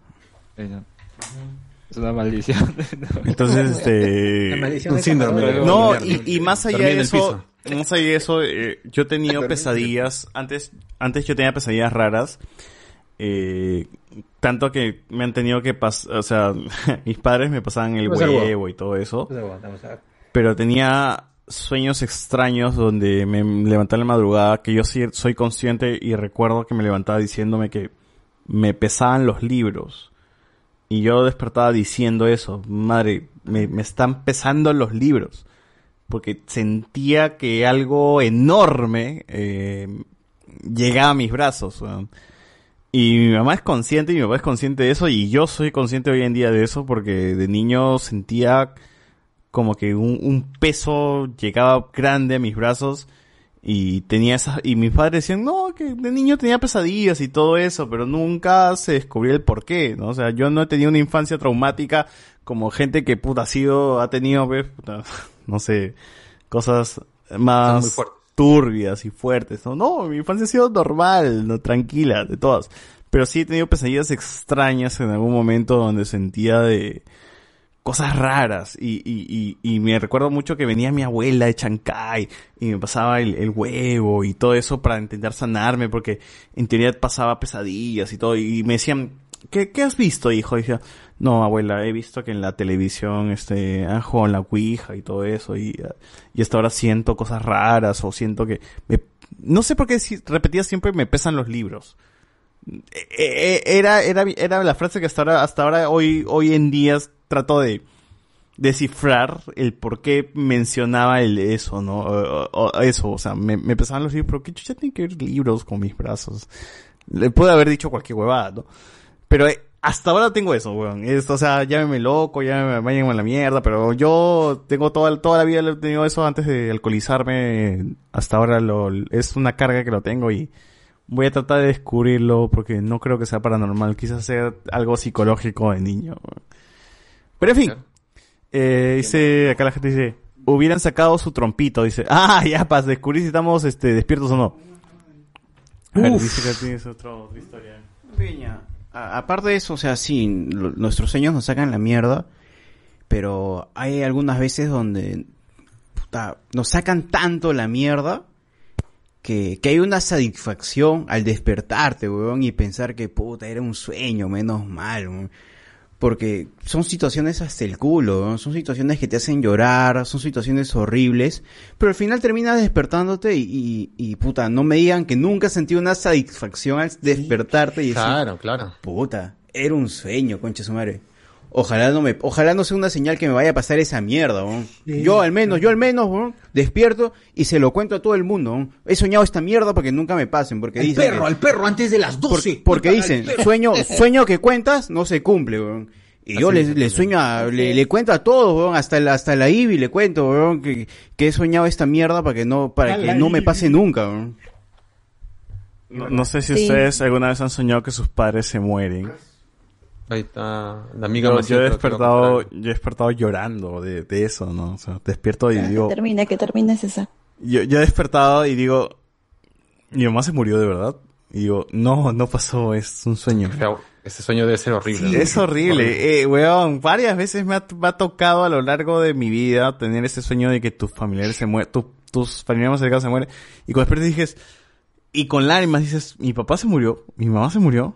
Es una maldición. Entonces, este... Maldición Un síndrome. No, y, y más allá de eso, más allá de eso, eh, yo he tenido pesadillas, antes, antes yo tenía pesadillas raras, eh, tanto que me han tenido que pasar, o sea, mis padres me pasaban el huevo. y todo eso, pero tenía sueños extraños donde me levantaba en la madrugada, que yo sí soy consciente y recuerdo que me levantaba diciéndome que me pesaban los libros. Y yo despertaba diciendo eso, madre, me, me están pesando los libros. Porque sentía que algo enorme eh, llegaba a mis brazos. Y mi mamá es consciente y mi papá es consciente de eso y yo soy consciente hoy en día de eso porque de niño sentía como que un, un peso llegaba grande a mis brazos y tenía esas y mis padres decían no que de niño tenía pesadillas y todo eso pero nunca se descubrió el por qué no o sea yo no he tenido una infancia traumática como gente que puta ha sido ha tenido pues, puta, no sé cosas muy más fuertes. Turbias y fuertes no no mi infancia ha sido normal no tranquila de todas. Pero sí he tenido pesadillas extrañas en algún momento donde sentía de cosas raras. Y, y, y, me recuerdo mucho que venía mi abuela de Chancay y me pasaba el, el huevo y todo eso para intentar sanarme porque en teoría pasaba pesadillas y todo. Y me decían ¿qué, qué has visto, hijo? Y decía, no, abuela, he visto que en la televisión este, han jugado en la Ouija y todo eso, y, y hasta ahora siento cosas raras, o siento que... me- no sé por qué si- repetía siempre, me pesan los libros. Eh, eh, Era, era, era la frase que hasta ahora, hasta ahora hoy, hoy en día trato de descifrar el por qué mencionaba el eso, ¿no? Eso, o sea, me, pesaban los libros, pero ¿qué chucha tiene que ver libros con mis brazos? Le pude haber dicho cualquier huevada, ¿no? Pero eh, hasta ahora tengo eso, weón. Es, o sea, llámeme loco, llámeme vayan a la mierda, pero yo tengo toda, toda la vida lo he tenido eso antes de alcoholizarme. Hasta ahora lo, es una carga que lo tengo y voy a tratar de descubrirlo porque no creo que sea paranormal. Quizás sea algo psicológico de niño. weón. Pero en fin, eh, dice, acá la gente dice, hubieran sacado su trompito, dice, ah, ya, para descubrir si estamos este, despiertos o no. A ver, Uf. dice que tienes otra otra historia. Peña, a- aparte de eso, o sea, sí, nuestros sueños nos sacan la mierda, pero hay algunas veces donde puta, nos sacan tanto la mierda que, que hay una satisfacción al despertarte, weón, y pensar que puta, era un sueño, menos mal. Porque son situaciones hasta el culo, son situaciones que te hacen llorar, son situaciones horribles, pero al final terminas despertándote y, y, y, puta, no me digan que nunca sentí una satisfacción al despertarte y decir, Claro, claro. puta, era un sueño, concha su madre. Ojalá no me, ojalá no sea una señal que me vaya a pasar esa mierda, weón. Sí. Yo al menos, yo al menos, weón, despierto y se lo cuento a todo el mundo, weón. He soñado esta mierda para que nunca me pasen, porque Al dicen perro, que- al perro, antes de las 12. por- porque dicen, sueño, sueño que cuentas no se cumple, weón. Y yo le, le sueño a, le, le cuento a todos, weón, hasta la, hasta la Ivy le cuento, weón, que, que he soñado esta mierda para que no, para que no me pase nunca, weón. No, no sé si Sí. ustedes alguna vez han soñado que sus padres se mueren. Ahí está la amiga No, más yo he despertado, yo he despertado llorando de, de eso, ¿no? O sea, despierto y Que digo, termine, que termine César. yo, yo he despertado y digo, mi mamá se murió de verdad. Y digo, no, no pasó, es un sueño. Ese sueño debe ser horrible. Es horrible, eh, weón. Varias veces me ha, me ha tocado a lo largo de mi vida tener ese sueño de que tus familiares se mueren, tu- tus familiares más cercanos se mueren. Y cuando despiertas dices, y con lágrimas dices, mi papá se murió, mi mamá se murió.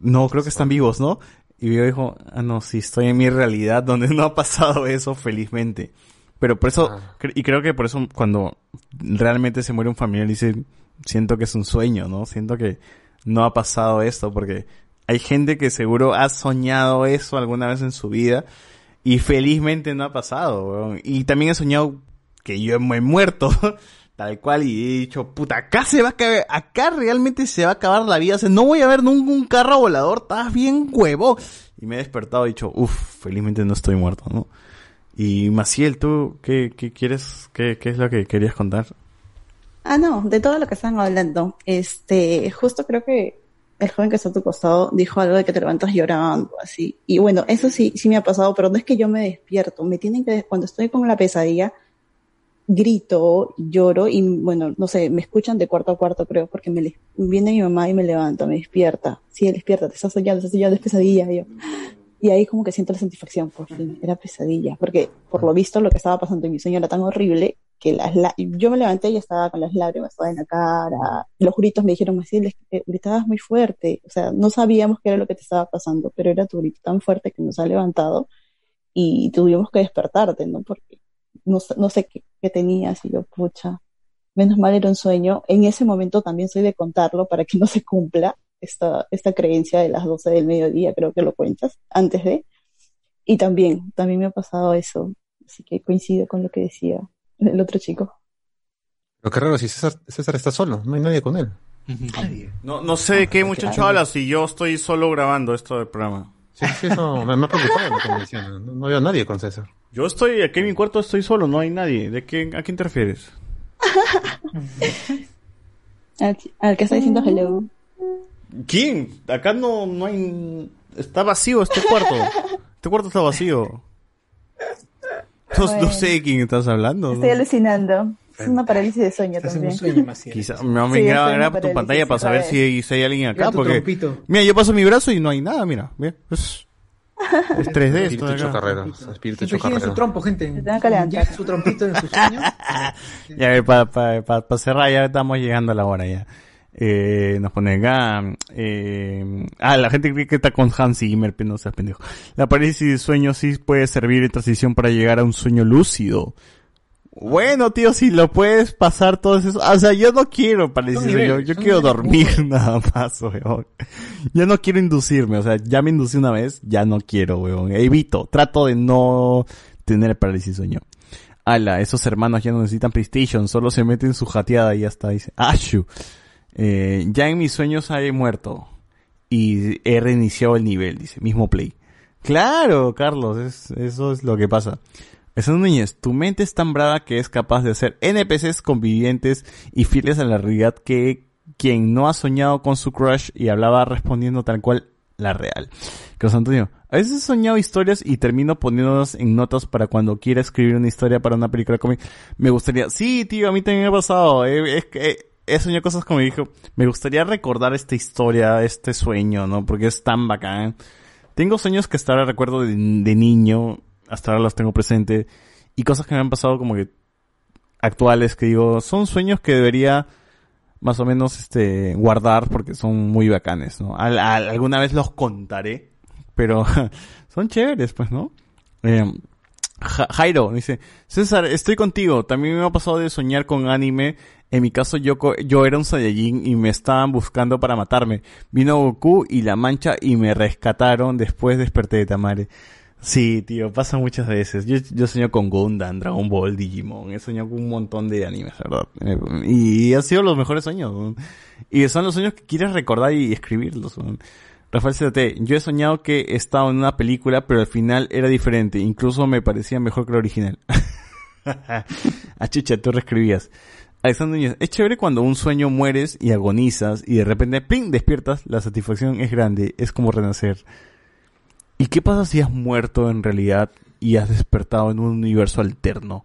No, creo que están vivos, ¿no? Y yo dijo, ah, no, sí, estoy en mi realidad donde no ha pasado eso, felizmente. Pero por eso, cre- y creo que por eso cuando realmente se muere un familiar dice, siento que es un sueño, ¿no? Siento que no ha pasado esto porque hay gente que seguro ha soñado eso alguna vez en su vida y felizmente no ha pasado, weón. Y también he soñado que yo me he muerto, tal cual, y he dicho, puta, acá se va a caer, acá realmente se va a acabar la vida, o sea, no voy a ver un carro volador, estás bien huevo. Y me he despertado y he dicho, uff, felizmente no estoy muerto, ¿no? Y Maciel, ¿tú qué, qué quieres, qué, qué es lo que querías contar? Ah, no, de todo lo que están hablando. Este, justo creo que el joven que está a tu costado dijo algo de que te levantas llorando, así. Y bueno, eso sí, sí me ha pasado, pero no es que yo me despierto. Me tienen que, cuando estoy con la pesadilla, grito, lloro y bueno, no sé, me escuchan de cuarto a cuarto, creo, porque me viene mi mamá y me levanta, me despierta. Sí, despierta, te estás soñando, estás soñando, es pesadilla. Y, yo, y ahí como que siento la satisfacción, por fin, era pesadilla, porque por lo visto lo que estaba pasando en mi sueño era tan horrible que las la- yo me levanté y estaba con las lágrimas todas en la cara, los gritos me dijeron así, les- gritabas muy fuerte, o sea, no sabíamos qué era lo que te estaba pasando, pero era tu grito tan fuerte que nos ha levantado y tuvimos que despertarte, ¿no? Porque no, sé- no sé qué, qué tenías y yo, pucha, menos mal era un sueño. En ese momento también soy de contarlo para que no se cumpla esta, esta creencia de las 12 del mediodía, creo que lo cuentas, antes de. Y también, también me ha pasado eso, así que coincido con lo que decía el otro chico. Lo que raro, si César, César está solo, no hay nadie con él. No, no sé de qué muchacho hablas si yo estoy solo grabando esto del programa. Sí, sí, eso me, me ha preocupado lo que me decían. No, no había nadie con César. Yo estoy aquí en mi cuarto, estoy solo, no hay nadie. ¿De qué, ¿A quién te refieres? Al, al que está diciendo hello. ¿Quién? Acá no, no hay... Está vacío este cuarto. Este cuarto está vacío. No, no sé de quién estás hablando. Estoy alucinando. Es una parálisis de sueño también. Quizá, no, me Sí, graba, en graba tu parálisis pantalla para saber si, si hay alguien acá. Mira tu Porque, trompito. mira, yo paso mi brazo y no hay nada, mira. Ve, Es, es 3D esto Espíritu de acá. chocarrero. Espíritu Siempre giren su chocarrero. trompo, gente. Ya su trompito en sus sueños. Ya, para pa, pa, pa cerrar, ya estamos llegando a la hora ya. Eh, nos pone acá, eh, ah, la gente cree que está con Hans Zimmer, pero no seas pendejo. La parálisis de sueño sí puede servir en transición para llegar a un sueño lúcido. Bueno, tío, si lo puedes pasar todo eso. O sea, yo no quiero sueño, niveles, yo son quiero dormir nada más, weón. Yo no quiero inducirme, o sea, ya me inducí una vez, ya no quiero, weón. Evito, trato de no tener parálisis sueño. Ala, esos hermanos ya no necesitan PlayStation, solo se meten su jateada y ya está, dice. Ashu. Eh, ya en mis sueños he muerto. Y he reiniciado el nivel, dice. Mismo play. Claro, Carlos, es- eso es lo que pasa. Esa niñez, tu mente es tan brava que es capaz de hacer NPCs convivientes y fieles a la realidad que quien no ha soñado con su crush y hablaba respondiendo tal cual la real. Carlos Antonio, a veces he soñado historias y termino poniéndolas en notas para cuando quiera escribir una historia para una película cómic. Me gustaría, sí, tío, a mí también me ha pasado. es que he soñado cosas como dijo. Me gustaría recordar esta historia, este sueño, ¿no? Porque es tan bacán. Tengo sueños que hasta recuerdo de niño, hasta ahora los tengo presente, y cosas que me han pasado como que actuales que digo, son sueños que debería más o menos este guardar porque son muy bacanes, ¿no? Al- al- alguna vez los contaré, pero son chéveres, pues, ¿no? Ja- Jairo dice, César, estoy contigo. También me ha pasado de soñar con anime. En mi caso, yo, yo era un Saiyajin y me estaban buscando para matarme. Vino Goku y la mancha y me rescataron. Después desperté de Tamare. Sí, tío, pasa muchas veces. Yo, yo sueño con Gundam, Dragon Ball, Digimon. He soñado con un montón de animes, ¿verdad? Eh, Y, han sido los mejores sueños. Y son los sueños que quieres recordar y escribirlos. Rafael CT, yo he soñado que estaba en una película, pero al final era diferente. Incluso me parecía mejor que la original. ah, chucha, tú reescribías. Alexander Núñez, es chévere cuando un sueño mueres y agonizas y de repente, ¡ping! despiertas. La satisfacción es grande. Es como renacer. ¿Y qué pasa si has muerto en realidad y has despertado en un universo alterno?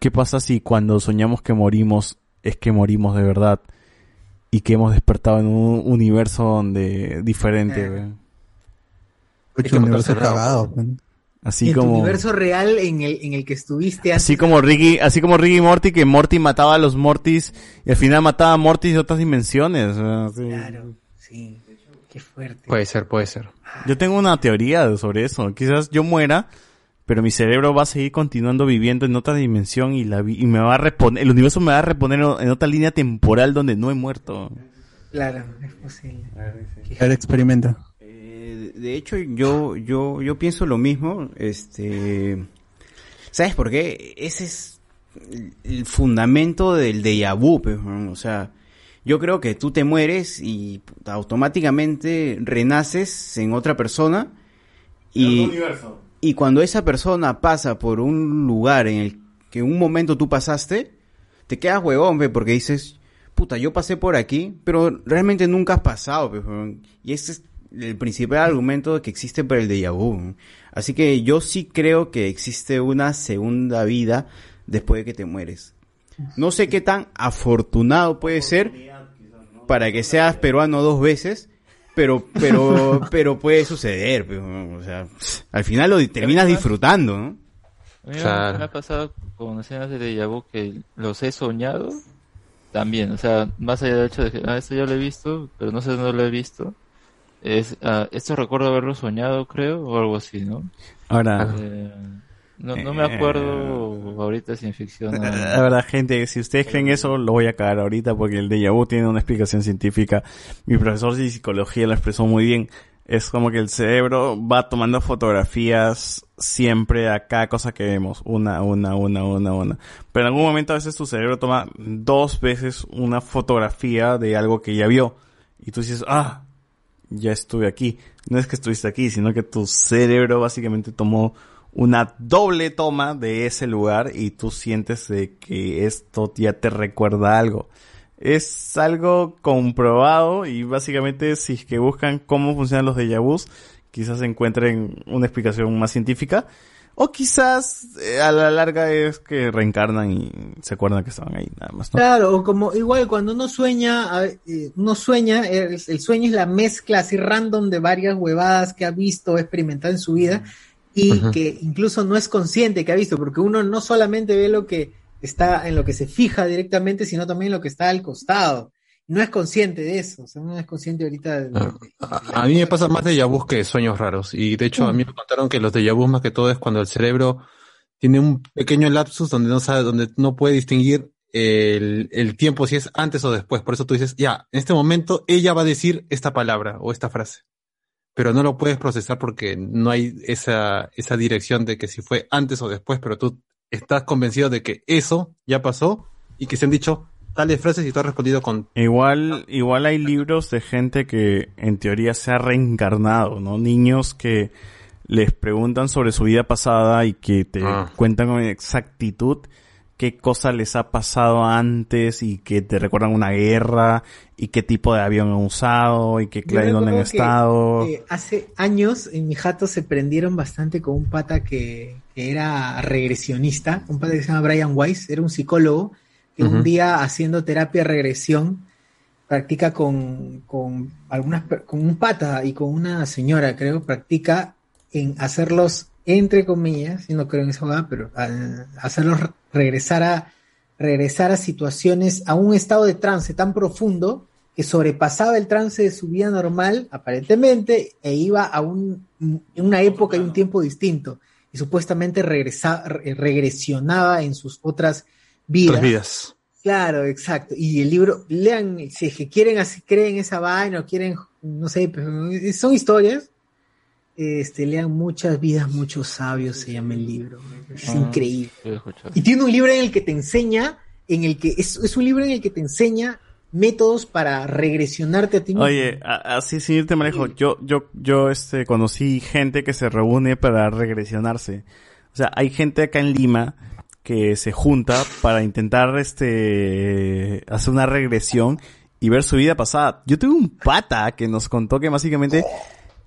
¿Qué pasa si cuando soñamos que morimos es que morimos de verdad y que hemos despertado en un universo donde diferente? Eh. weón? Mucho universo cagado. Así en tu como universo real en el, en el que estuviste así como Ricky, así como Ricky y Morty que Morty mataba a los Mortys y al final mataba a Mortys de otras dimensiones. Claro, sí. Qué fuerte. Puede ser, puede ser. Yo tengo una teoría sobre eso. Quizás yo muera, pero mi cerebro va a seguir continuando viviendo en otra dimensión y la vi- y me va a reponer, el universo me va a reponer en otra línea temporal donde no he muerto. Claro, es posible. A ver, experimenta. Eh, de hecho, yo, yo, yo pienso lo mismo. Este, ¿sabes por qué? Ese es el- fundamento del déjà vu, pues, ¿no? o sea, yo creo que tú te mueres y automáticamente renaces en otra persona y, y cuando esa persona pasa por un lugar en el que en un momento tú pasaste, te quedas huevón, pe, porque dices, puta, yo pasé por aquí, pero realmente nunca has pasado, pe, y ese es el principal argumento que existe para el déjà vu. Así que yo sí creo que existe una segunda vida después de que te mueres. No sé qué tan afortunado puede ser para que seas peruano dos veces, pero pero pero puede suceder, huevón. o sea, al final lo terminas disfrutando, ¿no? A mí me- me ha pasado con escenas de déjà vu que los he soñado también, o sea, más allá del hecho de que ah, esto ya lo he visto, pero no sé dónde lo he visto. Es, ah, esto recuerdo haberlo soñado, creo, o algo así, ¿no? Ahora, Eh, no, no me acuerdo ahorita si en ficción. o- La verdad, gente, si ustedes creen eso, lo voy a cagar ahorita porque el déjà vu tiene una explicación científica. Mi profesor de psicología lo expresó muy bien. Es como que el cerebro va tomando fotografías siempre a cada cosa que vemos. Una, una, una, una, una. Pero en algún momento a veces tu cerebro toma dos veces una fotografía de algo que ya vio. Y tú dices, ah, ya estuve aquí. No es que estuviste aquí, sino que tu cerebro básicamente tomó una doble toma de ese lugar y tú sientes de que esto ya te recuerda algo. Es algo comprobado y básicamente si es que buscan cómo funcionan los déjà vus, quizás encuentren una explicación más científica o quizás eh, a la larga es que reencarnan y se acuerdan que estaban ahí nada más. ¿no? Claro, o como igual cuando uno sueña, eh, uno sueña, el, el sueño es la mezcla así random de varias huevadas que ha visto o experimentado en su vida y que incluso no es consciente que ha visto, porque uno no solamente ve lo que está en lo que se fija directamente, sino también lo que está al costado. No es consciente de eso, o sea, no es consciente ahorita de, de- A mí me pasa más de vus que sueños raros. Y de hecho, a mí me contaron que los de vus más que todo es cuando el cerebro tiene un pequeño lapsus donde no sabe, donde no puede distinguir el, el tiempo si es antes o después. Por eso tú dices, ya, en este momento ella va a decir esta palabra o esta frase. Pero no lo puedes procesar porque no hay esa, esa dirección de que si fue antes o después, pero tú estás convencido de que eso ya pasó y que se han dicho tales frases y tú has respondido con Igual, igual hay libros de gente que en teoría se ha reencarnado, ¿no? Niños que les preguntan sobre su vida pasada y que te Ah. cuentan con exactitud qué cosa les ha pasado antes y que te recuerdan una guerra y qué tipo de avión han usado y qué clave dónde han que, estado. eh, hace años en mi jato se prendieron bastante con un pata que, que era regresionista, un pata que se llama Brian Weiss, era un psicólogo que un día haciendo terapia regresión practica con, con algunas con un pata y con una señora, creo, practica en hacerlos entre comillas, y no creo en esa jugada, pero hacerlos re- regresar a regresar a situaciones, a un estado de trance tan profundo que sobrepasaba el trance de su vida normal, aparentemente, e iba a un, una época y un tiempo distinto. Y supuestamente regresa, re- regresionaba en sus otras vidas. otras vidas. Claro, exacto. Y el libro, lean, si es que quieren así, creen esa vaina o quieren, no sé, pero son historias. Este, lean muchas vidas, muchos sabios, se llama el libro. Es Ah, increíble. Y tiene un libro en el que te enseña, en el que, es, es un libro en el que te enseña métodos para regresionarte a ti mismo. Oye, así sin irte manejo, yo, yo, yo, este, conocí gente que se reúne para regresionarse. O sea, hay gente acá en Lima que se junta para intentar, este, hacer una regresión y ver su vida pasada. Yo tuve un pata que nos contó que básicamente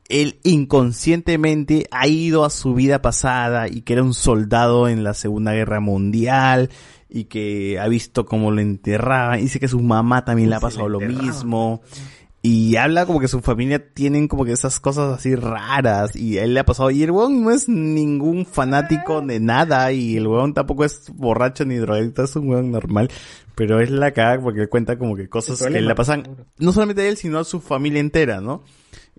él inconscientemente ha ido a su vida pasada y que era un soldado en la Segunda Guerra Mundial y que ha visto cómo lo enterraban. Dice que su mamá también le ha pasado lo mismo. Y habla como que su familia tienen como que esas cosas así raras y a él le ha pasado. Y el weón no es ningún fanático de nada y el weón tampoco es borracho ni drogadicto, es un weón normal. Pero es la caga porque cuenta como que cosas que le pasan no solamente a él sino a su familia entera, ¿no?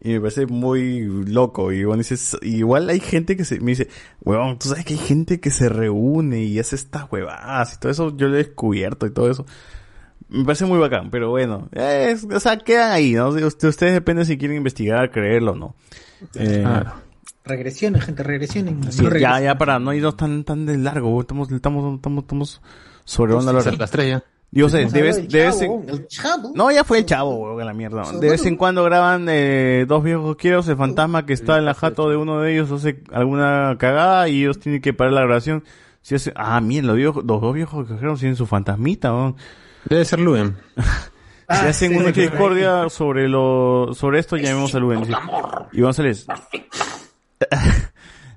Y me parece muy loco. Y bueno, dices, igual hay gente que se, me dice, weón, tú sabes que hay gente que se reúne y hace estas huevadas y todo eso, yo lo he descubierto y todo eso. Me parece muy bacán, pero bueno, es- o sea, quedan ahí, ¿no? Usted- Ustedes dependen si quieren investigar, creerlo o no. Eh, Claro. Gente, regresionen. sí, No ya, ya para no irnos tan, tan de largo, estamos, estamos, estamos, estamos sobre onda las tres ya. Yo sé, Vamos a de hablar vez, del de vez chavo, en- el chavo. no, ya fue el chavo, weón, la mierda. De vez en cuando graban eh, dos viejos quiero el fantasma que está en la jato de uno de ellos hace alguna cagada y ellos tienen que parar la grabación. Si hace, ah, miren, los, viejos, los dos viejos que tienen su fantasmita, weón. Debe ser Luen. Si hacen sí, una discordia sobre lo, sobre esto, llamemos a Luen. Y González.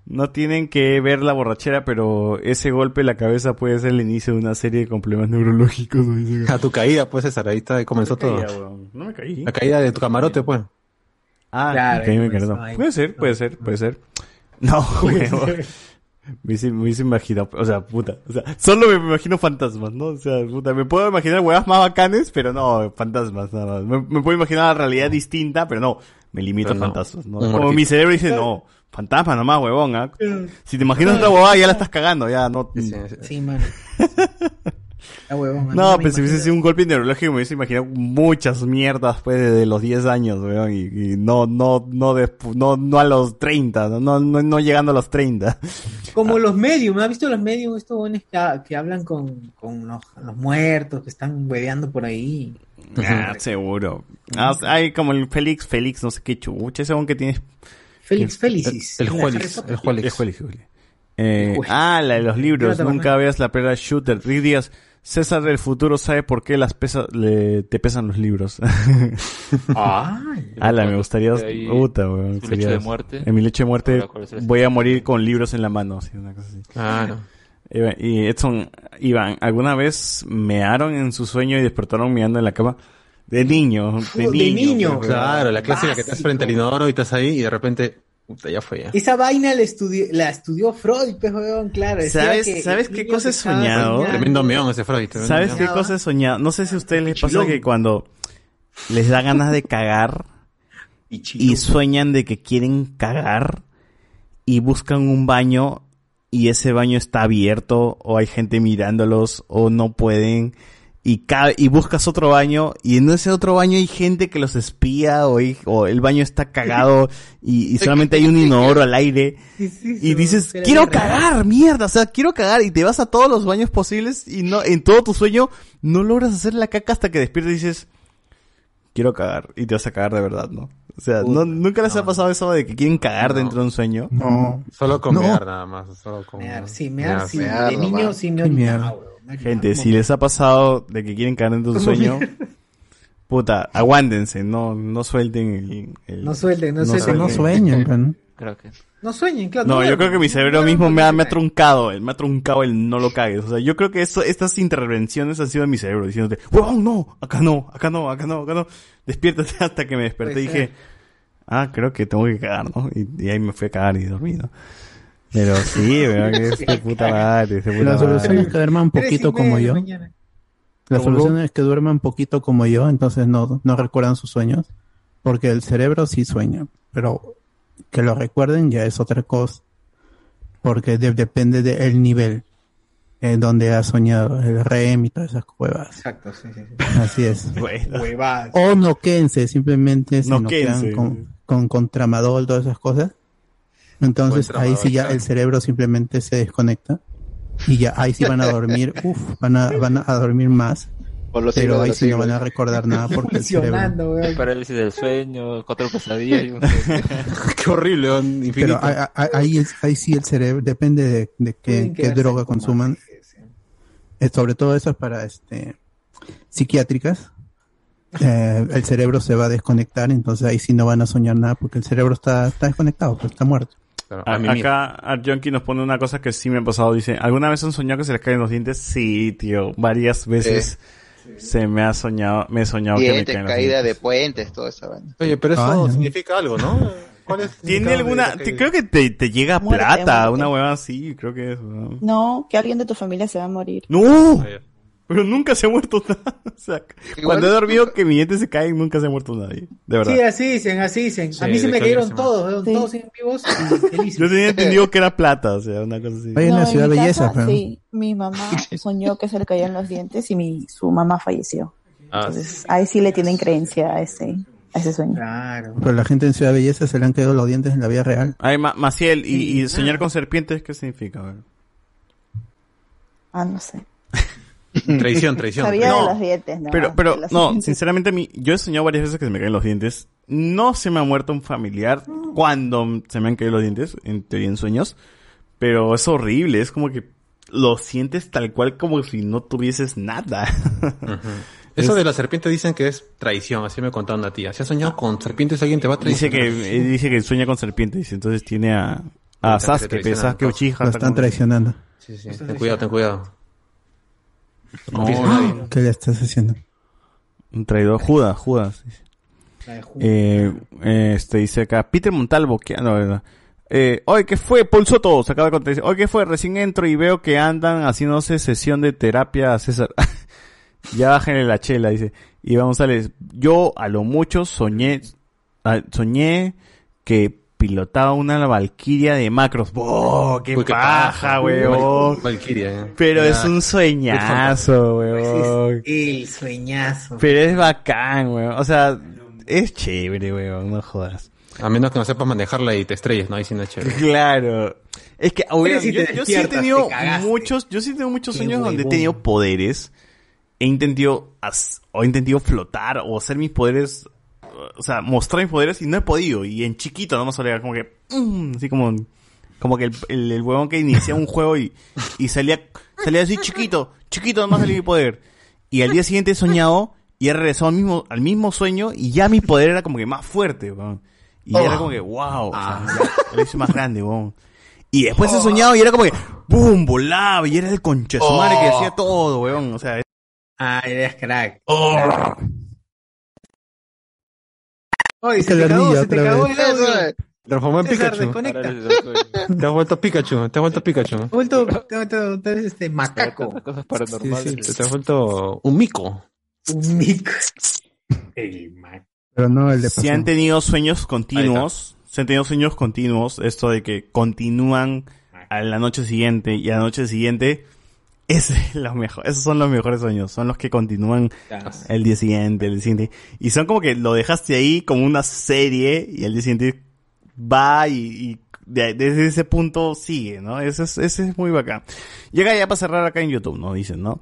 No tienen que ver la borrachera, pero ese golpe en la cabeza puede ser el inicio de una serie con problemas neurológicos. dice. A tu caída, pues, César, ahí está, ahí comenzó No me todo. No me caí. La caída de tu camarote, pues. Ah, Claro, me comenzó, no. ahí Puede ser, puede ser, puede ser. No, huevo. Me hice, me hice imaginar, o sea, puta, o sea, solo me imagino fantasmas, ¿no? O sea, puta, me puedo imaginar huevas más bacanes, pero no, fantasmas, nada más. Me, me puedo imaginar una realidad distinta, pero no, me limito Pero a no, fantasmas, ¿no? Como mi cerebro dice, no, fantasma nomás, huevón, ¿ah? Si te imaginas otra huevada, ya la estás cagando, ya, no. Sí. La huevón, No, pero si hubiese sido un golpe neurológico me hubiese imaginado muchas mierdas pues desde los 10 años, weón, y, y no, no, no, no, no a los 30, no, no, no, llegando a los 30. Como los medium, ¿has visto los medium? Estos buenos que, que hablan con, con los, los muertos, que están hueveando por ahí. Ah, seguro. Ah, hay como el Félix, Félix, no sé qué chucha, ese que tiene... Félix Felicis. El Juelix, el Juelix. El Juelix, Juelix. Eh, ah, la de los libros, nunca veas la perra shooter. Rick Díaz, César del futuro sabe por qué las pesa, le, te pesan los libros. Ay. Ala, me gustaría. Puta, weón. sería- lecho de muerte. En mi leche de muerte voy a morir con libros en la mano. así, una cosa así. Claro. Iván, Y Edson, Iván, ¿alguna vez mearon en su sueño y despertaron meando en la cama? De niño, de De niño. niño. Claro, la clásica que estás frente al inodoro y estás ahí y de repente Puta, ya fue ya. Esa vaina la estudió, la estudió Freud, pues, weón, claro. ¿Sabes, que ¿sabes el qué cosa he soñado? soñando- Tremendo meón ese Freud. ¿Sabes meón. qué cosa he soñado? No sé si a ustedes les pasa Chilón. que cuando les da ganas de cagar y sueñan de que quieren cagar y buscan un baño y ese baño está abierto o hay gente mirándolos o no pueden y, y buscas otro baño y en ese otro baño hay gente que los espía o, hay- o el baño está cagado y, y solamente hay un inodoro al aire y dices, quiero cagar, mierda, o sea, quiero cagar y te vas a todos los baños posibles y no en todo tu sueño no logras hacer la caca hasta que despiertas y dices, quiero cagar y te vas a cagar de verdad, ¿no? O sea, ¿no, ¿nunca les ha pasado eso de que quieren cagar dentro de un sueño? No. Solo con No. mear nada más. Solo con Mear, sí, mear, sí. mear, De niño sí me. Gente, si les ha pasado de que quieren cagar dentro de un sueño, puta, aguántense, no, no suelten el, el- No suelten, no suelten. No sueñan, ¿no? Creo que. No sueñen, claro. No, yo duerman. creo que mi cerebro mismo me ha, me ha truncado, el- me ha truncado el no lo cagues. O sea, yo creo que esto, estas intervenciones han sido de mi cerebro, diciéndote, huevón, no, acá no, acá no, acá no, acá no. Despiértate hasta que me desperté y Puede dije, ah, creo que tengo que cagar, ¿no? Y, y ahí me fui a cagar y dormí, ¿no? Pero sí, weón, que es de puta madre, es de puta La solución madre. es que duerman un y poquito como yo. la mañana. La ¿Cómo? solución es que duerman un poquito como yo, entonces no, no recuerdan sus sueños. Porque el cerebro sí sueña, pero que lo recuerden ya es otra cosa. Porque de- depende del nivel en donde ha soñado, el REM y todas esas cuevas. Exacto, sí, sí. sí. Así es. Huevadas. O noquense, simplemente se noquean Noquense. con, con, con tramadol, todas esas cosas. Entonces ahí sí ya el cerebro simplemente se desconecta y ya ahí sí van a dormir, uf, van a, van a dormir más, Por los pero ahí sí no van a recordar nada porque el cerebro... Parálisis del sueño, cuatro pesadillas y un Qué horrible, infinito. Pero ahí, ahí- ahí, es- ahí sí el cerebro, depende de, de qué, droga con consuman. Eh, sobre todo esas para este psiquiátricas. eh, el cerebro se va a desconectar, entonces ahí sí no van a soñar nada porque el cerebro está, está desconectado, está muerto. Claro, A- a mí mismo. acá Arjonki nos pone una cosa que sí me ha pasado. Dice, ¿alguna vez han soñado que se les caen los dientes? Sí, tío. Varias veces se me ha soñado, me he soñado que me caen los caída de puentes, toda esa vaina. Oye, pero eso significa algo, ¿no? ¿Cuál es el ¿Tiene alguna? creo que te, te llega Muerte, plata, muerte. una hueva así, creo que es. ¿no? No, que alguien de tu familia se va a morir. ¡No! Pero nunca se ha muerto nada. O sea, Igual- cuando he dormido que mis dientes se caen, nunca se ha muerto nadie. De verdad. Sí, así dicen, así dicen. Sí, a mí se me cayeron todos, Sí. todos en vivos y felices. Yo tenía entendido que era plata, o sea, una cosa así. La No, ciudad mi belleza, casa, pero sí, mi mamá soñó que se le caían los dientes y mi, su mamá falleció. Ah, Entonces, ahí sí le tienen creencia a ese, a ese sueño. Claro. pero la gente en ciudad belleza se le han caído los dientes en la vida real. Ay, Ma- Maciel, ¿y, y soñar con serpientes qué significa? A ver. Ah, no sé. Traición, traición. Sabía No, de los dientes, ¿no? Pero, pero, no, dientes. sinceramente, a mí, yo he soñado varias veces que se me caen los dientes. No se me ha muerto un familiar cuando se me han caído los dientes, en teoría en sueños. Pero es horrible, es como que lo sientes tal cual como si no tuvieses nada. Eso de la serpiente dicen que es traición, así me contaba una tía. Si has soñado con serpientes, alguien te va a dice traicionar. que, eh, dice que sueña con serpientes, dice, entonces tiene a, a Sasuke, Sasuke. Uchiha. Lo está están traicionando. Sí, sí, ten cuidado, ten cuidado. No No, nadie. ¿Qué le estás haciendo? Un traidor, Judas, Judas. Eh, eh, este dice acá, Peter Montalvo, que no, no, eh, oye, ¿qué fue? Paul Soto, se acaba de contar, dice, oye, ¿qué fue? Recién entro y veo que andan haciéndose sesión de terapia a César. ya bájenle la chela, dice. Y vamos a ver, yo a lo mucho soñé, ah, soñé que pilotaba una valquiria de macros. ¡Oh, qué Uy, qué paja, weón! Val- Valkyria, eh. Pero Ya. es un sueñazo, weón. El sueñazo. Pero es bacán, weón. O sea, es chévere, weón, no jodas. A menos que no sepas manejarla y te estrelles, ¿no? Ahí sí no es chévere. Claro. Es que, si yo, sí he tenido te muchos, yo sí tengo muchos Qué sueños donde he tenido poderes. He intentado, as- o he intentado flotar, o hacer mis poderes, o sea, mostrar mis poderes y no he podido. Y en chiquito, no me solía como que, mm, así como, como que el, el, el huevón que inicia un juego y, y salía, salía así chiquito, chiquito nomás salía mi poder. Y al día siguiente he soñado y he regresado al mismo, al mismo sueño y ya mi poder era como que más fuerte, weón. Y Oh. era como que, wow, o sea, ya, lo hice más grande, weón. Y después he soñado y era como que, boom, volaba y era el concha madre que Oh. hacía todo, weón. O sea, Ah, eres crack. oh. Oye, se te cagó, se te otra cagó vez. el audio. Eso, eh. Transformó en César, Pikachu. desconecta. Te has vuelto Pikachu, te has vuelto Pikachu. Vuelto, te he vuelto- eres este macaco. Cosas Sí, paranormales. sí, te has vuelto un mico. Un mico. Pero no el de Si han tenido sueños continuos, si han tenido sueños continuos, esto de que continúan a la noche siguiente y a la noche siguiente, es lo mejor, esos son los mejores sueños, son los que continúan el día siguiente, el día siguiente. Y son como que lo dejaste ahí como una serie y el día siguiente va y, y de- desde ese punto sigue, ¿no? Ese es, ese es muy bacán. Llega ya para cerrar acá en YouTube, ¿no? Dicen, ¿no?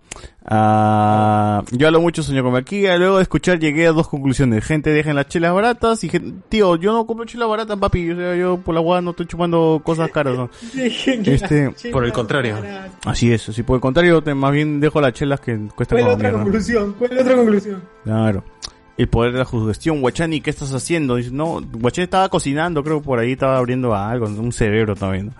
Ah, yo hablo mucho, sueño con Maquilla, luego de escuchar llegué a dos conclusiones. Gente, dejen las chelas baratas y gente, tío, yo no compro chelas baratas, papi. O sea, yo por la guada no estoy chupando cosas caras, ¿no? Este, Por el contrario. Así es, así por el contrario, te, más bien dejo las chelas que cuestan ¿Cuál otra conclusión? ¿Cuál es la otra conclusión? Claro. El poder de la sugestión. Guachani, ¿qué estás haciendo? Dice, no, Guachani estaba cocinando, creo por ahí estaba abriendo algo, un cerebro también.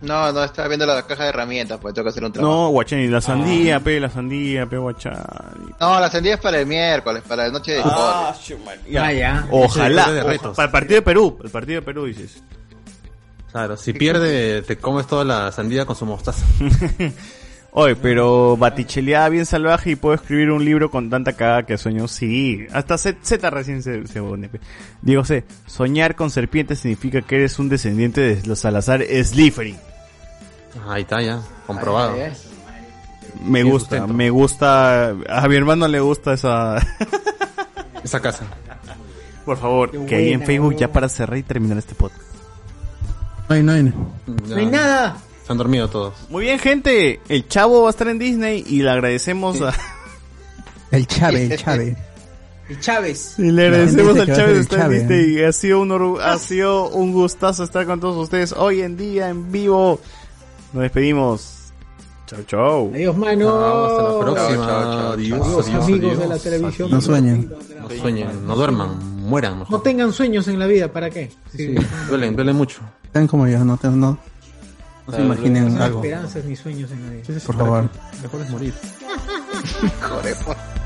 No, no, estaba viendo la caja de herramientas, pues tengo que hacer un trabajo. No, Guachani, la sandía, pe, la sandía, pe, Guachani. No, la sandía es para el miércoles, para la noche de Ah, Ya. Ojalá, Ese de oja- retos. para el partido de Perú, el partido de Perú dices. Claro, si pierde, te comes toda la sandía con su mostaza. Oye, pero baticheleada bien salvaje y puedo escribir un libro con tanta cagada que sueño. Sí, hasta Z, Z recién se, se pone. Digo, sé, soñar con serpientes significa que eres un descendiente de los Salazar Slytherin. Ahí está ya, comprobado. Me gusta, sustento. me gusta. A mi hermano le gusta esa. esa casa. Por favor, que ahí en Facebook ya para cerrar y terminar este podcast. No hay, no hay. No hay nada. Se han dormido todos. Muy bien, gente. El chavo va a estar en Disney y le agradecemos a. El Chave, el Chave. El Chávez. Y le agradecemos al Chávez estar en Chávez. Disney y ha sido un ha sido un gustazo estar con todos ustedes hoy en día en vivo. Nos despedimos. Chau, chau. Adiós, mano. hasta la próxima. Chao, chao, Adiós, Adiós, adiós, amigos adiós. de la televisión. No sueñen. No sueñen, no duerman, mueran mejor. No tengan sueños en la vida, ¿para qué? Sí, duelen, duelen mucho. Sean como yo, no, no, no se imaginen No hay algo. esperanzas ni sueños en vida. Por favor. Mejor es morir. Joder, por- Great